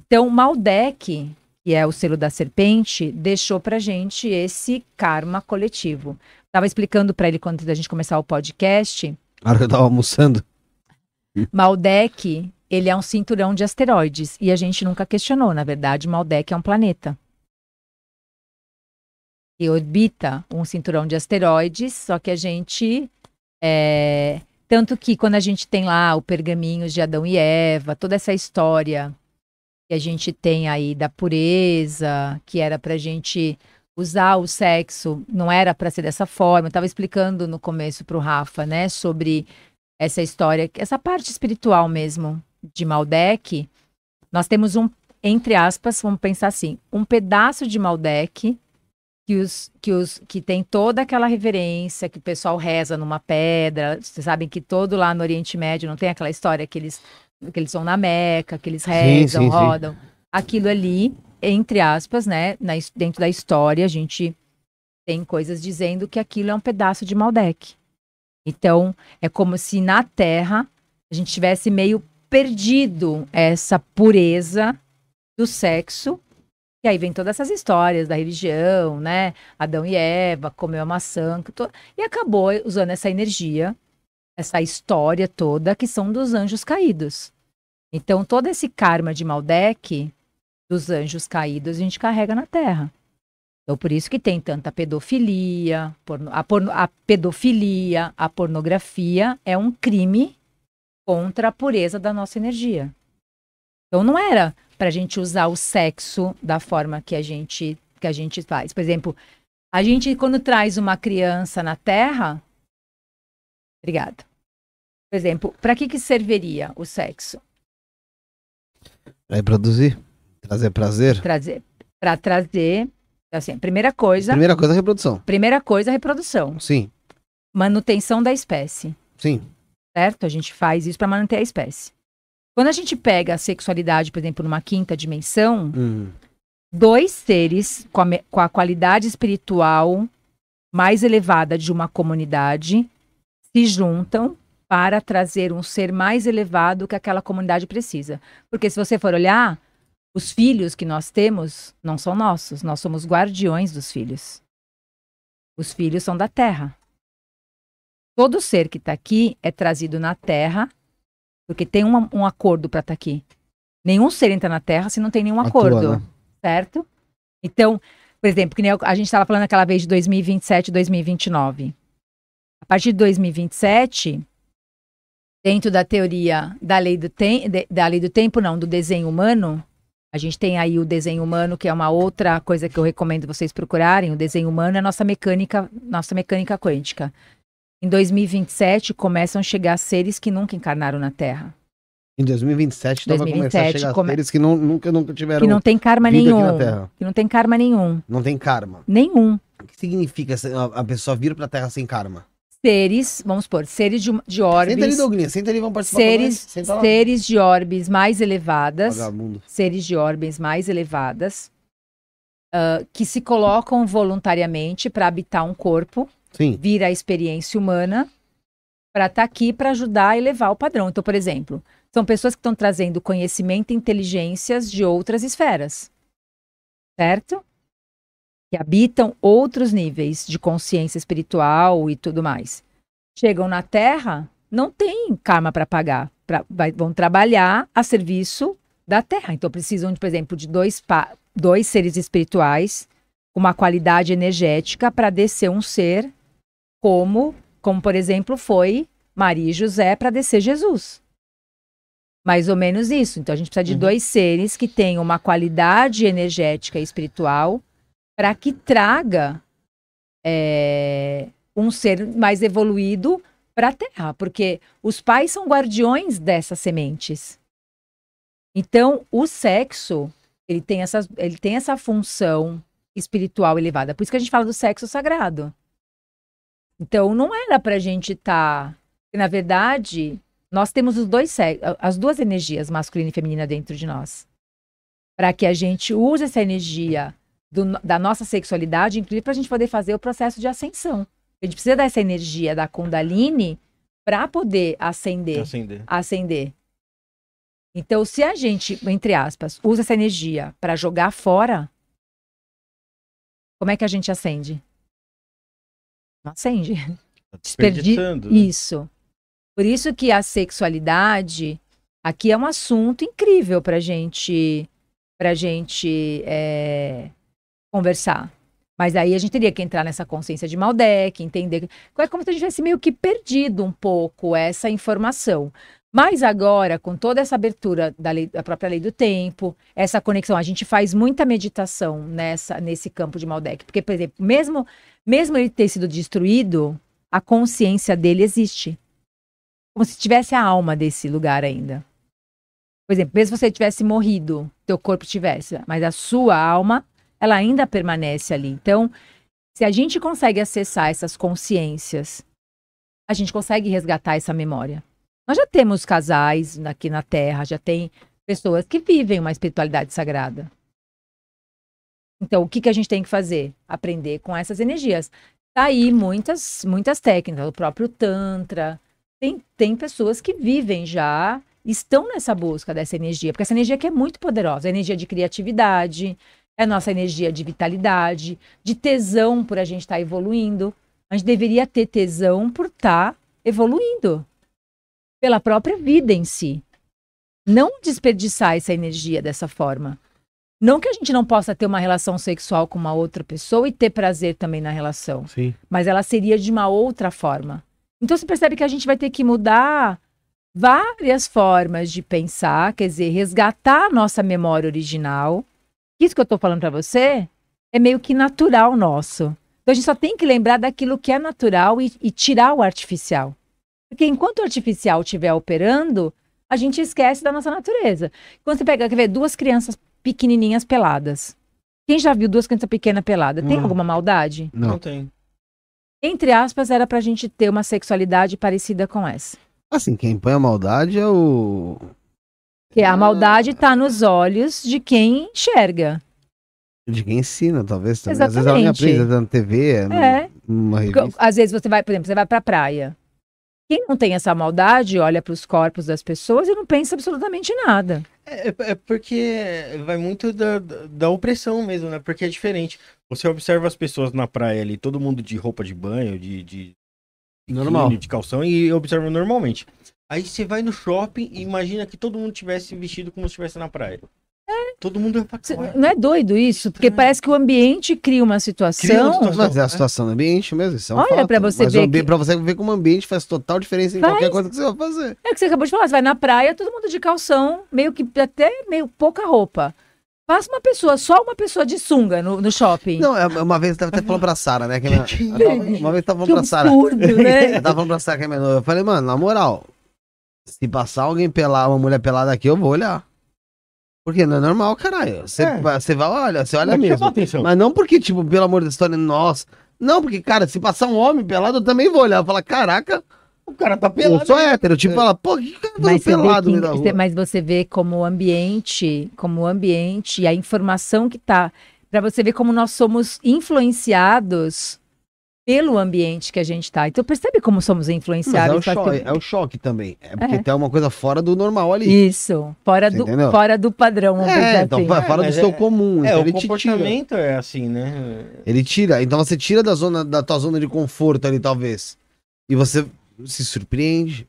Então, Maldek, que é o selo da serpente, deixou pra gente esse karma coletivo. Tava explicando para ele quando a gente começar o podcast, Na hora que eu tava almoçando. Maldek, ele é um cinturão de asteroides e a gente nunca questionou, na verdade, Maldek é um planeta. E orbita um cinturão de asteroides, só que a gente é, tanto que quando a gente tem lá o pergaminhos de Adão e Eva, toda essa história a gente tem aí da pureza, que era pra gente usar o sexo, não era pra ser dessa forma. Eu tava explicando no começo pro Rafa, né, sobre essa história, essa parte espiritual mesmo de Maldek. Nós temos um, entre aspas, vamos pensar assim, um pedaço de Maldek que os que os que tem toda aquela reverência que o pessoal reza numa pedra. Vocês sabem que todo lá no Oriente Médio não tem aquela história que eles que eles vão na Meca, que eles rezam, sim, sim. rodam. Aquilo ali, entre aspas, né, na dentro da história, a gente tem coisas dizendo que aquilo é um pedaço de Maldek. Então, é como se na Terra a gente tivesse meio perdido essa pureza do sexo. E aí vem todas essas histórias da religião, né? Adão e Eva, comeu a maçã, to- e acabou usando essa energia, essa história toda, que são dos anjos caídos. Então, todo esse karma de Maldek, dos anjos caídos, a gente carrega na Terra. Então, por isso que tem tanta pedofilia, porno- a, porno- a pedofilia, a pornografia é um crime contra a pureza da nossa energia. Então, não era para a gente usar o sexo da forma que a gente que a gente faz. Por exemplo, a gente quando traz uma criança na Terra, obrigada. Por exemplo, para que que serviria o sexo? Pra reproduzir. Trazer prazer. Trazer para trazer assim, primeira coisa, Primeira coisa, reprodução. primeira coisa, a reprodução, Sim, manutenção da espécie. sim. certo? A gente faz isso para manter a espécie. Quando a gente pega a sexualidade, por exemplo, numa quinta dimensão, Hum. dois seres com a, com a qualidade espiritual mais elevada de uma comunidade se juntam para trazer um ser mais elevado que aquela comunidade precisa. Porque se você for olhar, os filhos que nós temos não são nossos, nós somos guardiões dos filhos. Os filhos são da terra. Todo ser que está aqui é trazido na terra, porque tem uma- um acordo para estar aqui. Nenhum ser entra na terra se não tem nenhum acordo né? certo? Então, por exemplo, que a gente estava falando aquela vez de 2027 e 2029. A partir de 2027, dentro da teoria da lei do, tem, da lei do tempo, não, do desenho humano, a gente tem aí o desenho humano, que é uma outra coisa que eu recomendo vocês procurarem. O desenho humano é a nossa mecânica, nossa mecânica quântica. Em 2027, começam a chegar seres que nunca encarnaram na Terra. Em 2027, então vai começar a 2027 chegar come- seres que não- nunca, nunca tiveram Que não tem karma nenhum. Terra. Que não tem karma nenhum. Não tem karma. Nenhum. O que significa a a pessoa vir pra Terra sem karma? Seres, vamos supor, seres de, de Senta ali, orbes, Douglinha. Senta ali, vamos participar seres, seres de orbes mais elevadas, Vagabundo. seres de orbes mais elevadas, ah, que se colocam voluntariamente para habitar um corpo, Sim. vir a experiência humana, para estar aqui para ajudar a elevar o padrão. Então, por exemplo, são pessoas que estão trazendo conhecimento e inteligências de outras esferas, certo? Que habitam outros níveis de consciência espiritual e tudo mais. Chegam na Terra, não tem karma para pagar, pra- vai- vão trabalhar a serviço da Terra. Então, precisam, de, por exemplo, de dois, pa- dois seres espirituais com uma qualidade energética para descer um ser como, como por exemplo, foi Maria e José para descer Jesus. Mais ou menos isso. Então a gente precisa de Uhum. dois seres que tenham uma qualidade energética e espiritual para que traga é, um ser mais evoluído para a Terra, porque os pais são guardiões dessas sementes. Então, o sexo, ele tem, essas, ele tem essa função espiritual elevada. Por isso que a gente fala do sexo sagrado. Então, não era pra gente estar. Na verdade, nós temos os dois as duas energias, masculina e feminina, dentro de nós. Para que a gente use essa energia do- da nossa sexualidade, inclusive para a gente poder fazer o processo de ascensão. A gente precisa dessa energia da Kundalini para poder ascender Acender. acender. Então, se a gente, entre aspas, usa essa energia para jogar fora, como é que a gente acende? Não acende. Tá Desperdi... né? Isso. Por isso que a sexualidade aqui é um assunto incrível para gente, pra gente é, conversar. Mas aí a gente teria que entrar nessa consciência de Maldek, entender. É como se a gente tivesse meio que perdido um pouco essa informação. Mas agora, com toda essa abertura da, lei- da própria lei do tempo, essa conexão, a gente faz muita meditação nessa, nesse campo de Maldek. Porque, por exemplo, mesmo, mesmo ele ter sido destruído, a consciência dele existe. Como se tivesse a alma desse lugar ainda. Por exemplo, mesmo se você tivesse morrido, teu corpo tivesse, mas a sua alma, ela ainda permanece ali. Então, se a gente consegue acessar essas consciências, a gente consegue resgatar essa memória. Nós já temos casais aqui na Terra, já tem pessoas que vivem uma espiritualidade sagrada. Então, o que, que a gente tem que fazer? Aprender com essas energias. Tá aí muitas, muitas técnicas, o próprio Tantra. Tem, tem pessoas que vivem já, estão nessa busca dessa energia, porque essa energia aqui é muito poderosa, é energia de criatividade, é nossa energia de vitalidade, de tesão por a gente estar evoluindo. A gente deveria ter tesão por estar evoluindo, pela própria vida em si. Não desperdiçar essa energia dessa forma. Não que a gente não possa ter uma relação sexual com uma outra pessoa e ter prazer também na relação Sim. mas ela seria de uma outra forma. Então você percebe que a gente vai ter que mudar várias formas de pensar, quer dizer, resgatar a nossa memória original. Isso que eu estou falando para você é meio que natural nosso. Então a gente só tem que lembrar daquilo que é natural e, e tirar o artificial. Porque enquanto o artificial estiver operando, a gente esquece da nossa natureza. Quando você pega, quer ver, duas crianças pequenininhas peladas. Quem já viu duas crianças pequenas peladas? Tem Hum. alguma maldade? Não Não. tem. entre aspas, era pra gente ter uma sexualidade parecida com essa. Assim, quem põe a maldade é o. Que a maldade tá nos olhos de quem enxerga. De quem ensina, talvez também. Às vezes ela Exatamente. aprende, tá na TV, É. numa Porque, revista. às vezes você vai, por exemplo, você vai pra praia. Quem não tem essa maldade olha pros corpos das pessoas e não pensa absolutamente nada. É, é- é porque vai muito da, da, opressão mesmo, né? Porque é diferente. Você observa as pessoas na praia ali, todo mundo de roupa de banho, de, de Normal. de calção, e observa normalmente. Aí você vai no shopping e imagina que todo mundo tivesse vestido como se estivesse na praia. Todo mundo ia Cê- falar. não é doido isso? Porque Estranho. parece que o ambiente cria uma Cria uma situação. situação. Mas é a situação do ambiente mesmo, isso é um Olha fato. pra você Mas ver que- Pra você ver como o ambiente faz total diferença em Faz. qualquer coisa que você vai fazer. É o que você acabou de falar. Você vai na praia, todo mundo de calção, meio que até meio pouca roupa. Passa uma pessoa, só uma pessoa de sunga no, no shopping. Não, é- uma vez eu tava até falando pra Sara, né? Que a <laughs> minha- Que uma vez eu tava que falando pra Sara. né? <laughs> Eu tava falando pra Sara que é menor. Eu falei, mano, na moral, se passar alguém pelar, uma mulher pelada aqui, eu vou olhar. Porque não é normal, caralho. Você, É. vai- olha, você olha Mas mesmo. Mas não porque, tipo, pelo amor da história, nossa. Não, porque, cara, se passar um homem pelado, eu também vou olhar. Eu falar, caraca, O cara tá eu pelado. sou hétero. Tipo, fala, pô, que cara tá pelado que- mas você vê como o ambiente, como o ambiente e a informação que tá, Pra você ver como nós somos influenciados pelo ambiente que a gente tá. Então percebe como somos Mas é influenciados. o, choque, é o choque também. É porque É. tem uma coisa fora do normal ali. Isso, fora Você do, entendeu? fora do padrão, É, dizer então assim. fora do mas seu é- comum. É, então o ele te tira. comportamento é assim, né? Ele tira. Então você tira da zona da tua zona de conforto ali, talvez. E você se surpreende.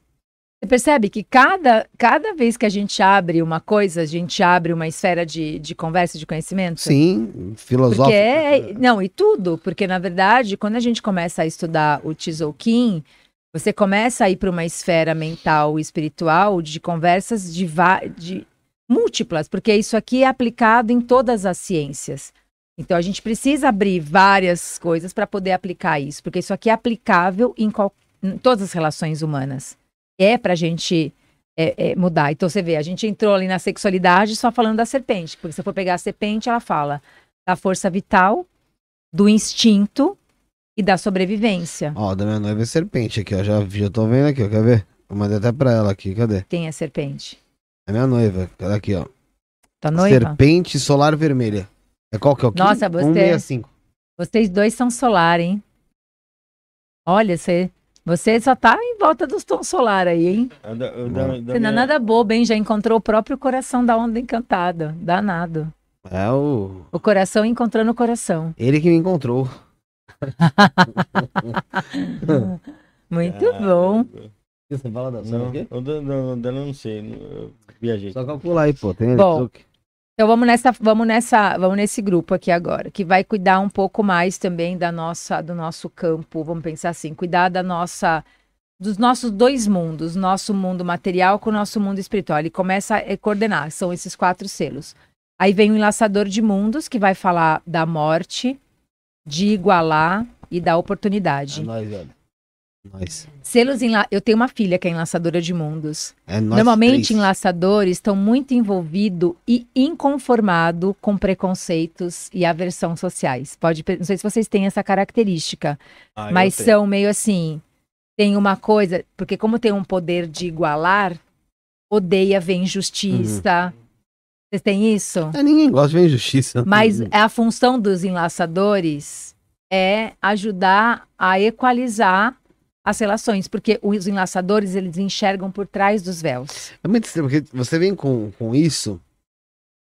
Você percebe que cada, cada vez que a gente abre uma coisa, a gente abre uma esfera de, de conversa, de conhecimento? Sim, filosófico. é, não, e tudo, porque na verdade, quando a gente começa a estudar o Tzolk'in, você começa a ir para uma esfera mental e espiritual de conversas de, de múltiplas, porque isso aqui é aplicado em todas as ciências. Então a gente precisa abrir várias coisas para poder aplicar isso, porque isso aqui é aplicável em, em todas as relações humanas. É para a gente é, é, mudar. Então você vê, a gente entrou ali na sexualidade só falando da serpente, porque se for pegar a serpente, ela fala da força vital, do instinto e da sobrevivência. Ó, da minha noiva é serpente aqui, ó. Já, já tô vendo aqui, ó. Quer ver? Eu mandei até pra ela aqui, cadê? Quem é serpente? É minha noiva. Cadê aqui, ó? Tua noiva? Serpente solar vermelha. É qual que é o Nossa, você- 165. Vocês dois são solar, hein? Olha, você, você só tá em volta dos tons solar aí, hein? Você não é minha- nada bobo, hein? Já encontrou o próprio coração da onda encantada. Danado. É o. O coração encontrando o coração. Ele que me encontrou. <laughs> Muito bom. Você fala da Não, eu não sei. Eu viajei. Só calcular aí, pô. Tem Bom. truque. Então vamos nessa, vamos nessa, vamos nesse grupo aqui agora, que vai cuidar um pouco mais também da nossa, do nosso campo, vamos pensar assim, cuidar da nossa, dos nossos dois mundos, nosso mundo material com o nosso mundo espiritual. Ele começa a coordenar, são esses quatro selos. Aí vem o enlaçador de mundos, que vai falar da morte, de igualar e da É oportunidade. nóis, Nós. Selos enla... Eu tenho uma filha que é enlaçadora de mundos. É Normalmente, três. enlaçadores estão muito envolvidos e inconformados com preconceitos e aversão sociais. Pode, não sei se vocês têm essa característica, Ah, mas são meio assim. Tem uma coisa, porque como tem um poder de igualar, odeia ver injustiça. Uhum. Vocês têm isso? É, ninguém gosta de ver injustiça. Mas a função dos enlaçadores é ajudar a equalizar as relações, porque os enlaçadores eles enxergam por trás dos véus. É muito estranho, porque você vem com, com isso,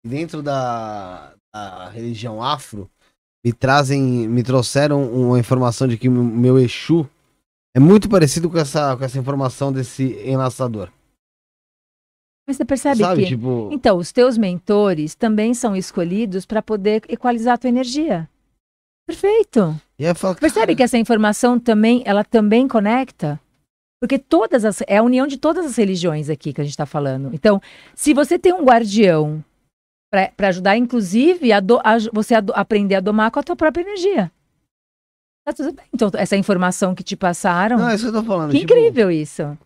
e dentro da, da religião afro, me trazem, me trouxeram uma informação de que o meu Exu é muito parecido com essa, com essa informação desse enlaçador. Mas você percebe Sabe, que tipo, então os teus mentores também são escolhidos para poder equalizar a tua energia. Perfeito. fala, Percebe que essa informação também, ela também conecta? Porque todas as, é a união de todas as religiões aqui que a gente está falando. Então, se você tem um guardião para ajudar, inclusive, a, do- a- você a do- aprender a domar com a tua própria energia. Tá tudo bem. Então, essa informação que te passaram, Não, é isso que eu tô falando. que tipo, incrível isso.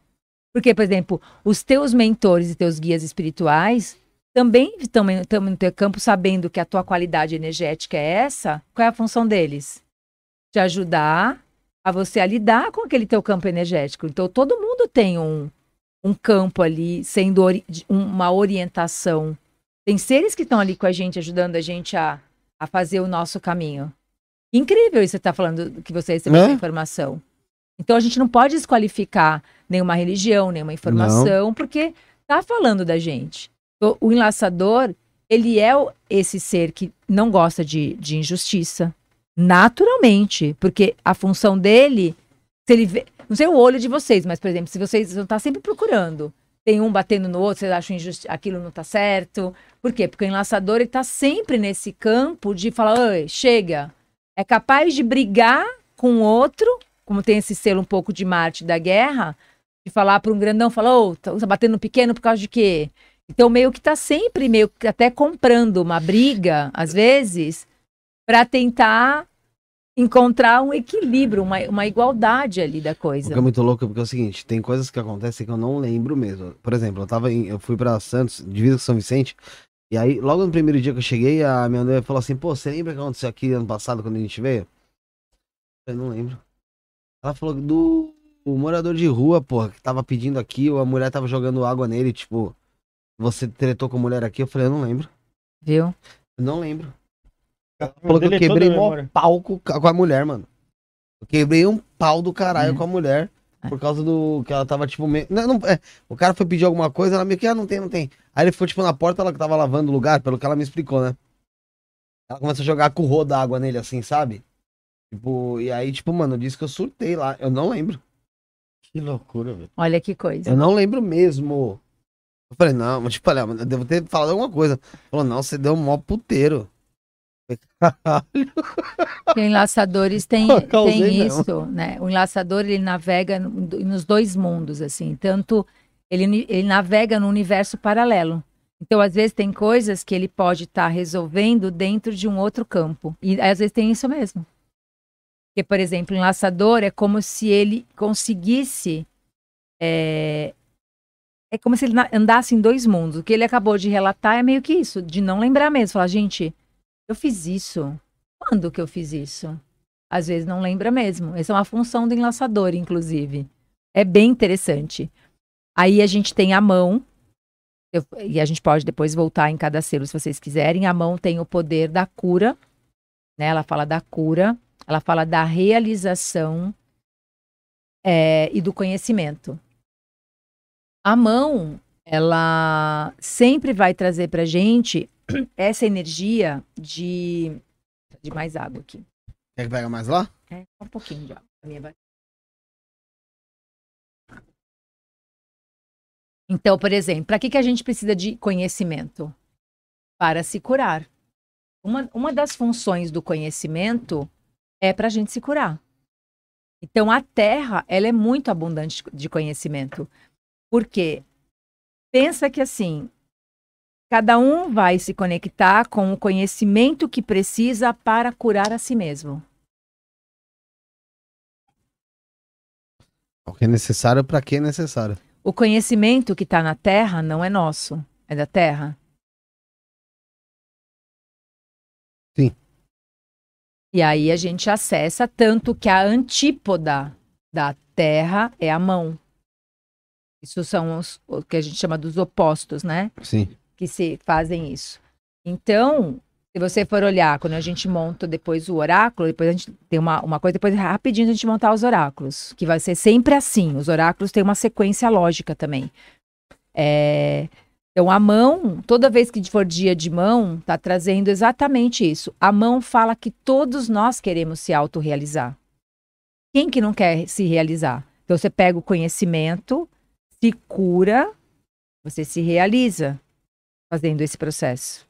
Porque, por exemplo, os teus mentores e teus guias espirituais também estão no teu campo sabendo que a tua qualidade energética é essa. Qual é a função deles? Te ajudar a você a lidar com aquele teu campo energético. Então, todo mundo tem um, um campo ali sendo ori- um- uma orientação. Tem seres que estão ali com a gente, ajudando a gente a, a fazer o nosso caminho. Incrível isso que você está falando, que você recebeu É? essa informação. Então, a gente não pode desqualificar nenhuma religião, nenhuma informação, porque tá falando da gente. O, enlaçador, ele é esse ser que não gosta de, de injustiça, naturalmente, porque a função dele, se ele vê, não sei o olho de vocês, mas, por exemplo, se vocês vão estar sempre procurando, tem um batendo no outro, vocês acham injusti aquilo não tá certo. Por quê? Porque o enlaçador, ele tá sempre nesse campo de falar, Oi, chega, é capaz de brigar com o outro, como tem esse selo um pouco de Marte da guerra, de falar para um grandão, falar, ô, tá tá batendo no pequeno por causa de quê? Então, meio que tá sempre, meio que até comprando uma briga, às vezes, para tentar encontrar um equilíbrio, uma, uma igualdade ali da coisa. que é muito louco porque é o seguinte, tem coisas que acontecem que eu não lembro mesmo. Por exemplo, eu tava em, eu fui pra Santos, divisa São Vicente, e aí logo no primeiro dia que eu cheguei, a minha noiva falou assim: "Pô, você lembra o que aconteceu aqui ano passado quando a gente veio?" Eu não lembro. Ela falou do o morador de rua, porra, que tava pedindo aqui, ou a mulher tava jogando água nele, tipo, você tretou com a mulher aqui? Eu falei: "Eu não lembro". Viu? Eu não lembro. Ela falou que eu quebrei memória. pau com, com a mulher, mano. Eu quebrei um pau do caralho É. com a mulher. Por causa do que ela tava, tipo, meio. Não, não, é, o cara foi pedir alguma coisa, ela meio que, ah, não tem, não tem. Aí ele ficou, tipo, na porta, ela que tava lavando o lugar, pelo que ela me explicou, né? Ela começou a jogar curro d'água nele, assim, sabe? Tipo, e aí, tipo, mano, disse que eu surtei lá. Eu não lembro. Que loucura, velho. Olha que coisa. Eu não lembro mesmo. Eu falei, não, mas tipo, olha, eu devo ter falado alguma coisa. Falou, não, você deu um mó puteiro. Caralho. Enlaçadores têm <laughs> mesmo. isso, né? O enlaçador, ele navega no- nos dois mundos, assim. Tanto, ele, ele navega no universo paralelo. Então, às vezes, tem coisas que ele pode estar resolvendo dentro de um outro campo. E às vezes tem isso mesmo. Porque, por exemplo, o enlaçador é como se ele conseguisse. É, é como se ele andasse em dois mundos. O que ele acabou de relatar é meio que isso, de não lembrar mesmo. Falar, gente, eu fiz isso. Quando que eu fiz isso? Às vezes não lembra mesmo. Essa é uma função do enlaçador, inclusive. É bem interessante. Aí a gente tem a mão, eu- e a gente pode depois voltar em cada selo se vocês quiserem. A mão tem o poder da cura, né? Ela fala da cura, ela fala da realização é, e do conhecimento. A mão, ela sempre vai trazer pra gente essa energia de, de mais água aqui. Quer que pega mais lá? É, só um pouquinho de água. Minha vai- Então, por exemplo, para que, que a gente precisa de conhecimento? Para se curar. Uma, uma das funções do conhecimento é para a gente se curar. Então, a Terra, ela é muito abundante de conhecimento. Por quê? Pensa que assim, cada um vai se conectar com o conhecimento que precisa para curar a si mesmo. O que é necessário pra que é necessário. O conhecimento que está na Terra não é nosso, é da Terra. Sim. E aí a gente acessa tanto que a antípoda da Terra é a mão. Isso são os, o que a gente chama dos opostos, né? Sim. que se fazem isso. Então, se você for olhar, quando a gente monta depois o oráculo, depois a gente tem uma, uma coisa, depois rapidinho a gente montar os oráculos, que vai ser sempre assim. Os oráculos têm uma sequência lógica também. É, então, a mão, toda vez que for dia de mão, está trazendo exatamente isso. A mão fala que todos nós queremos se autorrealizar. Quem que não quer se realizar? Então, você pega o conhecimento, se cura, você se realiza fazendo esse processo.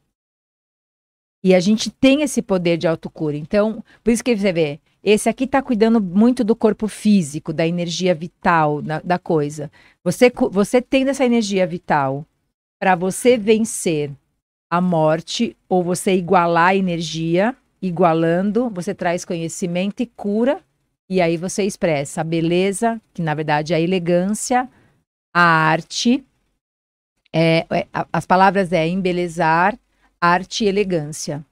E a gente tem esse poder de autocura. Então, por isso que você vê, esse aqui está cuidando muito do corpo físico, da energia vital, da, coisa. Você, você tendo essa energia vital para você vencer a morte ou você igualar a energia, igualando, você traz conhecimento e cura, e aí você expressa a beleza, que na verdade é a elegância, a arte, é, é, as palavras é embelezar, arte e elegância.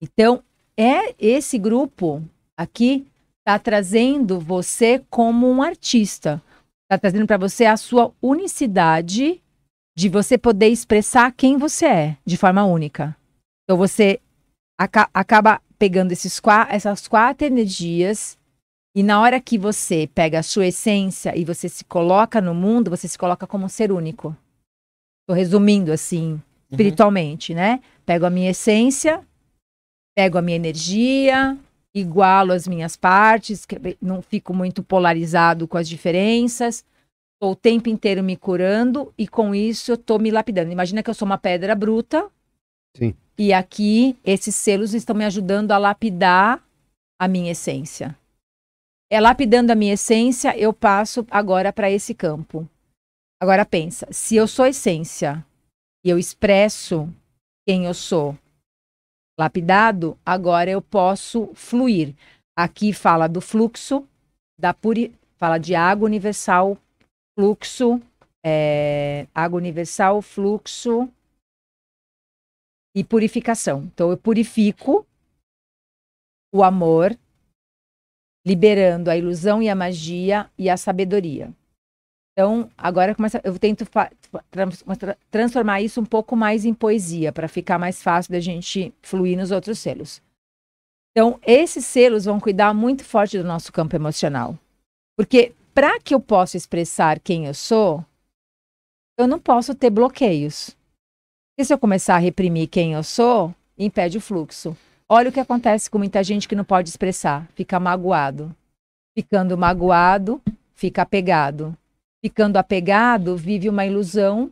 Então, é esse grupo aqui está trazendo você como um artista. Está trazendo para você a sua unicidade de você poder expressar quem você é de forma única. Então, você aca- acaba pegando esses, essas quatro energias e na hora que você pega a sua essência e você se coloca no mundo, você se coloca como um ser único. Tô resumindo assim, espiritualmente, né? Pego a minha essência, pego a minha energia, igualo as minhas partes, que- não fico muito polarizado com as diferenças. Tô o tempo inteiro me curando e com isso eu tô me lapidando. Imagina que eu sou uma pedra bruta. Sim. E aqui esses selos estão me ajudando a lapidar a minha essência. É lapidando a minha essência, eu passo agora para esse campo. Agora pensa, se eu sou essência e eu expresso quem eu sou lapidado, agora eu posso fluir. Aqui fala do fluxo, da puri... fala de água universal, fluxo, é, água universal, fluxo e purificação. Então eu purifico o amor, liberando a ilusão e a magia e a sabedoria. Então, agora começa, eu tento transformar isso um pouco mais em poesia, para ficar mais fácil da gente fluir nos outros selos. Então, esses selos vão cuidar muito forte do nosso campo emocional. Porque para que eu possa expressar quem eu sou, eu não posso ter bloqueios. Porque se eu começar a reprimir quem eu sou, impede o fluxo. Olha o que acontece com muita gente que não pode expressar, fica magoado. Ficando magoado, fica apegado. Ficando apegado, vive uma ilusão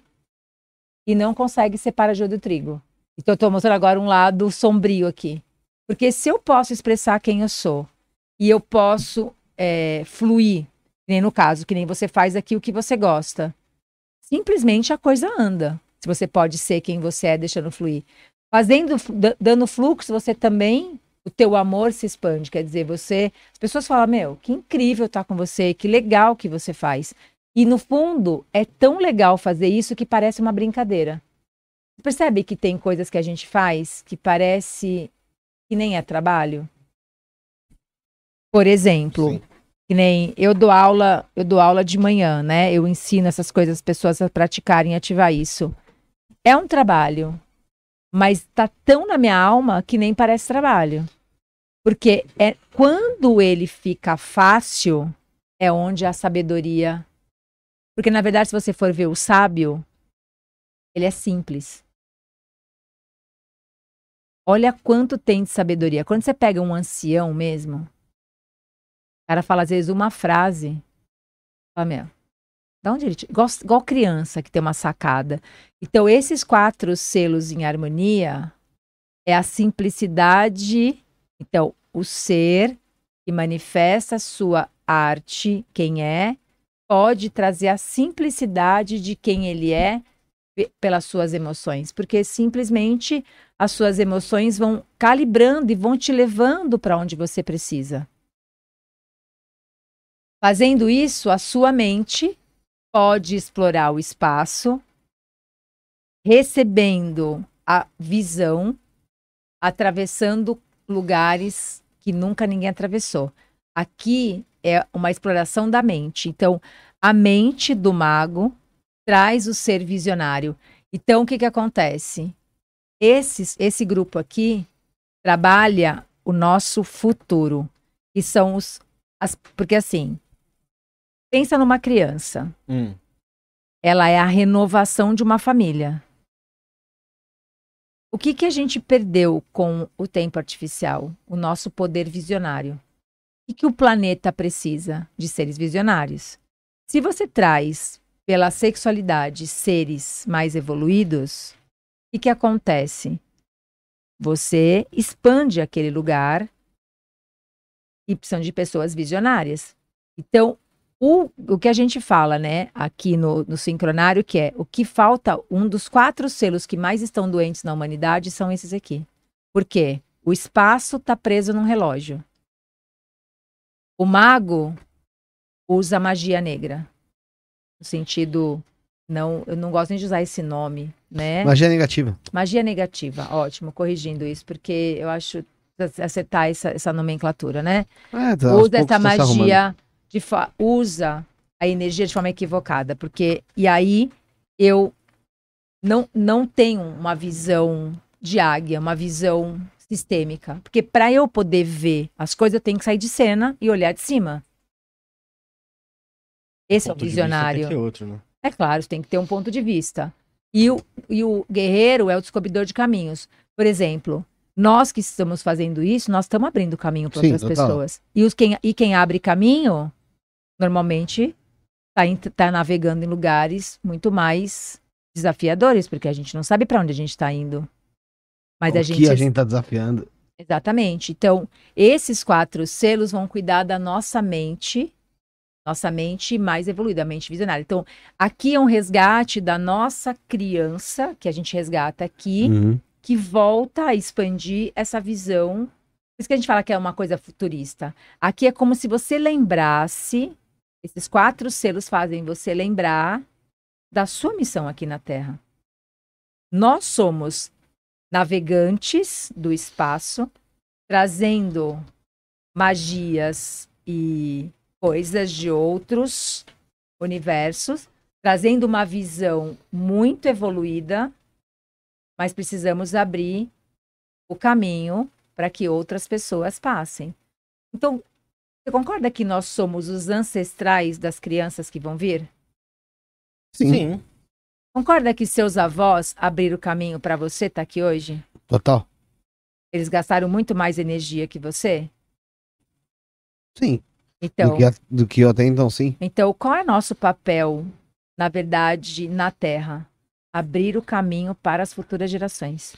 e não consegue separar joio do trigo. Então, eu estou mostrando agora um lado sombrio aqui. Porque se eu posso expressar quem eu sou e eu posso é, fluir, nem no caso, que nem você faz aqui o que você gosta, simplesmente a coisa anda. Se você pode ser quem você é, deixando fluir. Fazendo, da- dando fluxo, você também, o teu amor se expande. Quer dizer, você, as pessoas falam, meu, que incrível estar com você, que legal que você faz. E no fundo, é tão legal fazer isso que parece uma brincadeira. Você percebe que tem coisas que a gente faz que parece que nem é trabalho? Por exemplo, Sim. que nem eu dou aula, eu dou aula de manhã, né? Eu ensino essas coisas as pessoas a praticarem, ativar isso. É um trabalho, mas tá tão na minha alma que nem parece trabalho. Porque é quando ele fica fácil é onde a sabedoria. Porque na verdade, se você for ver o sábio, ele é simples. Olha quanto tem de sabedoria. Quando você pega um ancião mesmo, o cara fala às vezes uma frase. Fala, meu, da onde ele. Igual, igual criança que tem uma sacada. Então, esses quatro selos em harmonia é a simplicidade. Então, o ser que manifesta sua arte, quem é, pode trazer a simplicidade de quem ele é pe- pelas suas emoções, porque simplesmente as suas emoções vão calibrando e vão te levando para onde você precisa. Fazendo isso, a sua mente pode explorar o espaço, recebendo a visão, atravessando lugares que nunca ninguém atravessou. Aqui é uma exploração da mente. Então, a mente do mago traz o ser visionário. Então, o que, que acontece? Esses, esse grupo aqui trabalha o nosso futuro, que são os. As, porque assim, pensa numa criança. Hum. Ela é a renovação de uma família. O que, que a gente perdeu com o tempo artificial? O nosso poder visionário. O que, que o planeta precisa? De seres visionários. Se você traz pela sexualidade seres mais evoluídos, o que, que acontece? Você expande aquele lugar e precisam de pessoas visionárias. Então, o, o que a gente fala, né, aqui no, no sincronário, que é o que falta, um dos quatro selos que mais estão doentes na humanidade são esses aqui. Por quê? O espaço está preso num relógio. O mago usa magia negra. No sentido. Não, eu não gosto nem de usar esse nome, né? Magia negativa. Magia negativa, ótimo, corrigindo isso, porque eu acho acertar essa, essa nomenclatura, né? É, tá, usa essa tá magia, usa a energia de forma equivocada, porque e aí eu não não tenho uma visão de águia, uma visão sistêmica, porque para eu poder ver as coisas eu tenho que sair de cena e olhar de cima. Esse é o Ponto de vista visionário. Tem outro, né? É claro, tem que ter um ponto de vista. E o, e o guerreiro é o descobridor de caminhos. Por exemplo, nós que estamos fazendo isso, nós estamos abrindo caminho para outras total. pessoas. E, os, quem, e quem abre caminho, normalmente, está tá navegando em lugares muito mais desafiadores, porque a gente não sabe para onde a gente está indo. Mas o a gente, que a gente tá desafiando. Exatamente. Então, esses quatro selos vão cuidar da nossa mente, nossa mente mais evoluída, a mente visionária. Então, aqui é um resgate da nossa criança, que a gente resgata aqui, Uhum. que volta a expandir essa visão. Por isso que a gente fala que é uma coisa futurista. Aqui é como se você lembrasse, esses quatro selos fazem você lembrar da sua missão aqui na Terra. Nós somos navegantes do espaço, trazendo magias e coisas de outros universos, trazendo uma visão muito evoluída, mas precisamos abrir o caminho para que outras pessoas passem. Então, você concorda que nós somos os ancestrais das crianças que vão vir? Sim, Concorda que seus avós abriram o caminho para você estar aqui hoje? total. Eles gastaram muito mais energia que você? Sim. Então, Do, que, a- do que eu até então, sim. então qual é nosso papel, na verdade, na Terra? Abrir o caminho para as futuras gerações.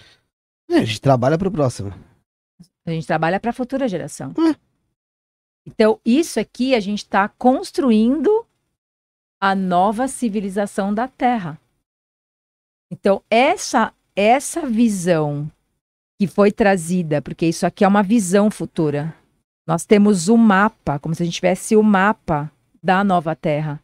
É, a gente trabalha pro próximo. A gente trabalha para a futura geração. Hum. Então, isso aqui a gente está construindo a nova civilização da Terra. Então, essa, essa visão que foi trazida, porque isso aqui é uma visão futura. Nós temos o mapa, como se a gente tivesse o mapa da nova Terra.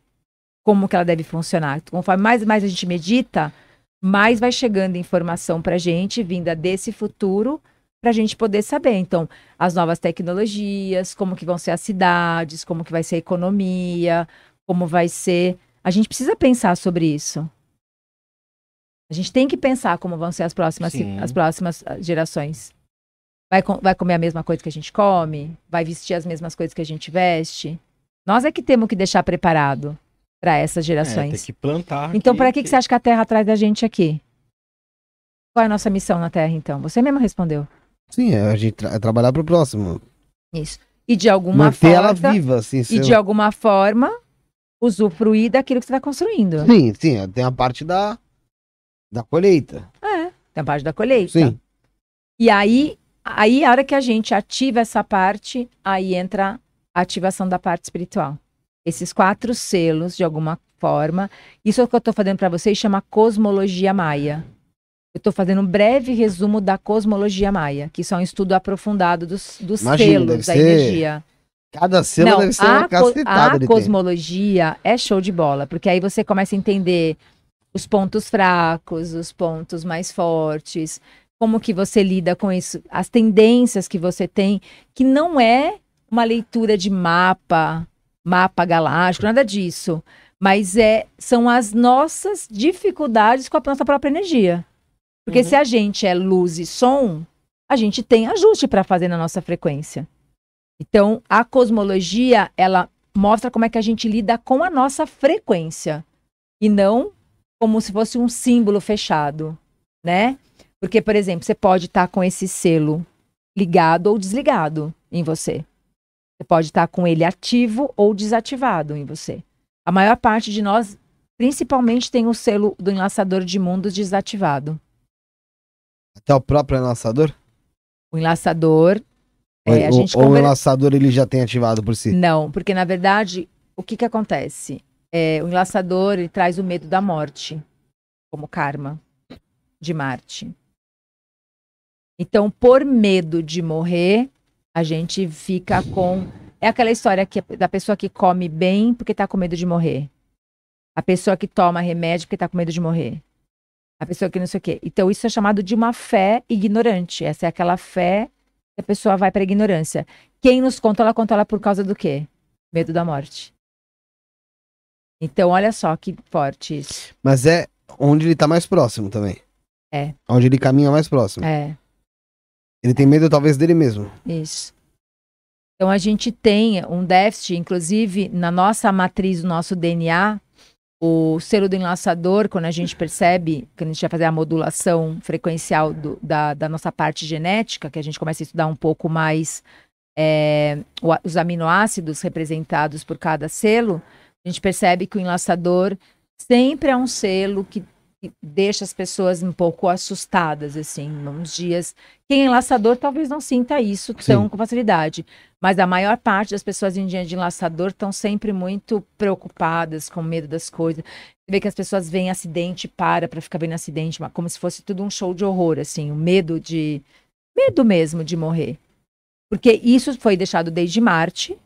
Como que ela deve funcionar. Conforme mais e mais a gente medita, mais vai chegando informação para a gente, vinda desse futuro, para a gente poder saber. Então, as novas tecnologias, como que vão ser as cidades, como que vai ser a economia, como vai ser... A gente precisa pensar sobre isso. A gente tem que pensar como vão ser as próximas, Sim. as próximas ah, gerações. Vai, vai comer a mesma coisa que a gente come? Vai vestir as mesmas coisas que a gente veste? Nós é que temos que deixar preparado para essas É, gerações. tem que plantar. Então, para que, que você acha que a Terra atrás da gente aqui? Qual é a nossa missão na Terra, então? Você mesmo respondeu. Sim, é a gente tra- é trabalhar pro próximo. Isso. E de alguma Manter ela forma. viva, assim. E de alguma forma, usufruir daquilo que você está construindo. Sim, sim, tem a parte da, da colheita. É. Tem a parte da colheita. Sim. E aí, aí, a hora que a gente ativa essa parte, aí entra a ativação da parte espiritual. Esses quatro selos, de alguma forma. Isso é o que eu estou fazendo para vocês, chama cosmologia maia. Eu estou fazendo um breve resumo da cosmologia maia, que isso é um estudo aprofundado dos, dos Imagino, deve selos da ser energia. Cada selo Não, deve ser a, uma co- a cosmologia é show de bola, porque aí você começa a entender os pontos fracos, os pontos mais fortes, como que você lida com isso, as tendências que você tem, que não é uma leitura de mapa, mapa galáctico, nada disso, mas é são as nossas dificuldades com a nossa própria energia. Porque Uhum. se a gente é luz e som, a gente tem ajuste para fazer na nossa frequência. Então, a cosmologia, ela mostra como é que a gente lida com a nossa frequência e não como se fosse um símbolo fechado, né? Porque, por exemplo, você pode estar com esse selo ligado ou desligado em você. Você pode estar com ele ativo ou desativado em você. A maior parte de nós, principalmente, tem o selo do enlaçador de mundos desativado. Até o próprio enlaçador? O enlaçador, Ou- é, ou, o enlaçador ele já tem ativado por si? Não, porque na verdade, o que que acontece? É, o enlaçador ele traz o medo da morte, como karma de Marte. Então, por medo de morrer, a gente fica com. É aquela história que, da pessoa que come bem porque tá com medo de morrer. A pessoa que toma remédio porque tá com medo de morrer. A pessoa que não sei o quê. Então, isso é chamado de uma fé ignorante. Essa é aquela fé que a pessoa vai para a ignorância. Quem nos conta, ela conta ela por causa do quê? Medo da morte. Então, olha só que forte isso. Mas é onde ele tá mais próximo também. É. Onde ele caminha mais próximo. É, Ele tem medo talvez dele mesmo. isso. Então, a gente tem um déficit, inclusive, na nossa matriz, no nosso DNA, o selo do enlaçador, quando a gente percebe, que a gente vai fazer a modulação frequencial do- da, da nossa parte genética, que a gente começa a estudar um pouco mais é, os aminoácidos representados por cada selo, a gente percebe que o enlaçador sempre é um selo que deixa as pessoas um pouco assustadas, assim, uns dias. Quem é enlaçador talvez não sinta isso tão Sim. com facilidade, mas a maior parte das pessoas em dia de enlaçador estão sempre muito preocupadas, com medo das coisas. Você vê que as pessoas veem acidente, para para ficar vendo acidente, como se fosse tudo um show de horror, assim, o medo de medo mesmo de morrer. Porque isso foi deixado desde Marte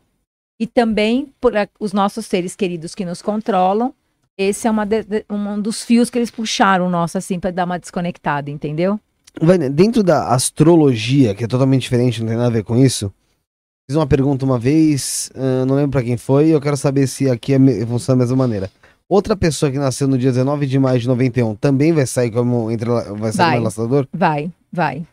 e também por os nossos seres queridos que nos controlam. Esse é uma de- um dos fios que eles puxaram nosso assim para dar uma desconectada, entendeu? Vânia, dentro da astrologia, que é totalmente diferente, não tem nada a ver com isso, fiz uma pergunta uma vez, ah, não lembro pra quem foi, e eu quero saber se aqui é funciona da mesma maneira. Outra pessoa que nasceu no dia 19 de maio de 91 também vai sair como entre vai sair Vai. como enlaçador? Vai, vai.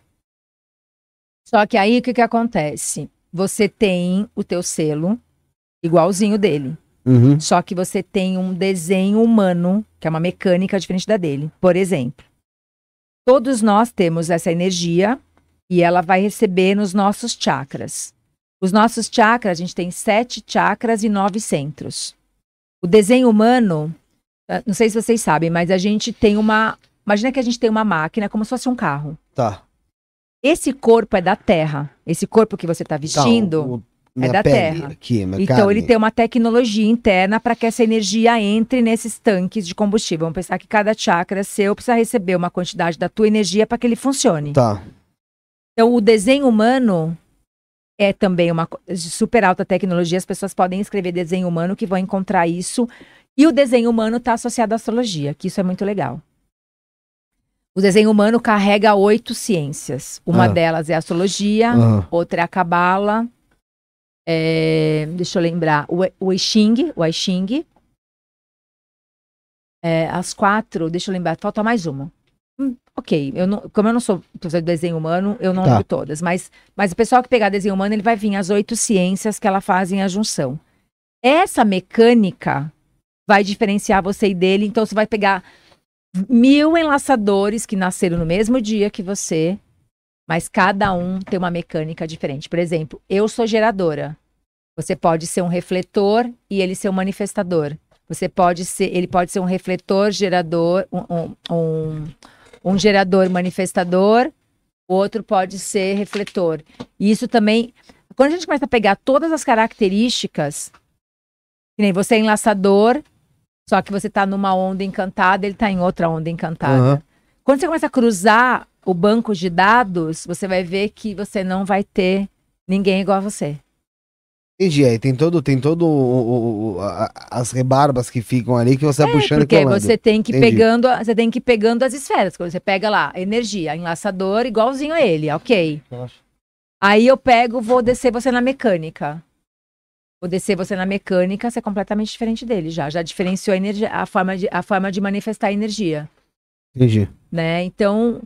Só que aí o que que acontece? Você tem o teu selo igualzinho dele. Uhum. Só que você tem um desenho humano, que é uma mecânica diferente da dele. Por exemplo, todos nós temos essa energia e ela vai receber nos nossos chakras. Os nossos chakras, a gente tem sete chakras e nove centros. O desenho humano, ah, não sei se vocês sabem, mas a gente tem uma. Imagina que a gente tem uma máquina como se fosse um carro. Tá. Esse corpo é da Terra. Esse corpo que você está Tá, vestindo Minha da pele, Terra. Aqui, minha Então carne. ele tem uma tecnologia interna para que essa energia entre nesses tanques de combustível. Vamos pensar que cada chakra seu precisa receber uma quantidade da tua energia para que ele funcione. Tá. Então o desenho humano é também uma super alta tecnologia. As pessoas podem escrever desenho humano que vão encontrar isso. E o desenho humano está associado à astrologia, que isso é muito legal. O desenho humano carrega oito ciências. Uma Ah. delas é a astrologia, Aham. outra é a cabala. É, deixa eu lembrar, o, Ching, o I Ching. É, as quatro, deixa eu lembrar, falta mais uma. Hum, ok, eu não, como eu não sou professor de desenho humano, eu não Tá. lembro todas, mas, mas o pessoal que pegar desenho humano, ele vai vir as oito ciências que ela fazem a junção. Essa mecânica vai diferenciar você e dele, então você vai pegar mil enlaçadores que nasceram no mesmo dia que você, mas cada um tem uma mecânica diferente. Por exemplo, eu sou geradora. Você pode ser um refletor e ele ser um manifestador. Você pode ser, ele pode ser um refletor, gerador, um, um, um, um gerador manifestador, o outro pode ser refletor. E isso também, quando a gente começa a pegar todas as características, que nem você é enlaçador, só que você está numa onda encantada, ele está em outra onda encantada. Aham. Quando você começa a cruzar o banco de dados, você vai ver que você não vai ter ninguém igual a você. Entendi. Aí tem todo, tem todo o- o- o- a- as rebarbas que ficam ali que você vai puxando e É, Porque colando. você tem que Entendi. pegando, você tem que ir pegando as esferas. Quando você pega lá, energia, enlaçador, igualzinho a ele, ok. Aí eu pego, vou descer você na mecânica. Vou descer você na mecânica, você é completamente diferente dele já. Já diferenciou a energia, a forma de, a forma de manifestar a energia. Entendi. né? Então,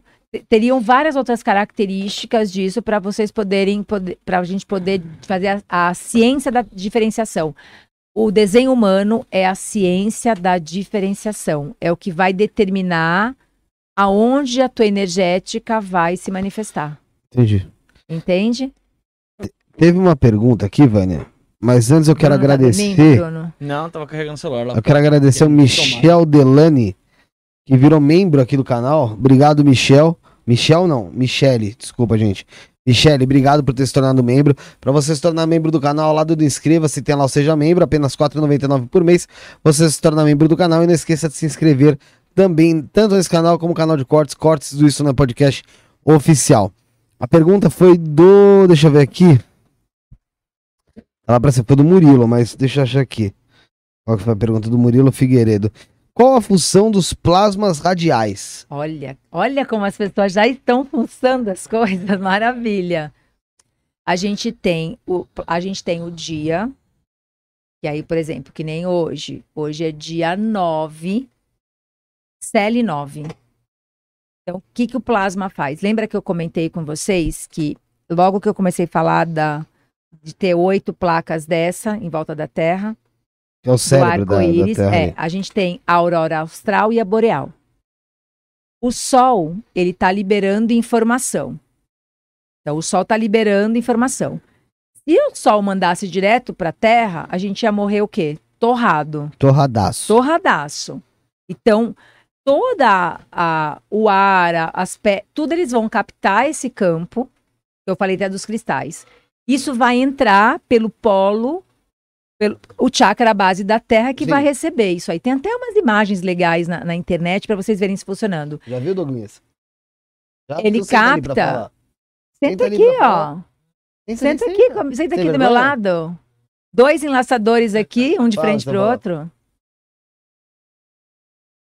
teriam várias outras características disso para vocês poderem, para a gente poder fazer a, a ciência da diferenciação. O desenho humano é a ciência da diferenciação, é o que vai determinar aonde a tua energética vai se manifestar. Entendi. Entende? Teve uma pergunta aqui, Vânia. Mas antes eu quero tá agradecer. Não, tava carregando o celular lá. Eu quero agradecer o Michel Delane, que virou membro aqui do canal. Obrigado, Michel. Michel não, Michele, desculpa, gente. Michele, obrigado por ter se tornado membro. Para você se tornar membro do canal, ao lado do inscreva-se, tem lá o Seja Membro, apenas R$ 4,99 por mês. Você se torna membro do canal e não esqueça de se inscrever também, tanto nesse canal como no canal de cortes, cortes do Isso na Podcast oficial. A pergunta foi do. Deixa eu ver aqui. Ela parece que foi do Murilo, mas deixa eu achar aqui. Qual que foi a pergunta do Murilo Figueiredo? Qual a função dos plasmas radiais? Olha, olha como as pessoas já estão funcionando as coisas, <laughs> maravilha. A gente tem o, a gente tem o dia, que aí, por exemplo, que nem hoje. Hoje é dia 9, CL9. Então, o que, que o plasma faz? Lembra que eu comentei com vocês que logo que eu comecei a falar da, de ter oito placas dessa em volta da Terra, é o do cérebro da, da arco-íris, Terra. é, a gente tem a aurora austral e a boreal. O Sol, ele está liberando informação. Então, o Sol está liberando informação. Se o Sol mandasse direto para a Terra, a gente ia morrer o quê? Torrado. Torradaço. Torradaço. Então, toda a, o ar, as pé, tudo eles vão captar esse campo. Eu falei até dos cristais. Isso vai entrar pelo polo, pelo, o chakra base da Terra que Sim. vai receber isso aí. Tem até umas imagens legais na, na internet para vocês verem isso funcionando. Já viu, Douglas? Já Ele capta-. Senta Senta aqui, ó. Senta ali, aqui, senta Tem aqui do meu lado. Dois enlaçadores aqui, um de frente pro Paulo. outro.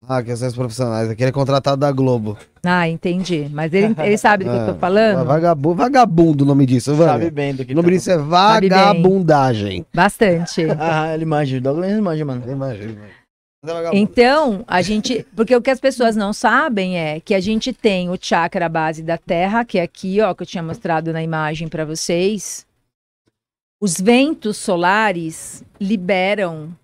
Ah, questões profissionais. Aquele é contratado da Globo. Ah, entendi. Mas ele, ele sabe do que eu tô <laughs> falando? Vagabundo, vagabundo o nome disso, Sabe bem do que O nome tá disso é vagabundagem. Bastante. <laughs> Ah, ele manja. O Douglas manja, mano. Imagina, imagina. Mas é. Então, a gente. Porque o que as pessoas não sabem é que a gente tem o chakra base da Terra, que é aqui, ó, que eu tinha mostrado na imagem para vocês. Os ventos solares liberam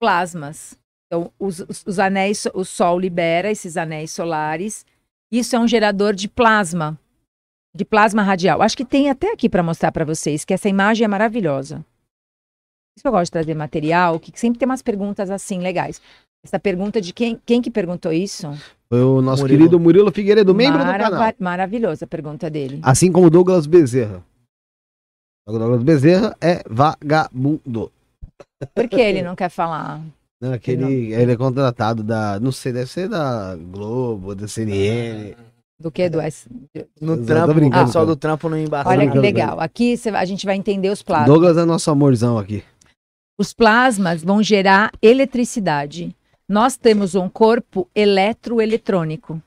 plasmas. Então, os, os, os anéis, o Sol libera esses anéis solares. Isso é um gerador de plasma, de plasma radial. Acho que tem até aqui para mostrar para vocês que essa imagem é maravilhosa. Por isso que eu gosto de trazer material, que sempre tem umas perguntas assim legais. Essa pergunta de quem, quem que perguntou isso? Foi o nosso Murilo. querido Murilo Figueiredo, membro do canal. Maravilhosa a pergunta dele. Assim como Douglas Bezerra. O Douglas Bezerra é vagabundo. Por que ele não quer falar? Não, aquele, ele é contratado da, não sei, deve ser da Globo, da CNN. Do que do S? No Eu tô trampo, pessoal cara. do trampo não embaça. Olha que legal. Aqui cê- a gente vai entender os plasmas. Douglas é nosso amorzão aqui. Os plasmas vão gerar eletricidade. Nós temos um corpo eletroeletrônico.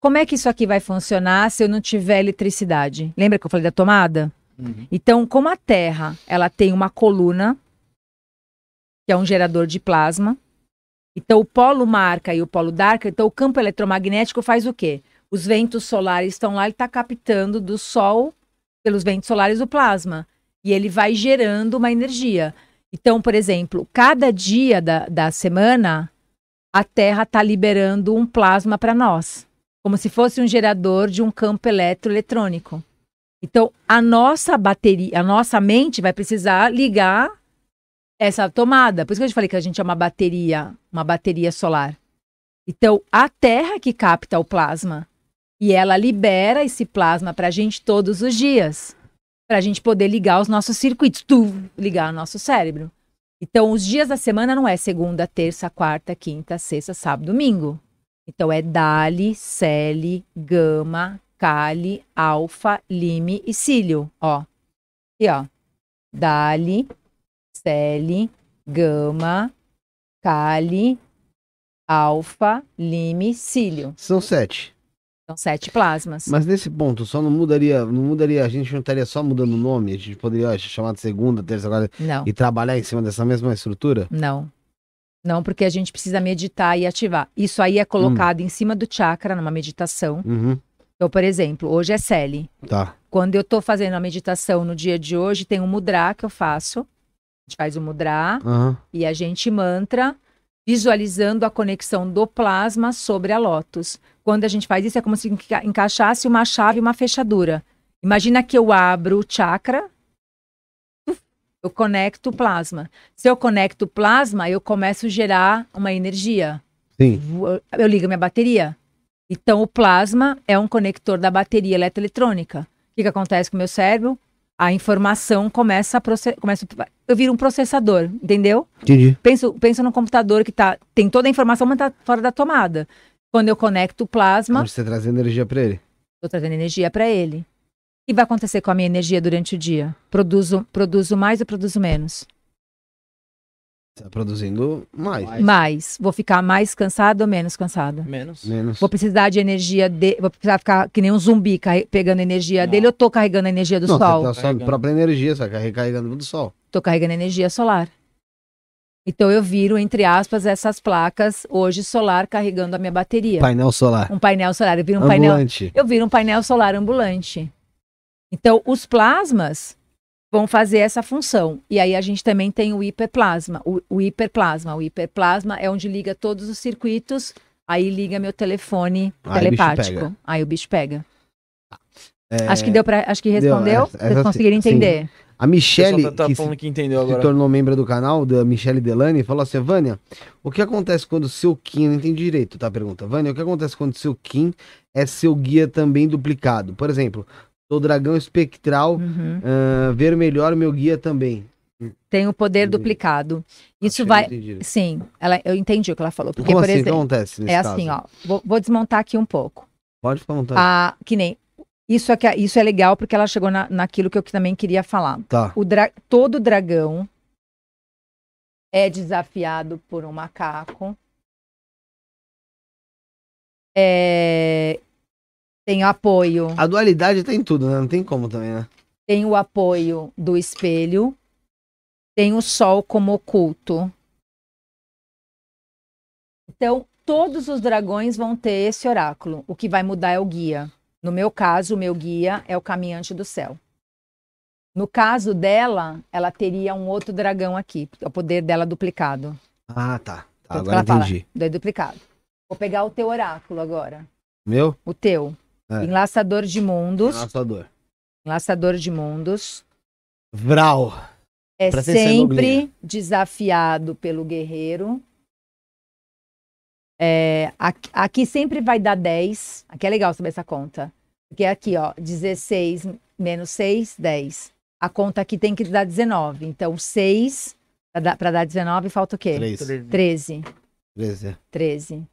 Como é que isso aqui vai funcionar se eu não tiver eletricidade? Lembra que eu falei da tomada? Uhum. Então, como a Terra, ela tem uma coluna, que é um gerador de plasma. Então, o polo marca e o polo dark, então o campo eletromagnético faz o quê? Os ventos solares estão lá, ele está captando do Sol, pelos ventos solares, o plasma. E ele vai gerando uma energia. Então, por exemplo, cada dia da, da semana, a Terra está liberando um plasma para nós. Como se fosse um gerador de um campo eletroeletrônico. Então, a nossa bateria, a nossa mente vai precisar ligar essa tomada. Por isso que eu te falei que a gente é uma bateria, uma bateria solar. Então, a Terra que capta o plasma e ela libera esse plasma para a gente todos os dias, para a gente poder ligar os nossos circuitos, tu, ligar o nosso cérebro. Então, os dias da semana não é segunda, terça, quarta, quinta, sexta, sábado, domingo. Então, é Dali, Celi, Gama, Cali, Alfa, Lime e Cílio. Ó. Aqui, ó. Dali, Celi, Gama, Cali, Alfa, Lime, Cílio. São sete. São sete plasmas. Mas nesse ponto, só não mudaria, não mudaria, a gente não estaria só mudando o nome, a gente poderia chamar de segunda, terça, quarta Não, e trabalhar em cima dessa mesma estrutura? não. Não, porque a gente precisa meditar e ativar. Isso aí é colocado em cima do chakra, numa meditação. Uhum, Então, por exemplo, hoje é Celi. tá. Quando eu estou fazendo a meditação no dia de hoje, tem um mudra que eu faço. A gente faz o mudra Aham. e a gente mantra visualizando a conexão do plasma sobre a lótus. Quando a gente faz isso, é como se enca- encaixasse uma chave e uma fechadura. Imagina que eu abro o chakra, eu conecto o plasma. Se eu conecto o plasma, eu começo a gerar uma energia. Sim. Eu ligo minha bateria. Então, o plasma é um conector da bateria eletroeletrônica. O que, que acontece com o meu cérebro? A informação começa a processar. Começa, eu viro um processador, entendeu? Entendi. Penso, penso num computador que tá, tem toda a informação, mas tá fora da tomada. Quando eu conecto o plasma, Onde você traz energia pra ele. estou trazendo energia para ele. O que vai acontecer com a minha energia durante o dia? Produzo, produzo mais ou produzo menos? Tá produzindo mais. Mais. Mais. Vou ficar mais cansado ou menos cansada? Menos. Menos. Vou precisar de energia de, vou precisar ficar que nem um zumbi pegando energia Não. dele, eu tô carregando a energia do não, sol. você tá só Carregando. própria energia, você vai recarregando do sol. Tô carregando energia solar. Então eu viro, entre aspas, essas placas hoje solar carregando a minha bateria. Painel solar. Um painel solar. Eu viro um painel. Ambulante. Eu viro um painel solar ambulante. Então, os plasmas vão fazer essa função. E aí a gente também tem o hiperplasma. O, o hiperplasma. O hiperplasma é onde liga todos os circuitos. Aí liga meu telefone Aí o telepático. pega. Aí o bicho pega. É, Acho que deu para, acho que respondeu. essa- Vocês essa conseguiram sim. entender? A O Michelle, tá, que se, que entendeu se tornou membro do canal, da Michelle Delane, falou assim, Vânia, o que acontece quando o seu Kim, não entendi direito, tá a pergunta. Vânia, o que acontece quando o seu Kim é seu guia também duplicado? Por exemplo, sou dragão espectral, Uhum. ah, ver melhor meu guia também. Tem o poder Entendi. duplicado. Isso que vai. eu não entendi direito. Sim, ela, eu entendi o que ela falou. Porque, Como por assim? Exemplo, acontece nesse é caso? assim, ó. Vou, vou desmontar aqui um pouco. Pode ficar à vontade. Ah, que nem. Isso é, que, isso é legal porque ela chegou na, naquilo que eu também queria falar. Tá. O dra- todo dragão é desafiado por um macaco. É, tem apoio. A dualidade tá em tudo, né? Não tem como também, né? Tem o apoio do espelho. Tem o sol como oculto. Então, todos os dragões vão ter esse oráculo. O que vai mudar é o guia. No meu caso, o meu guia é o caminhante do céu. No caso dela, ela teria um outro dragão aqui, é o poder dela duplicado. Ah, tá. Tá, agora fala, entendi. daí duplicado. Vou pegar o teu oráculo agora. Meu? O teu. É. Enlaçador de mundos. Nossa dor. Enlaçador de mundos. Vral. É sempre desafiado pelo guerreiro. É, aqui, aqui sempre vai dar 10. Aqui é legal saber essa conta. Porque é aqui, ó, 16 menos 6, 10. A conta aqui tem que dar 19. Então, 6 para dar 19, falta o quê? Três. 13. 13. é. 13.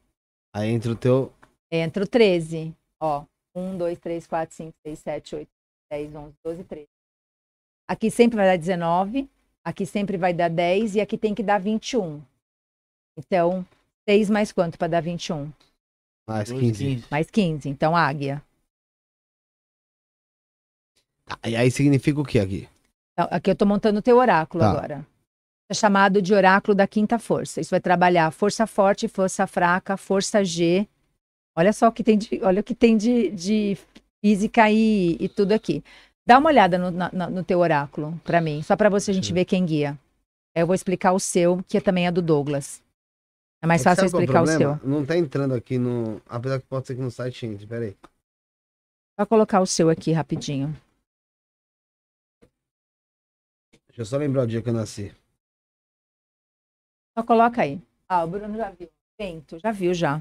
Aí entra o teu. Entra o 13. Ó, 1, 2, 3, 4, 5, 6, 7, 8, 10, 11, 12, 13. Aqui sempre vai dar 19, aqui sempre vai dar 10 e aqui tem que dar 21. Então, 6 mais quanto para dar 21? Mais 12, 15. Mais 15. Então, águia. Tá, e aí significa o que aqui? Então, Aqui eu tô montando o teu oráculo Tá. agora. É chamado de oráculo da quinta força. Isso vai trabalhar força forte, força fraca, força G. Olha só o que tem de, olha o que tem de, de física e, e tudo aqui. Dá uma olhada no, no teu oráculo para mim, só para você a gente Sim. ver quem guia. Aí Eu vou explicar o seu, que também é do Douglas. É mais É fácil explicar o problema? seu. Não tá entrando aqui no. Apesar que pode ser que no site entre, peraí. Só colocar o seu aqui rapidinho. Deixa eu só lembrar o dia que eu nasci. Só coloca aí. Ah, o Bruno já viu. Vento, já viu já.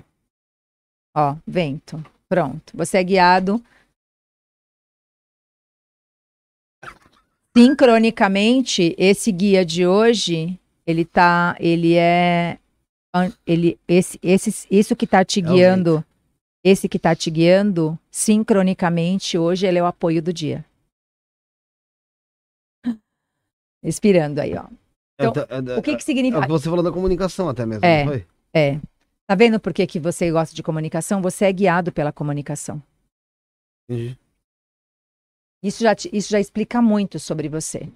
Ó, vento. Pronto. Você é guiado. Sincronicamente, esse guia de hoje, ele tá, ele é ele esse, esse isso que tá te É guiando, esse que tá te guiando, sincronicamente hoje ele é o apoio do dia. Respirando aí, ó. É, Então, é, é, O que que é, significa? você falou da comunicação até mesmo, É. não foi? É. Tá vendo por que, que você gosta de comunicação? Você é guiado pela comunicação. Entendi. Isso já, te- isso já explica muito sobre você.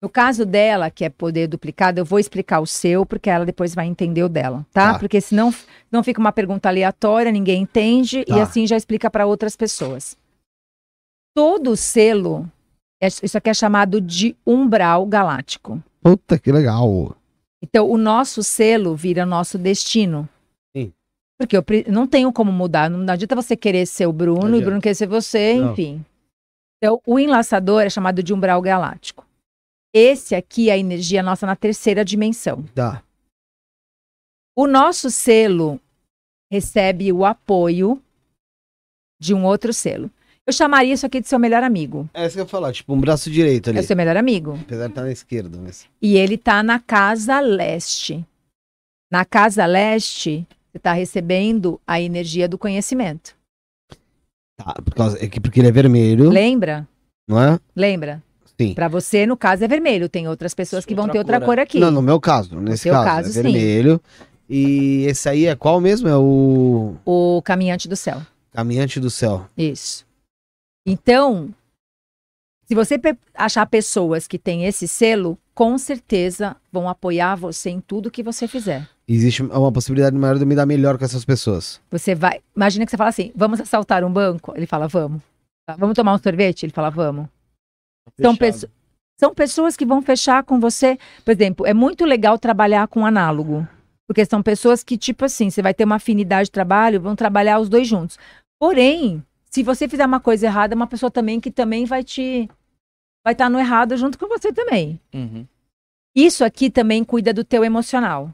No caso dela, que é poder duplicado, eu vou explicar o seu, porque ela depois vai entender o dela, tá? Tá. Porque senão não fica uma pergunta aleatória, ninguém entende, e Tá. assim já explica para outras pessoas. Todo selo, é- isso aqui é chamado de umbral galáctico. Puta que legal. Então, o nosso selo vira nosso destino. Porque eu não tenho como mudar. Não adianta você querer ser o Bruno e o. Bruno querer ser você, Não. enfim. Então, o enlaçador é chamado de umbral galáctico. Esse aqui é a energia nossa na terceira dimensão. Tá. O nosso selo recebe o apoio de um outro selo. Eu chamaria isso aqui de seu melhor amigo. É isso que eu ia falar, tipo um braço direito ali. É o seu melhor amigo. Apesar de estar na esquerda, mas. E ele tá na casa leste. Na casa leste, você está recebendo a energia do conhecimento. Tá, por causa, é que porque ele é vermelho, Lembra? não é? Lembra? Sim. Para você, no caso, é vermelho. Tem outras pessoas que vão Outra ter outra cor cor aqui. Não, no meu caso, nesse caso, caso, é sim. vermelho. E esse aí é qual mesmo? É o O caminhante do céu. Caminhante do Céu. Isso. Então, se você achar pessoas que têm esse selo, com certeza vão apoiar você em tudo que você fizer. Existe uma possibilidade maior de eu me dar melhor com essas pessoas. Você vai. Imagina que você fala assim: vamos assaltar um banco? Ele fala, vamos. Tá, Vamos tomar um sorvete? Ele fala, vamos. São, Fechado. pesso- são pessoas que vão fechar com você. Por exemplo, é muito legal trabalhar com análogo. Porque são pessoas que, tipo assim, você vai ter uma afinidade de trabalho, vão trabalhar os dois juntos. Porém, se você fizer uma coisa errada, é uma pessoa também que também vai te. Vai estar no errado junto com você também. Uhum. Isso aqui também cuida do teu emocional.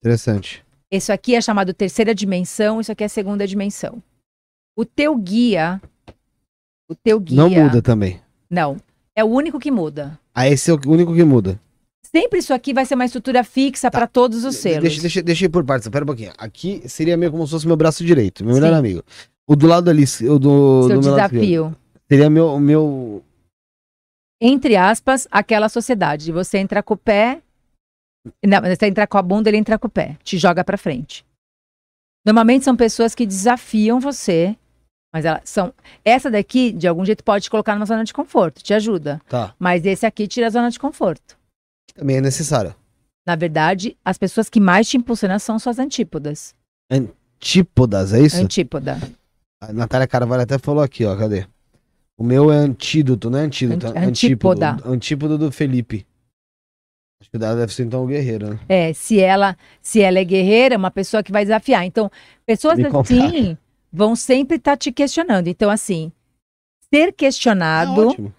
Interessante. Isso aqui é chamado terceira dimensão, isso aqui é segunda dimensão. O teu guia. O teu guia. Não muda também. Não. É o único que muda. Ah, esse é o único que muda. Sempre isso aqui vai ser uma estrutura fixa para todos os selos. Tá. Deixa, deixa, deixa eu ir por partes, pera um pouquinho. Aqui seria meio como se fosse meu braço direito, meu melhor Sim. amigo. O do lado ali, o do, Seu do meu desafio. seria meu, meu. Entre aspas, aquela sociedade. Você entra com o pé. Não, você entra com a bunda, ele entra com o pé. Te joga para frente. Normalmente são pessoas que desafiam você. Mas elas são. Essa daqui, de algum jeito, pode te colocar numa zona de conforto, te ajuda. Tá. Mas esse aqui tira a zona de conforto. Também é necessário. Na verdade, as pessoas que mais te impulsionam são suas antípodas. Típodas, é isso? Antípoda. A Natália Carvalho até falou aqui, ó, cadê? O meu é antídoto, não é antídoto? É antípodo. antípoda. Antípodo do Felipe. Acho que dela deve ser então o guerreiro, né? É, se ela, se ela é guerreira, é uma pessoa que vai desafiar. Então, pessoas Me assim vão sempre estar te questionando. Então, assim, ser É questionado, ótimo.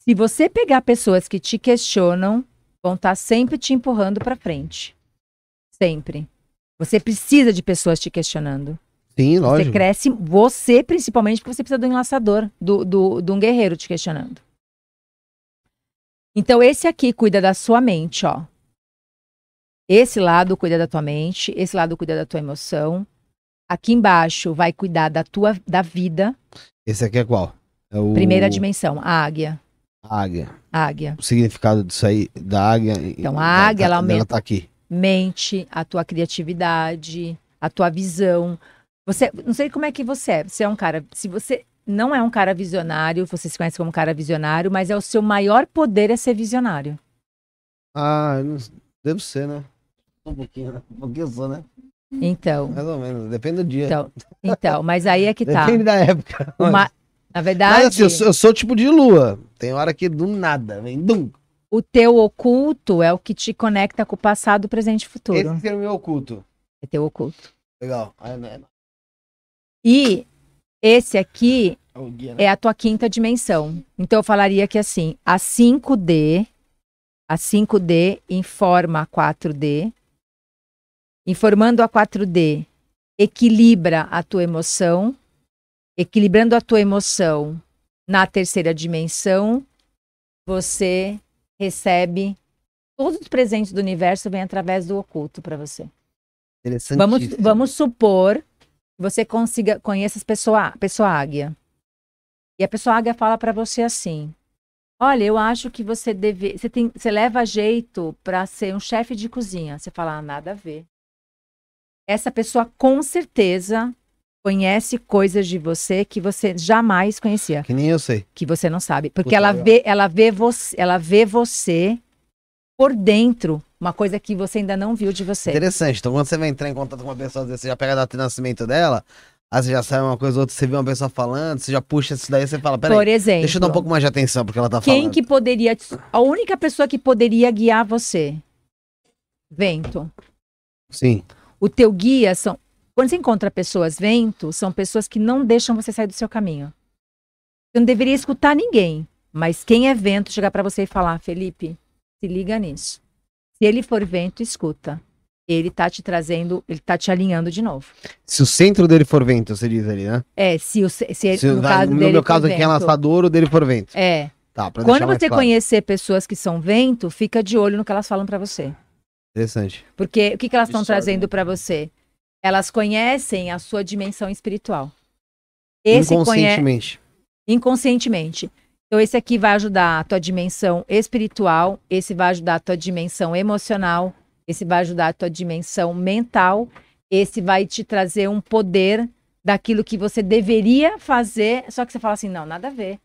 se você pegar pessoas que te questionam, vão estar sempre te empurrando para frente. Sempre. Você precisa de pessoas te questionando. Sim, Você lógico. cresce, você principalmente, porque você precisa do enlaçador, do, do, de um guerreiro te questionando. Então, esse aqui cuida da sua mente, ó. Esse lado cuida da tua mente, esse lado cuida da tua emoção. Aqui embaixo vai cuidar da tua da vida. Esse aqui é qual? É o... Primeira dimensão, a águia. a Águia. A águia. O significado disso aí, da águia. Então, a águia, ela Ela aumenta- tá aqui. Mente, a tua criatividade, a tua visão. Você, não sei como é que você é. Você é um cara, se você não é um cara visionário, você se conhece como cara visionário, mas é o seu maior poder é ser visionário. Ah, não... devo ser, né? Um pouquinho, né? Um pouquinho só, né? Então, Mais ou menos, depende do dia. então, então, mas aí é que tá. Depende da época. Uma- na verdade, Mas assim, eu sou, eu sou tipo de lua. Tem hora que do nada, vem dum. o teu oculto é o que te conecta com o passado, presente e futuro. Esse é o meu oculto. É teu oculto. Legal. Né? E esse aqui É guia, né? é a tua quinta dimensão. Então eu falaria que assim, a 5D, a 5D informa a 4D. Informando a 4D, equilibra a tua emoção. Equilibrando a tua emoção na terceira dimensão, você recebe todos os presentes do universo vêm através do oculto para você. Vamos, Interessantíssimo. vamos supor você consiga conheça as pessoa, pessoa águia. E a pessoa águia fala para você assim: Olha, eu acho que você deve, você tem, você leva jeito para ser um chefe de cozinha. Você fala, ah, nada a ver. Essa pessoa com certeza conhece coisas de você que você jamais conhecia, Que nem eu sei. que você não sabe, porque Puta, ela legal. vê, ela vê você, ela vê você por dentro, uma coisa que você ainda não viu de você. Interessante. Então, quando você vai entrar em contato com uma pessoa, você já pega a data de nascimento dela, aí você já sabe uma coisa ou outra, você vê uma pessoa falando, você já puxa isso daí, você fala, peraí, Por exemplo, deixa eu dar um pouco mais de atenção porque ela tá Quem falando. que poderia. A única pessoa que poderia guiar você? Vento. Sim. O teu guia são. Quando você encontra pessoas vento, são pessoas que não deixam você sair do seu caminho. Você não deveria escutar ninguém. Mas quem é vento chegar para você e falar, Felipe, se liga nisso. Se ele for vento, escuta. Ele tá te trazendo, ele tá te alinhando de novo. Se o centro dele for vento, você diz ali, né? É, se, o, se, ele- Se, no vai- caso no dele meu for caso aqui é vento. lançador, o dele for vento. É. Tá, pra Quando você claro. conhecer pessoas que são vento, fica de olho no que elas falam para você. Interessante. Porque o que, que elas estão Absorve, trazendo para você? Elas conhecem a sua dimensão espiritual. Esse Inconscientemente. inconscientemente. Então, esse aqui vai ajudar a tua dimensão espiritual, esse vai ajudar a tua dimensão emocional, esse vai ajudar a tua dimensão mental, esse vai te trazer um poder daquilo que você deveria fazer, só que você fala assim, não, nada a ver.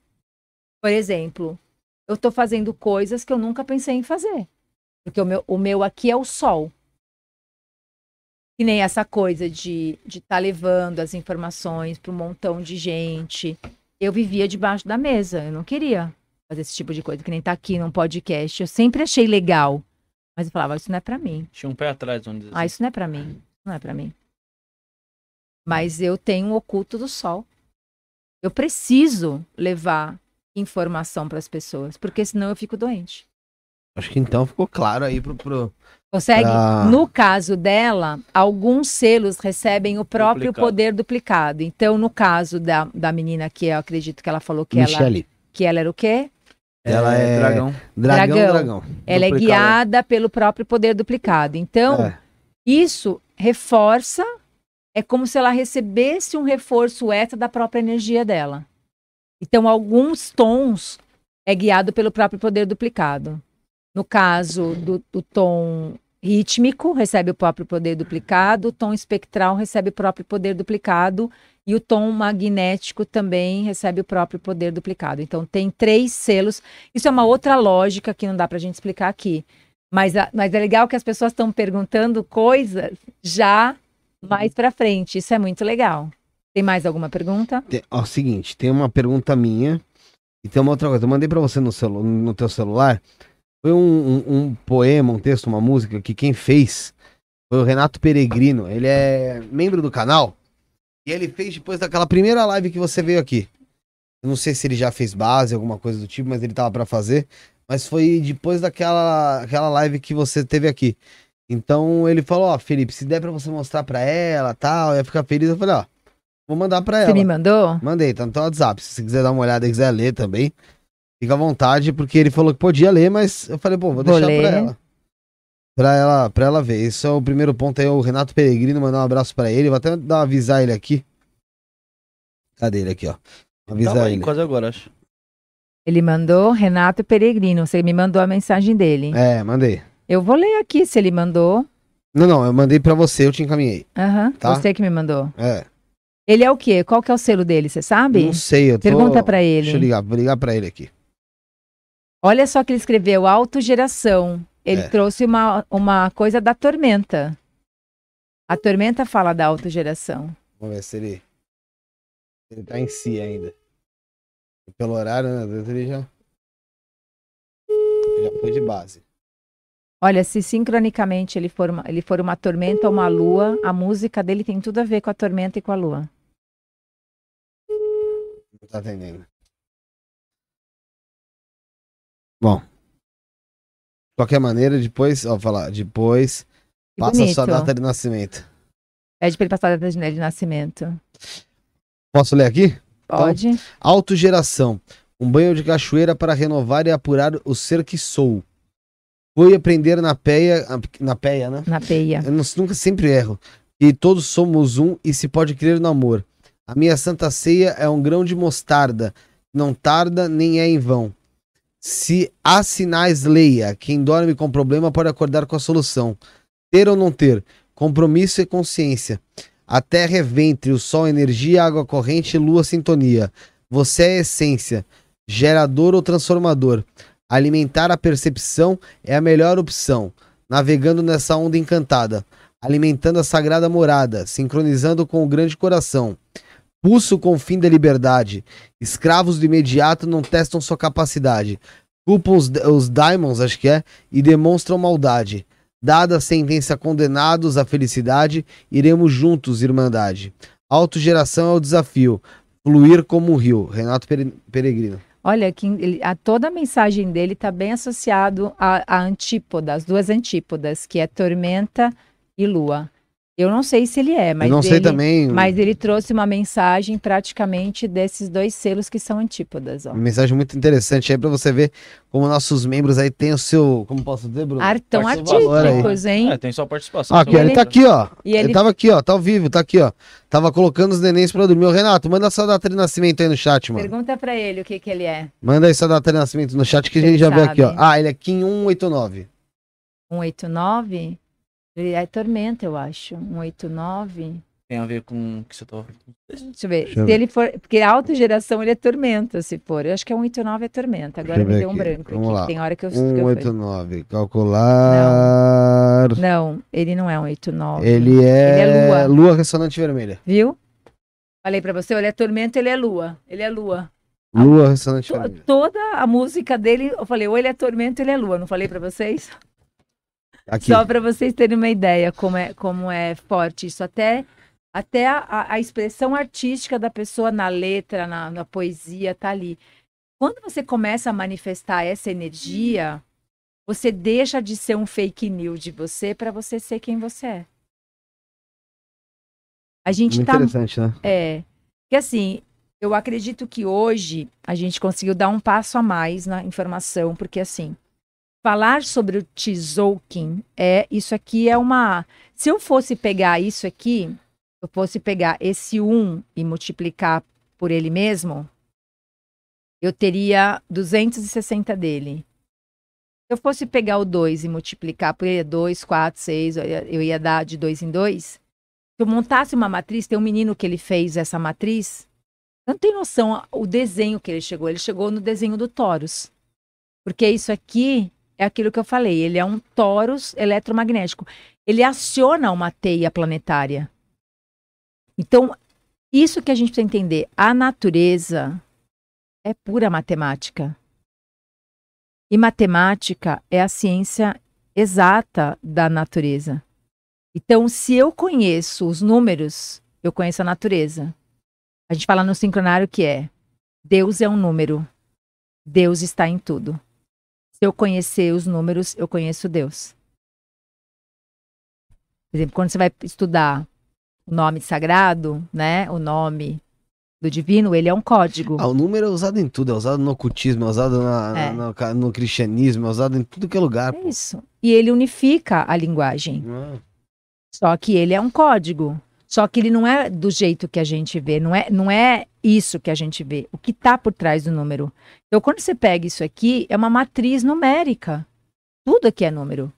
Por exemplo, eu estou fazendo coisas que eu nunca pensei em fazer. Porque o meu, o meu aqui é o sol. Que nem essa coisa de estar de tá levando as informações para um montão de gente. Eu vivia debaixo da mesa, eu não queria fazer esse tipo de coisa, que nem tá aqui num podcast. Eu sempre achei legal. Mas eu falava, isso não é para mim. Tinha um pé atrás, vamos dizer Ah, assim. isso não é pra mim. Não é pra mim. Mas eu tenho um oculto do sol. Eu preciso levar informação para as pessoas, porque senão eu fico doente. Acho que então ficou claro aí pro. pro... Consegue? Pra- No caso dela, alguns selos recebem o próprio Duplicado. poder duplicado. Então, no caso da, da menina que eu acredito que ela falou que ela, Michele. que ela era o quê? Ela é- dragão. Dragão, Dragão. dragão. Ela é Duplicado. guiada pelo próprio poder duplicado. Então, É. Isso reforça, é como se ela recebesse um reforço extra da própria energia dela. Então, alguns tons é guiado pelo próprio poder duplicado. No caso do, do tom rítmico, recebe o próprio poder duplicado, o tom espectral recebe o próprio poder duplicado, e o tom magnético também recebe o próprio poder duplicado. Então, tem três selos. Isso é uma outra lógica que não dá para a gente explicar aqui. Mas, a- mas é legal que as pessoas estão perguntando coisas já mais para frente. Isso é muito legal. Tem mais alguma pergunta? Tem, ó, seguinte, tem uma pergunta minha e tem uma outra coisa. Eu mandei pra você no, celu no teu celular. Foi um, um- um poema, um texto, uma música que quem fez foi o Renato Peregrino. Ele é membro do canal e ele fez depois daquela primeira live que você veio aqui. Eu não sei se ele já fez base, alguma coisa do tipo, mas ele tava pra fazer. Mas foi depois daquela aquela live que você teve aqui. Então ele falou, ó, Felipe, se der pra você mostrar pra ela, tal, ia ficar feliz. Eu falei, ó, vou mandar pra Você ela. me mandou? Mandei, tá no teu WhatsApp. Se você quiser dar uma olhada e quiser ler também. Fica à vontade, porque ele falou que podia ler, mas eu falei, pô, vou Vou deixar ler. pra ela. Pra ela, pra ela ver. Esse é o primeiro ponto aí, o Renato Peregrino, mandar um abraço pra ele. Vou até dar, avisar ele aqui. Cadê ele aqui, ó? Avisar Tava ele. quase agora, acho. Ele mandou Renato Peregrino. Você me mandou a mensagem dele. É, mandei. Eu vou ler aqui se ele mandou. Não, não, eu mandei pra você, eu te encaminhei. Aham. Tá. Você que me mandou. É. Ele é o quê? Qual que é o selo dele? Você sabe? Não sei, eu tô... Pergunta pra ele. Deixa eu ligar, vou ligar pra ele aqui. Olha só que ele escreveu autogeração. Ele É. trouxe uma, uma coisa da tormenta. A tormenta fala da autogeração. Vamos ver se ele. Ele tá em si ainda. Pelo horário, né? às vezes Ele já. ele Já foi de base. Olha, se sincronicamente ele for, uma, ele for uma tormenta ou uma lua, a música dele tem tudo a ver com a tormenta e com a lua. Não tá atendendo. Bom. De qualquer maneira, depois, ó, falar, depois Que passa a sua bonito. data de nascimento. Pede pra ele passar a data de nascimento. Posso ler aqui? Pode? Autogeração. Um banho de cachoeira para renovar e apurar o ser que sou. Fui aprender na peia, na peia, né? Na peia. Eu nunca sempre erro. E todos somos um e se pode crer no amor. A minha santa ceia é um grão de mostarda, não tarda nem é em vão. Se há sinais, leia. Quem dorme com problema pode acordar com a solução. Ter ou não ter, compromisso e consciência. A terra é ventre, o sol é energia, água corrente, lua sintonia. Você é essência, gerador ou transformador. Alimentar a percepção é a melhor opção. Navegando nessa onda encantada alimentando a sagrada morada, sincronizando com o grande coração. Pulso com o fim da liberdade. Escravos de imediato não testam sua capacidade. Culpam os, os daimons, acho que é, e demonstram maldade. Dada a sentença condenados à felicidade, iremos juntos, irmandade. Autogeração é o desafio. Fluir como um rio. Renato Pere- Peregrino. Olha, que ele- a, toda a mensagem dele está bem associado à, à antípoda, as duas antípodas, que é tormenta e lua. Eu não sei se ele é, mas Eu não sei ele, também. Mas ele trouxe uma mensagem praticamente desses dois selos que são antípodas. Ó. Uma mensagem muito interessante aí pra você ver como nossos membros aí têm o seu. Como posso dizer, Bruno? Ar, tão Participação aí. artísticos, hein? É, tem só participação. Ah, aqui, ele ele- tá aqui, ó. E Ele... ele tava aqui, ó. Tá ao vivo, tá aqui, ó. Tava colocando os nenéns pra dormir. Ô, Renato, manda sua data de nascimento aí no chat, mano. pergunta pra ele o que, que ele é. Manda aí sua data de nascimento no chat que a gente já vê aqui, ó. sabe. Ah, ele é Kim 189. 189? Ele é tormenta, eu acho. 189. Tem a ver com o que você tá Deixa eu ver. Deixa eu se ele for. Porque a autogeração ele é tormenta, se for. Eu acho que é 189 é tormenta. Agora eu me ver deu um branco Vamos aqui. lá. Tem hora que eu. que eu fui. 189. Calcular. Não, ele não é 189. Ele é, Ele é lua. lua ressonante vermelha. Viu? Falei pra você, ele é tormenta, ele é lua. Ele é lua. Lua ressonante vermelha. toda a música dele, eu falei, ou ele é tormenta, ou ele é lua. Não falei pra vocês? Aqui. Só pra vocês terem uma ideia como é, como é forte isso. Até, até a- a, a expressão artística da pessoa na letra, na, na poesia, tá ali. Quando você começa a manifestar essa energia, você deixa de ser um fake news de você para você ser quem você é. A gente Muito tá interessante, né? é. Que assim, eu acredito que hoje a gente conseguiu dar um passo a mais na informação, porque assim, falar sobre o Tzolk'in é isso aqui é uma. Se eu fosse pegar isso aqui, eu fosse pegar esse 1 e multiplicar por ele mesmo, eu teria 260 dele. Se eu fosse pegar o 2 e multiplicar por ele, 2, 4, 6, eu ia, dar de 2 em 2. Se eu montasse uma matriz, tem um menino que ele fez essa matriz. Não tem noção o desenho que ele chegou. Ele chegou no desenho do Taurus. Porque isso aqui é aquilo que eu falei. Ele é um Taurus eletromagnético. Ele aciona uma teia planetária. Então, isso que a gente precisa entender. A natureza é pura matemática. E matemática é a ciência exata da natureza. Então, se eu conheço os números, eu conheço a natureza. A gente fala no sincronário que é Deus é um número. Deus está em tudo. Se eu conhecer os números, eu conheço Deus. Por exemplo, quando você vai estudar o nome sagrado, né? O nome do divino, ele é um código. Ah, o número é usado em tudo, é usado no ocultismo, é usado na- É. no, no cristianismo, é usado em tudo que é lugar. É isso. E ele unifica a linguagem. Ah, Só que ele é um código. Só que ele não é do jeito que a gente vê, não é, não é isso que a gente vê. O que está por trás do número. Então, quando você pega isso aqui, é uma matriz numérica. Tudo aqui é número.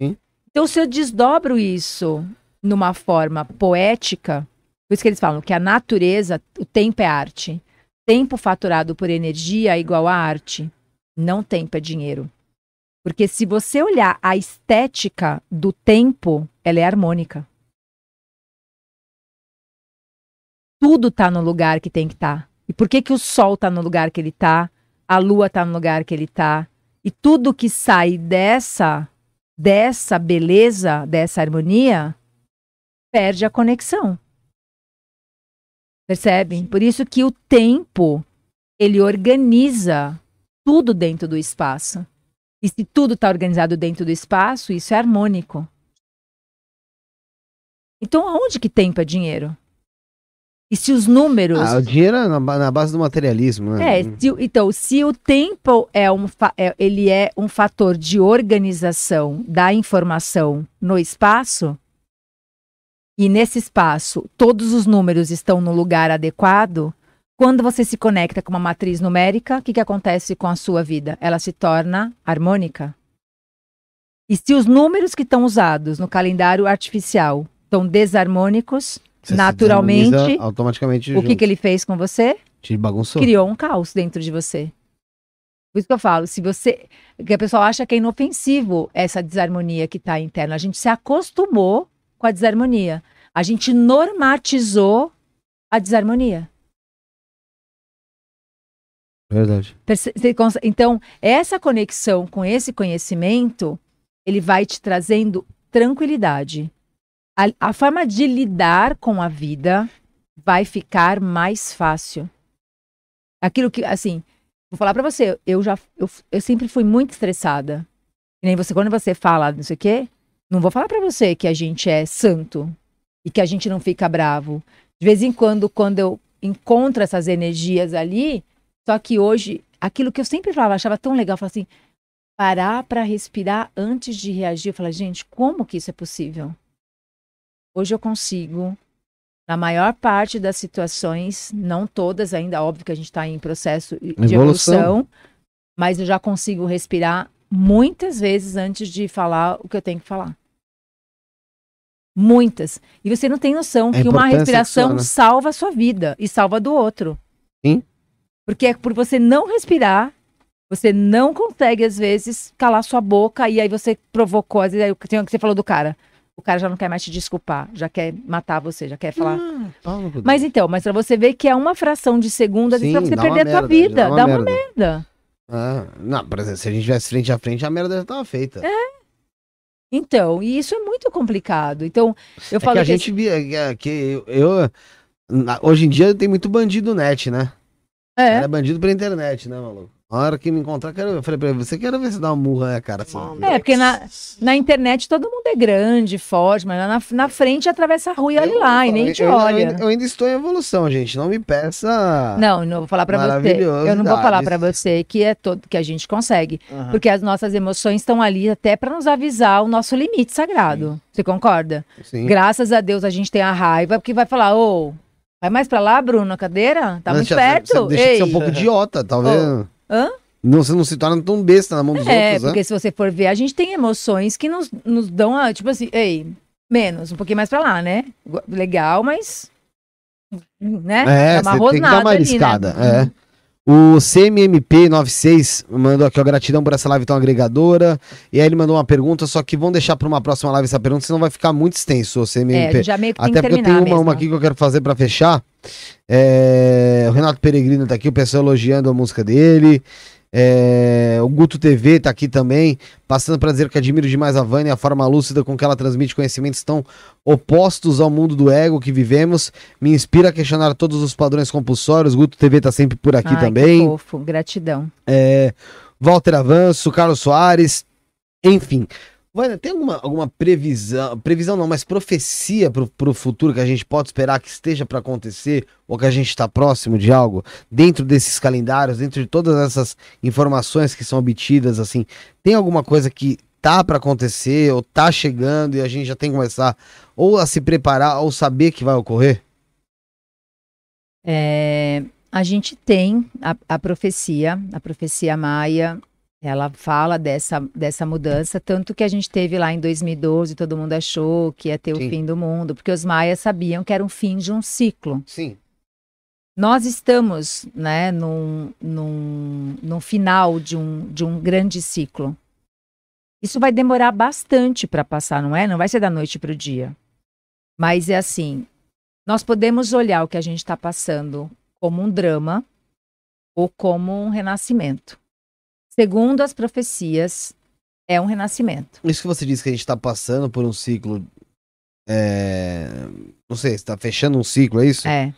Sim. Então, se eu desdobro isso numa forma poética, por isso que eles falam que a natureza, o tempo é arte. Tempo faturado por energia é igual a arte. Não tempo é dinheiro. Porque se você olhar a estética do tempo, ela é harmônica. Tudo tá no lugar que tem que estar. E por que que o sol tá no lugar que ele tá? A lua tá no lugar que ele tá? E tudo que sai dessa dessa beleza, dessa harmonia, perde a conexão. Percebem? Por isso que o tempo ele organiza tudo dentro do espaço. E se tudo está organizado dentro do espaço, isso é harmônico. Então, aonde que tempo é dinheiro? E se os números. Ah, o dinheiro é na, na base do materialismo, né? É, se então, se o tempo é um, é- ele é um fator de organização da informação no espaço, e nesse espaço todos os números estão no lugar adequado, quando você se conecta com uma matriz numérica, o que, que acontece com a sua vida? Ela se torna harmônica. E se os números que estão usados no calendário artificial estão desarmônicos, Você naturalmente, automaticamente o que, junto. que ele fez com você? Te bagunçou. criou um caos dentro de você. Por isso que eu falo, se você. Que a pessoa acha que é inofensivo essa desarmonia que está interna. A gente se acostumou com a desarmonia. A gente normatizou a desarmonia. Verdade. Então, essa conexão com esse conhecimento, ele vai te trazendo tranquilidade. A, a forma de lidar com a vida vai ficar mais fácil. Aquilo que, assim, vou falar pra você, eu já, eu, eu sempre fui muito estressada. E nem você, quando você fala não sei o quê, não vou falar pra você que a gente é santo e que a gente não fica bravo. De vez em quando, quando eu encontro essas energias ali, só que hoje, aquilo que eu sempre falava, achava tão legal, falar assim, parar para respirar antes de reagir. Eu falei, gente, como que isso é possível? Hoje eu consigo, na maior parte das situações, não todas ainda, óbvio que a gente está em processo de Evolução. evolução, mas eu já consigo respirar muitas vezes antes de falar o que eu tenho que falar. Muitas. E você não tem noção A que uma respiração que né? salva a sua vida e salva a do outro. Sim. Porque é por você não respirar, você não consegue, às vezes, calar sua boca e aí você provocou, às vezes, aí o que você falou do cara. O cara já não quer mais te desculpar, já quer matar você, já quer falar. Não Mas então, mas pra você ver que é uma fração de Sim, pra você perder a tua merda, vida. dá uma Dá uma merda. merda. Ah, não, por exemplo, se a gente tivesse frente a frente, a merda já tava feita. É, Então, e isso é muito complicado. Então, eu falo que a que gente via que, é, que eu, eu- hoje em dia tem muito bandido net, né? é, Era bandido pela internet, né, maluco? A hora que me encontrar, eu, quero, eu falei pra ele, você quer ver se dá uma murra, né, cara? Assim, É, porque na, na internet todo mundo é grande, forte, mas na, na frente atravessa a rua e olha Eu- lá, e eu- nem te eu, eu olha. ainda- eu ainda estou em evolução, gente. Não me peça. Não, não vou falar pra você. Eu não vou falar pra você que é todo que a gente consegue, Aham. porque as nossas emoções estão ali até pra nos avisar o nosso limite sagrado. Você concorda? Sim. Graças a Deus a gente tem a raiva, porque vai falar, ô, vai mais pra lá, Bruno, na cadeira? Tá Mas muito você- perto? Você deixa de Ei. ser um pouco idiota, talvez. Hã? Não, você não se torna tão besta na mão dos É, outros, né? porque se você for ver, a gente tem emoções que nos, nos dão, a, tipo assim, ei, menos, um pouquinho mais pra lá, né? Legal, mas. Né? É, uma você tem que dar uma rosnada ali, arriscada. né? É. O CMMP96 mandou aqui, ó, gratidão por essa live tão agregadora. E aí ele mandou uma pergunta, só que vamos deixar para uma próxima live essa pergunta, senão vai ficar muito extenso o É, CMMP. gente já meio que Até que porque eu tenho uma, uma aqui que eu quero fazer para fechar. É, o Renato Peregrino tá aqui, o pessoal elogiando a música dele. É, o Guto TV tá aqui também, passando para dizer que admiro demais a Vânia, a forma lúcida com que ela transmite conhecimentos tão opostos ao mundo do ego que vivemos. Me inspira a questionar todos os padrões compulsórios. Guto TV tá sempre por aqui Ai, que também. fofo, gratidão. É, Walter Avanço, Carlos Soares, enfim. Vânia, tem alguma, alguma previsão, previsão não, mas profecia pro, pro futuro que a gente pode esperar que esteja para acontecer ou que a gente está próximo de algo dentro desses calendários, dentro de todas essas informações que são obtidas, assim, tem alguma coisa que tá para acontecer ou tá chegando e a gente já tem que começar ou a se preparar ou saber que vai ocorrer? É, a gente tem a, a profecia, a profecia maia, ela fala dessa, dessa mudança, tanto que a gente teve lá em 2012, todo mundo achou que ia ter Sim. o fim do mundo, porque os maias sabiam que era um fim de um ciclo. Sim. Nós estamos né, num, num, num final de um, de um grande ciclo. Isso vai demorar bastante para passar, não é? Não vai ser da noite para o dia. Mas é assim: nós podemos olhar o que a gente está passando como um drama ou como um renascimento. Segundo as profecias, é um renascimento. Isso que você disse que a gente está passando por um ciclo. é, Não sei, está fechando um ciclo, é isso? É.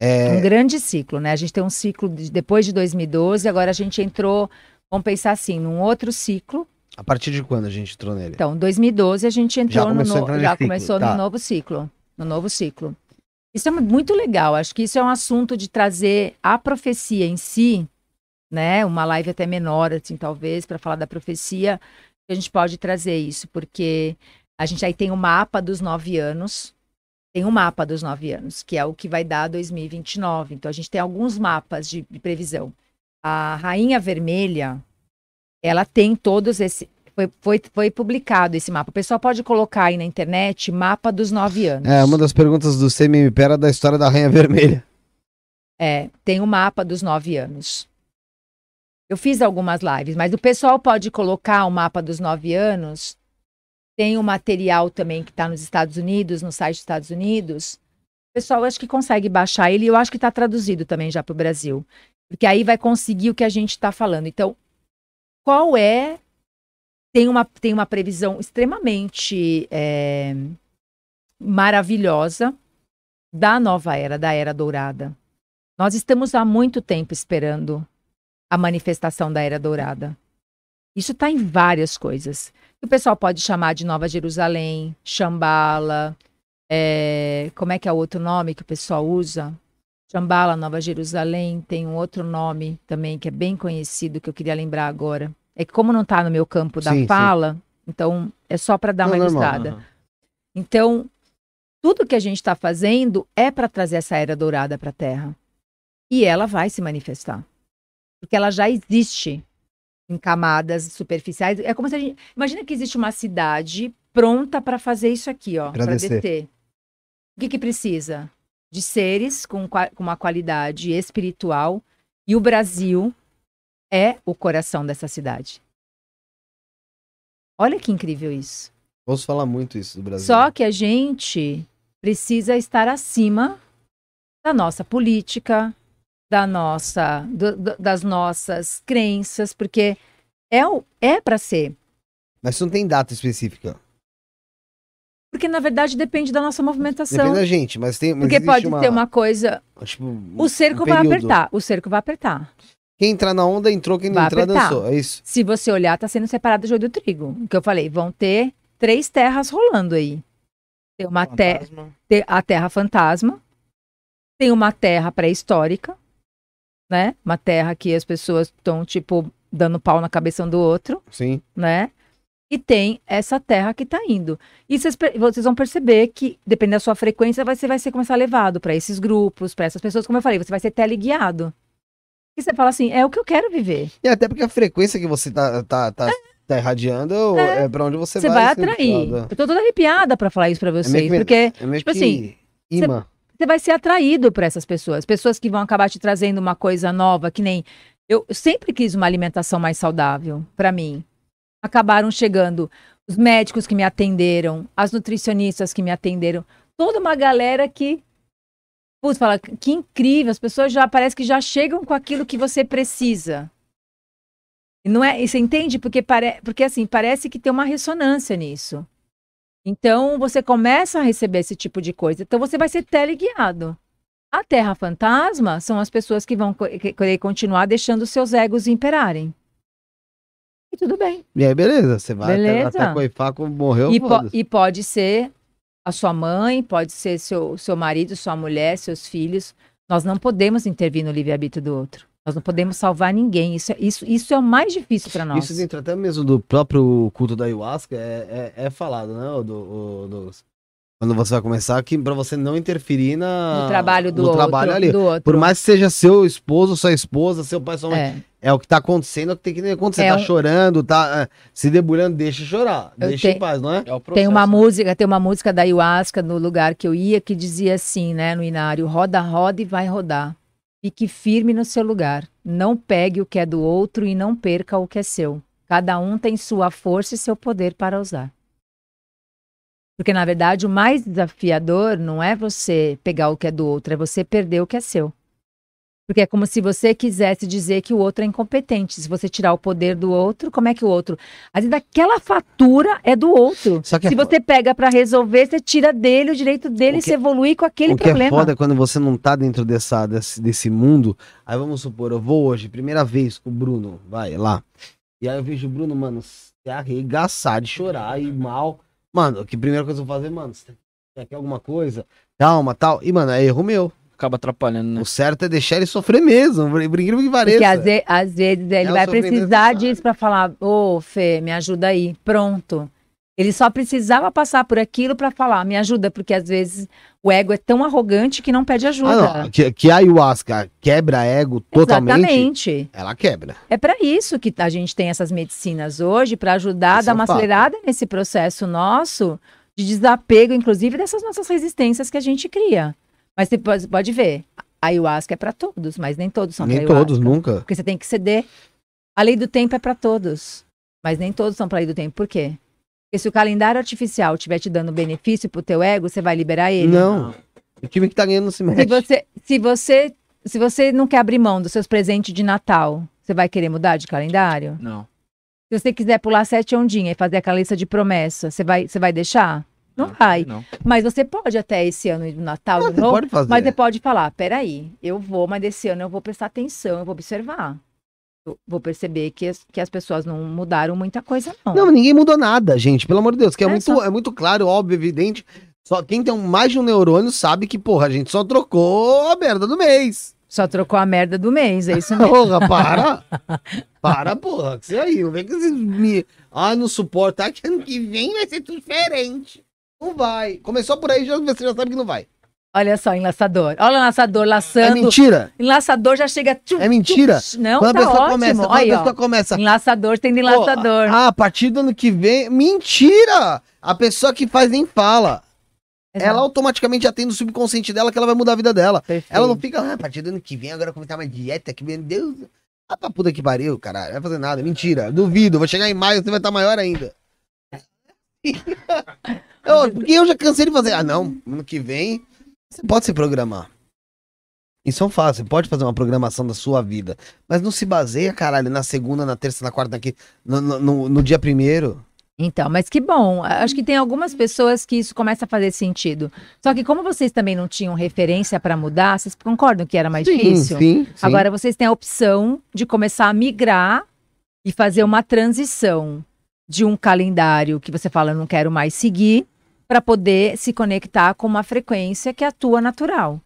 É, Um grande ciclo, né? A gente tem um ciclo de- depois de 2012, agora a gente entrou, vamos pensar assim, num outro ciclo. A partir de quando a gente entrou nele? Então, 2012 a gente entrou no, começou a no- nesse já ciclo, começou tá. no novo ciclo, no novo ciclo. Isso é muito legal. Acho que isso é um assunto de trazer a profecia em si, né? Uma live até menor, assim, talvez, para falar da profecia. A gente pode trazer isso, porque a gente aí tem o mapa dos nove anos. Tem um mapa dos nove anos, que é o que vai dar 2029. Então, a gente tem alguns mapas de, de previsão. A Rainha Vermelha, ela tem todos esse. Foi, foi, foi publicado esse mapa. O pessoal pode colocar aí na internet mapa dos nove anos. É, uma das perguntas do CMMP era da história da Rainha Vermelha. É, tem o mapa dos nove anos. Eu fiz algumas lives, mas o pessoal pode colocar o mapa dos nove anos. Tem o material também que está nos Estados Unidos, no site dos Estados Unidos. O pessoal acho que consegue baixar ele eu acho que está traduzido também já para o Brasil. Porque aí vai conseguir o que a gente está falando. Então, qual é. Tem uma, tem uma previsão extremamente é, maravilhosa da nova era, da era dourada. Nós estamos há muito tempo esperando a manifestação da Era Dourada. Isso está em várias coisas. O pessoal pode chamar de Nova Jerusalém, Shambhala, é, como é que é o outro nome que o pessoal usa? Shambhala, Nova Jerusalém, tem um outro nome também que é bem conhecido que eu queria lembrar agora. É que como não está no meu campo da Sim, sim. fala, então é só para dar Não, uma ilustrada. Então, tudo que a gente está fazendo é para trazer essa era dourada para a Terra. E ela vai se manifestar. Porque ela já existe em camadas superficiais. É como se a gente. Imagina que existe uma cidade pronta para fazer isso aqui, ó. Para descer. O que, que precisa? De seres com, com uma qualidade espiritual. E o Brasil é o coração dessa cidade. Olha que incrível isso. Ouço falar muito isso do Brasil. Só que a gente precisa estar acima da nossa política, da nossa, do- do- das nossas crenças, porque é, o- é para ser. Mas não tem data específica. Porque, na verdade, depende da nossa movimentação. Depende da gente, mas tem. Mas Porque pode ter uma coisa. Tipo, O cerco um vai apertar. O cerco vai apertar. Quem entrar na onda entrou, quem não Vai entrar apertar. dançou. É isso. Se você olhar, está sendo separado do joio do trigo. O que eu falei, vão ter três terras rolando aí. Tem uma terra. A terra fantasma, tem uma terra pré-histórica, né? Uma terra que as pessoas estão, tipo, dando pau na cabeça um do outro, Sim. né? E tem essa terra que tá indo. E vocês, per- vocês vão perceber que, dependendo da sua frequência, você vai ser começar levado para esses grupos, para essas pessoas, como eu falei, você vai ser teleguiado. E você fala assim, é o que eu quero viver. E até porque a frequência que você tá, tá, tá, tá irradiando é, pra onde você, Você vai. vai sendo atrair. Eu tô toda arrepiada para falar isso para vocês, meio que- porque É meio Tipo que assim, imã. Você vai ser atraído por essas pessoas. Pessoas que vão acabar te trazendo uma coisa nova, que nem. Eu sempre quis uma alimentação mais saudável para mim. Acabaram chegando os médicos que me atenderam, as nutricionistas que me atenderam, toda uma galera que. Putz, fala, que incrível, as pessoas já parece que já chegam com aquilo que você precisa. E não é, você entende? Porque, pare, porque assim, parece que tem uma ressonância nisso. Então, você começa a receber esse tipo de coisa. Então, você vai ser teleguiado. A Terra Fantasma são as pessoas que vão querer continuar deixando seus egos imperarem. E tudo bem. E aí, beleza. Você vai até, Beleza. até coifar como morreu, E, po- e pode ser a sua mãe, pode ser seu, seu marido, sua mulher, seus filhos. Nós não podemos intervir no livre-arbítrio do outro. Nós não podemos salvar ninguém. Isso, é- isso, isso é o mais difícil para nós. Isso dentro até mesmo do próprio culto da ayahuasca é, é, é falado, né, o do, o Douglas? Quando você vai começar, que pra você não interferir na, no trabalho do no outro. trabalho ali. do outro. Por mais que seja seu esposo, sua esposa, seu pai, sua mãe. É. É, o que tá acontecendo, é o que tem que acontecer. É tá um- chorando, tá é, se debulhando, deixa chorar. Eu deixa em paz, não é? É o processo. Tem uma né? música, tem uma música da ayahuasca no lugar que eu ia que dizia assim, né, no inário, roda, roda e vai rodar. Fique firme no seu lugar. Não pegue o que é do outro e não perca o que é seu. Cada um tem sua força e seu poder para usar. Porque na verdade o mais desafiador não é você pegar o que é do outro, é você perder o que é seu. Porque é como se você quisesse dizer que o outro é incompetente. Se você tirar o poder do outro, como é que o outro? Às vezes aquela fatura é do outro. Só que é Se fo- você pega pra resolver, você tira dele o direito dele O que- se evoluir com aquele o que é problema. foda é quando você não tá dentro dessa, desse, desse mundo. Aí vamos supor, eu vou hoje, primeira vez com o Bruno, vai lá. E aí eu vejo o Bruno, mano, se arregaçar de chorar e mal. Mano, que primeira coisa que eu vou fazer, mano, você aqui alguma coisa? Calma, tal. E, mano, é erro meu. Acaba atrapalhando, né? O certo é deixar ele sofrer mesmo, incrível que pareça. Porque às, ve- às vezes ele É vai precisar disso pra falar, ô Fê, me ajuda aí. Pronto. Ele só precisava passar por aquilo pra falar, me ajuda, porque às vezes o ego é tão arrogante que não pede ajuda. Ah, não, que, que a ayahuasca quebra ego totalmente, Exatamente. ela quebra. É para isso que a gente tem essas medicinas hoje, para ajudar a dar é um uma fato. acelerada nesse processo nosso de desapego, inclusive dessas nossas resistências que a gente cria. Mas você pode, pode ver, a ayahuasca é para todos, mas nem todos são pra Nem todos, nunca. Porque você tem que ceder. A lei do tempo é para todos, mas nem todos são para a lei do tempo. Por quê? Porque se o calendário artificial estiver te dando benefício pro teu ego, você vai liberar ele. Não. O time que tá ganhando não se Se mexe. você, se você, se você não quer abrir mão dos seus presentes de Natal, você vai querer mudar de calendário? Não. Se você quiser pular sete ondinhas e fazer aquela lista de promessa, você vai, você vai deixar? Não vai. Não. Mas você pode até esse ano do Natal Mas novo, pode fazer. mas você pode falar, peraí, eu vou, mas desse ano eu vou prestar atenção, eu vou observar. Eu vou perceber que as, que as pessoas não mudaram muita coisa, não. Não, ninguém mudou nada, gente. Pelo amor de Deus. Que é, É muito, só- é muito claro, óbvio, evidente. Só quem tem mais de um neurônio sabe que, porra, a gente só trocou a merda do mês. Só trocou a merda do mês, é isso <laughs> mesmo. Porra, para. para, porra. que Isso aí, não vem com esses me... Ah, não suporta. Que ano que vem vai ser tudo diferente. Não vai. Começou por aí, já, você já sabe que não vai. Olha só, enlaçador. Olha o enlaçador É laçando. mentira. enlaçador já chega. tchum, É mentira. tchum, Não, quando tá a pessoa ótimo. começa, quando Aí, a ó. pessoa começa. Enlaçador tem enlaçador. Pô, ah, a partir do ano que vem. Mentira! A pessoa que faz nem fala. Exato. Ela automaticamente já tem no subconsciente dela que ela vai mudar a vida dela. Perfeito. Ela não fica, ah, a partir do ano que vem, agora eu vou começar uma dieta que, meu Deus. Ah, pra puta que pariu, caralho. Não vai fazer nada. Mentira. Duvido. Vou chegar em maio, você vai estar maior ainda. <laughs> eu, porque eu já cansei de fazer. Ah, não. Ano que vem, você pode se programar. Isso é um fato. Você pode fazer uma programação da sua vida. Mas não se baseia, caralho, na segunda, na terça, na quarta, aqui, no, no, no- no dia primeiro. Então, mas que bom. Acho que tem algumas pessoas que isso começa a fazer sentido. Só que como vocês também não tinham referência para mudar, vocês concordam que era mais difícil? sim, sim. Agora vocês têm a opção de começar a migrar e fazer uma transição de um calendário que você fala, eu não quero mais seguir, para poder se conectar com uma frequência que é a tua natural.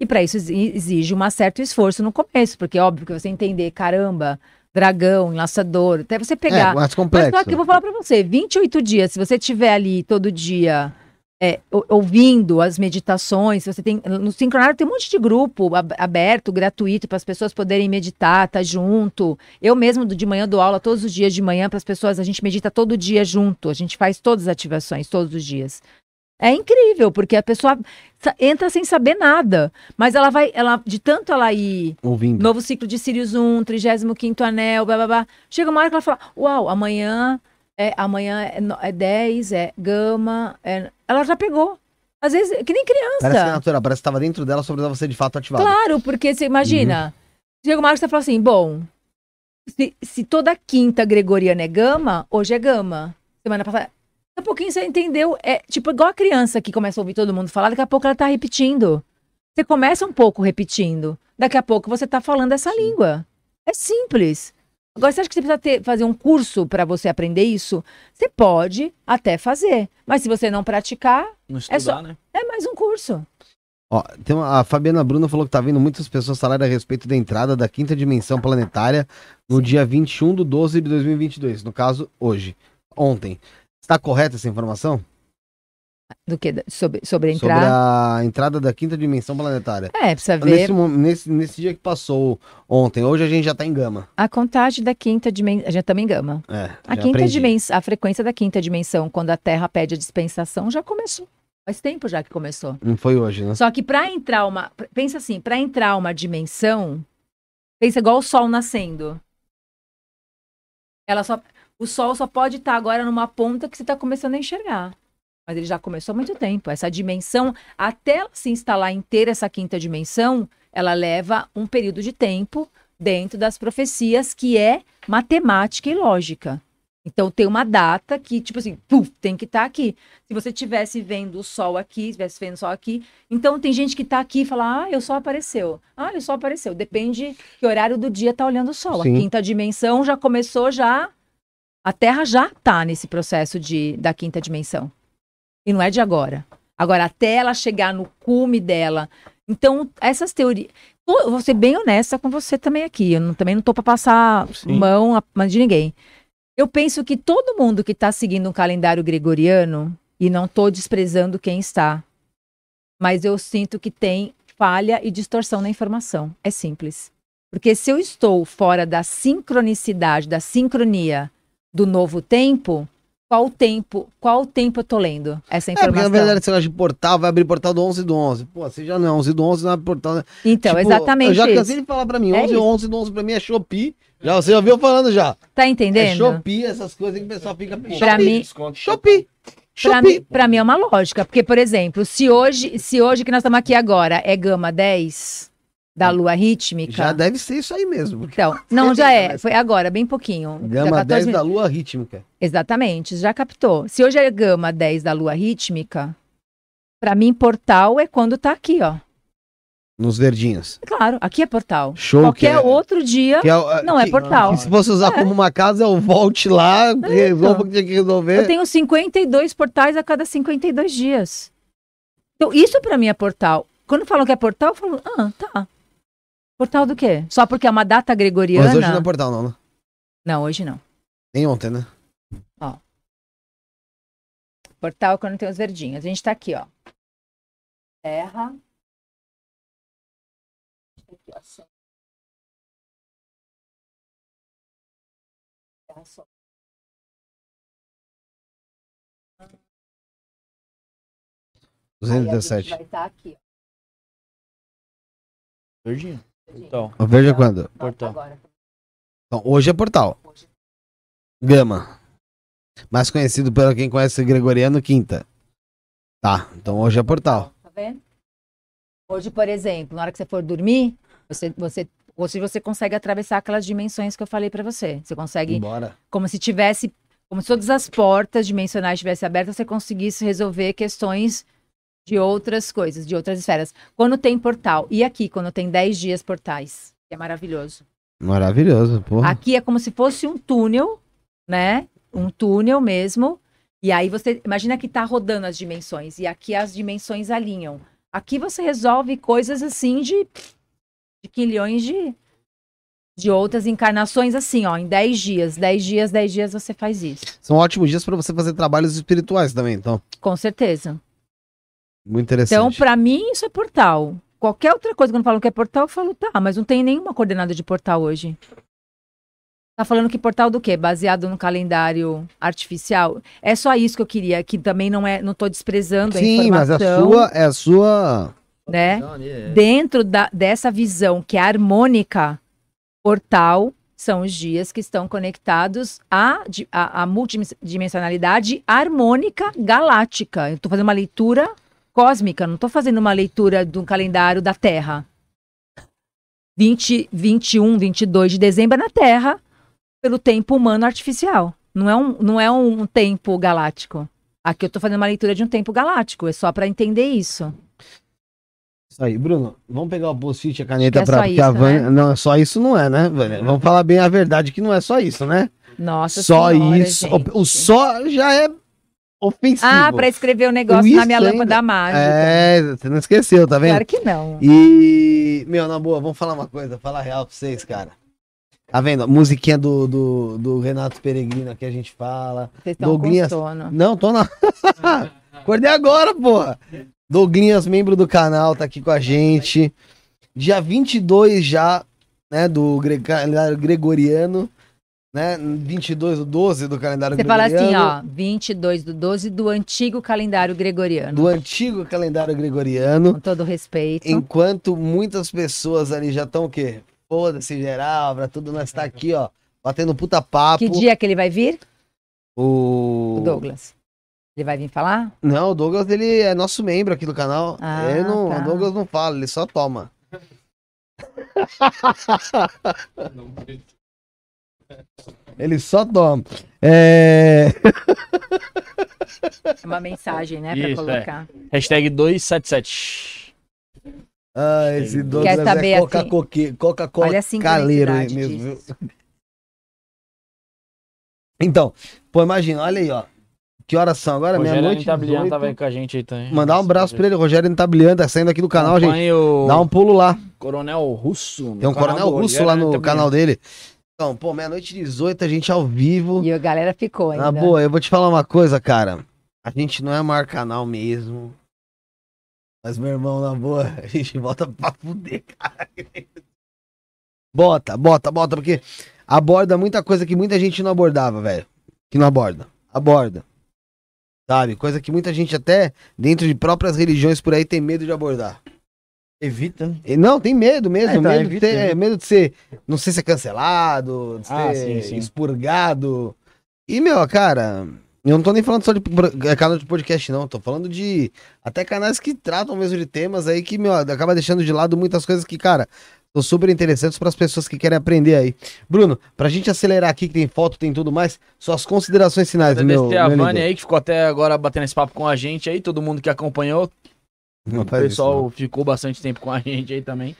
E para isso exi- exige um certo esforço no começo, porque é óbvio que você entender, caramba, dragão, enlaçador, até você pegar. É, mais Mas complexo. só que eu vou falar pra você, 28 dias, se você estiver ali todo dia é, ou- ouvindo as meditações, você tem no sincronário tem um monte de grupo ab- aberto, gratuito para as pessoas poderem meditar, tá junto. Eu mesmo de manhã dou aula todos os dias de manhã para as pessoas, a gente medita todo dia junto, a gente faz todas as ativações todos os dias. É incrível, porque a pessoa entra sem saber nada, mas ela vai, ela de tanto ela ir Ouvindo. Novo ciclo de Sirius 1, 35 anel, blá blá blá. Chega uma hora que ela fala: Uau, amanhã é, amanhã é, no- é 10, é gama. é-" Ela já pegou. Às vezes, que nem Parece que é criança. natural, parece que estava dentro dela, precisava ser de fato ativado. Claro, porque você imagina. Chega uma hora que você fala assim: Bom, se, se toda quinta gregoriana é gama, hoje é gama. Semana passada. Daqui a pouquinho você entendeu. É tipo igual a criança que começa a ouvir todo mundo falar, daqui a pouco ela tá repetindo. Você começa um pouco repetindo. Daqui a pouco você tá falando essa língua. É simples. Agora, você acha que você precisa ter- fazer um curso para você aprender isso? Você pode até fazer. Mas se você não praticar, Não É estudar, só- né? é mais um curso. Ó, tem uma- a Fabiana Bruna falou que tá vendo muitas pessoas falarem a respeito da entrada da quinta dimensão planetária no dia 21 de 12 de 2022. No caso, hoje. Ontem. Está correta essa informação? Do que? Sobre, sobre Sobre entrar. a entrada da quinta dimensão planetária. É, precisa ver Nesse, nesse, nesse dia que passou ontem, hoje a gente já tá em gama. a contagem da quinta dimensão. A gente também gama. É, A já quinta dimensão, a frequência da quinta dimensão, quando a Terra pede a dispensação, já começou. Faz tempo já que começou. Não foi hoje, né? Só que para entrar uma. Pensa assim, para entrar uma dimensão, pensa igual o Sol nascendo. Ela só, o Sol só pode estar agora numa ponta que você está começando a enxergar. Mas ele já começou há muito tempo. Essa dimensão, até ela se instalar inteira, essa quinta dimensão, ela leva um período de tempo dentro das profecias que é matemática e lógica. Então tem uma data que, tipo assim, puf, tem que estar aqui. Se você estivesse vendo o sol aqui, estivesse vendo o sol aqui, então tem gente que está aqui e fala, ah, o sol apareceu. Ah, o sol apareceu. Depende que horário do dia tá olhando o sol. Sim. A quinta dimensão já começou, já. A Terra já está nesse processo de, da quinta dimensão. E não é de agora. Agora, até ela chegar no cume dela. Então, essas teorias. Eu Vou ser bem honesta com você também aqui. Eu não- também não tô para passar Sim. mão a mão de ninguém. Eu penso que todo mundo que está seguindo um calendário gregoriano, e não estou desprezando quem está, mas eu sinto que tem falha e distorção na informação. É simples. Porque se eu estou fora da sincronicidade, da sincronia do novo tempo, qual tempo, qual tempo eu tô lendo essa É, porque na informação? verdade esse negócio de portal vai abrir portal do 11 do 11. Pô, você já não é 11 do 11, não abre portal. né? então, Tipo, exatamente Eu já isso. cansei de falar pra mim, É 11 isso. 11 do 11 pra mim é Shopee. Já, você já ouviu falando já. Tá É entendendo? Shopee, essas coisas que o pessoal fica... Pra Shopee, mim- Shopee. Pra Shopee. mim, pra mim é uma lógica, porque, por exemplo, se hoje, se hoje que nós estamos aqui agora é gama 10 da lua rítmica. Já deve ser isso aí mesmo. Então, <laughs> não, já é. mas- Foi agora, bem pouquinho. Gama 14 10 da lua rítmica. Exatamente, já captou. Se hoje é gama 10 da lua rítmica, pra mim, portal é quando tá aqui, ó. Nos verdinhos. Claro, aqui é portal. Show. Qualquer que é- outro dia. que é não é que- portal. que se fosse usar como uma casa, eu volte lá, <laughs> resolva o que tinha que Eu resolver. tenho 52 portais a cada 52 dias. Então, isso pra mim é portal. Quando falam que é portal, eu falo, ah, tá. Portal do quê? Só porque é uma data gregoriana? Mas hoje não é portal, não, né? Não, hoje não. Nem ontem, né? Portal é quando tem os verdinhos. A gente tá aqui, ó. Terra. Aqui, ó, só. Terra só. 217. Vai estar aqui, Verdinho. Então, Veja quando. Portal. Então, hoje é portal. Gama. Mais conhecido pelo quem conhece o gregoriano, quinta. Tá, então hoje é portal. Tá vendo? Hoje, por exemplo, na hora que você for dormir, você, você, hoje você consegue atravessar aquelas dimensões que eu falei pra você. Você consegue Embora. como se tivesse, como se todas as portas dimensionais estivessem abertas, você conseguisse resolver questões de outras coisas, de outras esferas. Quando tem portal, e aqui, quando tem 10 dias portais, é maravilhoso. Maravilhoso, porra. Aqui é como se fosse um túnel, né? Um túnel mesmo. E aí você imagina que tá rodando as dimensões, e aqui as dimensões alinham. Aqui você resolve coisas assim de, de quilhões de, de outras encarnações, assim, ó, em 10 dias. 10 dias, 10 dias você faz isso. São ótimos dias pra você fazer trabalhos espirituais também, então. Com certeza. Muito interessante. Então, pra mim, isso é portal. Qualquer outra coisa, quando falam que é portal, eu falo, tá, mas não tem nenhuma coordenada de portal hoje. Tá falando que portal do quê? Baseado no calendário artificial? É só isso que eu queria, que também não é, não tô desprezando a Sim, mas informação, a sua é a sua. né? é. Dentro da, dessa visão que é harmônica, portal são os dias que estão conectados à, à, à multidimensionalidade harmônica galáctica. Eu estou fazendo uma leitura cósmica, não estou fazendo uma leitura do calendário da Terra. 20, 21, 22 de dezembro é na Terra, pelo tempo humano artificial. Não é um, não é um tempo galáctico. Aqui eu estou fazendo uma leitura de um tempo galáctico, é só para entender isso. Isso aí, Bruno, vamos pegar o post-it e a caneta é porque a isso, Vânia. Não, só isso não é, né, Vânia? Vamos falar bem a verdade que não é só isso, né? Nossa só senhora, isso. gente. O só já é ofensivo. Ah, pra escrever o negócio Isso na minha ainda. lâmpada mágica. É, você não esqueceu, tá vendo? Claro que não. E, meu, na boa, vamos falar uma coisa, falar real pra vocês, cara. Tá vendo? A musiquinha do, do, do Renato Peregrino que a gente fala. Vocês estão com sono. Não, tô na. <laughs> Acordei agora, porra. Douglinhas, membro do canal, tá aqui com a gente. Dia 22 já, né, do gre- gregoriano, né? 22 do 12 do calendário Você fala gregoriano. assim, ó, 22 do 12 do antigo calendário gregoriano. Do antigo calendário gregoriano. Com todo respeito. Enquanto muitas pessoas ali já estão o quê? Foda-se geral, pra tudo nós tá aqui, ó, batendo puta papo. Que dia que ele vai vir? O... O Douglas. Ele vai vir falar? Não, o Douglas, ele é nosso membro aqui do canal. Ah, ele não, tá. O Douglas não fala, ele só toma. <laughs> <laughs> Ele só toma. É... É uma mensagem, né, pra Isso, colocar. Hashtag 277. Ah, esse Douglas Quer saber, é Coca assim, Coca Coca-Cola caleiro sincronicidade mesmo. disso. viu? Então, pô, imagina, olha aí, ó. Que horas são agora? Rogério Meia-noite. Tablian 18. tava aí com a gente aí também. Mandar um abraço pra ele, Rogério Ntablian, tá saindo aqui do canal, gente. Dá um pulo lá. Coronel Russo. no Tem um coronel russo Rogério lá no Tablian. canal dele. Então, pô, meia-noite e 18, a gente ao vivo. E a galera ficou ainda. Na boa, eu vou te falar uma coisa, cara. A gente não é maior canal mesmo. Mas, meu irmão, na boa, <laughs> a gente bota pra fuder, cara. Bota, bota, bota, porque aborda muita coisa que muita gente não abordava, velho. Que não aborda. Aborda. Sabe? Coisa que muita gente até dentro de próprias religiões por aí tem medo de abordar. Evita, né? E Não, tem medo mesmo. É, então, medo, de evita, ser, evita. medo de ser. Não sei se é cancelado, de ser Ah, sim, sim. expurgado. E, meu, cara, eu não tô nem falando só de é, canal de podcast, não. Tô falando de até canais que tratam mesmo de temas aí que, meu, acaba deixando de lado muitas coisas que, cara, são super interessantes para as pessoas que querem aprender aí. Bruno, pra gente acelerar aqui, que tem foto, tem tudo mais, suas considerações finais, meu. Agradecer a meu Vânia aí, que ficou até agora batendo esse papo com a gente aí, todo mundo que acompanhou. Não O isso, pessoal não. ficou bastante tempo com a <laughs> gente aí também.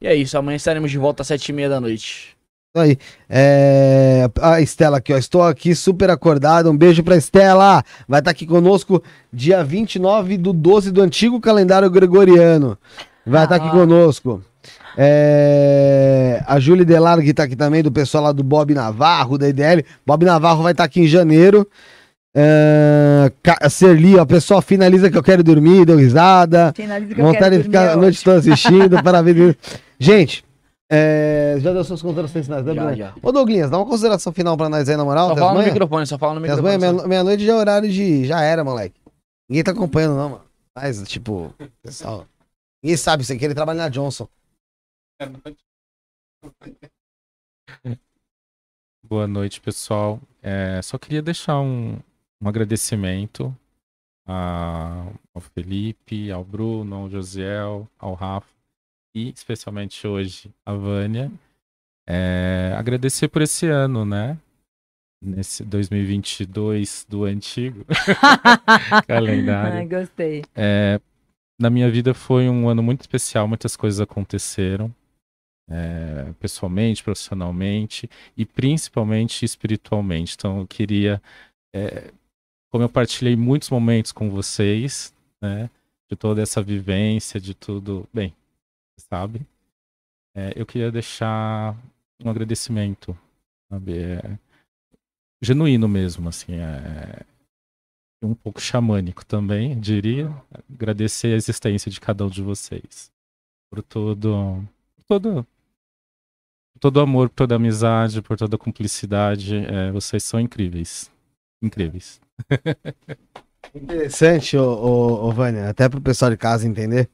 E é isso, amanhã estaremos de volta às sete e meia da noite. Isso aí. É... A Estela aqui, ó. Estou aqui super acordado. Um beijo pra Estela. Vai estar aqui conosco dia 29 do 12 do antigo calendário gregoriano. Vai estar aqui Ah. conosco. É... A Júlia Delargue tá aqui também, do pessoal lá do Bob Navarro, da IDL. Bob Navarro vai estar aqui em janeiro. É... Ca- Serli, ó. Pessoal, finaliza que eu quero dormir, deu risada. Finaliza que eu Vontade quero de ficar dormir, a noite ótimo. toda assistindo. <laughs> Parabéns. Gente, é, já deu suas considerações finais, né, Já, Bruno? já. Ô, Douglinhas, dá uma consideração final pra nós aí, na moral. Só Até fala no manhã? microfone, só fala no as microfone. manhã, só. meia- meia-noite já é horário de. Já era, moleque. Ninguém tá acompanhando, não, mano. Mas, tipo, pessoal. Ninguém sabe isso aqui, ele trabalha na Johnson. Boa noite, pessoal. É, só queria deixar um, um agradecimento a- ao Felipe, ao Bruno, ao Josiel, ao Rafa e especialmente hoje a Vânia. É, agradecer por esse ano, né? Nesse 2022 do antigo <laughs> calendário. Ai, gostei. É, na minha vida foi um ano muito especial, muitas coisas aconteceram. é, pessoalmente, profissionalmente e principalmente espiritualmente. Então eu queria, é, como eu partilhei muitos momentos com vocês, né, de toda essa vivência, de tudo, bem, sabe? É, eu queria deixar um agradecimento, sabe? É, genuíno mesmo, assim, é, um pouco xamânico também, diria. Agradecer a existência de cada um de vocês. Por todo. Por todo. Todo amor, por toda amizade, por toda cumplicidade. É, vocês são incríveis. Incríveis. Interessante, ô, ô, ô, Vânia, até pro pessoal de casa entender.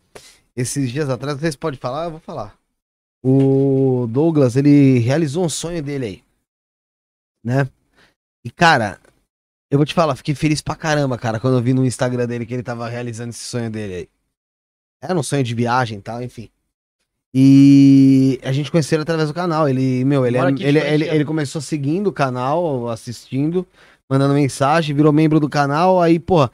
Esses dias atrás, vocês podem falar, eu vou falar. O Douglas, ele realizou um sonho dele aí. Né? E, cara, eu vou te falar, fiquei feliz pra caramba, cara, quando eu vi no Instagram dele que ele tava realizando esse sonho dele aí. Era um sonho de viagem e tal, enfim. E a gente conheceu ele através do canal. Ele, meu, ele, é- ele, foi ele, ele começou seguindo o canal, assistindo, mandando mensagem, virou membro do canal. Aí, porra,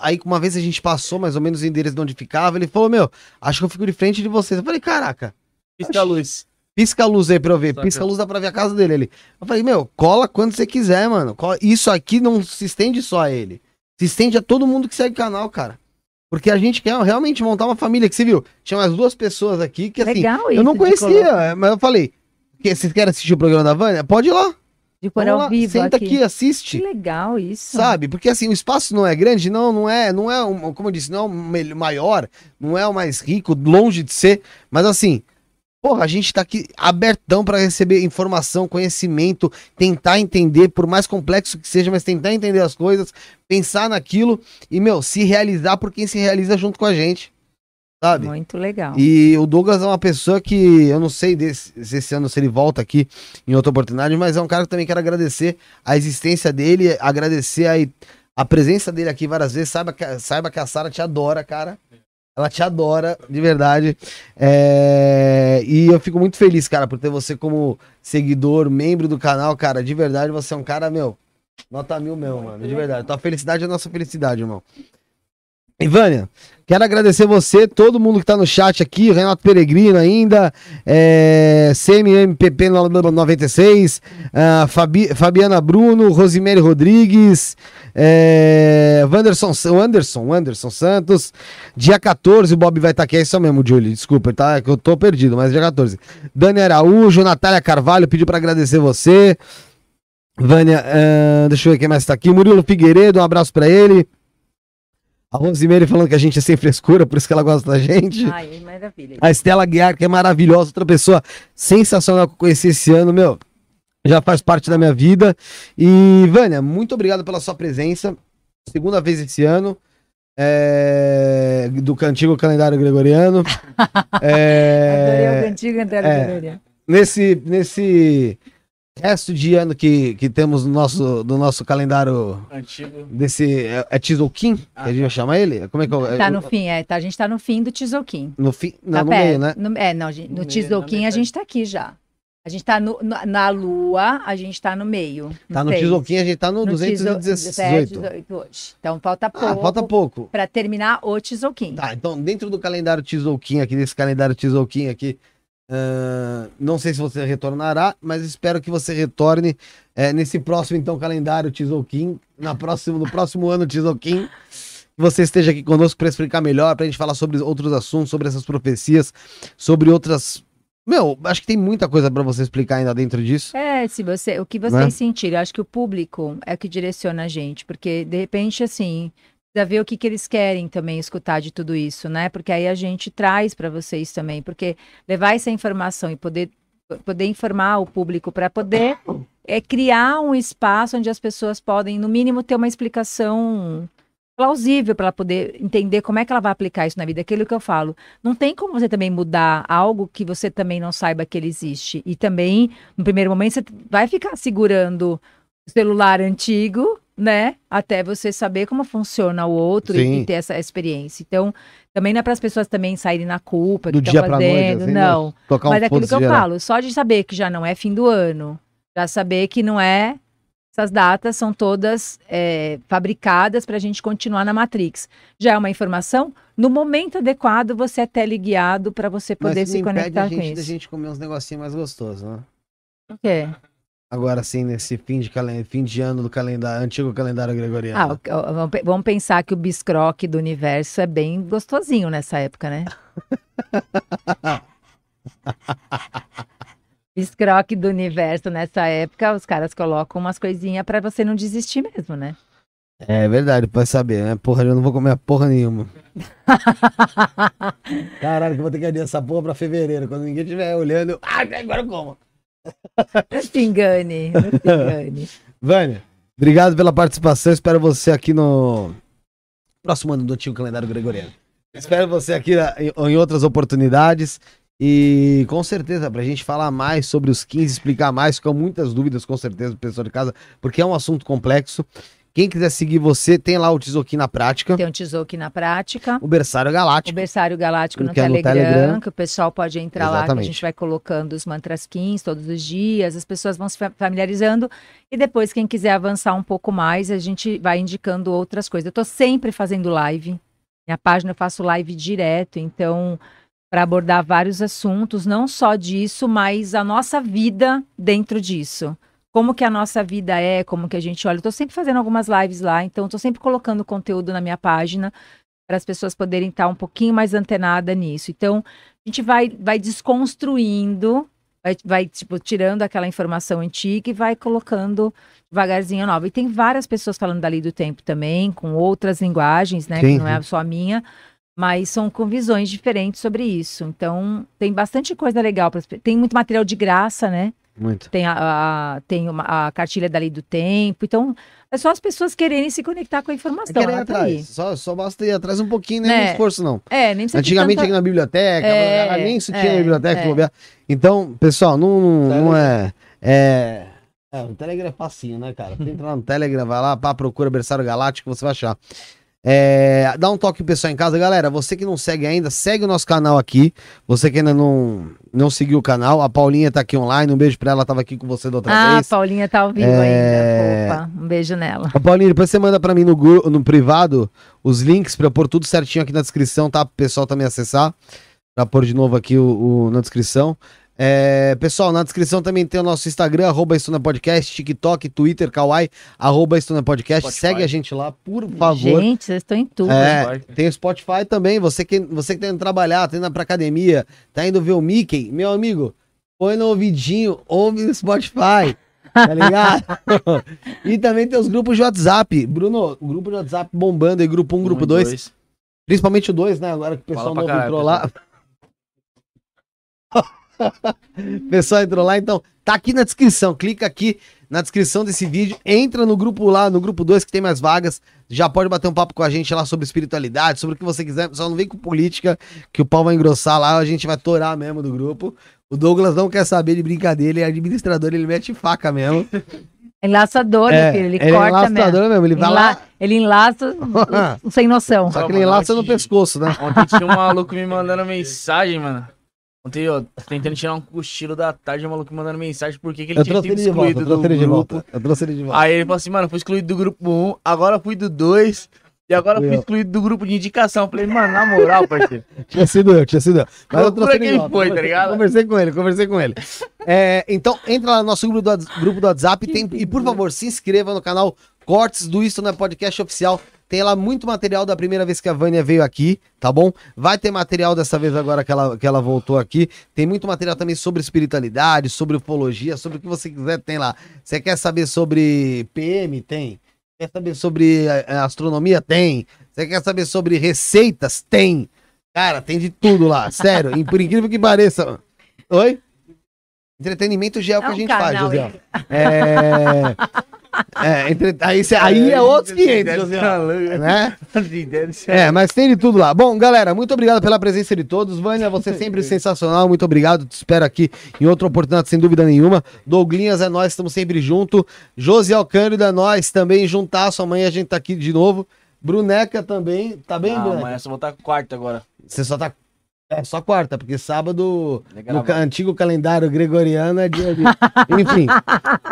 Aí uma vez a gente passou mais ou menos o endereço de onde ficava, ele falou, meu, acho que eu fico de frente de vocês. Eu falei, caraca, Pisca a luz. pisca a luz aí pra eu ver. Saca. Pisca a luz dá pra ver a casa dele ali. Eu falei, meu, cola quando você quiser, mano. Cola- Isso aqui não se estende só a ele. Se estende a todo mundo que segue o canal, cara. Porque a gente quer realmente montar uma família, que você viu, tinha umas duas pessoas aqui que assim, Legal isso. eu não conhecia, mas eu falei, que, vocês querem assistir o programa da Vânia? Pode ir lá. De pôr ao vivo senta aqui. aqui, assiste. Que legal isso. Sabe? Porque assim, o espaço não é grande, não, não é, não é, um, como eu disse, não é o maior, não é o mais rico, longe de ser, mas assim, porra, a gente tá aqui abertão pra receber informação, conhecimento, tentar entender, por mais complexo que seja, mas tentar entender as coisas, pensar naquilo e, meu, se realizar por quem se realiza junto com a gente. Sabe? Muito legal. E o Douglas é uma pessoa que eu não sei desse, se esse ano se ele volta aqui em outra oportunidade, mas é um cara que também quero agradecer a existência dele, agradecer aí a presença dele aqui várias vezes. Saiba que, saiba que a Sara te adora, cara. Ela te adora, de verdade. É, E eu fico muito feliz, cara, por ter você como seguidor, membro do canal, cara. De verdade, você é um cara, meu, nota mil mesmo, mano. De verdade. Tua felicidade é a nossa felicidade, irmão. Ivânia, quero agradecer você, todo mundo que tá no chat aqui, Renato Peregrino ainda, é, CMMPP 96, ah, Fabi- Fabiana Bruno, Rosemary Rodrigues, é, Wanderson, Anderson, Anderson Santos, dia 14 o Bob vai estar aqui, é isso mesmo, Julie, desculpa, tá, que eu tô perdido, mas dia 14. Dani Araújo, Natália Carvalho, pediu pra agradecer você, Vânia, ah, deixa eu ver quem mais tá aqui, Murilo Figueiredo, um abraço pra ele, a Rosemary falando que a gente é sem frescura, por isso que ela gosta da gente. Ai, maravilha. A Estela Guiar, que é maravilhosa, outra pessoa sensacional que eu conheci esse ano, meu. Já faz parte da minha vida. E, Vânia, muito obrigado pela sua presença. Segunda vez esse ano. é, do antigo calendário gregoriano. É, <laughs> Adorei o cantigo Antero é. Pereira. nesse, nesse resto de ano que, que temos no nosso, do nosso calendário Antigo. desse. É, é Tzolk'in, que a gente vai chamar ele? Como é que eu, Tá no fim, é. Tá, a gente tá no fim do Tizoquim. no fim? Não, Tá no meio, né? No- é, não, No no a gente tá aqui já. A gente tá no- na- na Lua, a gente tá no meio. Tá no seis. Tzolk'in, a gente tá no, No Tizo- 218. 18 hoje. Então falta pouco. Ah, falta pouco. Pra terminar o Tizoquim. Tá, então dentro do calendário Tzolk'in aqui, desse calendário Tzolk'in aqui, ahn, não sei se você retornará, mas espero que você retorne eh, nesse próximo então calendário Tzolk'in, na próximo, no próximo ano Tzolk'in, que você esteja aqui conosco para explicar melhor, pra gente falar sobre outros assuntos, sobre essas profecias, sobre outras... Meu, acho que tem muita coisa para você explicar ainda dentro disso. É, se você, o que vocês Né? sentirem, eu acho que o público é o que direciona a gente, porque de repente assim, precisa ver o que, que eles querem também escutar de tudo isso, né? Porque aí a gente traz para vocês também, porque levar essa informação e poder poder informar o público para poder é criar um espaço onde as pessoas podem, no mínimo, ter uma explicação plausível para ela poder entender como é que ela vai aplicar isso na vida. Aquilo que eu falo. Não tem como você também mudar algo que você também não saiba que ele existe. E também, no primeiro momento, você vai ficar segurando o celular antigo, né? Até você saber como funciona o outro e, e ter essa experiência. Então, também não é para as pessoas também saírem na culpa Do que dia estão pra noite, fazendo. assim, não. Tocar Mas é aquilo que eu geral. falo, só de saber que já não é fim do ano, já saber que não é. Essas datas são todas é, fabricadas para a gente continuar na Matrix. Já é uma informação, no momento adequado você é teleguiado para você poder Mas se não conectar a com gente da isso. gente comer uns negocinhos mais gostosos, né? O quê? Agora sim, nesse fim de, calen- fim de ano do calendário, antigo calendário gregoriano. Ah, vamos pensar que o biscroque do universo é bem gostosinho nessa época, né? <laughs> biscroque do universo nessa época, os caras colocam umas coisinhas para você não desistir mesmo, né? É verdade, pode saber, né? Porra, eu não vou comer porra nenhuma. <laughs> Caralho, que eu vou ter que adiar essa porra pra fevereiro. Quando ninguém estiver olhando, eu... Ah, agora eu como. Não se engane, não engane. <laughs> Vânia, obrigado pela participação. Espero você aqui no próximo ano do antigo calendário gregoriano. Espero você aqui em, outras oportunidades. E com certeza, pra gente falar mais sobre os 15, explicar mais, ficam muitas dúvidas, com certeza, do pessoal de casa, porque é um assunto complexo Quem quiser seguir você, tem lá o Tizoki na prática, Tem um Tizoki na prática. o Berçário O Galáctico. Berçário Galáctico no é no Telegram, Telegram. que o pessoal pode entrar lá, que a Exatamente. gente vai colocando os mantras kings todos os dias, as pessoas vão se fa- familiarizando, e depois, quem quiser avançar um pouco mais, a gente vai indicando outras coisas. Eu tô sempre fazendo live, minha página eu faço live direto, então, para abordar vários assuntos, não só disso, mas a nossa vida dentro disso. Como que a nossa vida é, como que a gente olha. Eu tô sempre fazendo algumas lives lá, então tô sempre colocando conteúdo na minha página para as pessoas poderem estar um pouquinho mais antenada nisso. Então, a gente vai, vai desconstruindo, vai, vai tipo, tirando aquela informação antiga e vai colocando devagarzinho nova. E tem várias pessoas falando dali do tempo também, com outras linguagens, né? Sim, que não é só a minha, mas são com visões diferentes sobre isso. Então, tem bastante coisa legal. pras pe- Tem muito material de graça, né? Muito. Tem a, a- tem uma, a cartilha da lei do tempo. Então, é só as pessoas quererem se conectar com a É informação. querer ir tá atrás. Só, só basta ir atrás um pouquinho, nem Né? muito esforço, não. É, nem precisa de Antigamente tanta- na biblioteca, É, nem isso tinha é, na biblioteca. é. se bobear. Então, pessoal, não, não, não é, é. É, o Telegram é facinho, né, cara? Você entra lá no Telegram, vai lá, pá, procura Berçário Galáctico, você vai achar. É, dá um toque pro pessoal em casa, galera. Você que não segue ainda, segue o nosso canal aqui. Você que ainda não, não seguiu o canal, a Paulinha tá aqui online. Um beijo pra ela, tava aqui com você da outra Ah, a vez. Paulinha tá ao vivo É. ainda. Opa, um beijo nela. Ô, Paulinho, depois você manda pra mim no, no privado os links pra eu pôr tudo certinho aqui na descrição, tá? Pro pessoal também acessar. Pra pôr de novo aqui o, o- na descrição. É, pessoal, na descrição também tem o nosso Instagram, arroba Estuna Podcast, TikTok, Twitter, Kawaii, arroba Estuna Podcast. Spotify. Segue a gente lá, por favor. Gente, vocês estão em tudo. É, tem o Spotify também. Você que, você que tá indo trabalhar, tá indo pra academia, tá indo ver o Mickey, meu amigo, põe no ouvidinho, ouve no Spotify. Tá ligado? <laughs> e também tem os grupos de WhatsApp. Bruno, o grupo de WhatsApp bombando aí, grupo 1, grupo Um e 2. dois. Principalmente o 2, né? Agora que o pessoal novo caralho, entrou lá. O pessoal entrou lá, então tá aqui na descrição. Clica aqui na descrição desse vídeo, entra no grupo lá, no grupo 2 que tem mais vagas. Já pode bater um papo com a gente lá sobre espiritualidade, sobre o que você quiser. Só não vem com política, que o pau vai engrossar lá, a gente vai torar mesmo do grupo. O Douglas não quer saber de brincadeira, ele é administrador, ele mete faca mesmo. Enlaçador, meu filho, ele, ele é corta mesmo. enlaçador mesmo, ele vai Enla- lá, Ele enlaça <laughs> sem noção. só que ele enlaça no pescoço, né? Ontem tinha um maluco me mandando mensagem, mano. Ontem, ó, tentando tirar um cochilo da tarde, o maluco me mandando mensagem por que ele Eu tinha sido volta, excluído eu trouxe do ele de grupo. volta. Eu trouxe ele de volta. Aí ele falou assim, mano, fui excluído do grupo 1, agora fui do 2, e agora Fui fui eu. excluído do grupo de indicação. Eu falei, mano, na moral, parceiro. <laughs> Tinha sido eu, tinha sido eu. Mas eu trouxe ele volta. foi, tá Conversei- ligado? Conversei com ele, conversei com ele. É, então, entra lá no nosso grupo do, grupo do WhatsApp tem- e, por favor, se inscreva no canal Cortes do Isto na Podcast Oficial. Tem lá muito material da primeira vez que a Vânia veio aqui, tá bom? Vai ter material dessa vez agora que ela, que ela voltou aqui. Tem muito material também sobre espiritualidade, sobre ufologia, sobre o que você quiser, tem lá. Você quer saber sobre PM? Tem. Quer saber sobre eh, astronomia? Tem. Você quer saber sobre receitas? Tem. Cara, tem de tudo lá, sério. E por incrível que pareça. Oi? Entretenimento já é o que a gente faz, José. É. É, entre... aí, cê- aí é outros 500, José. Né? <laughs> É, mas tem de tudo lá. Bom, galera, muito obrigado pela presença de todos. Vânia, você é <laughs> sempre sensacional. Muito obrigado. Te espero aqui em outra oportunidade, sem dúvida nenhuma. Douglinhas é nós, estamos sempre junto. Josi Alcântara é nós também, juntasso. Amanhã a gente tá aqui de novo. Bruneca também. Tá bem, Não, Bruneca? amanhã só vou estar quarto agora. Você só tá. É só quarta, porque sábado, Legal, no ca- antigo calendário gregoriano, é dia de. <laughs> Enfim,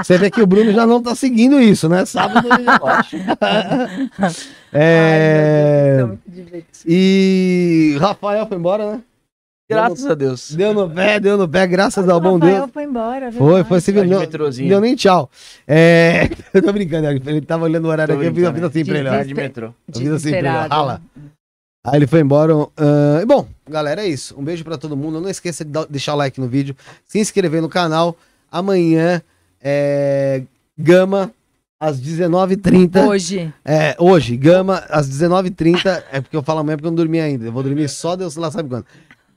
você vê que o Bruno já não tá seguindo isso, né? Sábado ele já <laughs> <laughs> É. E Rafael foi embora, né? Graças a Deus. Deu no pé, deu no pé, graças ao bom Rafael Deus. foi embora. Foi, verdade. foi, você viu? Vai de Não, metrozinho. deu nem tchau. É, eu tô brincando, ele tava olhando o horário Tô aqui, eu fiz, eu fiz assim pra ele, ó. Vai de metrô. Eu fiz assim pra ele, rala. Aí ele foi embora. e bom, galera, é isso. Um beijo pra todo mundo. Não esqueça de deixar o like no vídeo, se inscrever no canal. Amanhã é Gama às 19h30. Hoje. É, hoje, Gama às 19h30. É porque eu falo amanhã porque eu não dormi ainda. Eu vou dormir só Deus lá sabe quando.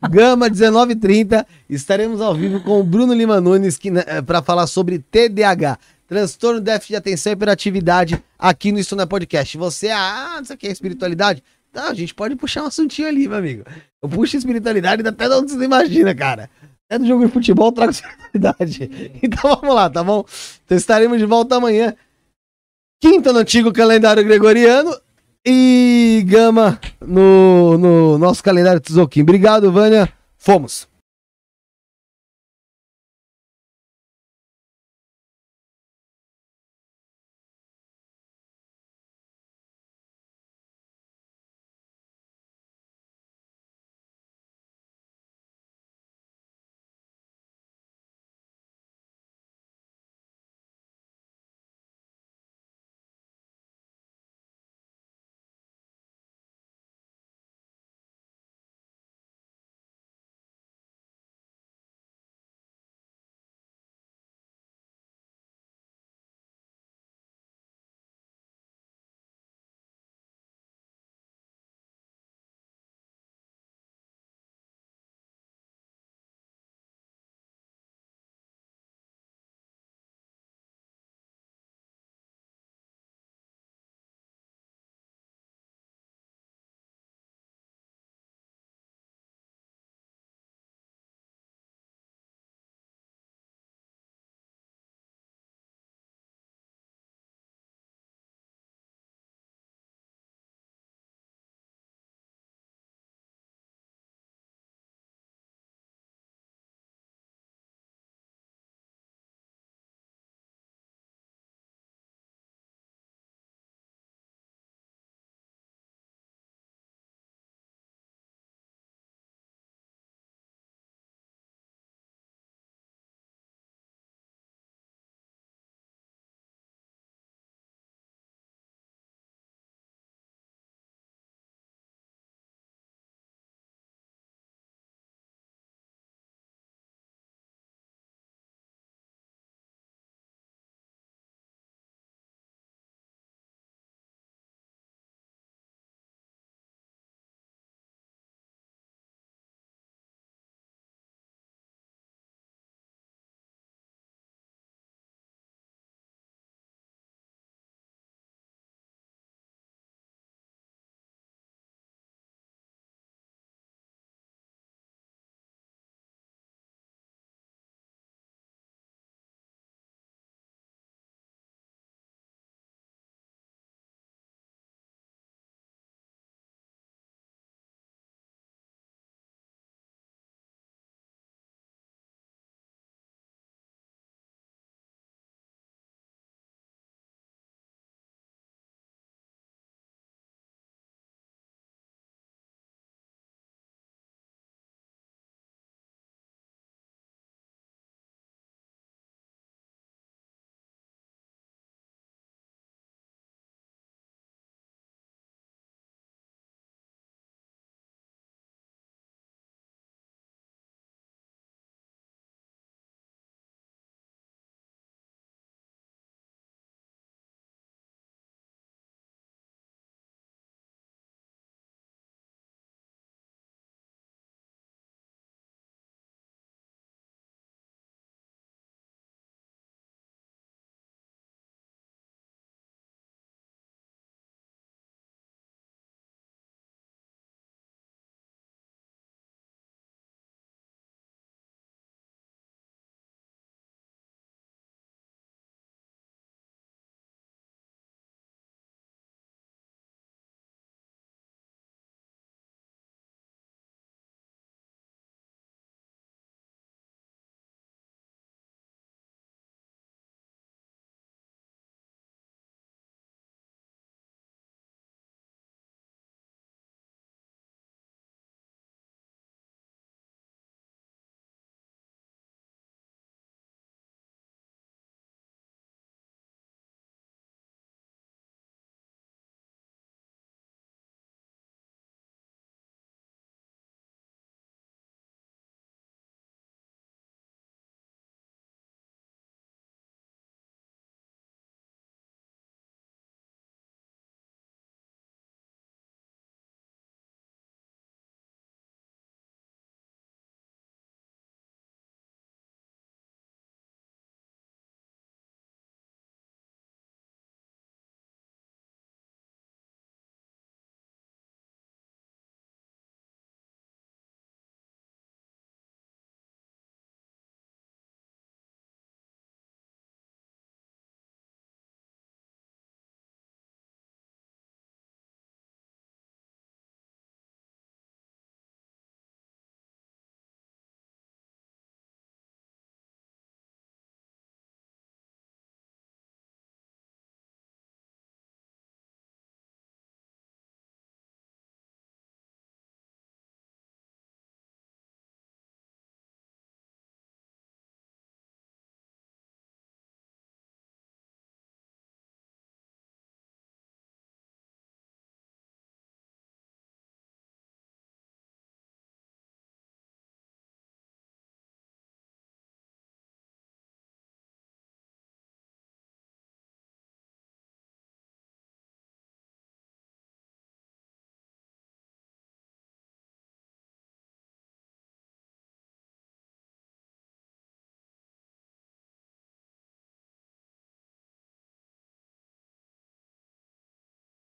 Gama 19h30. Estaremos ao vivo com o Bruno Lima Nunes né, para falar sobre TDAH. Transtorno déficit de atenção e hiperatividade aqui no Estúdio Podcast. Você, ah, não sei o que é espiritualidade? Não, a gente pode puxar um assuntinho ali, meu amigo. Eu puxo espiritualidade até de onde você não imagina, cara. Até do jogo de futebol eu trago <laughs> espiritualidade. Então vamos lá, tá bom? Então estaremos de volta amanhã. Quinta no antigo calendário gregoriano e Gama no, no nosso calendário Tzolk'in. Obrigado, Vânia. Fomos.